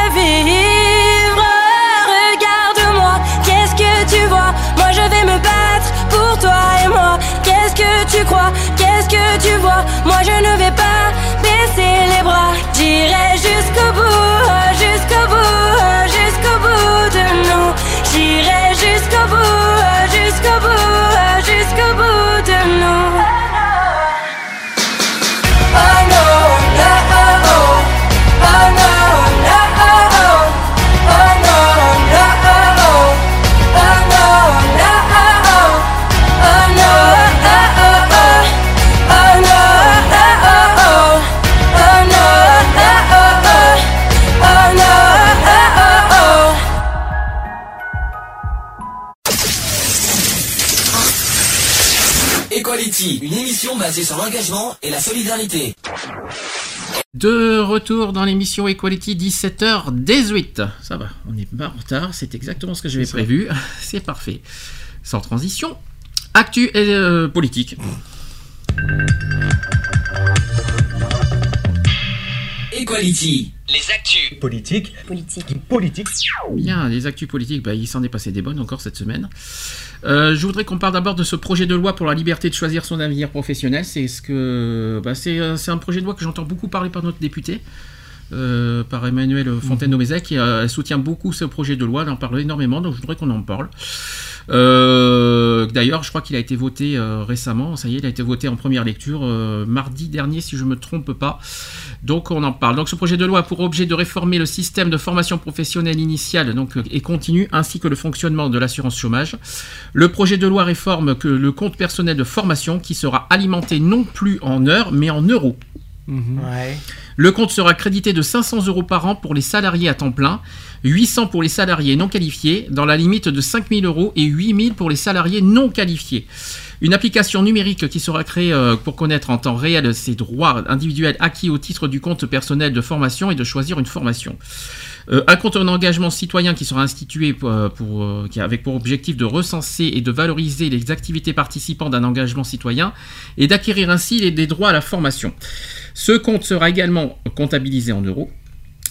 émission basée sur l'engagement et la solidarité. De retour dans l'émission Equality 17h18. Ça va, on n'est pas en retard, c'est exactement ce que j'avais prévu. *laughs* C'est parfait. Sans transition. Actu et euh, politique. Equality, les actus. Politique. Politique. Politique. Bien, les actus politiques, bah, il s'en est passé des bonnes encore cette semaine. Euh, je voudrais qu'on parle d'abord de ce projet de loi pour la liberté de choisir son avenir professionnel. C'est ce que, bah, c'est, euh, c'est un projet de loi que j'entends beaucoup parler par notre député, euh, par Emmanuel Fontaine-Omezec, qui euh, elle soutient beaucoup ce projet de loi. Elle en parle énormément, donc je voudrais qu'on en parle. Euh, D'ailleurs, je crois qu'il a été voté euh, récemment. Ça y est, il a été voté en première lecture euh, mardi dernier, si je me trompe pas. Donc, on en parle. Donc, ce projet de loi a pour objet de réformer le système de formation professionnelle initiale donc, et continue, ainsi que le fonctionnement de l'assurance chômage. Le projet de loi réforme que le compte personnel de formation qui sera alimenté non plus en heures, mais en euros. Ouais. Le compte sera crédité de 500 euros par an pour les salariés à temps plein, 800 pour les salariés non qualifiés, dans la limite de 5000 euros et 8000 pour les salariés non qualifiés. Une application numérique qui sera créée euh, pour connaître en temps réel ses droits individuels acquis au titre du compte personnel de formation et de choisir une formation. Euh, un compte en engagement citoyen qui sera institué pour, pour, euh, a avec pour objectif de recenser et de valoriser les activités participant d'un engagement citoyen et d'acquérir ainsi les, des droits à la formation. Ce compte sera également comptabilisé en euros.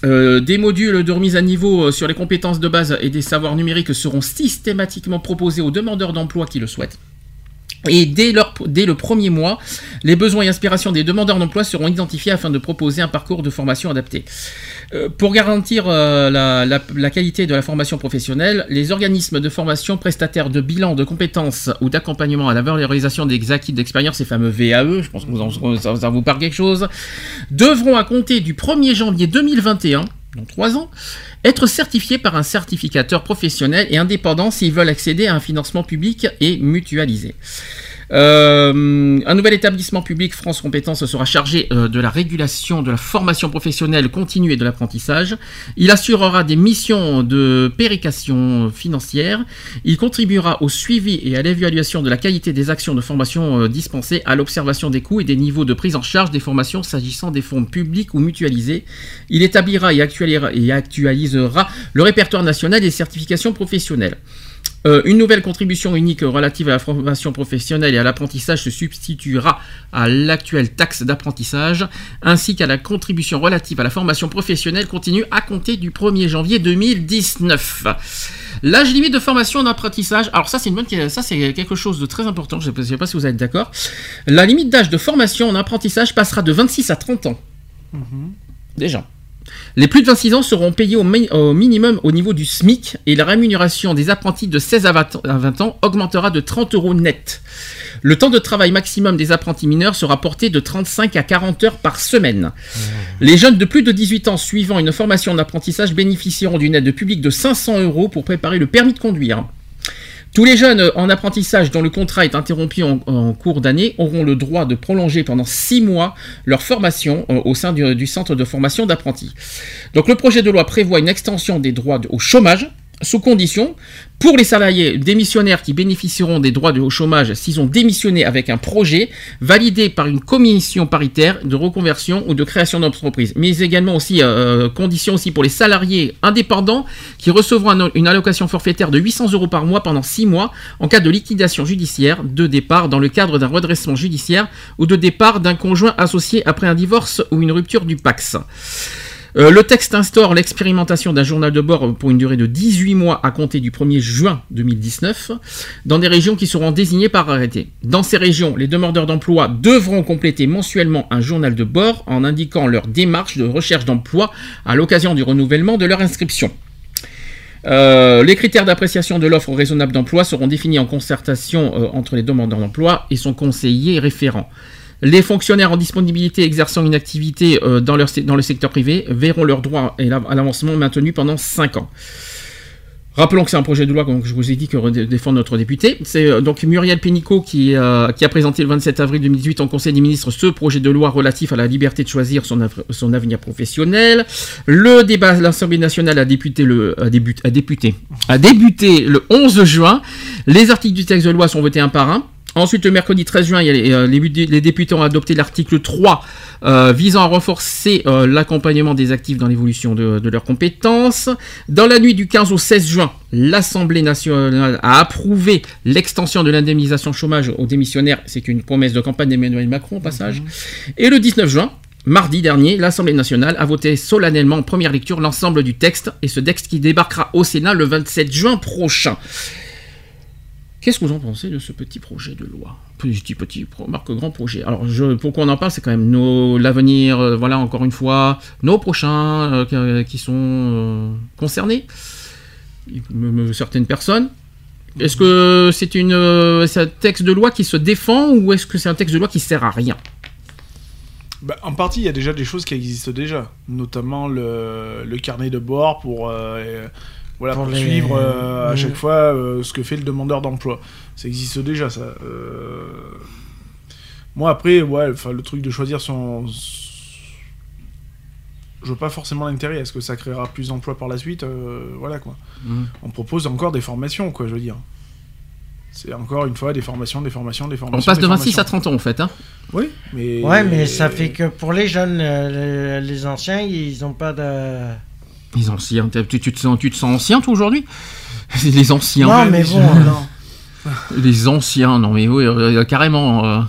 Euh, des modules de remise à niveau euh, sur les compétences de base et des savoirs numériques seront systématiquement proposés aux demandeurs d'emploi qui le souhaitent. Et dès, le premier mois, les besoins et inspirations des demandeurs d'emploi seront identifiés afin de proposer un parcours de formation adapté. Euh, pour garantir euh, la qualité de la formation professionnelle, les organismes de formation prestataires de bilan de compétences ou d'accompagnement à la valorisation des acquis d'expérience, ces fameux VAE, je pense que vous en- ça, ça vous parle quelque chose, devront à compter du 1er janvier 2021, dans 3 ans, être certifiés par un certificateur professionnel et indépendant s'ils veulent accéder à un financement public et mutualisé. Euh, un nouvel établissement public France Compétences sera chargé euh, de la régulation de la formation professionnelle continue et de l'apprentissage. Il assurera des missions de péréquation financière. Il contribuera au suivi et à l'évaluation de la qualité des actions de formation euh, dispensées, à l'observation des coûts et des niveaux de prise en charge des formations s'agissant des fonds publics ou mutualisés. Il établira et actualisera le répertoire national des certifications professionnelles. Euh, une nouvelle contribution unique relative à la formation professionnelle et à l'apprentissage se substituera à l'actuelle taxe d'apprentissage, ainsi qu'à la contribution relative à la formation professionnelle continue à compter du 1er janvier 2019. L'âge limite de formation en apprentissage, alors ça c'est une bonne, ça c'est quelque chose de très important. Je ne sais pas si vous êtes d'accord. La limite d'âge de formation en apprentissage passera de 26 à 30 ans. Déjà. Les plus de 26 ans seront payés au, mi- au minimum au niveau du SMIC et la rémunération des apprentis de 16 à 20 à 20 ans augmentera de 30 euros net. Le temps de travail maximum des apprentis mineurs sera porté de 35 à 40 heures par semaine. Les jeunes de plus de 18 ans suivant une formation d'apprentissage bénéficieront d'une aide publique de 500 euros pour préparer le permis de conduire. Tous les jeunes en apprentissage dont le contrat est interrompu en, cours d'année auront le droit de prolonger pendant 6 mois leur formation euh, au sein du, centre de formation d'apprentis. Donc le projet de loi prévoit une extension des droits au chômage sous condition pour les salariés démissionnaires qui bénéficieront des droits de au chômage s'ils ont démissionné avec un projet validé par une commission paritaire de reconversion ou de création d'entreprise, mais également aussi euh, conditions aussi pour les salariés indépendants qui recevront un- une allocation forfaitaire de 800 euros par mois pendant 6 mois en cas de liquidation judiciaire, de départ dans le cadre d'un redressement judiciaire ou de départ d'un conjoint associé après un divorce ou une rupture du Pax. Euh, le texte instaure l'expérimentation d'un journal de bord pour une durée de 18 mois à compter du 1er juin 2019 dans des régions qui seront désignées par arrêté. Dans ces régions, les demandeurs d'emploi devront compléter mensuellement un journal de bord en indiquant leur démarche de recherche d'emploi à l'occasion du renouvellement de leur inscription. Euh, les critères d'appréciation de l'offre raisonnable d'emploi seront définis en concertation euh, entre les demandeurs d'emploi et son conseiller référent. Les fonctionnaires en disponibilité exerçant une activité euh, dans, le secteur privé verront leurs droits à l'avancement maintenus pendant 5 ans. Rappelons que c'est un projet de loi, comme je vous ai dit, que défend notre député. C'est euh, donc Muriel Pénicaud qui, euh, a présenté le 27 avril 2018 en Conseil des ministres ce projet de loi relatif à la liberté de choisir son, av- son avenir professionnel. Le débat à l'Assemblée nationale a débuté le a a débuté le 11 juin. Les articles du texte de loi sont votés un par un. Ensuite, le mercredi 13 juin, il y a les, euh, les députés ont adopté l'article 3 euh, visant à renforcer euh, l'accompagnement des actifs dans l'évolution de, de leurs compétences. Dans la nuit du 15 au 16 juin, l'Assemblée nationale a approuvé l'extension de l'indemnisation chômage aux démissionnaires. C'est une promesse de campagne d'Emmanuel Macron au passage. Et le 19 juin, Mardi dernier, l'Assemblée nationale a voté solennellement en première lecture l'ensemble du texte, et ce texte qui débarquera au Sénat le 27 juin prochain. Qu'est-ce que vous en pensez de ce petit projet de loi? Petit, petit, marque grand projet. Alors, je, pourquoi on en parle C'est quand même l'avenir, euh, voilà, encore une fois, nos prochains euh, qui- qui sont euh, concernés, certaines personnes. Est-ce que c'est euh, un texte de loi qui se défend ou est-ce que c'est un texte de loi qui sert à rien? Bah, en partie, il y a déjà des choses qui existent déjà, notamment le, carnet de bord pour, euh, voilà, Pour pour les- suivre euh, à Mm. chaque fois euh, ce que fait le demandeur d'emploi. Ça existe déjà, ça. Euh, Moi, après, ouais, le truc de choisir son. je vois pas forcément l'intérêt. Est-ce que ça créera plus d'emplois par la suite Euh, Voilà quoi. Mhm. On propose encore des formations, quoi, je veux dire. C'est encore une fois des formations, des formations, des On formations. passe des de 26 formations. à 30 ans en fait. Hein. Oui, mais. Ouais, mais ça fait que pour les jeunes, les, les anciens, ils ont pas de. Les anciens, tu, tu te sens, tu te sens ancien toi aujourd'hui? *laughs* Les anciens. Non, mais bon, *laughs* euh, Les anciens, non mais oui, euh, carrément. euh.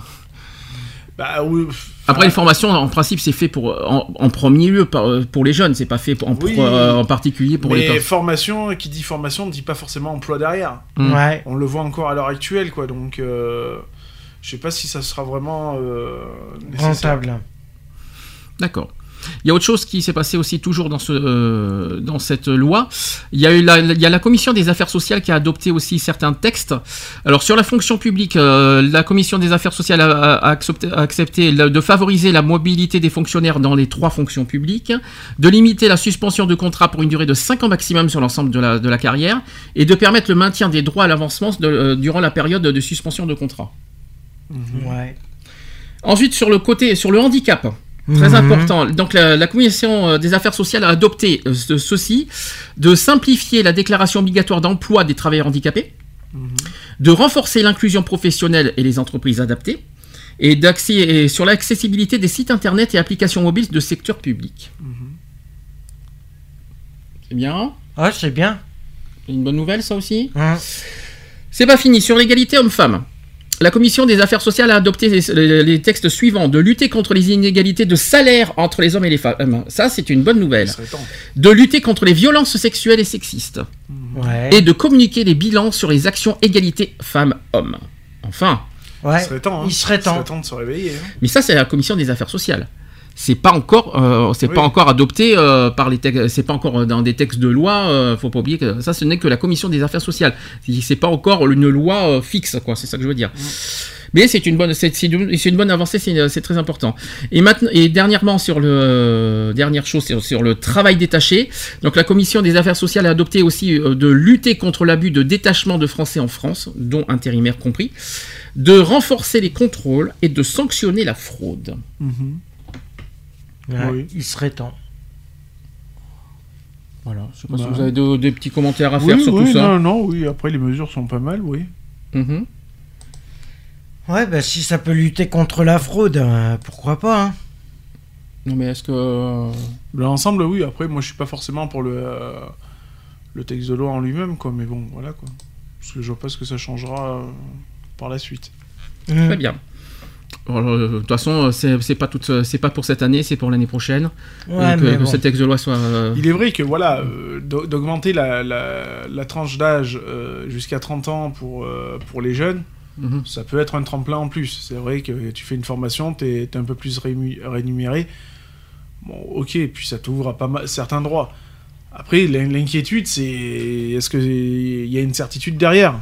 Bah oui. Après les formations, en principe, c'est fait pour en, en premier lieu euh, pour les jeunes, c'est pas fait pour- en, Oui. pour, euh, en particulier pour mais les personnes. formation, qui dit formation ne dit pas forcément emploi derrière. Mm. Ouais. On le voit encore à l'heure actuelle, quoi. Donc, euh, je sais pas si ça sera vraiment euh, nécessaire. rentable. D'accord. Il y a autre chose qui s'est passé aussi toujours dans, ce, euh, dans cette loi. Il y, a eu la, il y a la commission des affaires sociales qui a adopté aussi certains textes. Alors sur la fonction publique, euh, la commission des affaires sociales a, accepté, a accepté la- de favoriser la mobilité des fonctionnaires dans les trois fonctions publiques, de limiter la suspension de contrat pour une durée de 5 ans maximum sur l'ensemble de la, de la carrière, et de permettre le maintien des droits à l'avancement de- euh, durant la période de suspension de contrat. Ouais. Ensuite, sur le côté, sur le handicap, très Mhm. important. Donc, la, la commission euh, des affaires sociales a adopté euh, ce- ceci de simplifier la déclaration obligatoire d'emploi des travailleurs handicapés, de renforcer l'inclusion professionnelle et les entreprises adaptées, et et sur l'accessibilité des sites internet et applications mobiles de secteur public. C'est bien. Ah, c'est bien. C'est une bonne nouvelle, ça aussi. Hein. C'est pas fini. Sur l'égalité homme-femme, la commission des affaires sociales a adopté les, textes suivants de lutter contre les inégalités de salaire entre les hommes et les femmes. Ça, c'est une bonne nouvelle. De lutter contre les violences sexuelles et sexistes. Ouais. Et de communiquer les bilans sur les actions égalité femmes-hommes. Enfin. Ouais. Il serait temps. hein. Il serait temps. de se réveiller. hein. Mais ça, c'est la commission des affaires sociales. C'est pas encore, euh, c'est Oui. pas encore adopté euh, par les textes, c'est pas encore dans des textes de loi. euh, faut pas oublier que ça, ce n'est que la commission des affaires sociales. C'est- pas encore une loi euh, fixe, quoi. C'est ça que je veux dire. Mais c'est une bonne, c'est une, bonne avancée, c'est très important. Et maintenant, et dernièrement sur le dernière chose sur, sur le travail détaché. Donc la commission des affaires sociales a adopté aussi euh, de lutter contre l'abus de détachement de Français en France, dont intérimaires compris, de renforcer les contrôles et de sanctionner la fraude. Ouais, Oui. Il serait temps. Voilà. Je sais pas Bah. si vous avez de- des petits commentaires à faire Oui, sur oui, tout ça. non, non, oui. Après, les mesures sont pas mal, oui. Mhm. Ouais, bah si ça peut lutter contre la fraude, euh, pourquoi pas hein. Non mais est-ce que euh, L'ensemble, oui. Après, moi, je suis pas forcément pour le, euh, le texte de loi en lui-même, quoi. Mais bon, voilà, quoi. Parce que je vois pas ce que ça changera euh, par la suite. très bien. Euh, De toute façon, euh, c'est pas toute, c'est pas pour cette année, c'est pour l'année prochaine. Ouais, euh, que bon. ce texte de loi soit. euh, Il est vrai que, voilà, euh, d'au- d'augmenter la, la, la tranche d'âge euh, jusqu'à 30 ans pour, euh, pour les jeunes, mhm. ça peut être un tremplin en plus. C'est vrai que tu fais une formation, tu es, un peu plus rému- rémunéré. Bon, ok, puis ça t'ouvre à pas mal, certains droits. Après, l'in- l'inquiétude, c'est est-ce qu'il y a une certitude derrière?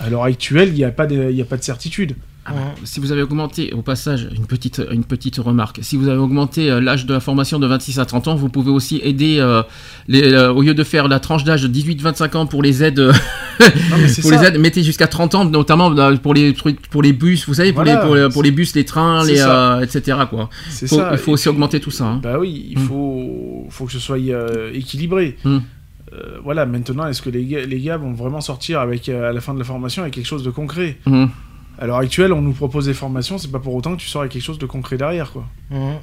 À l'heure actuelle, il n'y a, pas de- il y a pas de certitude. Ah bah, si vous avez augmenté, au passage, une petite, une petite remarque, si vous avez augmenté euh, l'âge de la formation de 26 à 30 ans, vous pouvez aussi aider, euh, les, euh, au lieu de faire la tranche d'âge de 18-25 ans pour les aides, *laughs* Non, mais c'est pour ça. les aides, mettez jusqu'à 30 ans, notamment pour les pour les bus, vous savez, pour, Voilà. les, pour, les, pour les bus, les trains, les, euh, etc. Quoi. Faut- ça. il faut Et aussi puis- augmenter tout ça. hein. Bah oui, il Mm. faut, faut que ce soit équilibré. Mm. Voilà, maintenant, est-ce que les gars, les gars vont vraiment sortir avec, euh, à la fin de la formation avec quelque chose de concret? Mhm. À l'heure actuelle, on nous propose des formations, c'est pas pour autant que tu sors avec quelque chose de concret derrière, quoi. Mhm.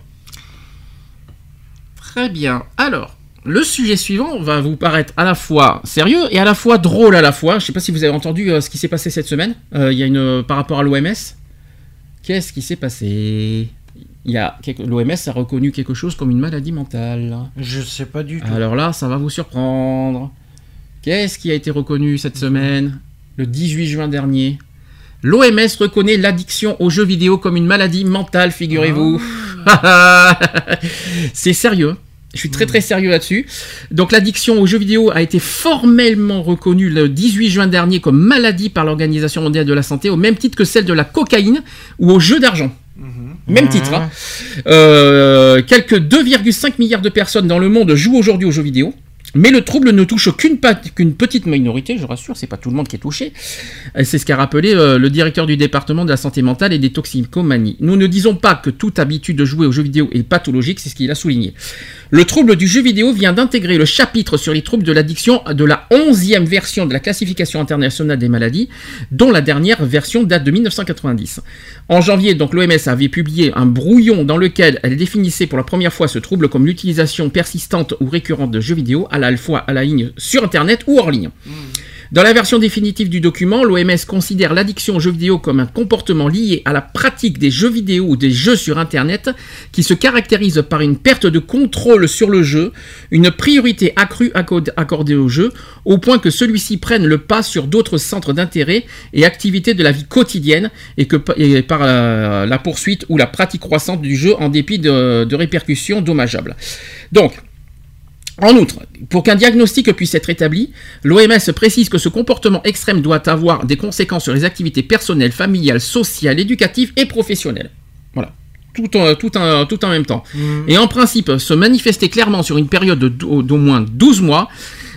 Très bien. Alors, le sujet suivant va vous paraître à la fois sérieux et à la fois drôle à la fois. Je sais pas si vous avez entendu euh, ce qui s'est passé cette semaine. Euh, Il y a une euh, par rapport à l'OMS. Qu'est-ce qui s'est passé? Il y a quelque- l'OMS a reconnu quelque chose comme une maladie mentale. Je sais pas du tout. Alors là, ça va vous surprendre. Qu'est-ce qui a été reconnu cette semaine? Le 18 juin dernier. L'OMS reconnaît l'addiction aux jeux vidéo comme une maladie mentale, figurez-vous. *laughs* C'est sérieux. Je suis très très sérieux là-dessus. Donc l'addiction aux jeux vidéo a été formellement reconnue le 18 juin dernier comme maladie par l'Organisation mondiale de la santé, au même titre que celle de la cocaïne ou aux jeux d'argent. Même titre. hein. Euh, quelques 2,5 milliards de personnes dans le monde jouent aujourd'hui aux jeux vidéo. Mais le trouble ne touche qu'une petite minorité, je rassure, c'est pas tout le monde qui est touché. Et C'est ce qu'a rappelé euh, le directeur du département de la santé mentale et des toxicomanies. Nous ne disons pas que toute habitude de jouer aux jeux vidéo est pathologique, c'est ce qu'il a souligné. Le trouble du jeu vidéo vient d'intégrer le chapitre sur les troubles de l'addiction de la 11e version de la classification internationale des maladies, dont la dernière version date de 1990. En janvier, donc l'OMS avait publié un brouillon dans lequel elle définissait pour la première fois ce trouble comme l'utilisation persistante ou récurrente de jeux vidéo à la fois à la ligne sur Internet ou hors ligne. Dans la version définitive du document, l'OMS considère l'addiction aux jeux vidéo comme un comportement lié à la pratique des jeux vidéo ou des jeux sur Internet qui se caractérise par une perte de contrôle sur le jeu, une priorité accrue accord- accordée au jeu, au point que celui-ci prenne le pas sur d'autres centres d'intérêt et activités de la vie quotidienne et, que, et par la, la poursuite ou la pratique croissante du jeu en dépit de, de répercussions dommageables. Donc, en outre, pour qu'un diagnostic puisse être établi, l'OMS précise que ce comportement extrême doit avoir des conséquences sur les activités personnelles, familiales, sociales, éducatives et professionnelles. Voilà. Tout en, tout en, tout en même temps. Et en principe, se manifester clairement sur une période de- d'au d'au moins 12 mois,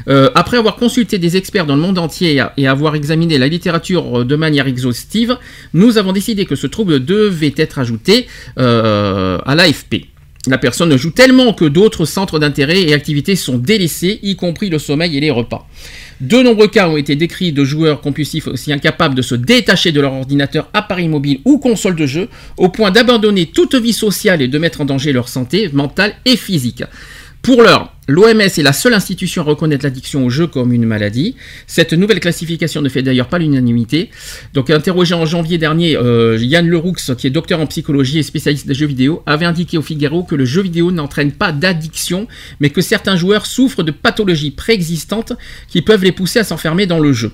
euh, après avoir consulté des experts dans le monde entier et avoir examiné la littérature euh, de manière exhaustive, nous avons décidé que ce trouble devait être ajouté euh, à l'AFP. La personne joue tellement que d'autres centres d'intérêt et activités sont délaissés, y compris le sommeil et les repas. De nombreux cas ont été décrits de joueurs compulsifs aussi incapables de se détacher de leur ordinateur, appareil mobile ou console de jeu, au point d'abandonner toute vie sociale et de mettre en danger leur santé mentale et physique. Pour l'heure, l'OMS est la seule institution à reconnaître l'addiction au jeu comme une maladie. Cette nouvelle classification ne fait d'ailleurs pas l'unanimité. Donc, interrogé en janvier dernier, euh, Yann Leroux, qui est docteur en psychologie et spécialiste des jeux vidéo, avait indiqué au Figaro que le jeu vidéo n'entraîne pas d'addiction, mais que certains joueurs souffrent de pathologies préexistantes qui peuvent les pousser à s'enfermer dans le jeu.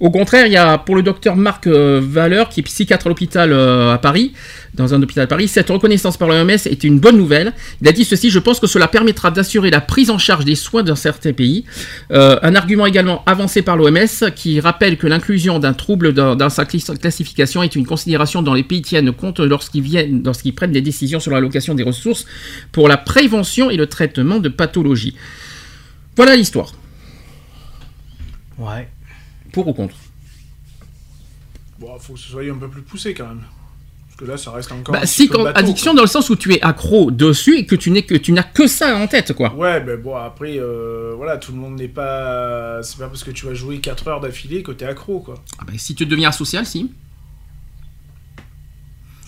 Au contraire, il y a pour le docteur Marc euh, Valeur, qui est psychiatre à l'hôpital euh, à Paris, dans un hôpital à Paris, cette reconnaissance par l'OMS est une bonne nouvelle. Il a dit ceci, je pense que cela permettra d'assurer la prise en charge des soins dans certains pays. Euh, un argument également avancé par l'OMS qui rappelle que l'inclusion d'un trouble dans, sa classification est une considération dont les pays tiennent compte lorsqu'ils viennent, lorsqu'ils prennent des décisions sur l'allocation des ressources pour la prévention et le traitement de pathologies. Voilà l'histoire. Ouais. Pour ou contre? Bon, faut que ce soit un peu plus poussé quand même. Parce que là, ça reste encore. Bah, un si, peu quand- bateau, addiction quoi. dans le sens où tu es accro dessus et que tu n'es que tu n'as que ça en tête, quoi. Ouais, mais bon, après, euh, voilà, tout le monde n'est pas. C'est pas parce que tu vas jouer 4 heures d'affilée que t'es accro, quoi. Ah bah, si tu deviens asocial, si.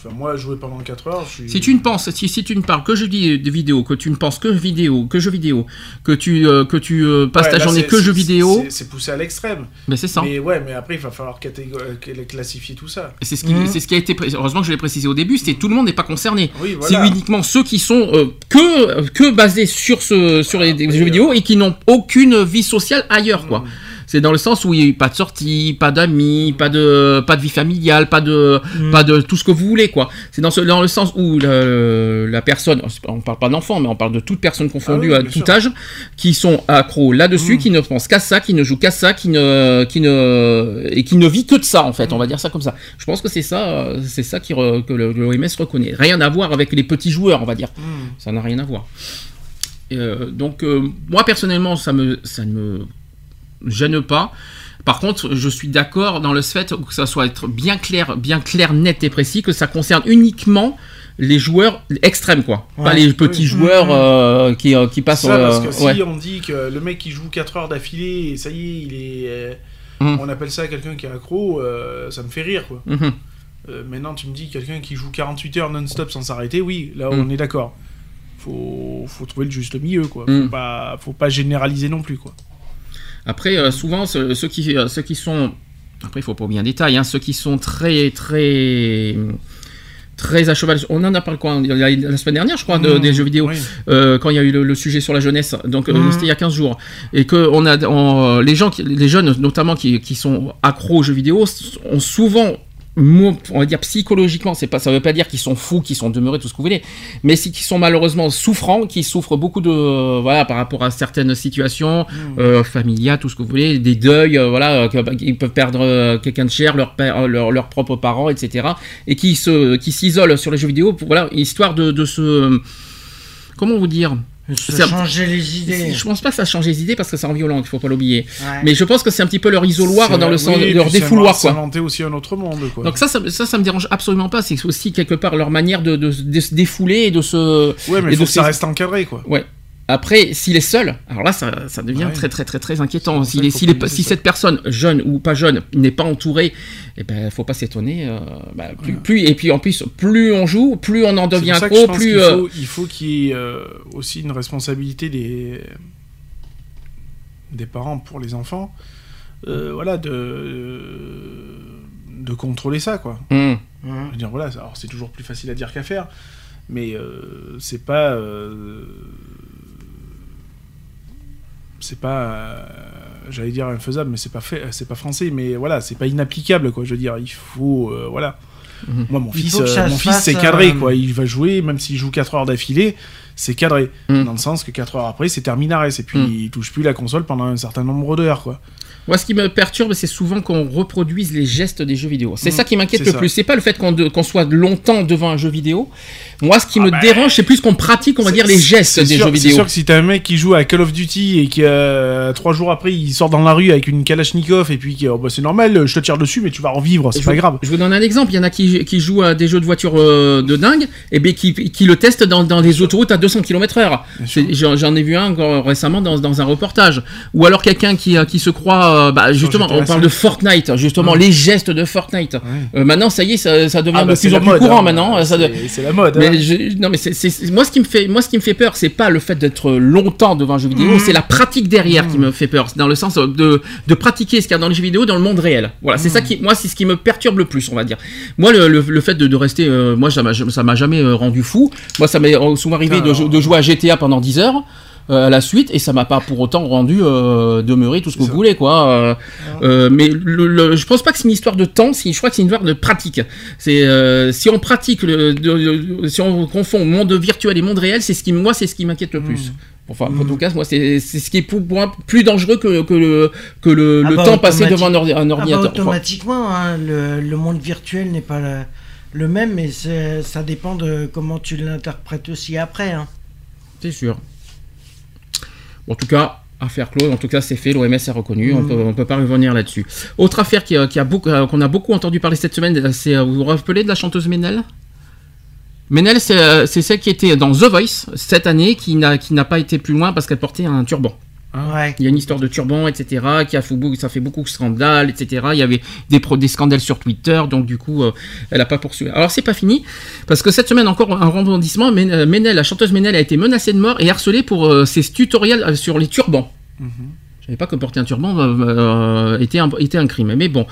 Enfin, moi, jouer pendant 4 heures, je suis. Si tu ne penses, si, si tu ne parles que jeux vidéo, que tu ne penses que vidéo, que jeux vidéo, que tu euh, que tu euh, passes Ouais, ta là, journée que jeux vidéo, c'est- poussé à l'extrême. mais c'est ça. Mais ouais, mais après, il va falloir euh, classifier tout ça. Et C'est ce, qui, c'est ce qui a été pré- heureusement que je l'ai précisé au début, c'est tout le monde n'est pas concerné. Oui, C'est uniquement ceux qui sont euh, que que basés sur ce sur les, les jeux vidéo et qui n'ont aucune vie sociale ailleurs quoi. C'est dans le sens où il n'y a eu pas de sortie, pas d'amis, pas de pas de vie familiale, pas de pas de tout ce que vous voulez quoi. C'est dans ce dans le sens où le- la personne, on parle pas d'enfant, mais on parle de toute personne confondue Ah oui, à tout âge, qui sont accros là-dessus, qui ne pensent qu'à ça, qui ne jouent qu'à ça, qui ne qui ne et qui ne vit que de ça en fait. On va dire ça comme ça. Je pense que c'est ça, c'est ça qui re- que le, le OMS reconnaît. Rien à voir avec les petits joueurs, on va dire. Ça n'a rien à voir. Euh, donc euh, moi personnellement, ça me ça ne me gêne pas. Par contre, je suis d'accord dans le fait que ça soit être bien clair, bien clair, net et précis, que ça concerne uniquement les joueurs extrêmes, quoi. Pas les petits Oui. joueurs euh, qui, euh, qui passent. Ça, parce euh, que si ouais. on dit que le mec qui joue 4 heures d'affilée, et ça y est, il est. euh, Mhm. On appelle ça quelqu'un qui est accro, euh, ça me fait rire, quoi. Euh, maintenant, tu me dis quelqu'un qui joue 48 heures non-stop sans s'arrêter, oui, là, Mm. on est d'accord. Faut, faut trouver le juste milieu, quoi. Mm. Faut, pas, faut pas généraliser non plus, quoi. Après, euh, souvent, ce- ceux qui, euh, ceux qui sont. Après, il faut pas oublier un détail, hein, ceux qui sont très, très. Très à cheval. On en a parlé quoi La semaine dernière, je crois, de- des jeux vidéo. Oui. euh, quand il y a eu le, le sujet sur la jeunesse, donc Mhm. c'était il y a 15 jours, et que on a, on, les gens, qui- les jeunes notamment qui, qui sont accros aux jeux vidéo, ont souvent, on va dire psychologiquement, c'est pas, ça veut pas dire qu'ils sont fous, qu'ils sont demeurés, tout ce que vous voulez, mais c'est qu'ils sont malheureusement souffrants, qui souffrent beaucoup de, euh, voilà, par rapport à certaines situations euh, familiales, tout ce que vous voulez, des deuils, euh, voilà, euh, bah, ils peuvent perdre quelqu'un de cher, leur père, leur- leurs propres parents, etc., et qui se, qui s'isolent sur les jeux vidéo, pour, voilà, histoire de, de se comment vous dire Ça a changé les idées. Je pense pas que ça change les idées parce que c'est en violent, il faut pas l'oublier. Ouais. Mais je pense que c'est un petit peu leur isoloir C'est- dans le sens oui, de leur défouloir, invente- quoi. Ça inventait aussi un autre monde, quoi. Donc ça, ça, ça, ça me dérange absolument pas. C'est aussi quelque part leur manière de, de, de se défouler et de se. ouais, mais et faut de que ça reste encadré, quoi. Ouais. Après, s'il est seul, alors là, ça, ça devient Ouais. très très très très inquiétant. Est, est, si cette personne, jeune ou pas jeune, n'est pas entourée, eh ben, faut pas s'étonner. euh, bah, plus, plus- et puis en plus, plus on joue, plus on en devient pense plus. euh, faut, il faut qu'il y ait euh, aussi une responsabilité des des parents pour les enfants, euh, voilà, de de contrôler ça, quoi. hum. Je veux dire, voilà, alors c'est toujours plus facile à dire qu'à faire, mais euh, c'est pas. euh, c'est pas. euh, J'allais dire infaisable, mais c'est pas fait, c'est pas français, mais voilà, c'est pas inapplicable, quoi. Je veux dire, il faut. euh, voilà. Mhm. Moi, mon Il fils, euh, mon fils c'est cadré, euh, quoi. Il va jouer, même s'il joue 4 heures d'affilée, c'est cadré. Mhm. Dans le sens que 4 heures après, c'est terminares, et puis Mhm. il touche plus la console pendant un certain nombre d'heures, quoi. Moi, ce qui me perturbe, c'est souvent qu'on reproduise les gestes des jeux vidéo. C'est Mm, ça qui m'inquiète c'est le ça. plus. C'est pas le fait qu'on soit longtemps devant un jeu vidéo. Moi, ce qui me bah, dérange, c'est plus qu'on pratique, on va C'est- dire, les gestes c'est des sûr- jeux C'est vidéo. sûr que si t'as un mec qui joue à Call of Duty et qui euh, trois jours après il sort dans la rue avec une Kalachnikov et puis oh, bah, c'est normal, je te tire dessus mais tu vas en vivre, c'est pas vous- grave. Je vous donne un exemple. Il y en a qui, qui jouent à des jeux de voiture euh, de dingue, et bien qui, qui le testent dans, dans les autoroutes à 200 km/h. C'est- J'en ai vu un encore récemment dans, dans un reportage. Ou alors quelqu'un qui, euh, qui se croit, euh, bah, justement, on parle de Fortnite, justement, Ouais. les gestes de Fortnite. Euh, maintenant, ça y est, ça, ça devient Ah, bah, de c'est plus en plus mode, courant hein. maintenant. De- C'est la mode. Mais hein. je- non mais c'est moi ce qui me fait moi ce qui me fait peur c'est pas le fait d'être longtemps devant un jeu vidéo Mhm. c'est la pratique derrière qui me fait peur dans le sens de, de pratiquer ce qu'il y a dans les jeux vidéo dans le monde réel voilà c'est ça Mhm. qui moi c'est ce qui me perturbe le plus on va dire moi le, le, le fait de, de rester euh, moi ça m'a ça m'a jamais euh, rendu fou moi ça m'est euh, souvent arrivé de, de jouer à GTA pendant 10 heures euh, à la suite et ça m'a pas pour autant rendu euh, demeurer tout ce que vous voulez quoi euh, euh, mais le, le- je pense pas que c'est une histoire de temps je crois que c'est une histoire de pratique c'est euh, si on pratique le, de- si on confond monde virtuel et monde réel c'est ce qui moi c'est ce qui m'inquiète le plus Enfin, en tout cas, moi, c'est ce qui est pour moi plus dangereux que, que le, que le, Ah le bah, temps passé devant un, ordi- un Ah bah, ordinateur. Automatiquement, hein, le, le monde virtuel n'est pas le, le même, mais ça dépend de comment tu l'interprètes aussi après. hein. c'est sûr. En tout cas, affaire close. En tout cas, c'est fait. L'OMS a reconnu. On peut, on peut pas revenir là-dessus. Autre affaire qui, a- qui a beaucoup, euh, qu'on a beaucoup entendu parler cette semaine, c'est euh, vous vous rappelez de la chanteuse Ménel? Ménel, c'est euh, c'est celle qui était dans The Voice cette année, qui n'a qui n'a pas été plus loin parce qu'elle portait un turban. Ouais. Il y a une histoire de turban, etc., qui a fait beaucoup, ça fait beaucoup de scandales, etc. Il y avait des, pro- des scandales sur Twitter, donc du coup, euh, elle n'a pas poursuivi. Alors c'est pas fini, parce que cette semaine encore un rebondissement. Men- euh, Ménel, la chanteuse Ménel a été menacée de mort et harcelée pour euh, ses tutoriels sur les turbans. Je savais pas que porter un turban euh, euh, était, un, était un crime. Mais bon.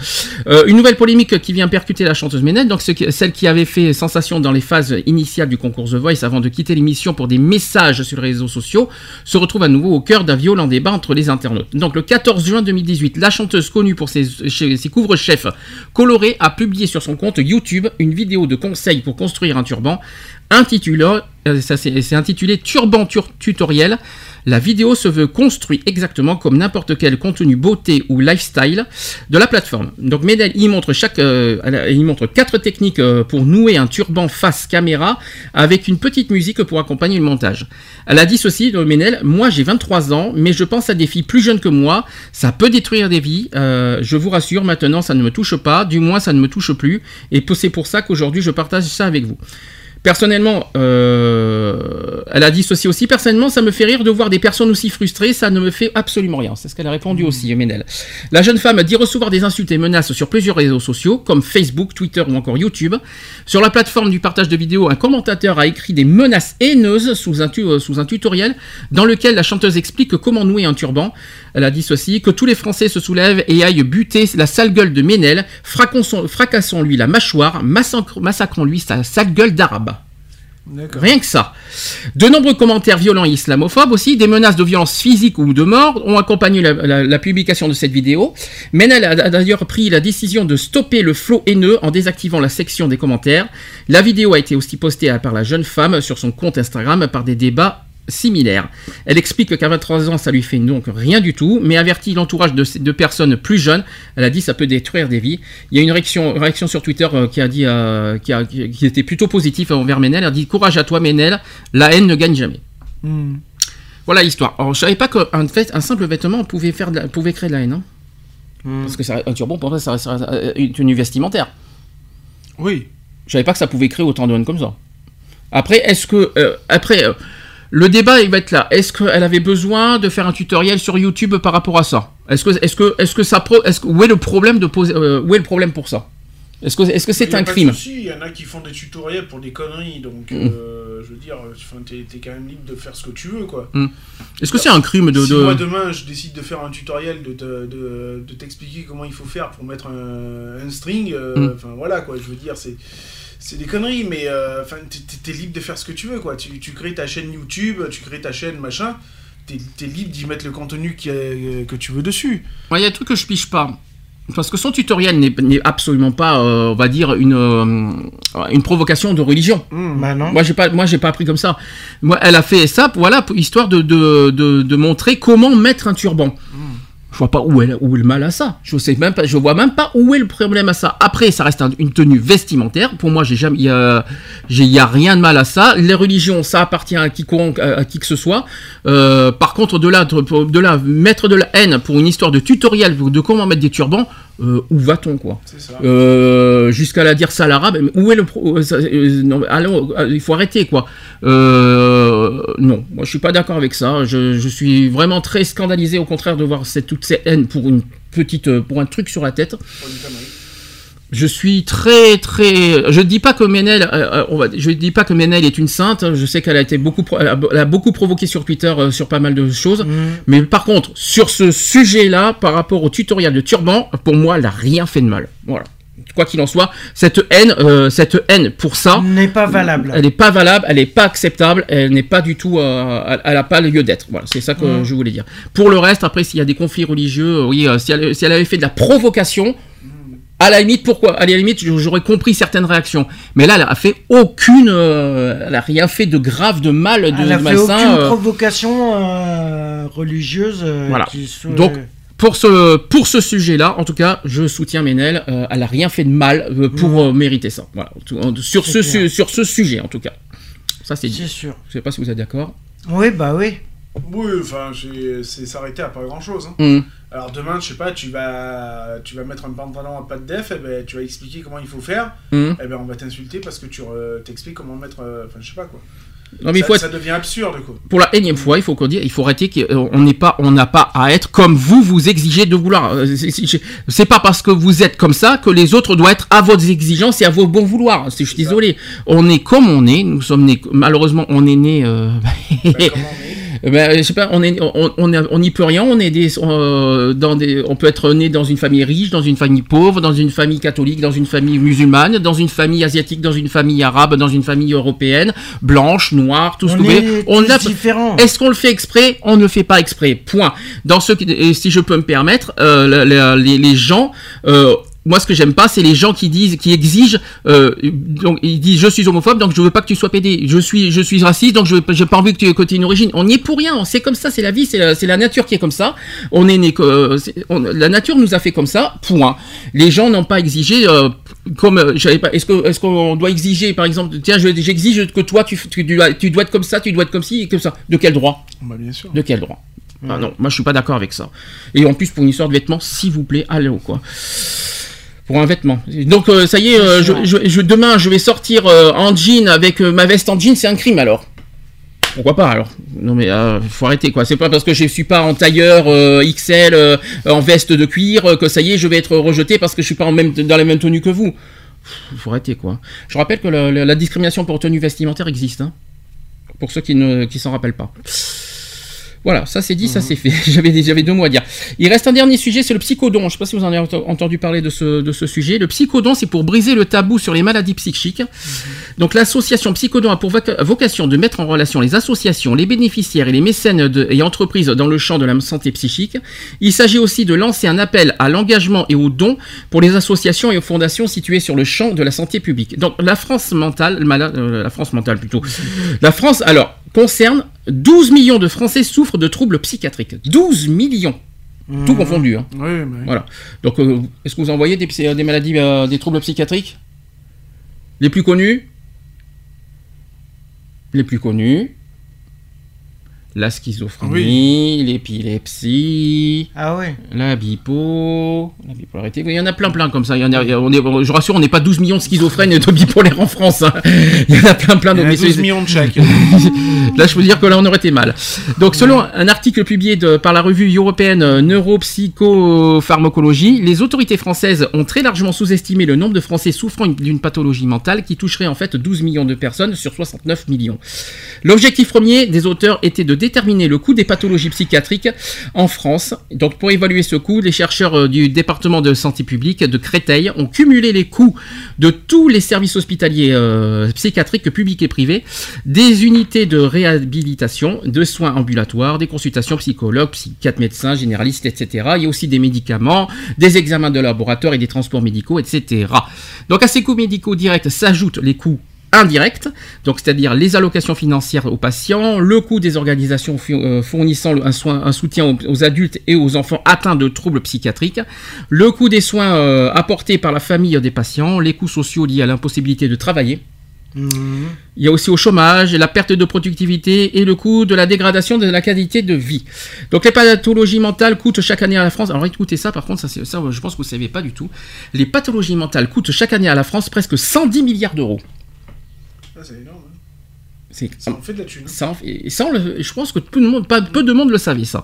Euh, une nouvelle polémique qui vient percuter la chanteuse Ménel, donc celle qui avait fait sensation dans les phases initiales du concours The Voice avant de quitter l'émission pour des messages sur les réseaux sociaux, se retrouve à nouveau au cœur d'un violent débat entre les internautes. Donc le 14 juin 2018, la chanteuse connue pour ses, couvre-chefs colorés a publié sur son compte YouTube une vidéo de conseils pour construire un turban ça c'est intitulé Turban Tur- Tutoriel. La vidéo se veut construit exactement comme n'importe quel contenu beauté ou lifestyle de la plateforme. Donc Medel y montre chaque, euh, il quatre techniques euh, pour nouer un turban face caméra avec une petite musique pour accompagner le montage. Elle a dit ceci de Ménel, moi j'ai 23 ans, mais je pense à des filles plus jeunes que moi, ça peut détruire des vies, Euh, je vous rassure, maintenant ça ne me touche pas, du moins ça ne me touche plus, et c'est pour ça qu'aujourd'hui je partage ça avec vous. Personnellement, euh, elle a dit ceci aussi. Personnellement, ça me fait rire de voir des personnes aussi frustrées. Ça ne me fait absolument rien. C'est ce qu'elle a répondu aussi, Ménel. La jeune femme dit recevoir des insultes et menaces sur plusieurs réseaux sociaux, comme Facebook, Twitter ou encore YouTube. Sur la plateforme du partage de vidéos, un commentateur a écrit des menaces haineuses sous un, tu- euh, sous un tutoriel dans lequel la chanteuse explique comment nouer un turban. Elle a dit ceci que tous les Français se soulèvent et aillent buter la sale gueule de Ménel, fracassons- fracassons-lui la mâchoire, massacrons-lui sa sale gueule d'arabe. Rien que ça. De nombreux commentaires violents et islamophobes aussi, des menaces de violence physique ou de mort ont accompagné la, la- la publication de cette vidéo. Menel a, d'ailleurs pris la décision de stopper le flot haineux en désactivant la section des commentaires. La vidéo a été aussi postée par la jeune femme sur son compte Instagram par des débats similaires. Elle explique qu'à 23 ans, ça lui fait donc rien du tout, mais avertit l'entourage de, de personnes plus jeunes. Elle a dit ça peut détruire des vies. Il y a une réaction, réaction sur Twitter euh, qui a dit, euh, qui, a- qui était plutôt positive envers Ménel. Elle a dit courage à toi Ménel, la haine ne gagne jamais. Hmm. Voilà l'histoire. Alors, je savais pas qu'un fait, un simple vêtement pouvait, faire la- pouvait créer de la haine. hein. Hmm. Parce que ça- un turban, pour moi, ça reste euh, une tenue vestimentaire. Oui. Je savais pas que ça pouvait créer autant de haine comme ça. Après, est-ce que. euh, après, le débat, il va être là. Est-ce qu'elle avait besoin de faire un tutoriel sur YouTube par rapport à ça? Est-ce que, est-ce que, est-ce que ça. pro- Est-ce que, où est le problème de poser. euh, où est le problème pour ça? Est-ce que est-ce que c'est un pas crime? Il y en a qui font des tutoriels pour des conneries, donc Mm. euh, je veux dire, t'es t'es quand même libre de faire ce que tu veux, quoi. Mm. Est-ce que c'est un crime de- Si moi demain je décide de faire un tutoriel, de, te- de, de t'expliquer comment il faut faire pour mettre un, un string, euh, Mm. enfin voilà quoi, je veux dire, c'est. C'est des conneries, mais euh, enfin, t'es- libre de faire ce que tu veux, quoi. Tu, tu crées ta chaîne YouTube, tu crées ta chaîne machin, t'es es libre d'y mettre le contenu qui est- que tu veux dessus. Ouais, Il y a des trucs que je piche pas. Parce que son tutoriel n'est absolument pas, euh, on va dire, une, euh, une provocation de religion. Bah non. Moi, j'ai pas, moi, j'ai pas appris comme ça. Moi, elle a fait ça, voilà, pour- histoire de, de, de, de montrer comment mettre un turban. Je vois pas où est, le mal à ça. Je sais même pas, je vois même pas où est le problème à ça. Après, ça reste un- une tenue vestimentaire. Pour moi, j'ai jamais, il y a, rien de mal à ça. Les religions, ça appartient à à, qui que ce soit. Euh, par contre, de là, de là, mettre de la haine pour une histoire de tutoriel de comment mettre des turbans, euh, où va-t-on quoi euh, jusqu'à la dire ça à l'arabe, où est le pro euh, ça- euh, non, allons, il faut arrêter quoi. Non, moi je suis pas d'accord avec ça. Je, je suis vraiment très scandalisé au contraire de voir cette, toute cette haine pour une petite, pour un truc sur la tête. Pour une connerie. Je suis très très. Je dis pas que Ménel, euh, euh, on va, je dis pas que Ménel est une sainte. Je sais qu'elle a été beaucoup, pro- elle a, beaucoup provoqué sur Twitter euh, sur pas mal de choses. Mais par contre, sur ce sujet-là, par rapport au tutoriel de Turban, pour moi, elle a rien fait de mal. Voilà. Quoi qu'il en soit, cette haine, euh, cette haine pour ça n'est pas valable. Elle n'est pas valable, elle n'est pas acceptable, elle n'est pas du tout, euh, elle- n'a pas lieu d'être. Voilà, c'est ça que Mm. je voulais dire. Pour le reste, après, s'il y a des conflits religieux, oui, si, elle, si elle avait fait de la provocation, à la limite, pourquoi? À la limite, j'aurais compris certaines réactions. Mais là, elle a fait aucune, euh, elle a rien fait de grave, de mal, de Elle a fait malsain. aucune euh, provocation euh, religieuse. voilà. qui soit- Donc, pour ce, pour ce sujet-là, en tout cas, je soutiens Ménel. euh, elle a rien fait de mal euh, pour euh, mériter ça. Voilà. Sur ce, su- sur ce sujet, en tout cas. Ça, c'est dit. C'est sûr. Je sais pas si vous êtes d'accord. Oui, bah oui. Oui, enfin, c'est s'arrêter à pas grand chose. Mm. Alors demain, je sais pas, tu vas, tu vas mettre un pantalon à pas de def, et ben, tu vas expliquer comment il faut faire, Mm. et ben on va t'insulter parce que tu t'expliques comment mettre, euh, enfin je sais pas quoi. Non, mais il ça, faut être- ça devient absurde quoi. Pour la énième fois, il faut qu'on dise, il faut arrêter qu'on n'est pas, on n'a pas à être comme vous vous exigez de vouloir. Euh, c'est- pas parce que vous êtes comme ça que les autres doivent être à vos exigences et à vos bons vouloirs. Je suis désolé. On est comme on est. Nous sommes nés. Malheureusement, on est né. euh, Ben, je sais pas, on est, on, on, on n'y peut rien. On est des, euh, dans des, on peut être né dans une famille riche, dans une famille pauvre, dans une famille catholique, dans une famille musulmane, dans une famille asiatique, dans une famille arabe, dans une famille européenne, blanche, noire, tout ce On que vous voulez. tous a- différents. Est-ce qu'on le fait exprès? On ne le fait pas exprès. Point. Dans ce, et si je peux me permettre, euh, le- le- les, les gens. euh, moi, ce que j'aime pas, c'est les gens qui disent, qui exigent, euh, donc ils disent je suis homophobe, donc je veux pas que tu sois pédé. Je suis, je suis raciste, donc je j'ai pas envie que tu aies une origine. On n'y est pour rien. C'est comme ça, c'est la vie, c'est la, c'est la nature qui est comme ça. On est né, euh, on- la nature nous a fait comme ça. Point. Les gens n'ont pas exigé, euh, comme, euh, je savais pas. Est-ce que, est-ce qu'on doit exiger, par exemple, tiens, je- j'exige que toi, tu, tu, dois, tu dois être comme ça, tu dois être comme ci, comme ça. De quel droit? Bah bien sûr. De quel droit? Ah non, moi je suis pas d'accord avec ça. Et en plus pour une histoire de vêtements, s'il vous plaît, allez quoi. Pour un vêtement. Donc euh, ça y est, euh, je, je- je- demain je vais sortir euh, en jean avec euh, ma veste en jean, c'est un crime alors. Pourquoi pas alors? Non mais euh, faut arrêter quoi. C'est pas parce que je suis pas en tailleur euh, XL euh, en veste de cuir que ça y est je vais être rejeté parce que je suis pas en même, dans la même tenue que vous. Faut arrêter quoi. Je rappelle que la, la- la discrimination pour tenue vestimentaire existe. hein. Pour ceux qui ne qui s'en rappellent pas. Voilà, ça c'est dit, ça c'est fait. *laughs* J'avais deux mots à dire. Il reste un dernier sujet, c'est le psychodon. Je ne sais pas si vous en avez ent- entendu parler de ce, de ce sujet. Le psychodon, c'est pour briser le tabou sur les maladies psychiques. Donc l'association Psychodon a pour voca- vocation de mettre en relation les associations, les bénéficiaires et les mécènes de- et entreprises dans le champ de la santé psychique. Il s'agit aussi de lancer un appel à l'engagement et aux dons pour les associations et aux fondations situées sur le champ de la santé publique. Donc la France mentale, euh, la France mentale plutôt. La France, alors, concerne 12 millions de Français souffrent de troubles psychiatriques. 12 millions. Tout confondu. Hein. Oui, mais oui. Voilà. Donc, euh, est-ce que vous en voyez des, psy- des maladies, euh, des troubles psychiatriques? Les plus connus? Les plus connus? La schizophrénie, l'épilepsie, Ah ouais. la bipo, la bipolarité. Oui, Il y en a plein, plein comme ça. Il y en a, on est, je rassure, on n'est pas 12 millions de schizophrènes et de bipolaires en France. hein. *laughs* Il y en a plein, plein. Il y en a mais c'est- 12 millions de chaque. *laughs* Là, je peux dire que là, on aurait été mal. Donc, selon un article publié de- par la revue européenne Neuropsychopharmacologie, les autorités françaises ont très largement sous-estimé le nombre de Français souffrant d'une pathologie mentale qui toucherait en fait 12 millions de personnes sur 69 millions. L'objectif premier des auteurs était de déterminer le coût des pathologies psychiatriques en France. Donc, pour évaluer ce coût, les chercheurs euh, du département de santé publique de Créteil ont cumulé les coûts de tous les services hospitaliers euh, psychiatriques publics et privés, des unités de réhabilitation, de soins ambulatoires, des consultations psychologues, psychiatres, médecins, généralistes, etc. Il y a aussi des médicaments, des examens de laboratoire et des transports médicaux, etc. Donc à ces coûts médicaux directs s'ajoutent les coûts indirects, donc c'est-à-dire les allocations financières aux patients, le coût des organisations euh, fournissant un, soin, un soutien aux, adultes et aux enfants atteints de troubles psychiatriques, le coût des soins euh, apportés par la famille des patients, les coûts sociaux liés à l'impossibilité de travailler, Mhm. il y a aussi au chômage, la perte de productivité et le coût de la dégradation de la qualité de vie. Donc les pathologies mentales coûtent chaque année à la France. Alors écoutez ça, par contre, ça je pense que vous ne savez pas du tout. Les pathologies mentales coûtent chaque année à la France presque 110 milliards d'euros. Ah, c'est énorme. hein. Ça en fait de la thune. hein. ça, en fait- et ça, on le- je pense que peu de, monde, pas, peu de monde le savait ça.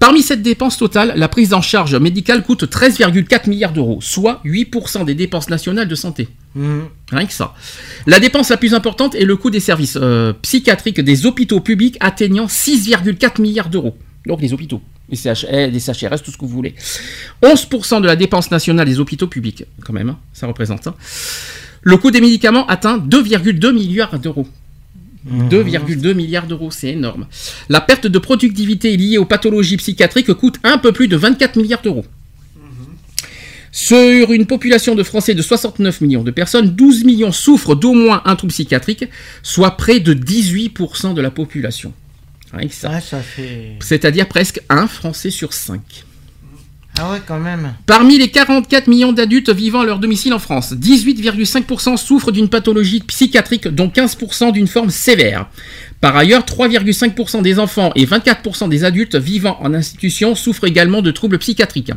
Parmi cette dépense totale, la prise en charge médicale coûte 13,4 milliards d'euros, soit 8% des dépenses nationales de santé. Mhm. Rien que ça. La dépense la plus importante est le coût des services euh, psychiatriques des hôpitaux publics atteignant 6,4 milliards d'euros. Donc les hôpitaux, les, CH, les CHRS, tout ce que vous voulez. 11% de la dépense nationale des hôpitaux publics, quand même, hein, ça représente. hein. Le coût des médicaments atteint 2,2 milliards d'euros. 2,2 milliards d'euros, c'est énorme. La perte de productivité liée aux pathologies psychiatriques coûte un peu plus de 24 milliards d'euros. Sur une population de Français de 69 millions de personnes, 12 millions souffrent d'au moins un trouble psychiatrique, soit près de 18% de la population. Que ça. Ouais, ça fait. C'est-à-dire presque un Français sur 5. Ah. Parmi les 44 millions d'adultes vivant à leur domicile en France, 18,5% souffrent d'une pathologie psychiatrique, dont 15% d'une forme sévère. Par ailleurs, 3,5% des enfants et 24% des adultes vivant en institution souffrent également de troubles psychiatriques.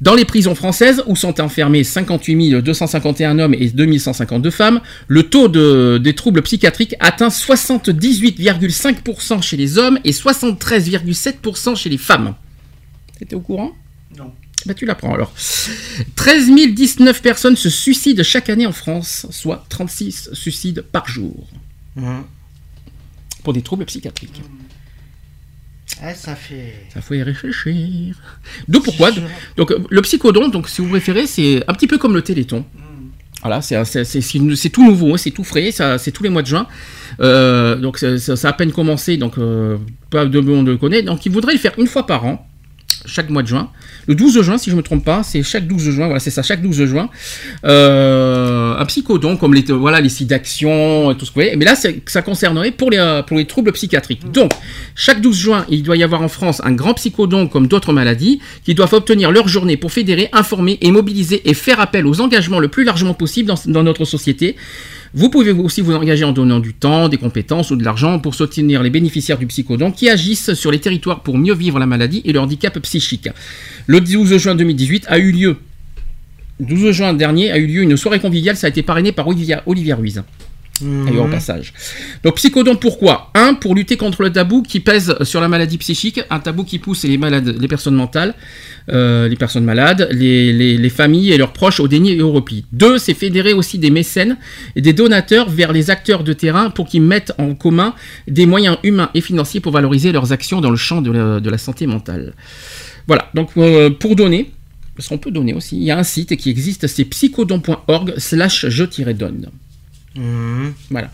Dans les prisons françaises, où sont enfermés 58 251 hommes et 2152 femmes, le taux de- des troubles psychiatriques atteint 78,5% chez les hommes et 73,7% chez les femmes. T'étais au courant? Bah tu l'apprends alors. 13 019 personnes se suicident chaque année en France, soit 36 suicides par jour. Mhm. Pour des troubles psychiatriques. Ouais, ça fait. Ça faut y réfléchir. D'où pourquoi. Donc euh, le psychodon, donc si vous préférez, c'est un petit peu comme le téléthon. Voilà, c'est tout nouveau, hein, c'est tout frais, c'est tous les mois de juin. Euh, donc ça, a à peine commencé, donc euh, pas de monde le connaît. Donc il voudrait le faire une fois par an, chaque mois de juin. Le 12 juin, si je me trompe pas, c'est chaque 12 juin, voilà, c'est ça, chaque 12 juin. Euh, un psychodon, comme les, voilà, les sites d'action, et tout ce que vous voyez. Mais là, ça concernerait pour les, euh, pour les troubles psychiatriques. Donc, chaque 12 juin, il doit y avoir en France un grand psychodon comme d'autres maladies qui doivent obtenir leur journée pour fédérer, informer et mobiliser et faire appel aux engagements le plus largement possible dans, dans notre société. Vous pouvez aussi vous engager en donnant du temps, des compétences ou de l'argent pour soutenir les bénéficiaires du psychodon qui agissent sur les territoires pour mieux vivre la maladie et le handicap psychique. Le 12 juin 2018 a eu lieu 12 juin dernier a eu lieu une soirée conviviale, ça a été parrainé par Olivia, Olivia Ruiz. D'ailleurs, au passage. Donc, psychodon, pourquoi? Un, pour lutter contre le tabou qui pèse sur la maladie psychique, un tabou qui pousse les, malades, les personnes mentales, euh, les personnes malades, les, les- les familles et leurs proches au déni et au repli. Deux, c'est fédérer aussi des mécènes et des donateurs vers les acteurs de terrain pour qu'ils mettent en commun des moyens humains et financiers pour valoriser leurs actions dans le champ de la, de la santé mentale. Voilà, donc euh, pour donner, parce qu'on peut donner aussi, il y a un site qui existe, c'est psychodon.org slash je-donne. Mhm. Voilà.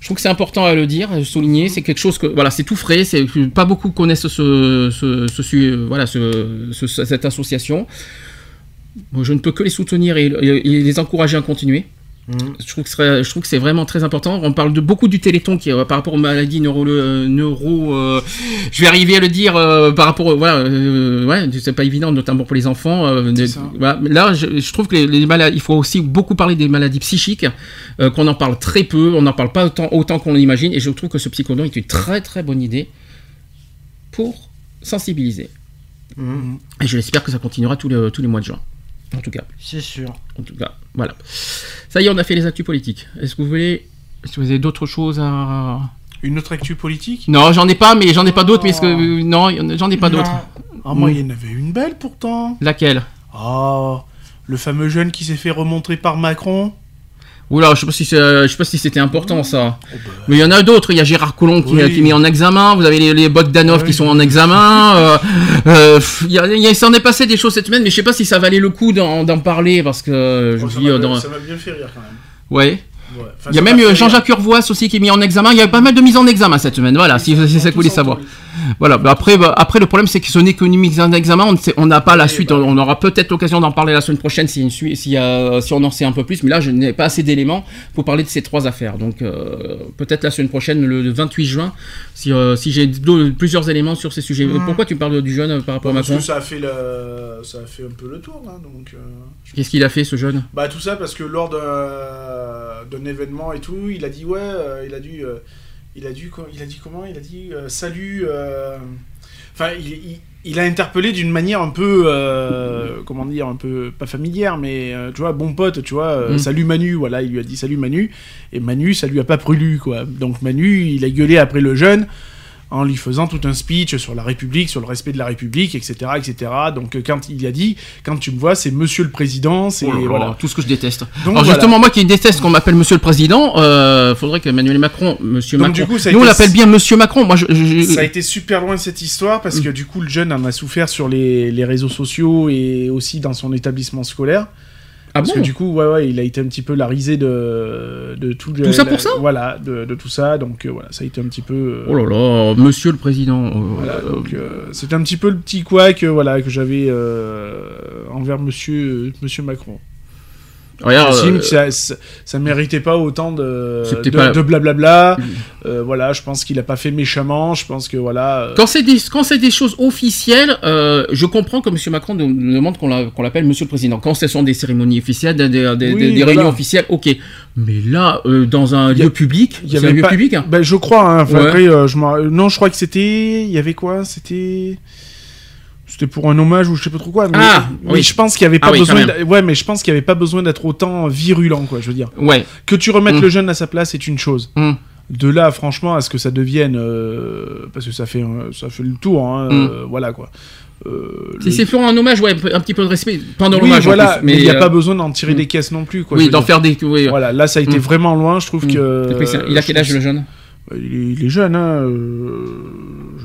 Je trouve que c'est important à le dire, à souligner. C'est quelque chose que voilà, c'est tout frais. C'est pas beaucoup connaissent ce, su- voilà, ce- ce- cette association. Je ne peux que les soutenir et les encourager à continuer. Je trouve que ce serait- je trouve que c'est vraiment très important. On parle de beaucoup du Téléthon qui euh, par rapport aux maladies neuro, euh, neuro euh, je vais arriver à le dire par rapport, voilà, ouais, c'est pas évident, notamment pour les enfants. de- ça. voilà. Là, je, je trouve que les, les maladies, il faut aussi beaucoup parler des maladies psychiques, qu'on en parle très peu, on n'en parle pas autant, autant qu'on l'imagine, et je trouve que ce psychodon est une très très bonne idée. pour sensibiliser. Mhm. Et je l'espère que ça continuera tous les, tous les mois de juin. En tout cas. C'est sûr. En tout cas, voilà. Ça y est, on a fait les actus politiques. Est-ce que vous voulez. Est-ce que vous avez d'autres choses à. Une autre actu politique? Non, j'en ai pas, mais j'en ai pas d'autres, mais est-ce que. Non, j'en ai pas d'autres. Ah, moi, il y en avait une belle pourtant. Laquelle? Ah, le fameux jeune qui s'est fait remontrer par Macron. Oula, je sais pas si c'est- je sais pas si c'était important ça. Mais il y en a d'autres. Il y a Gérard Collomb qui, Oui. qui est mis en examen. Vous avez les, les Bogdanov qui sont en examen. Euh, euh, il y a- s'en est passé des choses cette semaine, mais je sais pas si ça valait le coup d'en parler parce que euh, je Oh, vous ça dis, m'a euh, dans- ça m'a bien fait rire quand même. ouais. Ouais. Enfin, Il y a même Jean-Jacques Urvoas aussi qui est mis en examen. Il y a pas mal de mises en examen cette semaine. Voilà, si c'est ça que vous voulez savoir. Voilà. bah après, bah, après le problème c'est que ce n'est qu'une mise en examen. On n'a pas la suite. On, on aura peut-être l'occasion d'en parler la semaine prochaine si, euh, on en sait un peu plus. Mais là, je n'ai pas assez d'éléments pour parler de ces trois affaires. Donc euh, peut-être la semaine prochaine, le, le 28 juin, si, euh, j'ai plusieurs éléments sur ces sujets. Pourquoi tu parles du jeune euh, par rapport à Parce Macron que ça a fait ça a fait un peu le tour donc. euh, Qu'est-ce qu'il a fait ce jeune? Bah tout ça parce que lors d'un événement et tout, il a dit ouais, il a dû, il a dû, co- il a dit comment? Il a dit euh, salut. euh, Enfin, il, il- il a interpellé d'une manière un peu, euh, comment dire, un peu pas familière, mais euh, tu vois, bon pote, tu vois, euh, Mm. salut Manu, voilà, il lui a dit salut Manu, et Manu, ça lui a pas plu quoi. Donc Manu, il a gueulé après le jeune en lui faisant tout un speech sur la République, sur le respect de la République, etc., etc. Donc euh, quand il a dit, quand tu me vois, c'est Monsieur le Président, c'est Oh là là, voilà. tout ce que je déteste. Donc, Alors voilà. justement, moi qui déteste qu'on m'appelle Monsieur le Président, euh, faudrait que Emmanuel Macron, Monsieur Donc, Macron. du coup, ça a Nous on l'appelle bien Monsieur Macron. Moi, je, je- Ça a été super loin cette histoire parce Mm. que du coup le jeune en a souffert sur les, les réseaux sociaux et aussi dans son établissement scolaire. Ah parce bon que du coup, ouais, ouais, il a été un petit peu la risée de, de tout, Tout ça la- pour ça Voilà, de, de tout ça. Donc euh, voilà, ça a été un petit peu. euh, Oh là là, Monsieur le Président. euh, Voilà, donc euh, c'était un petit peu le petit couac voilà, que j'avais euh, envers monsieur, monsieur Macron. Regarde, J'estime euh, que ça, ça, ça méritait pas autant de, C'était de, pas- de blablabla. Euh, voilà, je pense qu'il a pas fait méchamment. Je pense que voilà. euh, Quand c'est des, quand c'est des choses officielles, euh, je comprends que M. Macron nous nous demande qu'on la- qu'on l'appelle Monsieur le Président. Quand ce sont des cérémonies officielles, des, des- des- Oui, des voilà. réunions officielles, ok. Mais là, dans un lieu public, Il y c'est un avait lieu pas- public. hein. Ben, je crois. Hein. Ouais. Après, je non, je crois que c'était. Il y avait quoi C'était. C'était pour un hommage ou je sais pas trop quoi. Mais, Ah, mais oui. je pense qu'il y avait Ah pas oui, quand besoin. Ouais, mais je pense qu'il y avait pas besoin d'être autant virulent, quoi. Je veux dire. Ouais. Que tu remettes Mm. le jeune à sa place, c'est une chose. Mm. De là, franchement, à ce que ça devienne, euh, parce que ça fait, ça fait le tour. Hein, Mm. euh, voilà quoi. Euh, Si le- c'est pour un hommage, ouais, un petit peu de respect pendant Oui, l'hommage. voilà, plus, mais il n'y a euh, pas besoin d'en tirer des caisses non plus. Quoi, Oui, d'en faire des. oui, Voilà, là, ça a été vraiment loin. Je trouve que. Il a quel âge le jeune? Bah, il, est, il est jeune, hein. euh,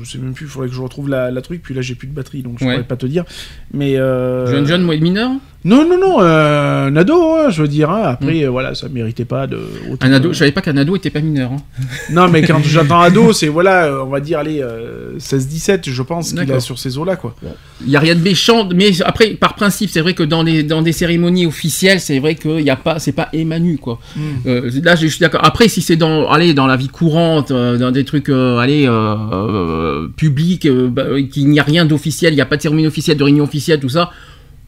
je sais même plus, il faudrait que je retrouve la, la truc, puis là j'ai plus de batterie, donc je Ouais. pourrais pas te dire. Mais. euh, Jeune, jeune, moi, mineur Non, non, non, euh, un ado, hein, je veux dire. hein. Après, euh, voilà, ça méritait pas de. autant Mm. Un ado, je savais pas qu'un ado était pas mineur. hein. *laughs* Non, mais quand *laughs* j'entends ado, c'est voilà, euh, on va dire, allez, euh, 16-17, je pense qu'il a sur ces eaux-là, quoi. Il y a rien de méchant, mais après, par principe, c'est vrai que dans les dans des cérémonies officielles, c'est vrai qu'il y a pas, c'est pas Emmanuel quoi. Mm. Euh, là, je suis d'accord. Après, si c'est dans, allez, dans la vie courante, euh, dans des trucs, euh, allez, euh, euh, publics, euh, bah, qu'il n'y a rien d'officiel, il n'y a pas de cérémonie officielle, de réunion officielle, tout ça,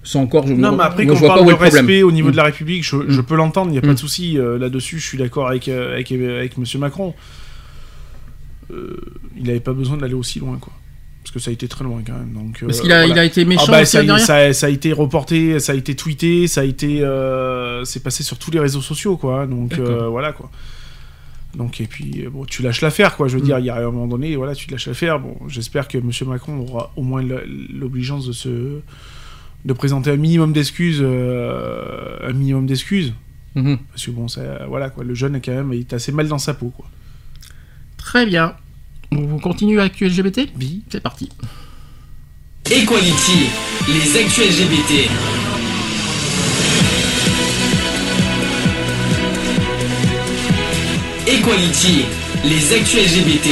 c'est encore. Je, Non, mais après, quand on parle de le problème. respect au niveau Mm. de la République, je, je peux l'entendre, il n'y a pas Mm. de souci euh, là-dessus, je suis d'accord avec, euh, avec, avec Monsieur Macron. Euh, il n'avait pas besoin d'aller aussi loin, quoi. Parce que ça a été très loin, quand même. Donc, euh, Parce qu'il a, voilà. il a été méchant Ah bah, ça, a été reporté, ça a été tweeté, ça a été, euh, c'est passé sur tous les réseaux sociaux, quoi. hein. Donc euh, voilà, quoi. Donc et puis euh, bon, tu lâches l'affaire, quoi. Je veux Mm. dire, il y a un moment donné, voilà, tu lâches l'affaire. Bon, j'espère que Monsieur Macron aura au moins l'obligeance de se, de présenter un minimum d'excuses, euh, un minimum d'excuses, Mhm. parce que bon, ça, voilà, quoi. Le jeune quand même, il est assez mal dans sa peau, quoi. Très bien. On continue avec LGBT Oui. C'est parti. Equality, les actus LGBT. Equality, les actus LGBT.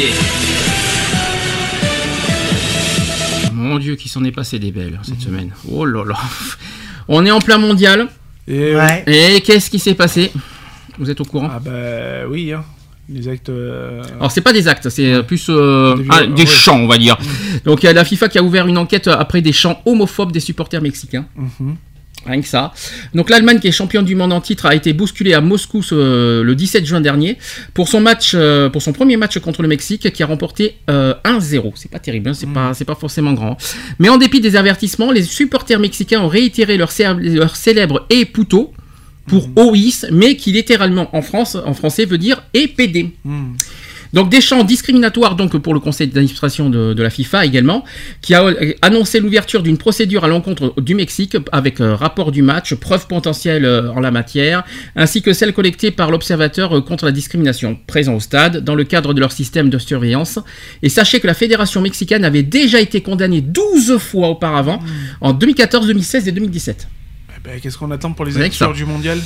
Mon Dieu, qui s'en est passé des belles cette semaine. Oh là là. On est en plein mondial. Et Ouais. Et qu'est-ce qui s'est passé? Vous êtes au courant? Ah bah oui, hein. les actes. euh, Alors c'est pas des actes, c'est plus euh, Des ah, des ouais. chants, on va dire. Donc il y a la FIFA qui a ouvert une enquête après des chants homophobes des supporters mexicains. mhm. Rien que ça. Donc l'Allemagne, qui est championne du monde en titre, a été bousculée à Moscou ce- le 17 juin dernier pour son match, euh, pour son premier match contre le Mexique, qui a remporté euh, 1-0. C'est pas terrible, hein, c'est pas, c'est pas forcément grand. Mais en dépit des avertissements, les supporters mexicains ont réitéré leur, cé- leur célèbre et puto pour OIS, mais qui littéralement en France, en français, veut dire et PD. Donc des champs discriminatoires donc pour le conseil d'administration de, de la FIFA également, qui a annoncé l'ouverture d'une procédure à l'encontre du Mexique avec euh, rapport du match, preuves potentielles euh, en la matière, ainsi que celles collectées par l'observateur euh, contre la discrimination présent au stade dans le cadre de leur système de surveillance. Et sachez que la fédération mexicaine avait déjà été condamnée 12 fois auparavant, en 2014, 2016 et 2017. Eh ben, Qu'est-ce qu'on attend pour les élections du mondial?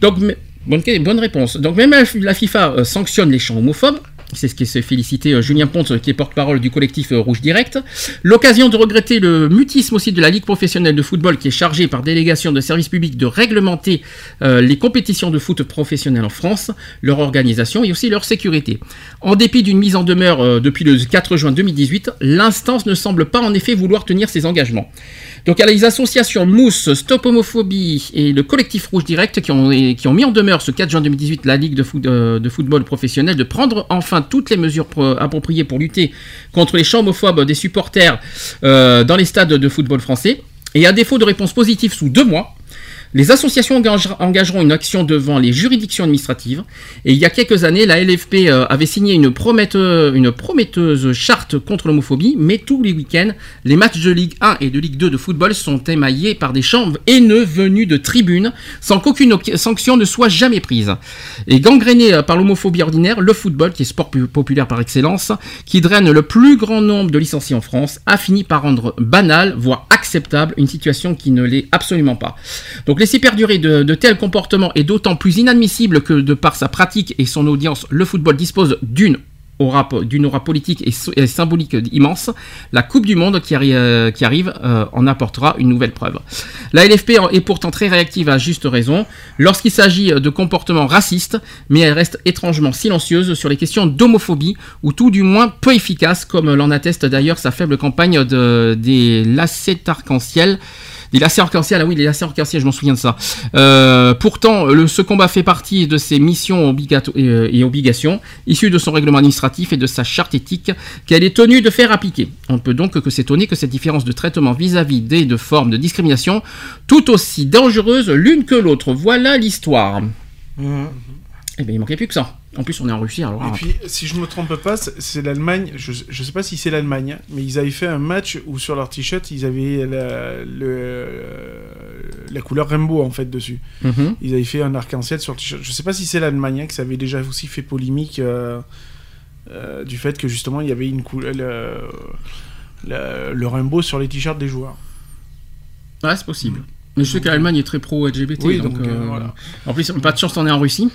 Donc, bonne, bonne réponse. Donc, même la, FIFA sanctionne les chants homophobes. C'est ce qui s'est félicité euh, Julien Ponce, qui est porte-parole du collectif euh, Rouge Direct. L'occasion de regretter le mutisme aussi de la Ligue professionnelle de football, qui est chargée par délégation de service public de réglementer euh, les compétitions de foot professionnelles en France, leur organisation et aussi leur sécurité. En dépit d'une mise en demeure depuis le 4 juin 2018, l'instance ne semble pas en effet vouloir tenir ses engagements. Donc il y a les associations Mousse, Stop Homophobie et le collectif Rouge Direct qui ont, mis en demeure ce 4 juin 2018 la Ligue euh, de football professionnel de prendre enfin toutes les mesures pro- appropriées pour lutter contre les chants homophobes des supporters euh, dans les stades de football français. Et à défaut de réponse positive sous deux mois, les associations engageront une action devant les juridictions administratives. Et il y a quelques années, la LFP euh, avait signé une, promette- une prometteuse charte contre l'homophobie, mais tous les week-ends, les matchs de Ligue 1 et de Ligue 2 de football sont émaillés par des chants haineux venus de tribunes, sans qu'aucune sanction ne soit jamais prise. Et gangréné euh, par l'homophobie ordinaire, le football, qui est sport pu- populaire par excellence, qui draine le plus grand nombre de licenciés en France, a fini par rendre banal, voire acceptable, une situation qui ne l'est absolument pas. Donc laisser perdurer de, tels comportements est d'autant plus inadmissible que de par sa pratique et son audience, le football dispose d'une aura, politique et, symbolique immense. La Coupe du Monde qui, euh, arrive euh, en apportera une nouvelle preuve. La LFP est pourtant très réactive à juste raison lorsqu'il s'agit de comportements racistes, mais elle reste étrangement silencieuse sur les questions d'homophobie, ou tout du moins peu efficace, comme l'en atteste d'ailleurs sa faible campagne de, des lacets arc-en-ciel. Des lacets arc-en-ciel, ah oui, les lacets arc-en-ciel, je m'en souviens de ça. Euh, pourtant, le, ce combat fait partie de ses missions obligato- et, euh, et obligations, issues de son règlement administratif et de sa charte éthique, qu'elle est tenue de faire appliquer. On ne peut donc que s'étonner que cette différence de traitement vis-à-vis des deux formes de discrimination, tout aussi dangereuses l'une que l'autre. Voilà l'histoire. Eh bien, il manquait plus que ça. En plus, on est en Russie, alors. Et puis, si je me trompe pas, c'est- l'Allemagne. Je, je sais pas si c'est l'Allemagne, mais ils avaient fait un match où sur leur t-shirt ils avaient la, le, la couleur rainbow en fait dessus. Mhm. Ils avaient fait un arc-en-ciel sur le t-shirt. Je sais pas si c'est l'Allemagne hein, que ça avait déjà aussi fait polémique euh, euh, du fait que justement il y avait une couleur le, le, le rainbow sur les t-shirts des joueurs. Ouais, c'est possible. Mais je sais que l'Allemagne est très pro-LGBT. Oui, donc, donc, euh, euh, voilà. En plus, pas de chance, on est en Russie.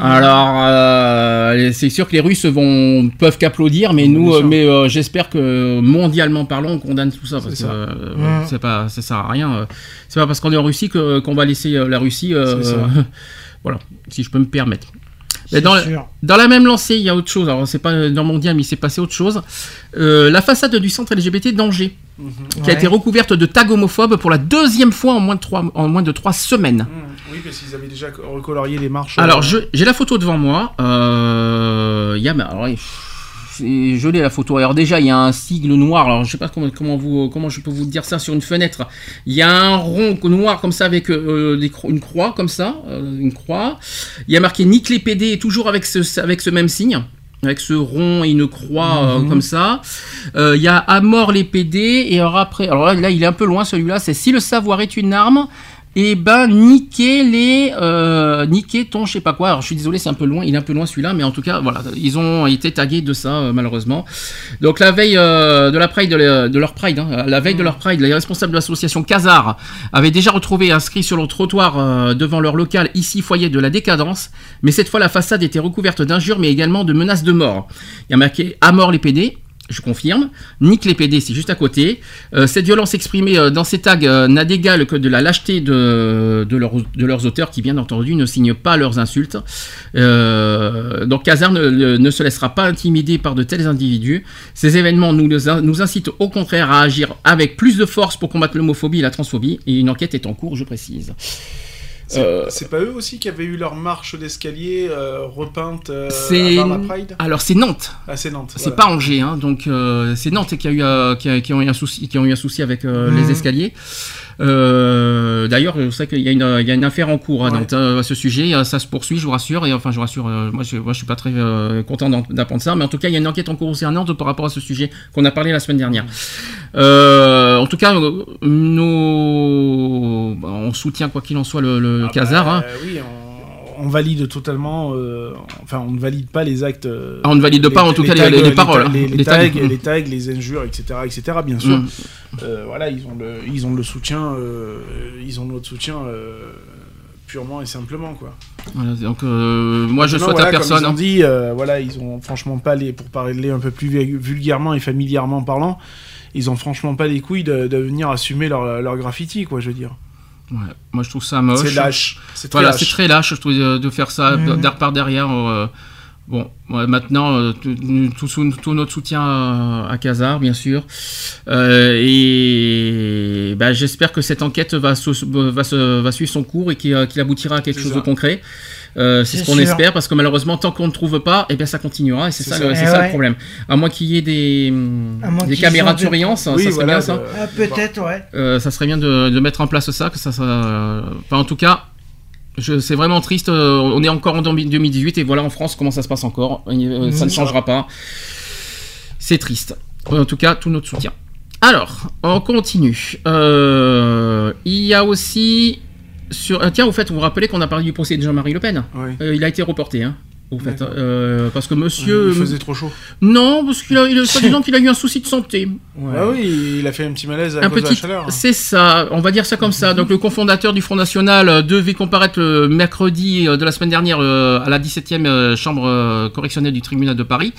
Alors, euh, c'est sûr que les Russes vont peuvent qu'applaudir, mais nous, euh, mais euh, j'espère que mondialement parlant, on condamne tout ça parce que ça. euh, c'est pas, ça sert à rien. C'est pas parce qu'on est en Russie que qu'on va laisser la Russie. *laughs* voilà, si je peux me permettre. Mais dans, la- sûr. dans la même lancée, il y a autre chose. Alors, c'est pas dans le mondial, mais il s'est passé autre chose. Euh, la façade du centre LGBT d'Angers, qui a été recouverte de tags homophobes pour la deuxième fois en moins de trois, en moins de trois semaines. Mmh, Oui, parce qu'ils avaient déjà recolorié les marches. Alors, euh, j'ai la photo devant moi. Euh, Il y a, alors, je l'ai la photo. Alors déjà, il y a un sigle noir. Alors, je sais pas comment, comment, vous, comment je peux vous dire ça sur une fenêtre. Il y a un rond noir comme ça avec euh, des cro- une croix comme ça, euh, une croix. Il y a marqué Nick les PD, toujours avec ce, avec ce même signe. Avec ce rond et une croix euh, Mhm. comme ça. Euh, Il y a à mort les PD. Et alors après, alors là, là, il est un peu loin celui-là. C'est si le savoir est une arme, et ben niquer les euh, niquer ton je sais pas quoi. Alors je suis désolé c'est un peu loin il est un peu loin celui-là mais en tout cas voilà ils ont été tagués de ça euh, malheureusement. Donc la veille euh, de la pride de, leur pride hein, la veille de leur pride les responsables de l'association Casar avaient déjà retrouvé inscrit sur le trottoir devant leur local ici foyer de la décadence. Mais cette fois la façade était recouverte d'injures mais également de menaces de mort. Il y a marqué à mort les PD je confirme. Nique les PD, c'est juste à côté. Euh, cette violence exprimée euh, dans ces tags euh, n'a d'égal que de la lâcheté de, leurs- auteurs qui, bien entendu, ne signent pas leurs insultes. Donc Kazar ne, se laissera pas intimider par de tels individus. Ces événements nous incitent au contraire à agir avec plus de force pour combattre l'homophobie et la transphobie. Et une enquête est en cours, je précise. C'est Euh, c'est pas eux aussi qui avaient eu leur marche d'escalier euh, repeinte euh, avant la Pride? Alors c'est Nantes. Ah, c'est Nantes. C'est voilà. pas Angers, hein, donc euh, c'est Nantes qui a eu euh, qui, a- qui ont eu un souci, qui ont eu un souci avec les escaliers. Euh, D'ailleurs, je sais qu'il y, a une- il y a une affaire en cours à Ouais. Nantes euh, à ce sujet. Euh, Ça se poursuit, je vous rassure. Et enfin, je vous rassure, euh, moi, je, je suis pas très euh, content d'apprendre ça, mais en tout cas, il y a une enquête en cours Nantes par rapport à ce sujet qu'on a parlé la semaine dernière. Euh, en tout cas, nos... bah, on soutient quoi qu'il en soit le, le Ah bah, hein. oui, on, on valide totalement. euh, enfin, on ne valide pas les actes. euh, Ah, on ne valide pas, en tout cas, les- les- les paroles, Les, hein, les les tags, tags. les tags, les injures, etc., etc. Bien sûr. Mm. Euh, voilà, ils ont le, ils ont le soutien. euh, ils ont notre soutien euh, purement et simplement, quoi. Voilà, donc, euh, moi, je Maintenant, souhaite voilà, à personne. Comme ils ont hein. dit, voilà, ils ont franchement pas les, pour parler un peu plus vu- vulgairement et familièrement parlant, ils ont franchement pas les couilles de, de venir assumer leur, leur graffiti, quoi, je veux dire. Ouais, moi, je trouve ça moche. C'est lâche. C'est très Voilà, lâche. c'est très lâche, je trouve, de, faire ça Mhm. d'air par derrière. euh, bon, ouais, maintenant, euh, tout, tout, tout notre soutien à, à Kazar, bien sûr. Euh, et bah, j'espère que cette enquête va, se- va, se- va suivre son cours et qu'il euh, qu'il aboutira à quelque chose ça. de concret. Euh, c'est ce qu'on espère parce que malheureusement tant qu'on ne trouve pas et bien ça continuera et c'est ça, ça. le, Eh ça le ouais. problème à moins qu'il y ait des, caméras de surveillance ça serait voilà, bien ça de- Ah, peut-être, ouais. euh, ça serait bien de, de mettre en place ça, que ça, ça euh, enfin, en tout cas, c'est vraiment triste. euh, on est encore en 2018 et voilà en France comment ça se passe encore. Euh, ça ne Mhm. changera pas. C'est triste. En tout cas, tout notre soutien. Alors, on continue. Euh, il y a aussi sur. ah, tiens, au fait, vous vous rappelez qu'on a parlé du procès de Jean-Marie Le Pen. Euh, Il a été reporté. Hein, fait, D'accord. Euh, parce que Monsieur. Il faisait trop chaud. Non, parce qu'il a, il *laughs* qu'il a eu un souci de santé. Ah oui, il a fait un petit malaise à un cause de petit, la chaleur. hein. c'est ça, on va dire ça comme ça. Donc le cofondateur du Front National euh, devait comparaître le mercredi euh, de la semaine dernière euh, à la 17e euh, chambre euh, correctionnelle du tribunal de Paris.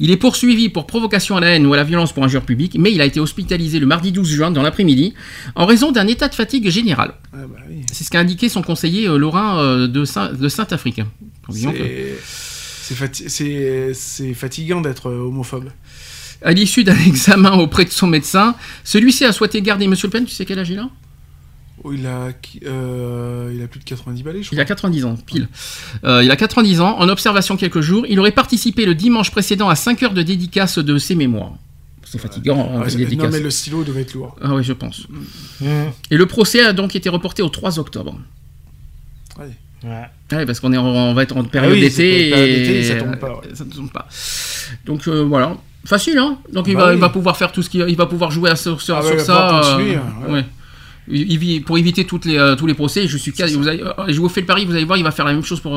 Il est poursuivi pour provocation à la haine ou à la violence pour injure publique, mais il a été hospitalisé le mardi 12 juin dans l'après-midi en raison d'un état de fatigue général. Ah bah oui. C'est ce qu'a indiqué son conseiller euh, euh, de, Saint- de Saint-Afrique. Disons que- C'est- C'est fati- c'est- c'est fatigant d'être euh, homophobe. À l'issue d'un *laughs* examen auprès de son médecin, celui-ci a souhaité garder Monsieur Le Pen, tu sais quel âge il a? Oh, il, a, euh, il a plus de 90 balais, je Il crois. a 90 ans, pile. Euh, il a 90 ans, en observation quelques jours. Il aurait participé le dimanche précédent à 5 heures de dédicace de ses mémoires. C'est fatigant, hein, les c'est- dédicaces. non, mais le stylo devait être lourd. Ah oui, je pense. Mmh. Et le procès a donc été reporté au 3 octobre. Ouais. Ouais. Ouais, parce qu'on est en- on va être en période Ah oui, d'été. période et d'été, ça tombe pas, ouais. ça ne tombe pas. Donc euh, voilà. Facile, hein Donc il, Bah va, oui. il va pouvoir faire tout ce qu'il il va pouvoir jouer à, sur, sur, Ah sur il va ça. euh, ouais. ouais. Il- il vit- pour éviter toutes les, euh, tous les procès, je suis quasi- vous allez- euh, je vous fais le pari, vous allez voir, il va faire la même chose pour,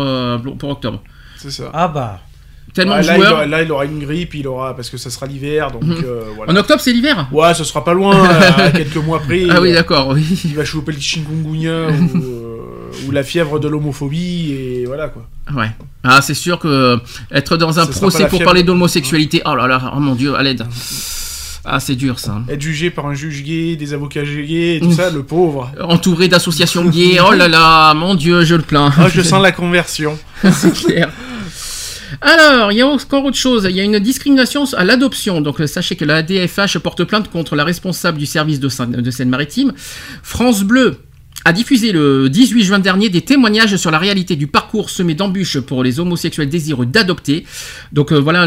pour, octobre. C'est ça. Ah bah. Tellement Ouais, de là, il joueurs. aura, là, il aura une grippe, il aura parce que ça sera l'hiver, donc Mhm. euh, voilà. En octobre, c'est l'hiver Ouais, ce sera pas loin, *laughs* à quelques mois près. Ah oui, d'accord, oui. Il va choper le chikungunya ou, euh, ou la fièvre de l'homophobie et voilà quoi. Ouais. Ah, c'est sûr que euh, être dans un procès pour parler d'homosexualité, oh là là, oh mon dieu, à l'aide. Ah, c'est dur ça. Être jugé par un juge gay, des avocats gays et tout ça, le pauvre. Entouré d'associations gays, oh là là, mon dieu, je le plains. Ah, je sens la conversion. *laughs* c'est clair. Alors, il y a encore autre chose. Il y a une discrimination à l'adoption. Donc, sachez que la DFH porte plainte contre la responsable du service de Seine-Maritime. France Bleu a diffusé le 18 juin dernier des témoignages sur la réalité du parcours semé d'embûches pour les homosexuels désireux d'adopter. Donc euh, voilà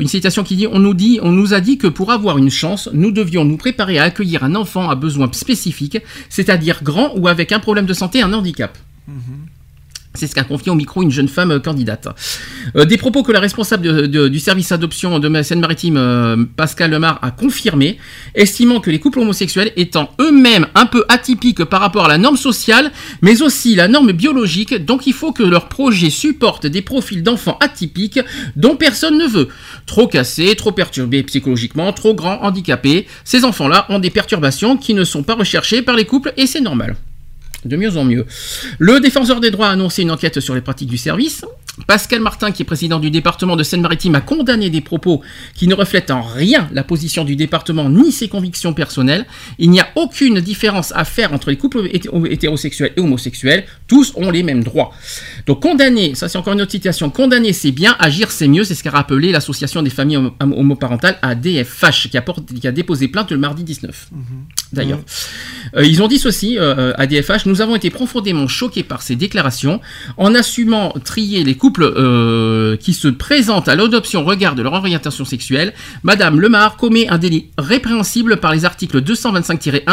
une citation qui dit on nous dit on nous a dit que pour avoir une chance, nous devions nous préparer à accueillir un enfant à besoins spécifiques, c'est-à-dire grand ou avec un problème de santé, un handicap. C'est ce qu'a confié au micro une jeune femme euh, candidate. Euh, des propos que la responsable du service adoption de Seine-Maritime, euh, Pascal Lemar, a confirmé, estimant que les couples homosexuels étant eux-mêmes un peu atypiques par rapport à la norme sociale, mais aussi la norme biologique, donc il faut que leur projet supporte des profils d'enfants atypiques dont personne ne veut. Trop cassés, trop perturbés psychologiquement, trop grands, handicapés, ces enfants-là ont des perturbations qui ne sont pas recherchées par les couples et c'est normal. De mieux en mieux. Le défenseur des droits a annoncé une enquête sur les pratiques du service. Pascal Martin, qui est président du département de Seine-Maritime, a condamné des propos qui ne reflètent en rien la position du département ni ses convictions personnelles. Il n'y a aucune différence à faire entre les couples hété- hétérosexuels et homosexuels. Tous ont les mêmes droits. Donc condamner, ça c'est encore une autre citation, condamner c'est bien, agir c'est mieux, c'est ce qu'a rappelé l'association des familles homo- homoparentales ADFH, qui a, porté- qui a déposé plainte le mardi 19. D'ailleurs. Euh, ils ont dit ceci euh, à DFH Nous avons été profondément choqués par ces déclarations. En assumant trier les couples euh, qui se présentent à l'adoption au regard de leur orientation sexuelle, Madame Lemar commet un délit répréhensible par les articles 225-1,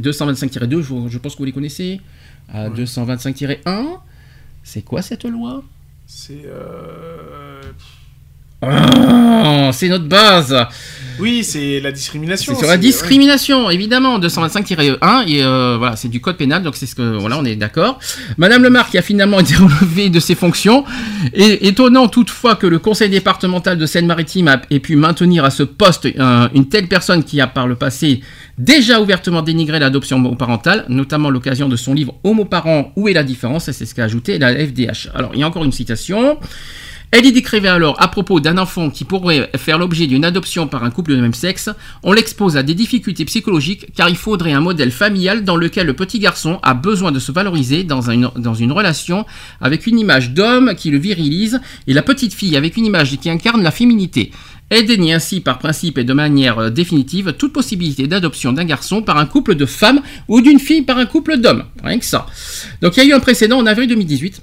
225-2, je, je pense que vous les connaissez. À 225-1, c'est quoi cette loi? C'est. euh, Ah, C'est notre base Oui, c'est la discrimination. C'est sur la discrimination, évidemment, 225-1, et euh, voilà, c'est du code pénal, donc c'est ce que, voilà, on est d'accord. Madame Lemar, qui a finalement *laughs* été relevée de ses fonctions, et étonnant toutefois que le conseil départemental de Seine-Maritime ait pu maintenir à ce poste euh, une telle personne qui a par le passé déjà ouvertement dénigré l'adoption homoparentale, notamment à l'occasion de son livre Homoparents, où est la différence, et c'est ce qu'a ajouté la FDH. Alors, il y a encore une citation. Elle y décrivait alors à propos d'un enfant qui pourrait faire l'objet d'une adoption par un couple de même sexe, on l'expose à des difficultés psychologiques car il faudrait un modèle familial dans lequel le petit garçon a besoin de se valoriser dans, un- dans une relation avec une image d'homme qui le virilise et la petite fille avec une image qui incarne la féminité. Elle dénie ainsi par principe et de manière euh, définitive toute possibilité d'adoption d'un garçon par un couple de femmes ou d'une fille par un couple d'hommes. Rien que ça. Donc il y a eu un précédent en avril 2018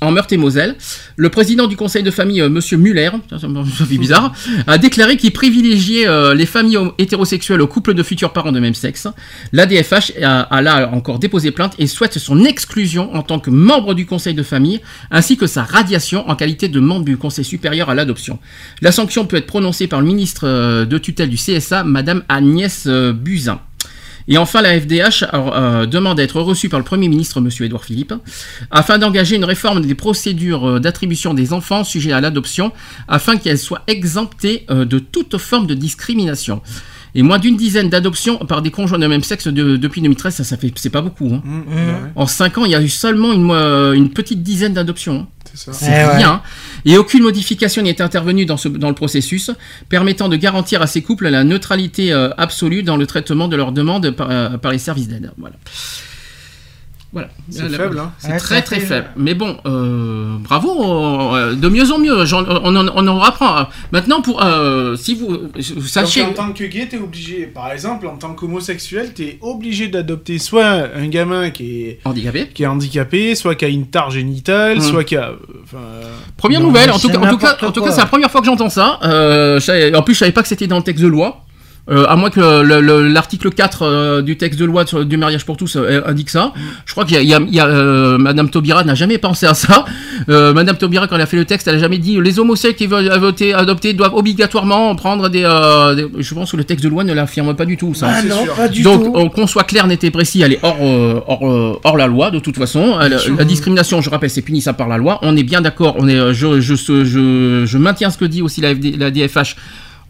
en Meurthe-et-Moselle, le président du conseil de famille, euh, Monsieur Muller, ça, fait bizarre, a déclaré qu'il privilégiait euh, les familles hétérosexuelles aux couples de futurs parents de même sexe. L'ADFH a, a là encore déposé plainte et souhaite son exclusion en tant que membre du conseil de famille, ainsi que sa radiation en qualité de membre du conseil supérieur à l'adoption. La sanction peut être prononcée par le ministre euh, de tutelle du CSA, Madame Agnès euh, Buzyn. Et enfin, la FDH euh, demande à être reçue par le Premier ministre, M. Édouard Philippe, afin d'engager une réforme des procédures euh, d'attribution des enfants sujets à l'adoption, afin qu'elles soient exemptées euh, de toute forme de discrimination. Et moins d'une dizaine d'adoptions par des conjoints de même sexe de- depuis 2013, ça, ça fait, c'est pas beaucoup. hein. Mmh, ouais, En 5 ans, il y a eu seulement une, une petite dizaine d'adoptions. hein. C'est Eh ouais. Et aucune modification n'est intervenue dans, ce, dans le processus, permettant de garantir à ces couples la neutralité euh, absolue dans le traitement de leurs demandes par, euh, par les services d'aide. Voilà. Voilà. C'est faible, hein. C'est Ouais, très très faible. Mais bon, euh, bravo, euh, de mieux en mieux. On, en, on en apprend. Maintenant, pour euh, si vous, vous Donc, sachez. en tant que gay, t'es obligé, par exemple, en tant qu'homosexuel, t'es obligé d'adopter soit un gamin qui est, Handicapé. qui est handicapé, soit qui a une tare génitale, Mhm. soit qui a. euh, Enfin, euh, Première Non, nouvelle, en tout, cas, en tout cas, n'importe en tout cas, quoi. c'est la première fois que j'entends ça. Euh, en plus, je savais pas que c'était dans le texte de loi. Euh, à moins que le- le- l'article 4 euh, du texte de loi sur- du mariage pour tous euh, indique ça. Je crois qu'il y a, il y a- il y a, euh, Madame Taubira n'a jamais pensé à ça. Euh, Madame Taubira, quand elle a fait le texte, elle a jamais dit les homosexuels qui veulent voter, adopter doivent obligatoirement prendre des, euh, des- Je pense que le texte de loi ne l'affirme pas du tout. Ça. Ah non, pas du Donc, tout. qu'on soit clair, net et précis, elle est hors, euh, hors, euh, hors la loi, de toute façon. Elle- la discrimination, je rappelle, c'est punissable par la loi. On est bien d'accord, on est, je, je, je, je, je maintiens ce que dit aussi la, FD la DFH.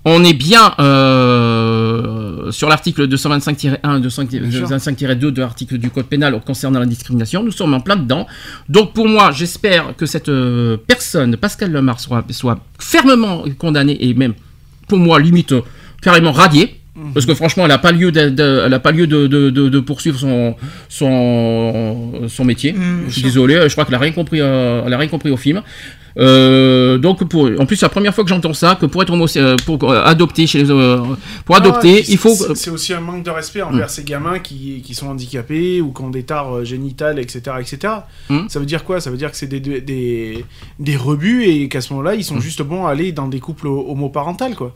On est bien euh, sur l'article 225-1, 225-2 de l'article du Code pénal concernant la discrimination. Nous sommes en plein dedans. Donc pour moi, j'espère que cette euh, personne, Pascal Lemar, soit, soit fermement condamnée et même, pour moi, limite, euh, carrément radiée. Parce que franchement, elle n'a pas lieu, de, de- elle a pas lieu de, de- de- de poursuivre son, son, son métier. Mm. je suis désolé, je crois qu'elle a rien compris, elle a rien compris au film. Euh, donc pour, en plus c'est la première fois que j'entends ça que pour être homose- euh, pour euh, adopter chez les pour adopter Ah, puis il faut c'est- aussi un manque de respect envers ces gamins qui, qui sont handicapés ou qui ont des tares génitales, etc. etc. Hmm. Ça veut dire quoi? Ça veut dire que c'est des, des, des, rebuts et qu'à ce moment-là, ils sont juste bons à aller dans des couples homoparentales, quoi.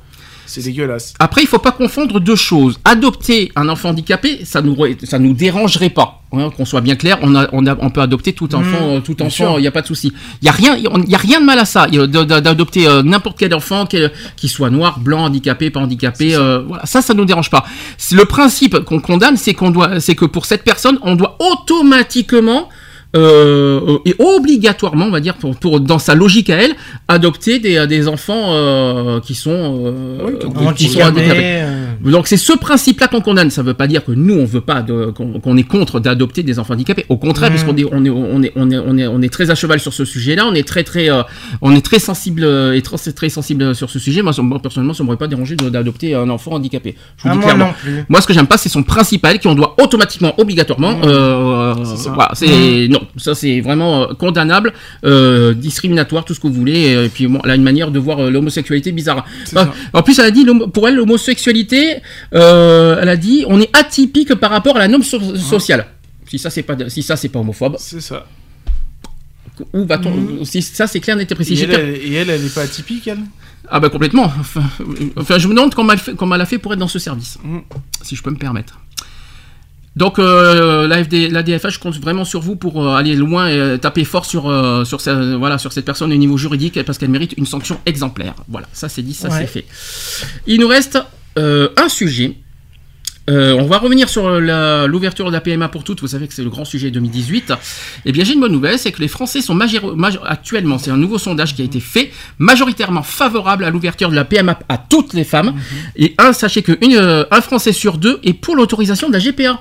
C'est dégueulasse. Après, il faut pas confondre deux choses. Adopter un enfant handicapé, ça nous ça nous dérangerait pas. Qu'on soit bien clair, on, a, on, a, on peut adopter tout enfant, euh, tout enfant, il n'y a pas de souci. Il y a rien, y a rien de mal à ça. D'adopter euh, n'importe quel enfant, qu'il soit noir, blanc, handicapé, pas handicapé, euh, voilà, ça, ça nous dérange pas. Le principe qu'on condamne, c'est qu'on doit, c'est que pour cette personne, on doit automatiquement euh, et obligatoirement, on va dire, pour, pour- dans sa logique à elle, adopter des, des enfants euh, qui sont, euh, qui sont Handicapés, euh. Donc c'est ce principe-là qu'on condamne. Ça ne veut pas dire que nous on veut pas qu'on qu'on est contre d'adopter des enfants handicapés. Au contraire, Mhm. puisqu'on est on est on est on est on est on est très à cheval sur ce sujet-là. On est très très euh, on est très sensible euh, et très très sensible sur ce sujet. Moi, personnellement, ça m'aurait pas dérangé d'adopter un enfant handicapé. Je vous Ah, dis moi clairement. Moi, ce que j'aime pas, c'est son principal qu'on doit automatiquement, obligatoirement. Euh, voilà, c'est non, ça c'est vraiment euh, condamnable, euh, discriminatoire, tout ce que vous voulez. Et puis bon, elle a une manière de voir euh, l'homosexualité bizarre. Enfin, en plus, elle a dit, pour elle, l'homosexualité, euh, elle a dit, on est atypique par rapport à la norme so- sociale. Si ça c'est pas, si ça c'est pas homophobe. C'est ça. Où va-t-on Si ça c'est clair, net et précis. Et elle, elle- et elle, elle est pas atypique, elle? Ah bah complètement. Enfin, je me demande comment elle, fait, comment elle a fait pour être dans ce service, si je peux me permettre. Donc euh, l'AFD, la DFH compte vraiment sur vous pour euh, aller loin et euh, taper fort sur, sur, ce- voilà, sur cette personne au niveau juridique parce qu'elle mérite une sanction exemplaire. Voilà, ça c'est dit, ça Ouais. c'est fait. Il nous reste un sujet. On va revenir sur la- l'ouverture de la PMA pour toutes. Vous savez que c'est le grand sujet 2018. Eh bien, j'ai une bonne nouvelle, c'est que les Français sont actuellement, c'est un nouveau sondage qui a été fait, majoritairement favorable à l'ouverture de la PMA à toutes les femmes. Et un, sachez que une, un Français sur deux est pour l'autorisation de la GPA.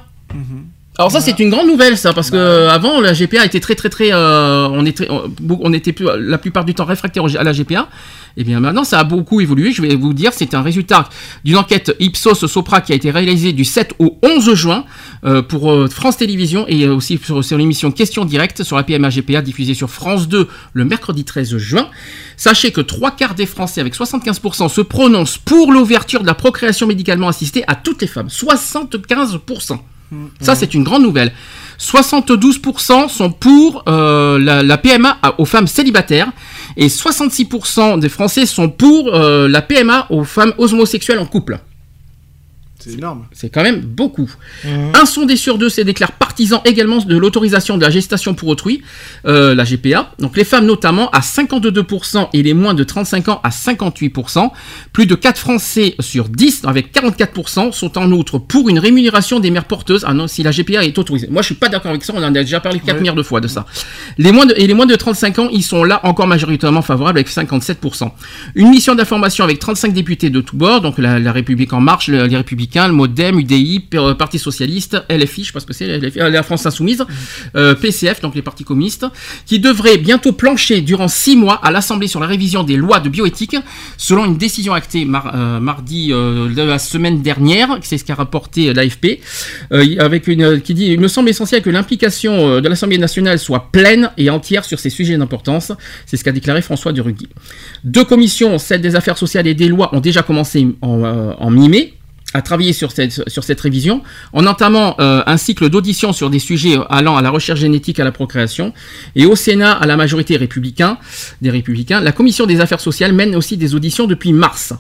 Alors ça c'est une grande nouvelle ça parce que avant la GPA était très très très euh, on était on, on était plus, la plupart du temps réfractaire à la GPA et bien maintenant ça a beaucoup évolué. Je vais vous dire c'est un résultat d'une enquête Ipsos Sopra qui a été réalisée du 7 au 11 juin euh, pour euh, France Télévisions et euh, aussi sur, sur l'émission Question Directe sur la PMA GPA diffusée sur France 2 le mercredi 13 juin. Sachez que trois quarts des Français avec 75% se prononcent pour l'ouverture de la procréation médicalement assistée à toutes les femmes. 75% ça, c'est une grande nouvelle. 72% sont pour euh, la, la PMA aux femmes célibataires et 66% des Français sont pour euh, la PMA aux femmes homosexuelles en couple. C'est énorme. C'est quand même beaucoup. Un sondé sur deux se déclare partisan également de l'autorisation de la gestation pour autrui, euh, la GPA. Donc les femmes notamment à 52% et les moins de 35 ans à 58%. Plus de 4 Français sur 10, avec 44%, sont en outre pour une rémunération des mères porteuses ah non, si la GPA est autorisée. Moi je suis pas d'accord avec ça, on en a déjà parlé 4 Ouais. milliards de fois de ça. Les moins de, et les moins de 35 ans, ils sont là encore majoritairement favorables avec 57%. Une mission d'information avec 35 députés de tous bords, donc la, la République en marche, le- les Républicains, le MoDem, UDI, euh, Parti Socialiste, LFI, je sais pas ce que c'est, LFI, euh, la France Insoumise, euh, PCF, donc les partis communistes, qui devraient bientôt plancher durant six mois à l'Assemblée sur la révision des lois de bioéthique, selon une décision actée mar- euh, mardi euh, de la semaine dernière, c'est ce qu'a rapporté l'AFP, avec une qui dit il me semble essentiel que l'implication de l'Assemblée nationale soit pleine et entière sur ces sujets d'importance. C'est ce qu'a déclaré François de Rugy. Deux commissions, celle des affaires sociales et des lois, ont déjà commencé en, en mi-mai à travailler sur cette, sur cette révision, en entamant euh, un cycle d'audition sur des sujets allant à la recherche génétique à la procréation, et au Sénat, à la majorité républicain, des républicains, la commission des affaires sociales mène aussi des auditions depuis mars.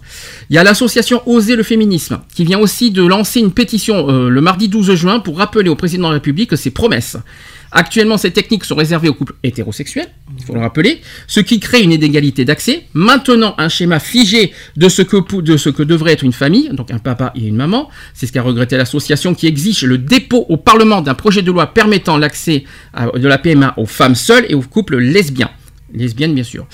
Il y a l'association Oser le féminisme, qui vient aussi de lancer une pétition euh, le mardi 12 juin pour rappeler au président de la République ses promesses. Actuellement, ces techniques sont réservées aux couples hétérosexuels, il faut le rappeler, ce qui crée une inégalité d'accès. Maintenant, un schéma figé de ce, que, pou- de ce que devrait être une famille, donc un papa et une maman. C'est ce qu'a regretté l'association qui exige le dépôt au Parlement d'un projet de loi permettant l'accès de la PMA aux femmes seules et aux couples lesbiens. Lesbiennes, bien sûr.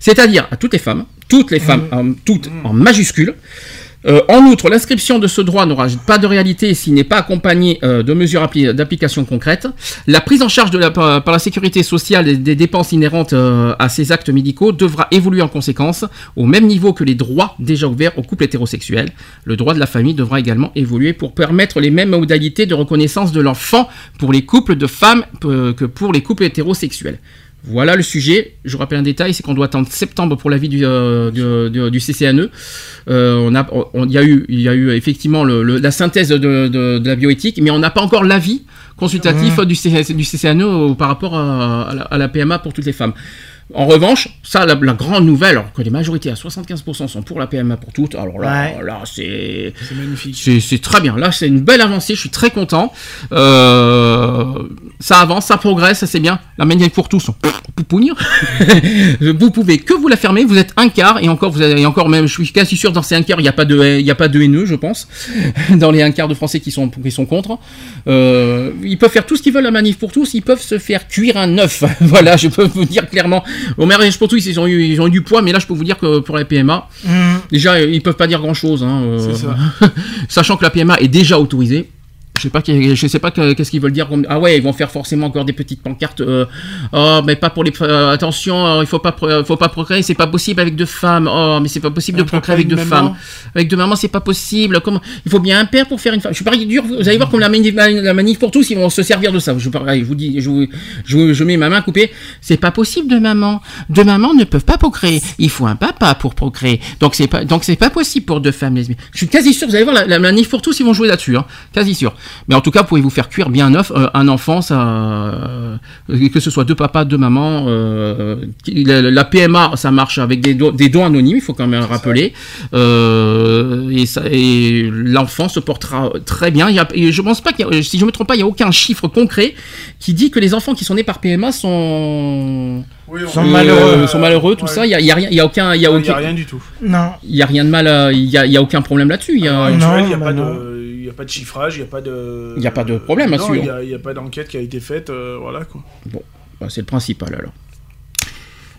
C'est-à-dire à toutes les femmes, toutes les femmes, en, toutes en majuscule. Euh, en outre, l'inscription de ce droit n'aura pas de réalité s'il n'est pas accompagné euh, de mesures appli- d'application concrètes. La prise en charge par, la sécurité sociale des, dépenses inhérentes euh, à ces actes médicaux devra évoluer en conséquence, au même niveau que les droits déjà ouverts aux couples hétérosexuels. Le droit de la famille devra également évoluer pour permettre les mêmes modalités de reconnaissance de l'enfant pour les couples de femmes que pour les couples hétérosexuels. Voilà le sujet. Je vous rappelle un détail, c'est qu'on doit attendre septembre pour l'avis du, euh, du, du- du CCNE. Euh, on a, on- il y a eu, il y a eu effectivement le- le- la synthèse de, de- de la bioéthique, mais on n'a pas encore l'avis consultatif du, CCNE par rapport à, à la, à la PMA pour toutes les femmes. En revanche, ça, la, la grande nouvelle, alors que les majorités à 75% sont pour la PMA pour toutes, alors là, Ouais. là c'est C'est magnifique. c'est très bien. Là, c'est une belle avancée. Je suis très content. Euh, ça avance, ça progresse, ça c'est bien. La manif pour tous, on poupoune. *laughs* vous pouvez que vous la fermer. Vous êtes un quart et encore, vous avez et encore même. Je suis quasi sûr dans ces un quart, il n'y a pas de, y a pas de haineux, je pense. *laughs* Dans les un quart de Français qui sont qui sont contre, Euh, ils peuvent faire tout ce qu'ils veulent la manif pour tous. Ils peuvent se faire cuire un œuf. *laughs* voilà, je peux vous dire clairement. Au mariage pour tous, ils ont eu ils ont eu du poids, mais là, je peux vous dire que pour la PMA, Mhm. Déjà, ils peuvent pas dire grand chose, hein, euh, *laughs* sachant que la PMA est déjà autorisée. Je sais pas, je sais pas que- qu'est-ce qu'ils veulent dire. Ah ouais, ils vont faire forcément encore des petites pancartes. euh, oh, mais pas pour les. euh, attention, euh, il faut pas, faut pas procréer. C'est pas possible avec deux femmes. Oh, mais c'est pas possible de procréer pas avec deux femmes. Avec deux mamans, c'est pas possible. Comment Il faut bien un père pour faire une femme. Je suis pareil dur. Vous allez voir comme la manif, la manif pour tous, ils vont se servir de ça. Je, pareil, je vous dis, je, vous- je, mets ma main coupée. C'est pas possible de maman. Deux mamans ne peuvent pas procréer. Il faut un papa pour procréer. Donc c'est pas, donc c'est pas possible pour deux femmes lesbiennes. Je suis quasi sûr. Vous allez voir la, la manif pour tous, ils vont jouer là-dessus. Hein. Quasi sûr. Mais en tout cas, pouvez-vous faire cuire bien un œuf, euh, un enfant, ça, euh, que ce soit deux papas, deux mamans. euh, la, PMA, ça marche avec des, do- des dons anonymes. Il faut quand même le rappeler. Et l'enfant se portera très bien. Il y a, et je pense pas qu'il y a, si je me trompe pas, il y a aucun chiffre concret qui dit que les enfants qui sont nés par PMA sont Oui, on- Sont euh, malheureux. sont malheureux, tout Ouais. ça. Il y a, il y a rien, il y a aucun, il y a n'y aucun, rien du tout. Non. il y a rien de mal, il y a, il y a aucun problème là-dessus. Il n'y a, bah pas non. de- il y a pas de chiffrage, il n'y a pas de. Il y a pas de problème Non, là-dessus, Il n'y a, il y a pas d'enquête qui a été faite, euh, voilà quoi. bah, c'est le principal alors.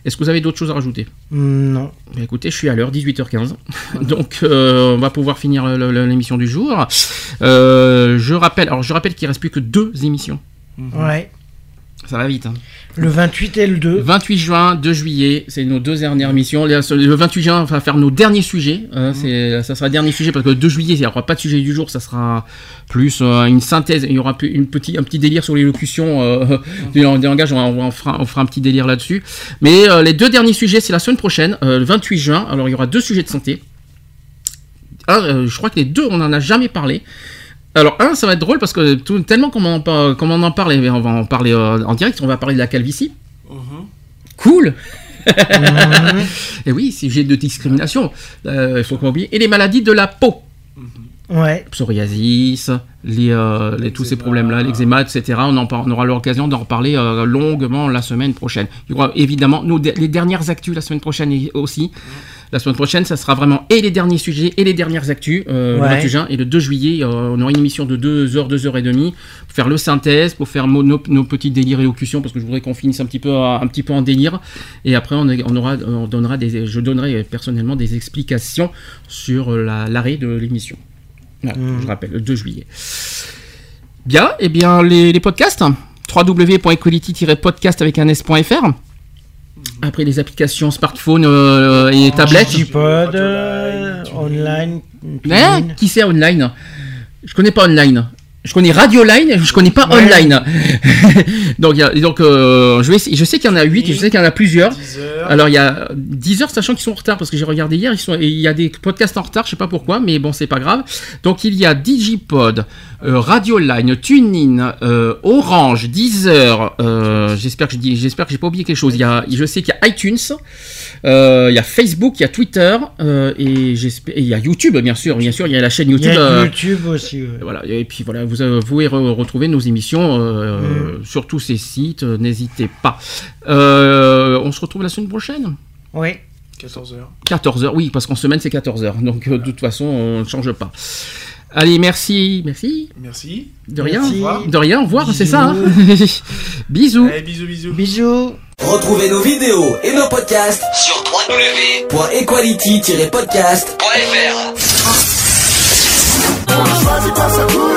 Est-ce que vous avez d'autres choses à rajouter Non. Bah, Écoutez, je suis à l'heure, 18h15. Donc, euh, on va pouvoir finir l'émission du jour. Euh, je rappelle, alors je rappelle qu'il reste plus que deux émissions. Ouais. Ça va vite. Hein. Le 28 et le 2. 28 juin, 2 juillet, c'est nos deux dernières émissions. Le 28 juin, on va faire nos derniers sujets. hein, c'est, ça sera le dernier sujet parce que le 2 juillet, il n'y aura pas de sujet du jour. Ça sera plus euh, une synthèse. Il y aura plus- une petit, un petit délire sur l'élocution euh, *laughs* des langages. On, on fera, on fera un petit délire là-dessus. Mais euh, les deux derniers sujets, c'est la semaine prochaine, euh, le 28 juin. Alors, il y aura deux sujets de santé. Je crois que les deux, on n'en a jamais parlé. Alors, un, ça va être drôle parce que tout- tellement qu'on en, on en parle, et on va en parler euh, en direct, on va parler de la calvitie. Cool *laughs* Et oui, sujet de discrimination, euh, il faut pas oublier. Et les maladies de la peau. Ouais. Psoriasis, les, euh, les- tous ces problèmes-là, l'eczéma, etc. On, en par- on aura l'occasion d'en reparler euh, longuement la semaine prochaine. Il y aura évidemment les dernières actus la semaine prochaine aussi. La semaine prochaine, ça sera vraiment et les derniers sujets et les dernières actus. euh, Le Ouais. 28 juin et le 2 juillet, euh, on aura une émission de 2 heures, 2 heures et demie pour faire le synthèse, pour faire nos, nos petits délires élocutions, parce que je voudrais qu'on finisse un petit peu, à- un petit peu en délire. Et après, on, on aura, on donnera des, je donnerai personnellement des explications sur la- l'arrêt de l'émission. Voilà, Mhm. Je rappelle, le 2 juillet. Bien, et bien les, les podcasts www.equality-podcast avec un s.fr après les applications smartphone euh, et tablettes. Digipod, euh, online. Hein? Qui c'est online? Je connais pas online. Je connais Radio Line, je connais pas Ouais. online. *laughs* donc, il y a- et donc euh, je, vais, essayer- je sais qu'il y en a 8, je sais qu'il y en a plusieurs. 10 heures. Alors il y a 10 heures, sachant qu'ils sont en retard, parce que j'ai regardé hier, ils sont, et il y a des podcasts en retard, je sais pas pourquoi, mais bon, c'est pas grave. Donc il y a Digipod, euh, Radio Line, TuneIn, euh, Orange, Deezer, euh, j'espère que je dis, j'espère que j'ai pas oublié quelque chose. Il y a, je sais qu'il y a iTunes, il y a Facebook, il y a Twitter, et il y a YouTube, bien sûr, bien sûr, il y a la chaîne Il YouTube. y a YouTube aussi. ouais. voilà, et puis voilà, vous, euh, vous pouvez re- retrouver nos émissions euh, sur tous ces sites, euh, n'hésitez pas. Euh, on se retrouve la semaine prochaine? Oui. 14 heures. 14h, oui, parce qu'en semaine c'est 14h, donc euh, de toute façon on ne change pas. Allez, merci, merci, Merci. de rien, Merci. de rien, au revoir, c'est ça. hein *laughs* Bisous. Allez, bisous, bisous. Bisous. Retrouvez nos vidéos et nos podcasts sur www.equality-podcast.fr.